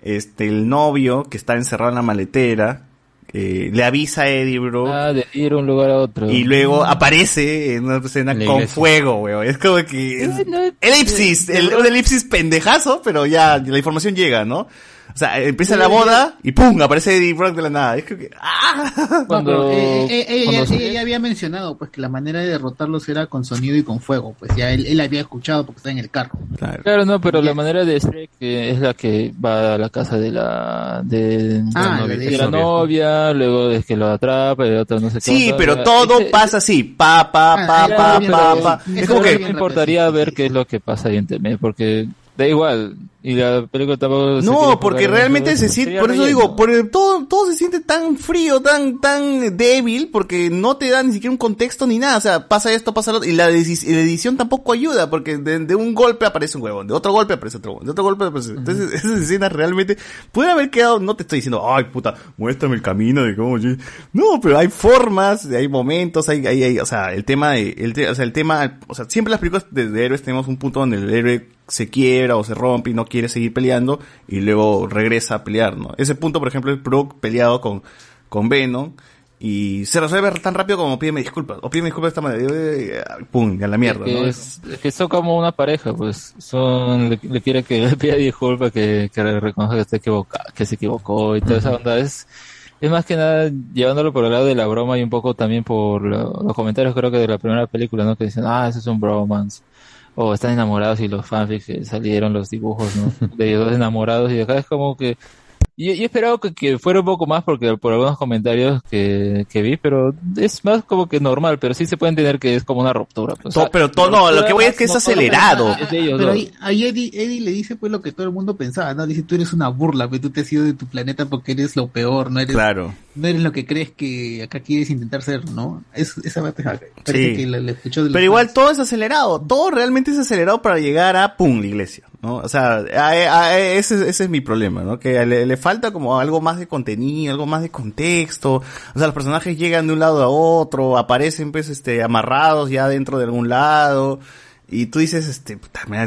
este, el novio que está encerrado en la maletera, eh, le avisa a Eddie, bro. Ah, de ir a un lugar a otro. Y luego aparece en una escena con iglesia. fuego, weón. Es como que... es- elipsis, el, un elipsis pendejazo, pero ya la información llega, ¿no? O sea, empieza la boda y ¡pum! Aparece Eddie Brock de la nada. Es como que... ¡Ah! No, pero, eh, eh, eh, ella, cuando había mencionado pues que la manera de derrotarlos era con sonido y con fuego, pues ya él, él había escuchado porque está en el carro. Claro, no, pero la manera de Shrek es la que va a la casa de la de, Ah, de la de la su novia, luego es que lo atrapa, el otro no sé qué. Sí, pero todo ese- pasa así. Pa, pa, Ah, pa, ya, pa, pa, pa. Es como no que... me importaría ver qué es lo que pasa ahí en TV, porque da igual. Y la película tampoco No, porque en realmente se siente, por eso relleno. digo, por el- todo, todo se siente tan frío, tan, tan débil, porque no te da ni siquiera un contexto ni nada, o sea, pasa esto, pasa lo otro, y la, deci- y la edición tampoco ayuda, porque de, de un golpe aparece un huevón, de otro golpe aparece otro huevón, de otro golpe aparece, entonces esas escenas realmente, pueden haber quedado, no te estoy diciendo, ay puta, muéstrame el camino de cómo, yo-". no, pero hay formas, hay momentos, hay, hay, hay- o sea, el tema de, el, te- o sea, el tema, o sea, siempre las películas de, de héroes tenemos un punto donde el héroe se quiebra o se rompe y no quiere seguir peleando y luego regresa a pelear, ¿no? Ese punto, por ejemplo, es Brock peleado con, con Venom Y se resuelve tan rápido como pídeme disculpas. O pídeme disculpas de esta manera. Eh, Pum, a la mierda, que, ¿no? es, es que son como una pareja, pues son le, le quiere que le pida disculpas, que, que le reconozca que está equivocado, que se equivocó y toda esa onda es es más que nada llevándolo por el lado de la broma y un poco también por lo- los comentarios creo que de la primera película, ¿no? Que dicen, ah, eso es un bromance. O están enamorados y los fanfics que salieron los dibujos, ¿no? De ellos dos enamorados y acá es como que yo, yo esperaba que, que fuera un poco más porque por algunos comentarios que, que vi, pero es más como que normal, pero sí se puede entender que es como una ruptura. pues. Pero todo- no, lo que voy es que es No, acelerado. es de ellos Pero ahí, ahí Eddie, Eddie le dice pues lo que todo el mundo pensaba, ¿no? Dice, tú eres una burla, pero tú te has ido de tu planeta porque eres lo peor, no eres, Claro. no eres lo que crees que acá quieres intentar ser, ¿no? Es, esa parte parece Sí. que la, la escuchó de Pero igual todo es acelerado, todo realmente es acelerado para llegar a pum, la iglesia, ¿no? O sea, a- a- ese, ese es mi problema, ¿no? Que le, le falta como algo más de contenido, algo más de contexto. O sea, los personajes llegan de un lado a otro, aparecen pues este amarrados ya dentro de algún lado. Y tú dices, este,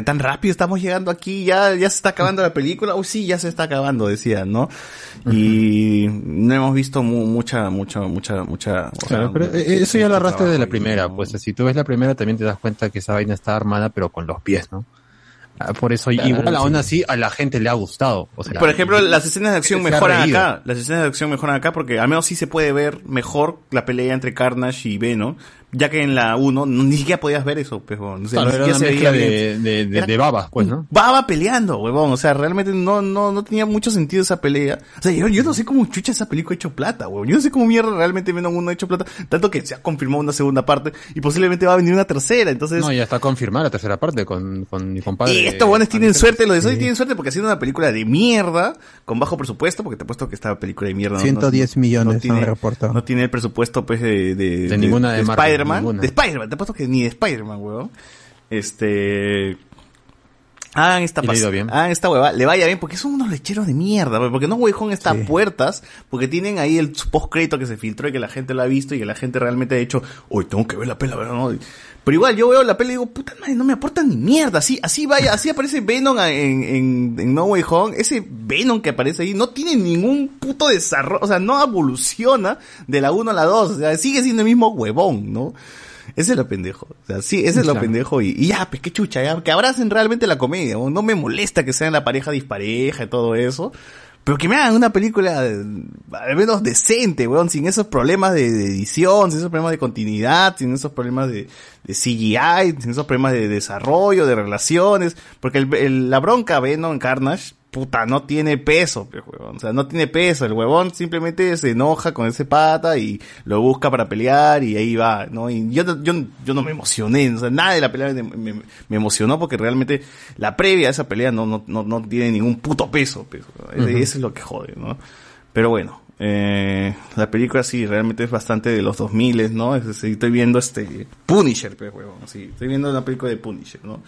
tan rápido estamos llegando aquí, ya, ya se está acabando la película, uy sí, ya se está acabando, decían, ¿no? Y no hemos visto mu- mucha, mucha, mucha, mucha. o Claro, sea, pero eh, eso ya lo mucho arrastra de la primera, pues si tú ves la primera también te das cuenta que esa vaina está armada pero con los pies, ¿no? Ah, Por eso Claro, igual sí. aún así a la gente le ha gustado. O sea, Por ejemplo, las escenas de acción mejoran acá. Las escenas de acción mejoran acá porque al menos sí se puede ver mejor la pelea entre Carnage y Venom. Ya que en la 1 no- ni siquiera podías ver eso, pues. O sea, Claro, ni era una se mezcla veía de, de, de- Era de babas, pues, ¿no? Baba peleando, huevón. O sea, realmente no, no, no tenía mucho sentido esa pelea. O sea, yo, yo no sé cómo chucha esa película ha hecho plata, huevón. Yo no sé cómo mierda realmente Venom 1 ha hecho plata. Tanto que se ha confirmado una segunda parte y posiblemente va a venir una tercera. Entonces, No, ya está confirmada la tercera parte con, con mi compadre. y estos buenos tienen suerte, los de Sony Sí. tienen suerte porque haciendo una película de mierda, con bajo presupuesto, porque te apuesto que esta película de mierda no- no- 110 no, millones han tiene, no tiene el presupuesto pues de, de, De ninguna de Marvel, Spider-Man. De Spider-Man, te apuesto que ni de Spider-Man, weón. Este... Hagan esta bien. hagan esta hueva, le vaya bien, porque son unos lecheros de mierda, weón, porque no Way Home está a puertas, porque tienen ahí el post crédito que se filtró y que la gente lo ha visto y que la gente realmente ha dicho, uy, tengo que ver la pela, ¿verdad? ¿no? Pero igual yo veo la peli y digo, puta madre, no me aportan ni mierda, así, así vaya, así aparece Venom en, en, en No Way Home, ese Venom que aparece ahí no tiene ningún puto desarrollo, o sea, no evoluciona de la 1 a la 2, o sea, sigue siendo el mismo huevón, ¿no? Ese es lo pendejo. O sea, sí, ese es lo pendejo. Y, y ya, pues qué chucha, ya, que abracen realmente la comedia. No me molesta que sean la pareja dispareja y todo eso. Pero que me hagan una película al menos decente, weón, sin esos problemas de, edición, sin esos problemas de continuidad, sin esos problemas de, de CGI, sin esos problemas de desarrollo, de relaciones. Porque el, el- la bronca Venom Carnage, puta, no tiene peso, pues, huevón. O sea, no tiene peso. El huevón simplemente se enoja con ese pata y lo busca para pelear y ahí va, ¿no? Y yo, no- yo, yo no me emocioné, o sea, nada de la pelea me, me- me emocionó porque realmente la previa a esa pelea no, no, no, no tiene ningún puto peso, pues. Ujú. Eso es lo que jode, ¿no? Pero bueno, eh, la película sí, realmente es bastante de los 2000, ¿no? Es estoy viendo este Punisher, pues, huevón, sí, estoy viendo una película de Punisher, ¿no?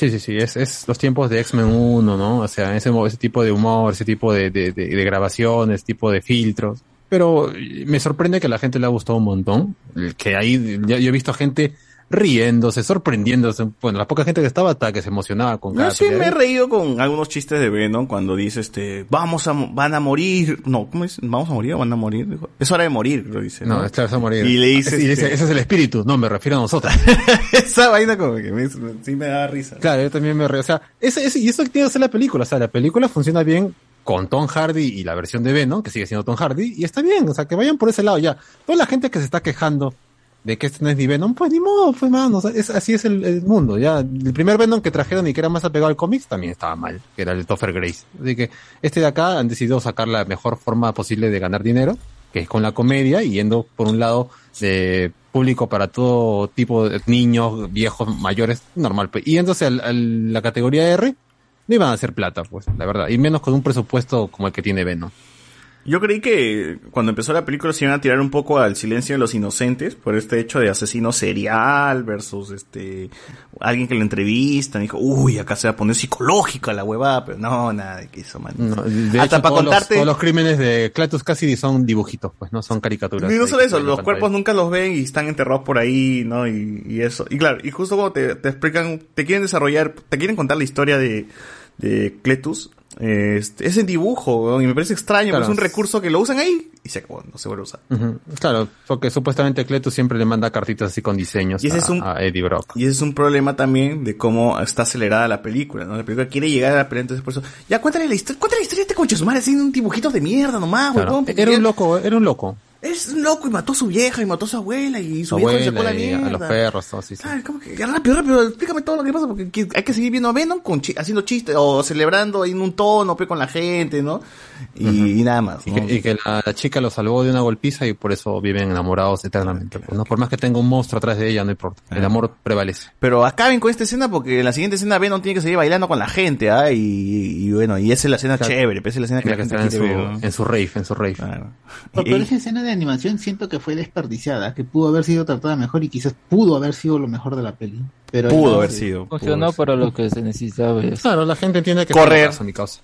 Sí, sí, sí, es, es los tiempos de X-Men 1, ¿no? O sea, ese, ese tipo de humor, ese tipo de, de, de, grabaciones, tipo de filtros. Pero me sorprende que a la gente le ha gustado un montón. Que ahí ya, yo he visto gente riéndose, sorprendiéndose. Bueno, la poca gente que estaba hasta que se emocionaba con cada Yo sí me he reído con algunos chistes de Venom cuando dice este, vamos a, van a morir, no, ¿cómo es? ¿Vamos a morir o van a morir? Dijo, Es hora de morir, lo dice. No, es claro, se va a morir. Y le dice, Y dice, este- ese es el espíritu. No, me refiero a nosotros. esa vaina como que me, sí me da risa. Claro, yo también me río. O sea, ese, ese- y eso tiene que ser la película. O sea, la película funciona bien con Tom Hardy y la versión de Venom, que sigue siendo Tom Hardy, y está bien. O sea, que vayan por ese lado ya. Toda la gente que se está quejando de que este no es ni Venom, pues ni modo, pues mano. O sea, es, así es el, el mundo. Ya, el primer Venom que trajeron y que era más apegado al cómics también estaba mal, que era el Topher Grace. Así que este de acá han decidido sacar la mejor forma posible de ganar dinero, que es con la comedia y yendo por un lado de público para todo tipo de niños, viejos, mayores, normal. pues. Y al- a la categoría R, no iban a hacer plata, pues, la verdad. Y menos con un presupuesto como el que tiene Venom. Yo creí que cuando empezó la película se iban a tirar un poco al silencio de los inocentes por este hecho de asesino serial versus este alguien que lo entrevistan y dijo, uy, acá se va a poner psicológica la huevada, pero no, nada de que eso, man. No, de Hasta hecho, para todos, los, contarte, todos los crímenes de Cletus Cassidy son dibujitos, pues, no son caricaturas. Y no solo eso, los cuerpos nunca los ven y están enterrados por ahí, ¿no? Y, y eso. Y claro, y justo cuando te, te explican, te quieren desarrollar, te quieren contar la historia de, de Cletus, este, es en dibujo, y me parece extraño, Claro. porque es un recurso que lo usan ahí y se acabó, no se vuelve a usar. Claro, porque supuestamente Cletus siempre le manda cartitas así con diseños Y ese a, es un- a Eddie Brock. Y ese es un problema también de cómo está acelerada la película, ¿no? La película quiere llegar a la pelea, entonces por eso, ya cuéntale la historia, cuéntale la historia de este concho, su madre haciendo un dibujito de mierda nomás, Claro. Era un loco, era un loco. Es un loco y mató a su vieja y mató a su abuela y su viejo le sacó la mierda. a los perros, todo así. sí. Ay, ¿cómo que? Rápido, rápido, explícame todo lo que pasa porque que- hay que seguir viendo a Venom con chi- haciendo chistes o celebrando en un tono pe, con la gente, ¿no? Y, y nada más. Y que, y que la, la chica lo salvó de una golpiza y por eso viven enamorados eternamente. pues, ¿no? Por más que tenga un monstruo atrás de ella, no importa. El amor prevalece. Pero acaben con esta escena porque en la siguiente escena Venom tiene que seguir bailando con la gente, ¿ah? Y, y bueno, y esa es la escena Claro. chévere, pues, esa es la escena que Tiene la que estar en su, en su rave, en su rave. Pero, pero esa escena de animación siento que fue desperdiciada, que pudo haber sido tratada mejor y quizás pudo haber sido lo mejor de la peli. Pero Pudo no, haber sí. sido. Funcionó para lo que se necesitaba. Claro, la gente entiende que Correr. mi causa.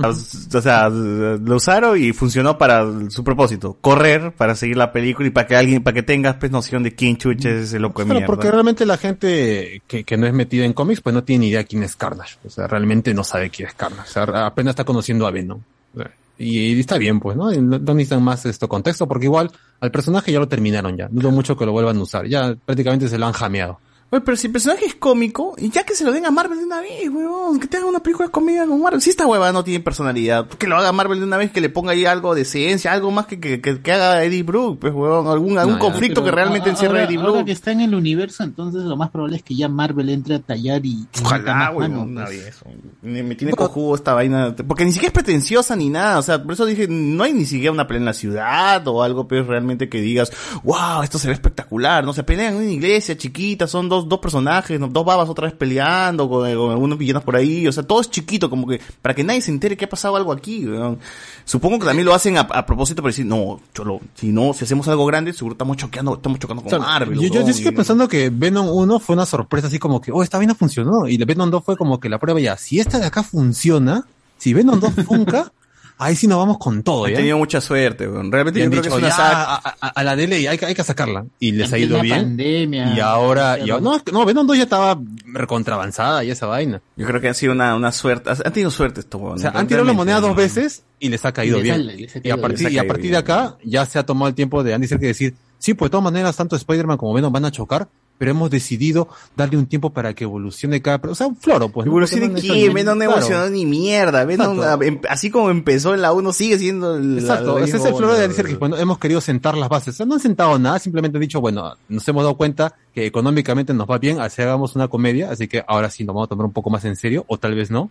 O sea, lo usaron y funcionó para su propósito. Correr para seguir la película y para que alguien, para que tengas pues noción de quién chucha es ese loco de Claro, mierda. porque realmente la gente que, que no es metida en cómics, pues no tiene ni idea quién es Carnage. O sea, realmente no sabe quién es Carnage. O sea, apenas está conociendo a Venom. O sea, Y, está bien, pues, ¿no? No no necesitan más esto contexto, porque igual al personaje ya lo terminaron ya. Dudo mucho que lo vuelvan a usar. Ya prácticamente se lo han jameado. Oye, pero si el personaje es cómico, y ya que se lo den a Marvel de una vez, huevón, que te haga una película cómica con Marvel. Si esta hueva no tiene personalidad, que lo haga Marvel de una vez, que le ponga ahí algo de ciencia, algo más que, que, que, que haga Eddie Brook, pues, huevón, algún, algún No, ya, conflicto que pero realmente a- encierre a ahora- Eddie Ahora Brook. que está en el universo, entonces lo más probable es que ya Marvel entre a tallar y... Ojalá, huevón, mano, una pues. vez. Me, me tiene cojudo esta vaina. Porque ni siquiera es pretenciosa ni nada. O sea, por eso dije, no hay ni siquiera una pelea en la ciudad o algo, pero realmente que digas, wow, esto se ve espectacular. No se pelean en una iglesia chiquita, son dos, dos personajes, dos babas otra vez peleando con, con algunos villanos por ahí. O sea, todo es chiquito, como que para que nadie se entere que ha pasado algo aquí. Supongo que también lo hacen a, a propósito para decir, no, cholo, si no, si hacemos algo grande, seguro estamos choqueando, estamos chocando con O sea, Marvel. yo, yo, weón, yo sigo y- pensando que Venom 1 fue una sorpresa así como que, oh, esta vaina funcionó. Y Venom 2 fue como que la prueba ya, si esta de acá funciona, si Venom 2 funca, ahí sí nos vamos con todo, Han ¿ya? tenido mucha suerte, weón. Realmente Y yo que dicho, es una ya, saga. a, a- a la de ley hay, que- hay que sacarla. Y les ha ido bien. pandemia, y ahora, y ahora- no, que- no, Venom 2 ya estaba recontravanzada y esa vaina. Yo creo que ha sido una, una suerte. Han tenido suerte estos O huevones. sea, han tirado la moneda dos veces y les ha caído Y les bien. sale, les ha y a partir, y a partir de acá ya se ha tomado el tiempo de Andy Serkis decir, sí, pues de todas maneras tanto Spider-Man como Venom van a chocar, pero hemos decidido darle un tiempo para que evolucione cada... O sea, un floro, pues. ¿no? ¿Evolución Porque en no qué? Venom no Claro. evolucionó ni mierda. Venom, Exacto. em- así como empezó en la 1, sigue siendo el. Exacto, la- la ese es el floro de Serkis. Bueno, hemos querido sentar las bases. O sea, no han sentado nada, simplemente han dicho, bueno, nos hemos dado cuenta que económicamente nos va bien, así hagamos una comedia, así que ahora sí nos vamos a tomar un poco más en serio, o tal vez no.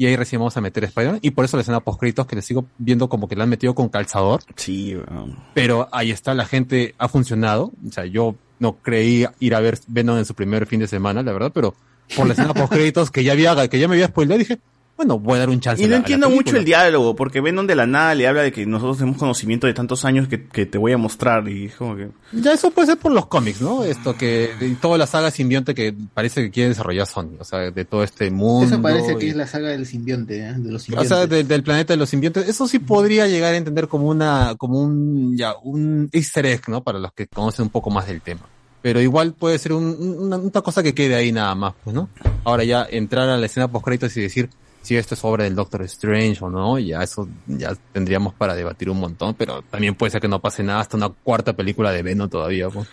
Y ahí recién vamos a meter Spider-Man. Y por eso la escena post que le sigo viendo como que la han metido con calzador. Sí, weón. Pero ahí está, la gente ha funcionado. O sea, yo no creí ir a ver Venom en su primer fin de semana, la verdad, pero por la escena post que ya había, que ya me había spoileado, dije, bueno, voy a dar un chance. Y a no la- a la entiendo mucho el diálogo, porque Venom de la nada le habla de que nosotros tenemos conocimiento de tantos años que, que te voy a mostrar. Y es como que. Ya eso puede ser por los cómics, ¿no? Esto que de toda la saga simbionte que parece que quiere desarrollar Sony, o sea, de todo este mundo. Eso parece y- que es la saga del simbionte, ¿eh? de los O simbiontes. sea, de- del planeta de los simbiontes, eso sí podría llegar a entender como una, como un, ya, un easter egg, ¿no? Para los que conocen un poco más del tema. Pero igual puede ser un- una, una cosa que quede ahí nada más, pues, ¿no? Ahora ya entrar a la escena post créditos y decir si esto es obra del Doctor Strange o no, ya eso ya tendríamos para debatir un montón, pero también puede ser que no pase nada hasta una cuarta película de Venom todavía, pues.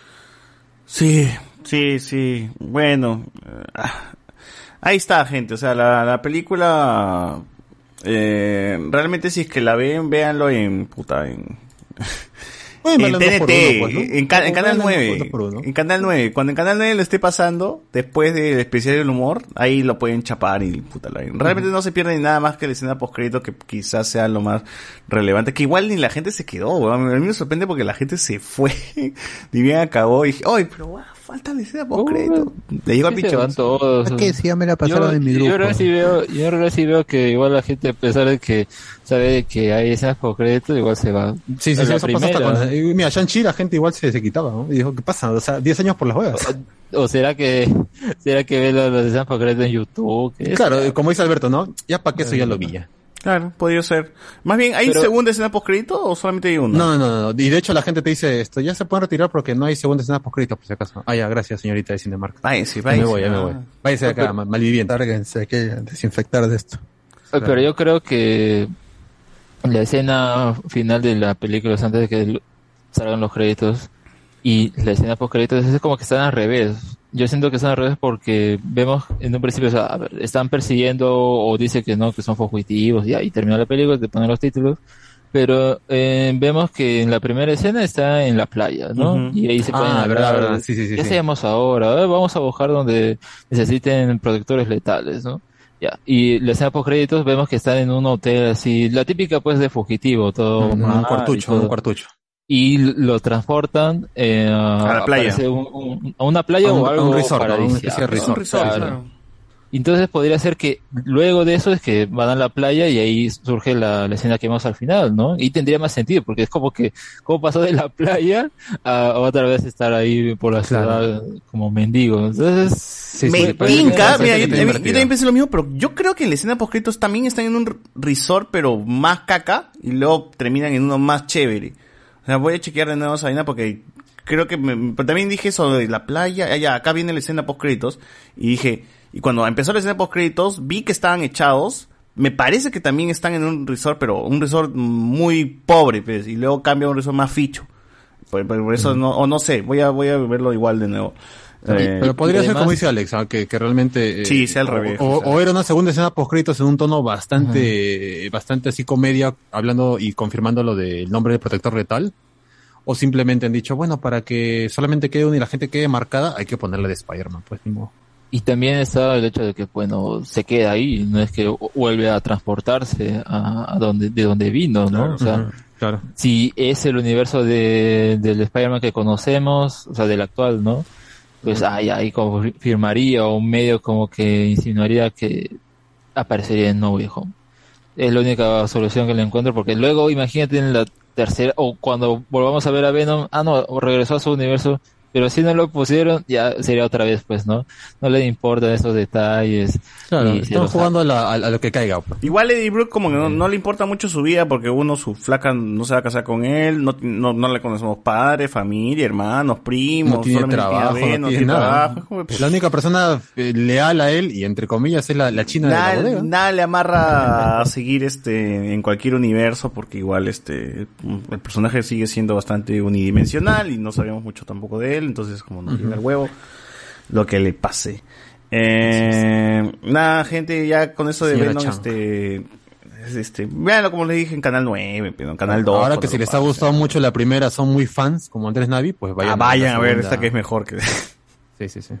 Sí, sí, sí. Bueno, eh, ah, ahí está, gente. O sea, la, la película. Eh, realmente, si es que la ven, véanlo en. Puta, en. En TNT, pues, ¿no? en, ca- en O Canal véanlo en 9. dos por uno. En Canal 9. Cuando en Canal 9 lo esté pasando, después del especial del humor, ahí lo pueden chapar y puta la. Realmente no se pierde ni nada más que la escena post que quizás sea lo más relevante. Que igual ni la gente se quedó, weón. A mí me sorprende porque la gente se fue. ni bien acabó y dije, ¡ay, pero guau, falta la escena post Le digo al pinche. todos. ¿Para qué? Si ya me la pasaron yo, en mi Yo grupo. ahora sí veo, yo ahora sí veo que igual la gente, a pesar de que sabe que hay esas por crédito, igual se va. Sí, sí, A sí, eso pasa hasta con... Mira, Shang-Chi la gente igual se, se quitaba, ¿no? Y dijo, ¿qué pasa? O sea, 10 años por las huevas. O será que, será que ve los, los crédito en YouTube. ¿Qué es? Claro, como dice Alberto, ¿no? Ya para que eso ya lo vi ya. Claro, podría ser. Más bien, ¿hay Pero- segunda escena post o solamente hay una? No, no, no. Y de hecho la gente te dice esto, ya se pueden retirar porque no hay segunda escena post por si acaso. Ah, ya, gracias, señorita de Cinemark. Váyanse, Ya me voy, ya me Ah. voy. Váyase de acá, mal- malviviente. Lárguense, hay que desinfectar de esto. Pero yo creo que la escena final de la película, es antes de que salgan los créditos, y la escena post créditos es como que están al revés. Yo siento que al revés porque vemos en un principio, o sea, ver, están persiguiendo o dice que no, que son fugitivos, y ahí termina la película, te ponen los títulos. Pero eh, vemos que en la primera escena está en la playa, ¿no? Y ahí se Ah, pueden hablar. verdad, verdad. Sí, sí, sí, ¿Qué hacemos ahora? Ver, vamos a buscar donde necesiten protectores letales, ¿no? Ya. Y la escena post créditos vemos que están en un hotel así, la típica pues de fugitivo, todo Un- y cuartucho, todo. un cuartucho. Y lo transportan eh, A la playa. parece un- un- a una playa A un- o a un algo resort, a una paradisíaco. especie de resort. Un resort, Claro. claro. Entonces podría ser que luego de eso es que van a la playa y ahí surge la, la escena que vemos al final, ¿no? Y tendría más sentido, porque es como que, ¿cómo pasó de la playa a, a otra vez estar ahí por la ciudad como mendigo? Entonces, me parece- hinca, parece mira, yo, yo también pensé lo mismo, pero yo creo que en la escena post también están en un resort, pero más caca, y luego terminan en uno más chévere. Voy a chequear de nuevo esa vaina porque creo que me- pero también dije eso de la playa, ah, ya, acá viene la escena post y dije, y cuando empezó la escena post vi que estaban echados, me parece que también están en un resort, pero un resort muy pobre, pues, y luego cambia a un resort más ficho. Por, por- por eso no, o no sé, voy a, voy a verlo igual de nuevo. Eh, Pero podría ser como dice Alex, que, que realmente... eh, Sí, sea al o- revés, O, o sea. o era una segunda escena post créditos en un tono bastante, bastante así comedia, hablando y confirmando lo del nombre del protector letal. O simplemente han dicho, bueno, para que solamente quede uno y la gente quede marcada, hay que ponerle de Spider-Man, pues ni modo. Y también está el hecho de que, bueno, se queda ahí, no es que vuelve a transportarse a, a donde, de donde vino, ¿no? Claro, o sea, claro. si es el universo de, del Spider-Man que conocemos, o sea, del actual, ¿no? Pues ahí, ahí confirmaría o un medio como que insinuaría que aparecería en No Way Home. Es la única solución que le encuentro porque luego imagínate en la tercera o cuando volvamos a ver a Venom, ah no, regresó a su universo, pero si no lo pusieron ya sería otra vez pues, ¿no? No le importan esos detalles. Claro, están jugando a, la- a- a lo que caiga. pues. Igual Eddie Brooke como que no, no le importa mucho su vida porque uno, su flaca no se va a casar con él, no, no, no le conocemos padres, familia, hermanos, primos, No tiene trabajo, tiene no tiene nada. trabajo, La única persona eh, leal a él, y entre comillas, es la, la china de la Nada, bodega. nada le amarra a seguir este en cualquier universo porque igual este el personaje sigue siendo bastante unidimensional y no sabemos mucho tampoco de él, entonces como nos llega el huevo lo que le pase. Eh, nada, gente, ya con eso de Señora Venom, Chang. este, es este, véanlo como les dije en Canal 9, pero en Canal 2. Ahora que si les ha gustado mucho la primera, son muy fans, como Andrés Navi, pues vayan, Ah, vayan a ver segunda. esta que es mejor que... Sí, sí, sí.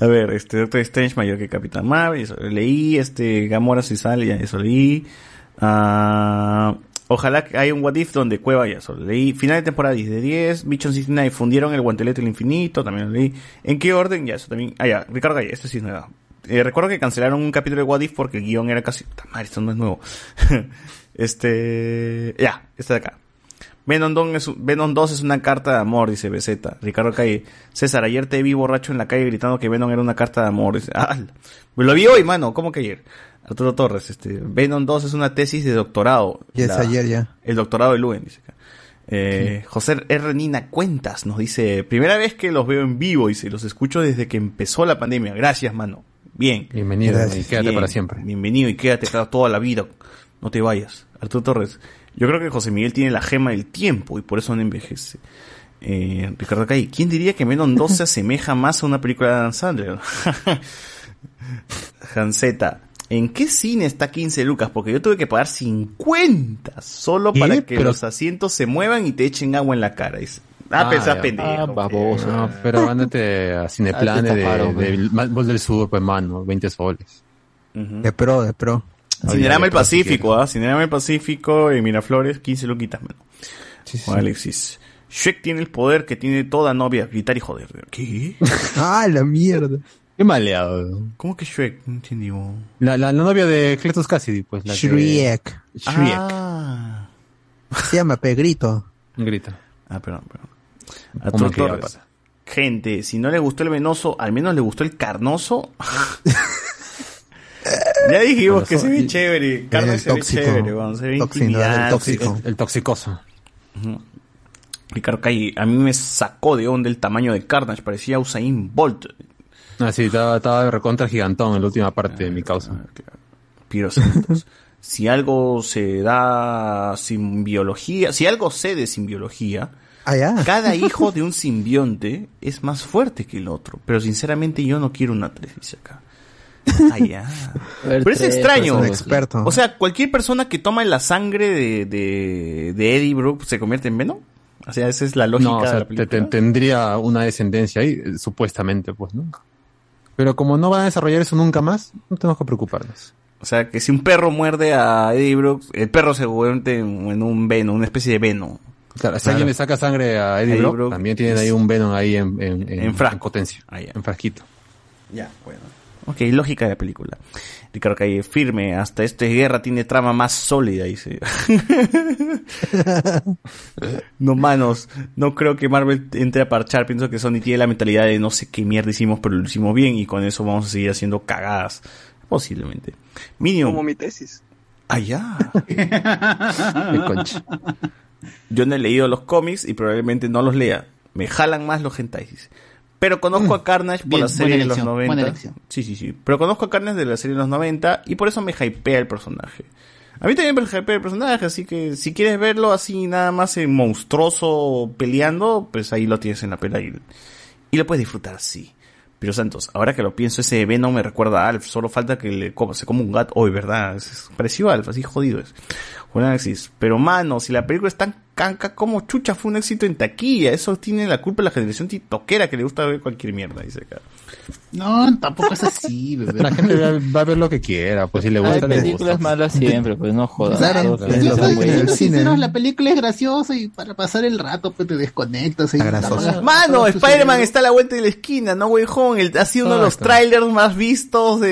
A ver, este Doctor Strange mayor que Capitán Marvel, eso leí, este Gamora si sale, ya eso leí. Ah, ojalá que haya un What If donde Cueva, ya eso leí. Final de temporada 10 de 10, Bichon 69 fundieron el guantelete del infinito, también lo leí. ¿En qué orden? Ya eso también. Ah, ya, Ricardo Galle, esto sí es nuevo. Eh, recuerdo que cancelaron un capítulo de What If porque el guion era casi... Madre, esto no es nuevo. este... Ya, este de acá. Venom 2, es, Venom 2 es una carta de amor, dice BZ. Ricardo Calle. César, ayer te vi borracho en la calle gritando que Venom era una carta de amor. Dice, ah, lo vi hoy, mano. ¿Cómo que ayer? Arturo Torres, este, Venom 2 es una tesis de doctorado. Ya es ayer, ya. El doctorado de Luen, dice acá. Eh, José R. Nina Cuentas nos dice, primera vez que los veo en vivo, dice, los escucho desde que empezó la pandemia. Gracias, mano. Bien. Bienvenido Gracias. y quédate Bien. para siempre. Bienvenido y quédate acá toda la vida. No te vayas. Arturo Torres. Yo creo que José Miguel tiene la gema del tiempo y por eso no envejece. Eh, Ricardo Calle, ¿quién diría que Venom 2 se asemeja más a una película de Dan Sandler? Hanseta, ¿en qué cine está 15 lucas? Porque yo tuve que pagar 50 solo ¿Qué? para que Pero- los asientos se muevan y te echen agua en la cara. Dice, ah, Ah, pensás pendejo. Ah, baboso. No, pero ándate a Cineplane Ah, te de. Mal- Bol del Sur, pues mano, 20 soles. De pro, de pro. Cinerama el Pacífico, ¿ah? Cinerama el Pacífico en Miraflores, 15 luquitas, mano. Sí, sí, Alexis. Shrek tiene el poder que tiene toda novia, gritar y joder. ¿Qué? Ah, la mierda. Qué maleado. ¿Cómo que Shrek? No entendí. La, la, la novia de Cletus Cassidy, pues. La que- Shrek. Shrek. Ah. Se llama Pegrito. Grita. Ah, perdón, perdón. Como que Torres. pasa. Gente, si no le gustó el venoso, al menos le gustó el carnoso. ya dijimos que se ve chévere. Carne El se ve chévere, weón, se ve Tóxico, el tóxico. El toxicoso. Ujú. Ricardo Calle, a mí me sacó de onda el tamaño de Carnage, parecía Usain Bolt. Ah, sí, estaba, estaba recontra gigantón en la última parte de mi causa. Piros Santos. si algo se da sin biología, si algo sé de simbiología, Ah, ya. cada hijo de un simbionte es más fuerte que el otro. Pero sinceramente yo no quiero una tres, dice acá. Ah, ya. Pero es extraño. un experto. O sea, cualquier persona que toma la sangre de, de, de Eddie Brooke se convierte en Venom. O sea, esa es la lógica No, o de sea, la te- película. te- tendría una descendencia ahí, eh, supuestamente, pues, ¿no? Pero como no van a desarrollar eso nunca más, no tenemos que preocuparnos. O sea, que si un perro muerde a Eddie Brooks, el perro se convierte en un Venom, una especie de Venom. Claro, si alguien le saca sangre a Eddie, Eddie Brock, Brock también tienen es- ahí un Venom ahí en, en, en, En frasco. en potencia, Ah, en frasquito. Ya, bueno. Ok, lógica de la película. Ricardo Calle, firme, hasta esta guerra tiene trama más sólida, dice. no, manos, no creo que Marvel entre a parchar, pienso que Sony tiene la mentalidad de no sé qué mierda hicimos, pero lo hicimos bien y con eso vamos a seguir haciendo cagadas. Posiblemente. Minion. Como mi tesis. Ah, ya. Yo no he leído los cómics y probablemente no los lea. Me jalan más los hentais. Pero conozco a Carnage por Bien, la serie de los elección, 90. buena elección. Sí, sí, sí. Pero conozco a Carnage de la serie de los 90 y por eso me hypea el personaje. A mí también me hypea el personaje, así que si quieres verlo así nada más en monstruoso peleando, pues ahí lo tienes en la pela y, y lo puedes disfrutar así. Pero Santos, ahora que lo pienso, ese Venom me recuerda a Alf. Solo falta que le coma, se coma un gato. Hoy, ¿verdad? Es, es parecido a Alf, así jodido es. Juan Alexis. Pero mano, si la película es tan canca, como chucha fue un éxito en taquilla? Eso tiene la culpa de la generación tiktokera que le gusta ver cualquier mierda, dice acá. No, tampoco es así, bebé. La gente va, a ver lo que quiera, pues si le Hay gusta, le películas malas siempre, pues no jodas. Claro, la película es graciosa y para pasar el rato pues te desconectas. y Mano, Spider-Man está a la vuelta de la esquina, no Way Home. El- ha sido uno de los trailers más vistos de,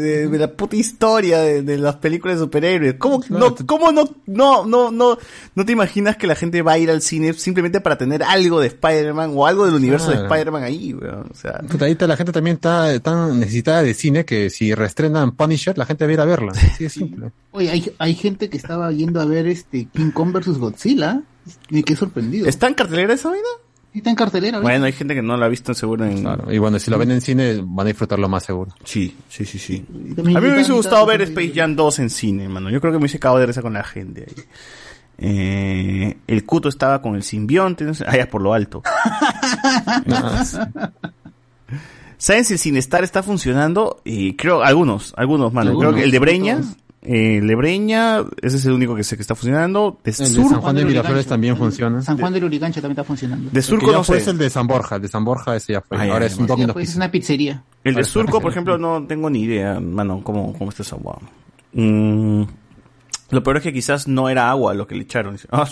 de, de la puta historia de, de las películas de superhéroes. ¿Cómo, no, cómo no, no, no, no, no te imaginas que la gente va a ir al cine simplemente para tener algo de Spider-Man o algo del universo de. Spider-Man ahí, weón? O sea, ahorita la gente también está tan necesitada de cine que si reestrenan Punisher, la gente va a ir a verla. Así de simple. Oye, hay, hay gente que estaba yendo a ver este King Kong vs Godzilla. Me quedé sorprendido. ¿Está en cartelera esa vaina? Sí, está en cartelera. Bueno, hay gente que no la ha visto seguro en... Claro, y bueno, si lo ven en cine, van a disfrutarlo más seguro. Sí, sí, sí, sí. A mí me hubiese gustado ver. Space Jam 2 en cine, mano. Yo creo que me hubiese cagado de risa con la gente ahí. Eh, el Cuto estaba con el simbionte, no sé, ya por lo alto. ¿Saben si el Cinestar está funcionando? Y creo, algunos, algunos, mano. Algunos, creo que el de Breña, eh, el de Breña, ese es el único que sé que está funcionando. De El de San Juan de Miraflores también funciona. San Juan del Urigancho también está funcionando. De Surco no fue sé. es el de San Borja, el de San Borja ese ya fue. Ah, Ahora es un Pues es una pizzería. El de Surco, por ejemplo, no tengo ni idea, mano, cómo, cómo está esa. Mm, lo peor es que quizás no era agua lo que le echaron. Dice, ah,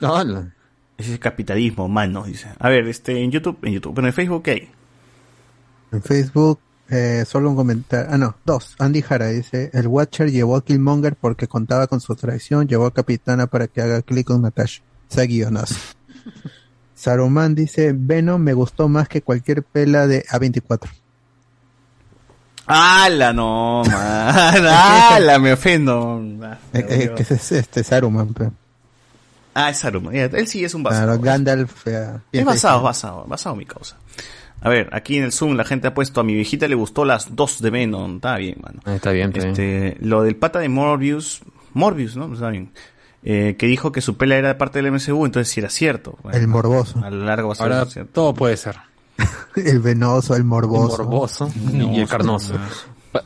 Hola. ese es capitalismo, mano, dice. A ver, este, en YouTube, en YouTube, pero en Facebook, ¿qué hay? En Facebook, eh, solo un comentario. Ah, no, dos. Andy Jara dice: El Watcher llevó a Killmonger porque contaba con su traición. Llevó a Capitana para que haga clic con Natasha. Sea guionazo. Saruman dice: Venom me gustó más que cualquier pela de A24. ¡Hala, no, man! ¡Hala, me ofendo! Ah, Eh, eh, que ese es este Saruman. pe. Ah, es Saruman. Él sí es un basado. Claro, Gandalf. eh, Es basado, basado, basado mi causa. A ver, aquí en el Zoom la gente ha puesto a mi viejita le gustó las dos de Venom. Está bien, mano. Ah, Está bien, está bien. Este, lo del pata de Morbius, Morbius, ¿no? Está bien. Eh, que dijo que su pela era parte del MCU, entonces sí era cierto. Bueno, El morboso. A lo largo va a ser Ahora cierto. todo puede ser. El venoso, el morboso. El morboso y el carnoso.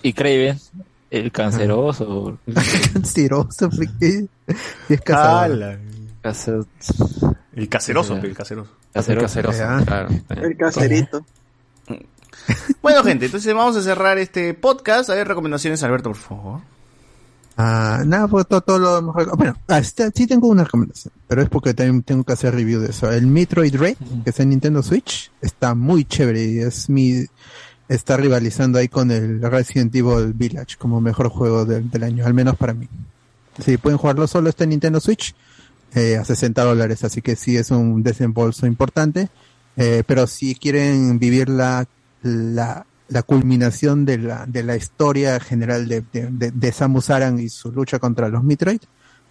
Y Craven, el canceroso. Canceroso, porque y es cazador. El caseroso, Ya. el Ya. claro. El caserito. Bueno, gente, entonces vamos a cerrar este podcast. A ver, recomendaciones, Alberto, por favor. Ah, nada, pues todo, todo lo reco- Bueno, ah, está- sí tengo una recomendación, pero es porque también tengo que hacer review de eso. El Metroid Red, que está en Nintendo Switch, está muy chévere y es mi. Está rivalizando ahí con el Resident Evil Village como mejor juego del, del año, al menos para mí. Si pueden jugarlo solo, está en Nintendo Switch eh, a 60 dólares, así que sí es un desembolso importante. Eh, pero si quieren vivir la, la, la culminación de la, de la historia general de, de, de- Samus Aran y su lucha contra los Metroid,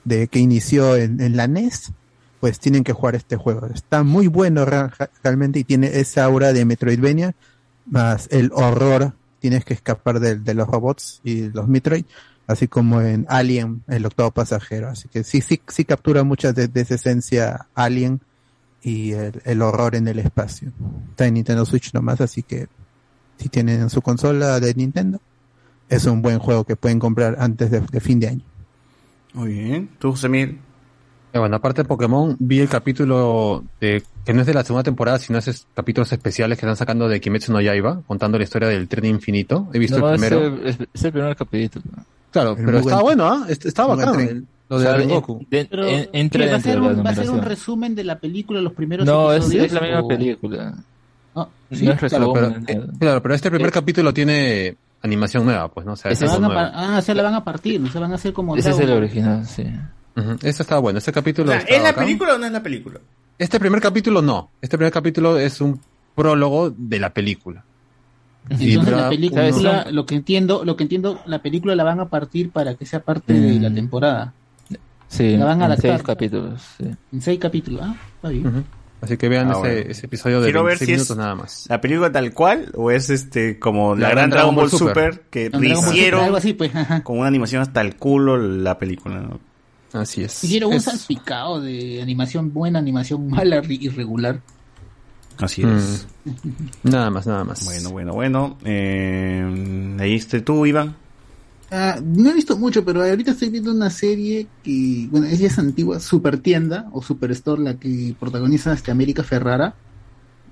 de que inició en, en la NES, pues tienen que jugar este juego. Está muy bueno real- realmente y tiene esa aura de Metroidvania, más el horror, tienes que escapar de, de los robots y los Metroid. así como en Alien, el octavo pasajero. Así que sí, sí, sí captura mucha de, de esa esencia Alien y el, el horror en el espacio. Está en Nintendo Switch nomás, así que si tienen su consola de Nintendo, es un buen juego que pueden comprar antes de, de fin de año. Muy bien. ¿Tú, Miguel? Eh, Bueno, aparte de Pokémon, vi el capítulo de, que no es de la segunda temporada, sino esos capítulos especiales que están sacando de Kimetsu no Yaiba, contando la historia del tren infinito. He visto No, el es primero. el- Es, es el primer capítulo. Claro, pero estaba bueno, ¿ah? Est- Estaba Muy buen bacán. Lo de Claro, Rengoku. de- Pero, en- entra ¿qué, va, a dentro ser de la un, ¿Va a ser un resumen de la película, los primeros No, es, episodios? es la misma o- película. Ah, No es Claro, pero, resumen, eh, claro, pero este primer capítulo tiene animación nueva, pues, ¿no? O sea, es Se van a ah, se la van a partir, se van a hacer como Ese es el original, sí. Ujú, Este está bueno, este capítulo. O sea, está ¿Es la película o no es la película? Este primer capítulo no. Este primer capítulo es un prólogo de la película. Entonces la película, unos- lo que entiendo, lo que entiendo, la película la van a partir para que sea parte de la temporada. Sí, La van a en adaptar. seis capítulos. Sí. En seis capítulos, ah, está bien. Así que vean Ah, ese, bueno. ese episodio de Quiero ver 26 si es minutos nada más. la película tal cual o es este como la, La gran Dragon Ball Super, Super. que rehicieron algo así, pues. con una animación hasta el culo la película. ¿no? Así es. Hicieron un Es- salpicado de animación buena, animación mala, ri- irregular. Así es. Mm. Nada más, nada más. Bueno, bueno, bueno. Eh, ahí esté tú, Iván. Ah, no he visto mucho, pero ahorita estoy viendo una serie que, bueno, ella es antigua, Super Tienda o Super Store, la que protagoniza este América Ferrara.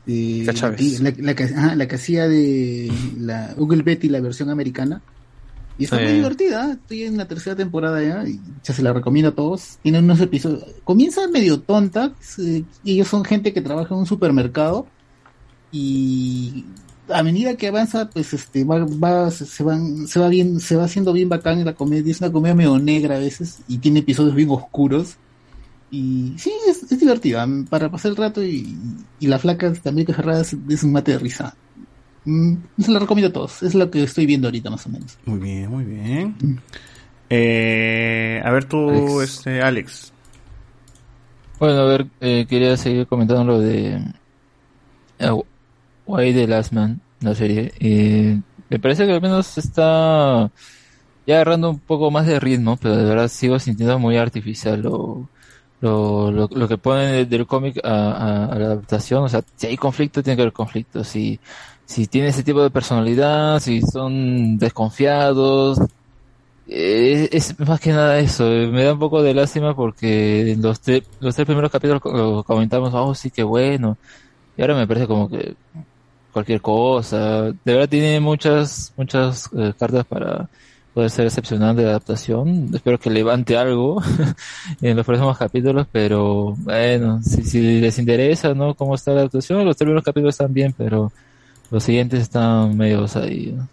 Eh, Chávez. La, la que, ajá, la que hacía de la Google Betty, la versión americana. Y está muy Eh. divertida, estoy en la tercera temporada ya, y ya se la recomiendo a todos. Tiene unos episodios, comienza medio tonta, se- ellos son gente que trabaja en un supermercado y a medida que avanza pues este va, va se, se van se va bien se va haciendo bien bacán la comedia es una comedia medio negra a veces y tiene episodios bien oscuros y sí es, es divertida mm, para pasar el rato y, y la flaca también que Ferrada es, es un mate de risa Mm, se la recomiendo a todos es lo que estoy viendo ahorita más o menos Muy bien, muy bien. Eh, a ver tú, Alex. este Alex. Bueno, a ver, eh, quería seguir comentando lo de uh, Why the Last Man, la serie. Eh, me parece que al menos está ya agarrando un poco más de ritmo, pero de verdad sigo sintiendo muy artificial lo, lo, lo, que ponen del, cómic a, la adaptación. O sea, si hay conflicto, tiene que haber conflicto. Si, si tiene ese tipo de personalidad, si son desconfiados, eh, es más que nada eso, eh, me da un poco de lástima porque los, tre- los tres primeros capítulos lo comentamos, oh sí, qué bueno, y ahora me parece como que cualquier cosa, de verdad tiene muchas, muchas eh, cartas para poder ser excepcional de adaptación, espero que levante algo en los próximos capítulos, pero bueno, si, si les interesa, ¿no? Cómo está la adaptación, los primeros capítulos están bien, pero los siguientes están medios ahí, ¿no?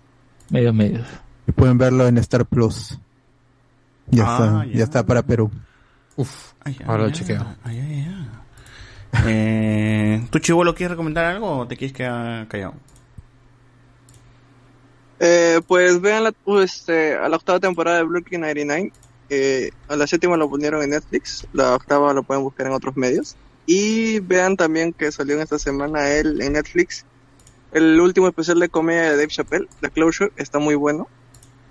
medios, medios. Y pueden verlo en Star Plus. Ya Ah, está, ya. ya está para Perú. Uf, Ay, ay, ahora lo chequeo. ay. Eh, ¿Tú, Chivolo, quieres recomendar algo o te quieres quedar callado? Eh, pues vean la, este, a la octava temporada de Brooklyn 99. Eh, a la séptima lo pusieron en Netflix. La octava lo pueden buscar en otros medios. Y vean también que salió en esta semana él en Netflix. El último especial de comedia de Dave Chappelle, The Closure, está muy bueno.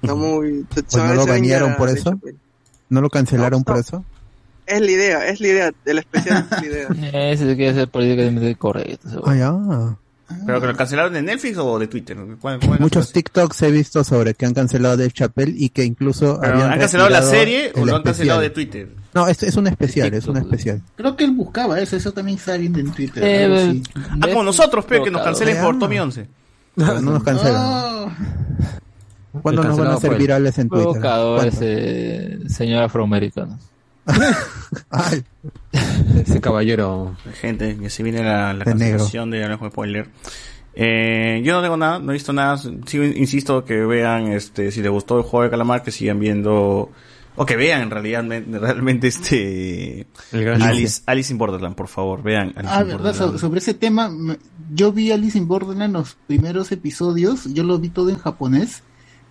Está muy... Pues no lo a por Dave eso. Chappelle. ¿No lo cancelaron No, por eso? Es la idea, es la idea. El especial es la idea. Ese quiere ser políticamente correcto. seguro. Ah, ya. ¿Pero que lo cancelaron de Netflix o de Twitter? ¿Cuál- cuál- Muchos TikToks he visto sobre que han cancelado Dave Chappelle y que incluso ¿Pero habían ¿Han cancelado la retirado serie o el lo han cancelado de especial. Twitter? No, es, es un especial, es un especial. creo que él buscaba eso eso también está viendo en Twitter Eh, algo así. Ah, como nosotros, pe, que nos cancelen por. Tommy 11. Pero no nos cancelan. ¿Cuándo nos van a hacer virales en Twitter? Provocador ¿Cuándo? ese señor afroamericano. Ay, Ese caballero. Gente, que se viene la, la De negro. cancelación de Alejo Spoiler. Eh, yo no tengo nada, no he visto nada. Sigo, insisto que vean, este, si les gustó el juego de calamar, que sigan viendo, o que vean en realidad, me- realmente este, Alice, Alice in Borderland, por favor, vean. Alice Ah, verdad, so- sobre ese tema, yo vi Alice in Borderland los primeros episodios, yo lo vi todo en japonés,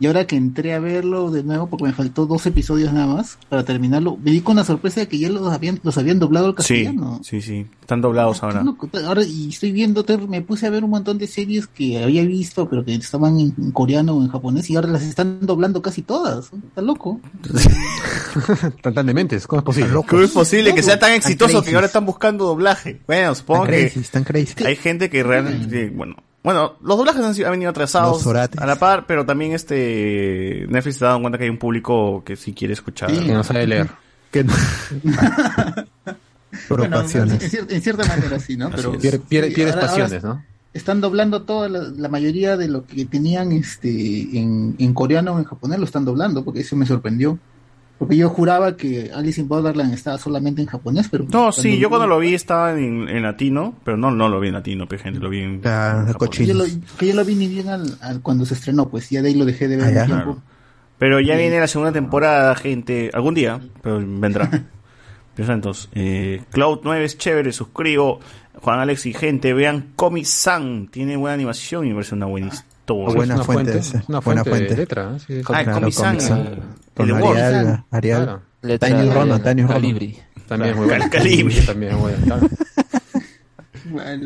Y ahora que entré a verlo de nuevo, porque me faltó dos episodios nada más para terminarlo, me di con la sorpresa de que ya los habían, los habían doblado al castellano. sí, sí. Están doblados ahora. Ahora, y estoy viendo, me puse a ver un montón de series que había visto, pero que estaban en, en coreano o en japonés, y ahora las están doblando casi todas. Está loco. Tan, tan dementes, ¿cómo es posible? ¿Cómo es posible que sea tan Están exitoso que ahora están buscando doblaje? Bueno, supongo Están que crazy, están crazy. hay gente que realmente, bueno, bueno, los doblajes han, sido- han venido atrasados a la par, pero también este Netflix se ha dado cuenta que hay un público que sí quiere escuchar. Sí. Que no sabe leer. Que no- Por Bueno, en, cier- en cierta manera sí, ¿no? Pero Pierde, pierde- sí, pierdes ahora- ahora pasiones, ¿no? están doblando toda la, la mayoría de lo que tenían este en, en coreano o en japonés lo están doblando porque eso me sorprendió porque yo juraba que Alice in Borderland estaba solamente en japonés pero No, sí, yo cuando lo vi estaba en, en latino, pero no, no lo vi en latino, pe, gente, lo vi en Ah, yo lo, que yo lo vi ni bien al, al- cuando se estrenó pues ya de ahí lo dejé de ver Ah, un ya. tiempo Claro. Pero ya viene la segunda temporada, gente. Algún día, pero vendrá. Pero entonces, eh, Cloud 9 es chévere, suscribo. Juan Alex y gente, vean Comic-San. Tiene buena animación y me parece una buena historia. Ah, buena una fuente, fuente, es una Buena fuente de fuente. letra, ¿eh? Sí. Ah, Claro, Comic-San. Comic-San. Arial, Arial. Claro. Letra Tiny Rono, Tiny Rono. Calibri. También es muy bueno. Calibri. También es bueno,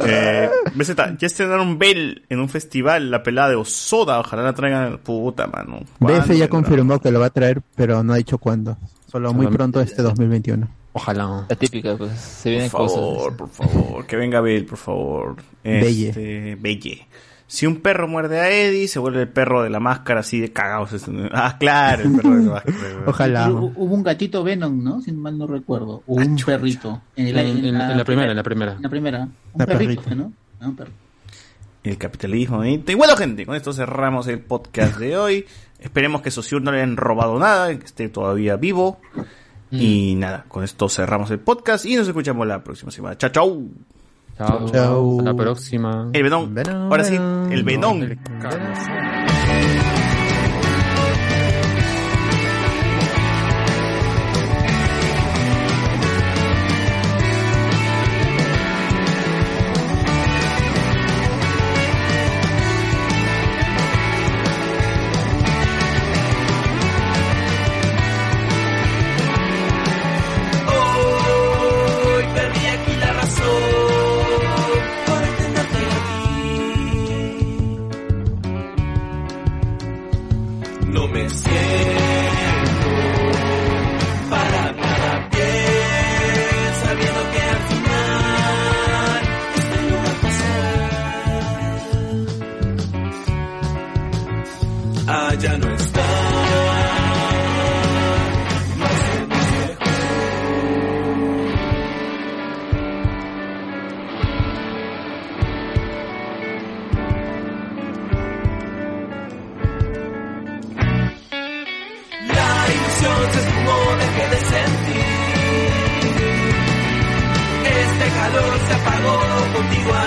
Eh, BZ, ya estrenaron Bell en un festival, la pelada de Osoda. Ojalá la traigan. Puta, mano. ¿Cuándo BF ya confirmó que lo va a traer, pero no ha dicho cuándo. Solo muy pronto este 2021. Ojalá. La típica, pues. Se Por vienen favor, cosas. por favor, que venga Bell, por favor. Belle. Este, Belle. Si un perro muerde a Eddie, se vuelve el perro de la máscara así de cagados. Ah, claro, el perro de la máscara. Ojalá. Hu- hubo un gatito Venom no si mal no recuerdo o un perrito en, el- En, en- en la primera, en la primera. en la primera un La perrito no Ah, un perro. El capitalismo. ¿eh? Y bueno, gente, con esto cerramos el podcast de hoy. Esperemos que Saussure no le hayan robado nada, que esté todavía vivo. Y nada, con esto cerramos el podcast y nos escuchamos la próxima semana. Chao, chao. Chao. Chao. Hasta la próxima. El Venón. Ahora sí, el Venón. Contigo allí.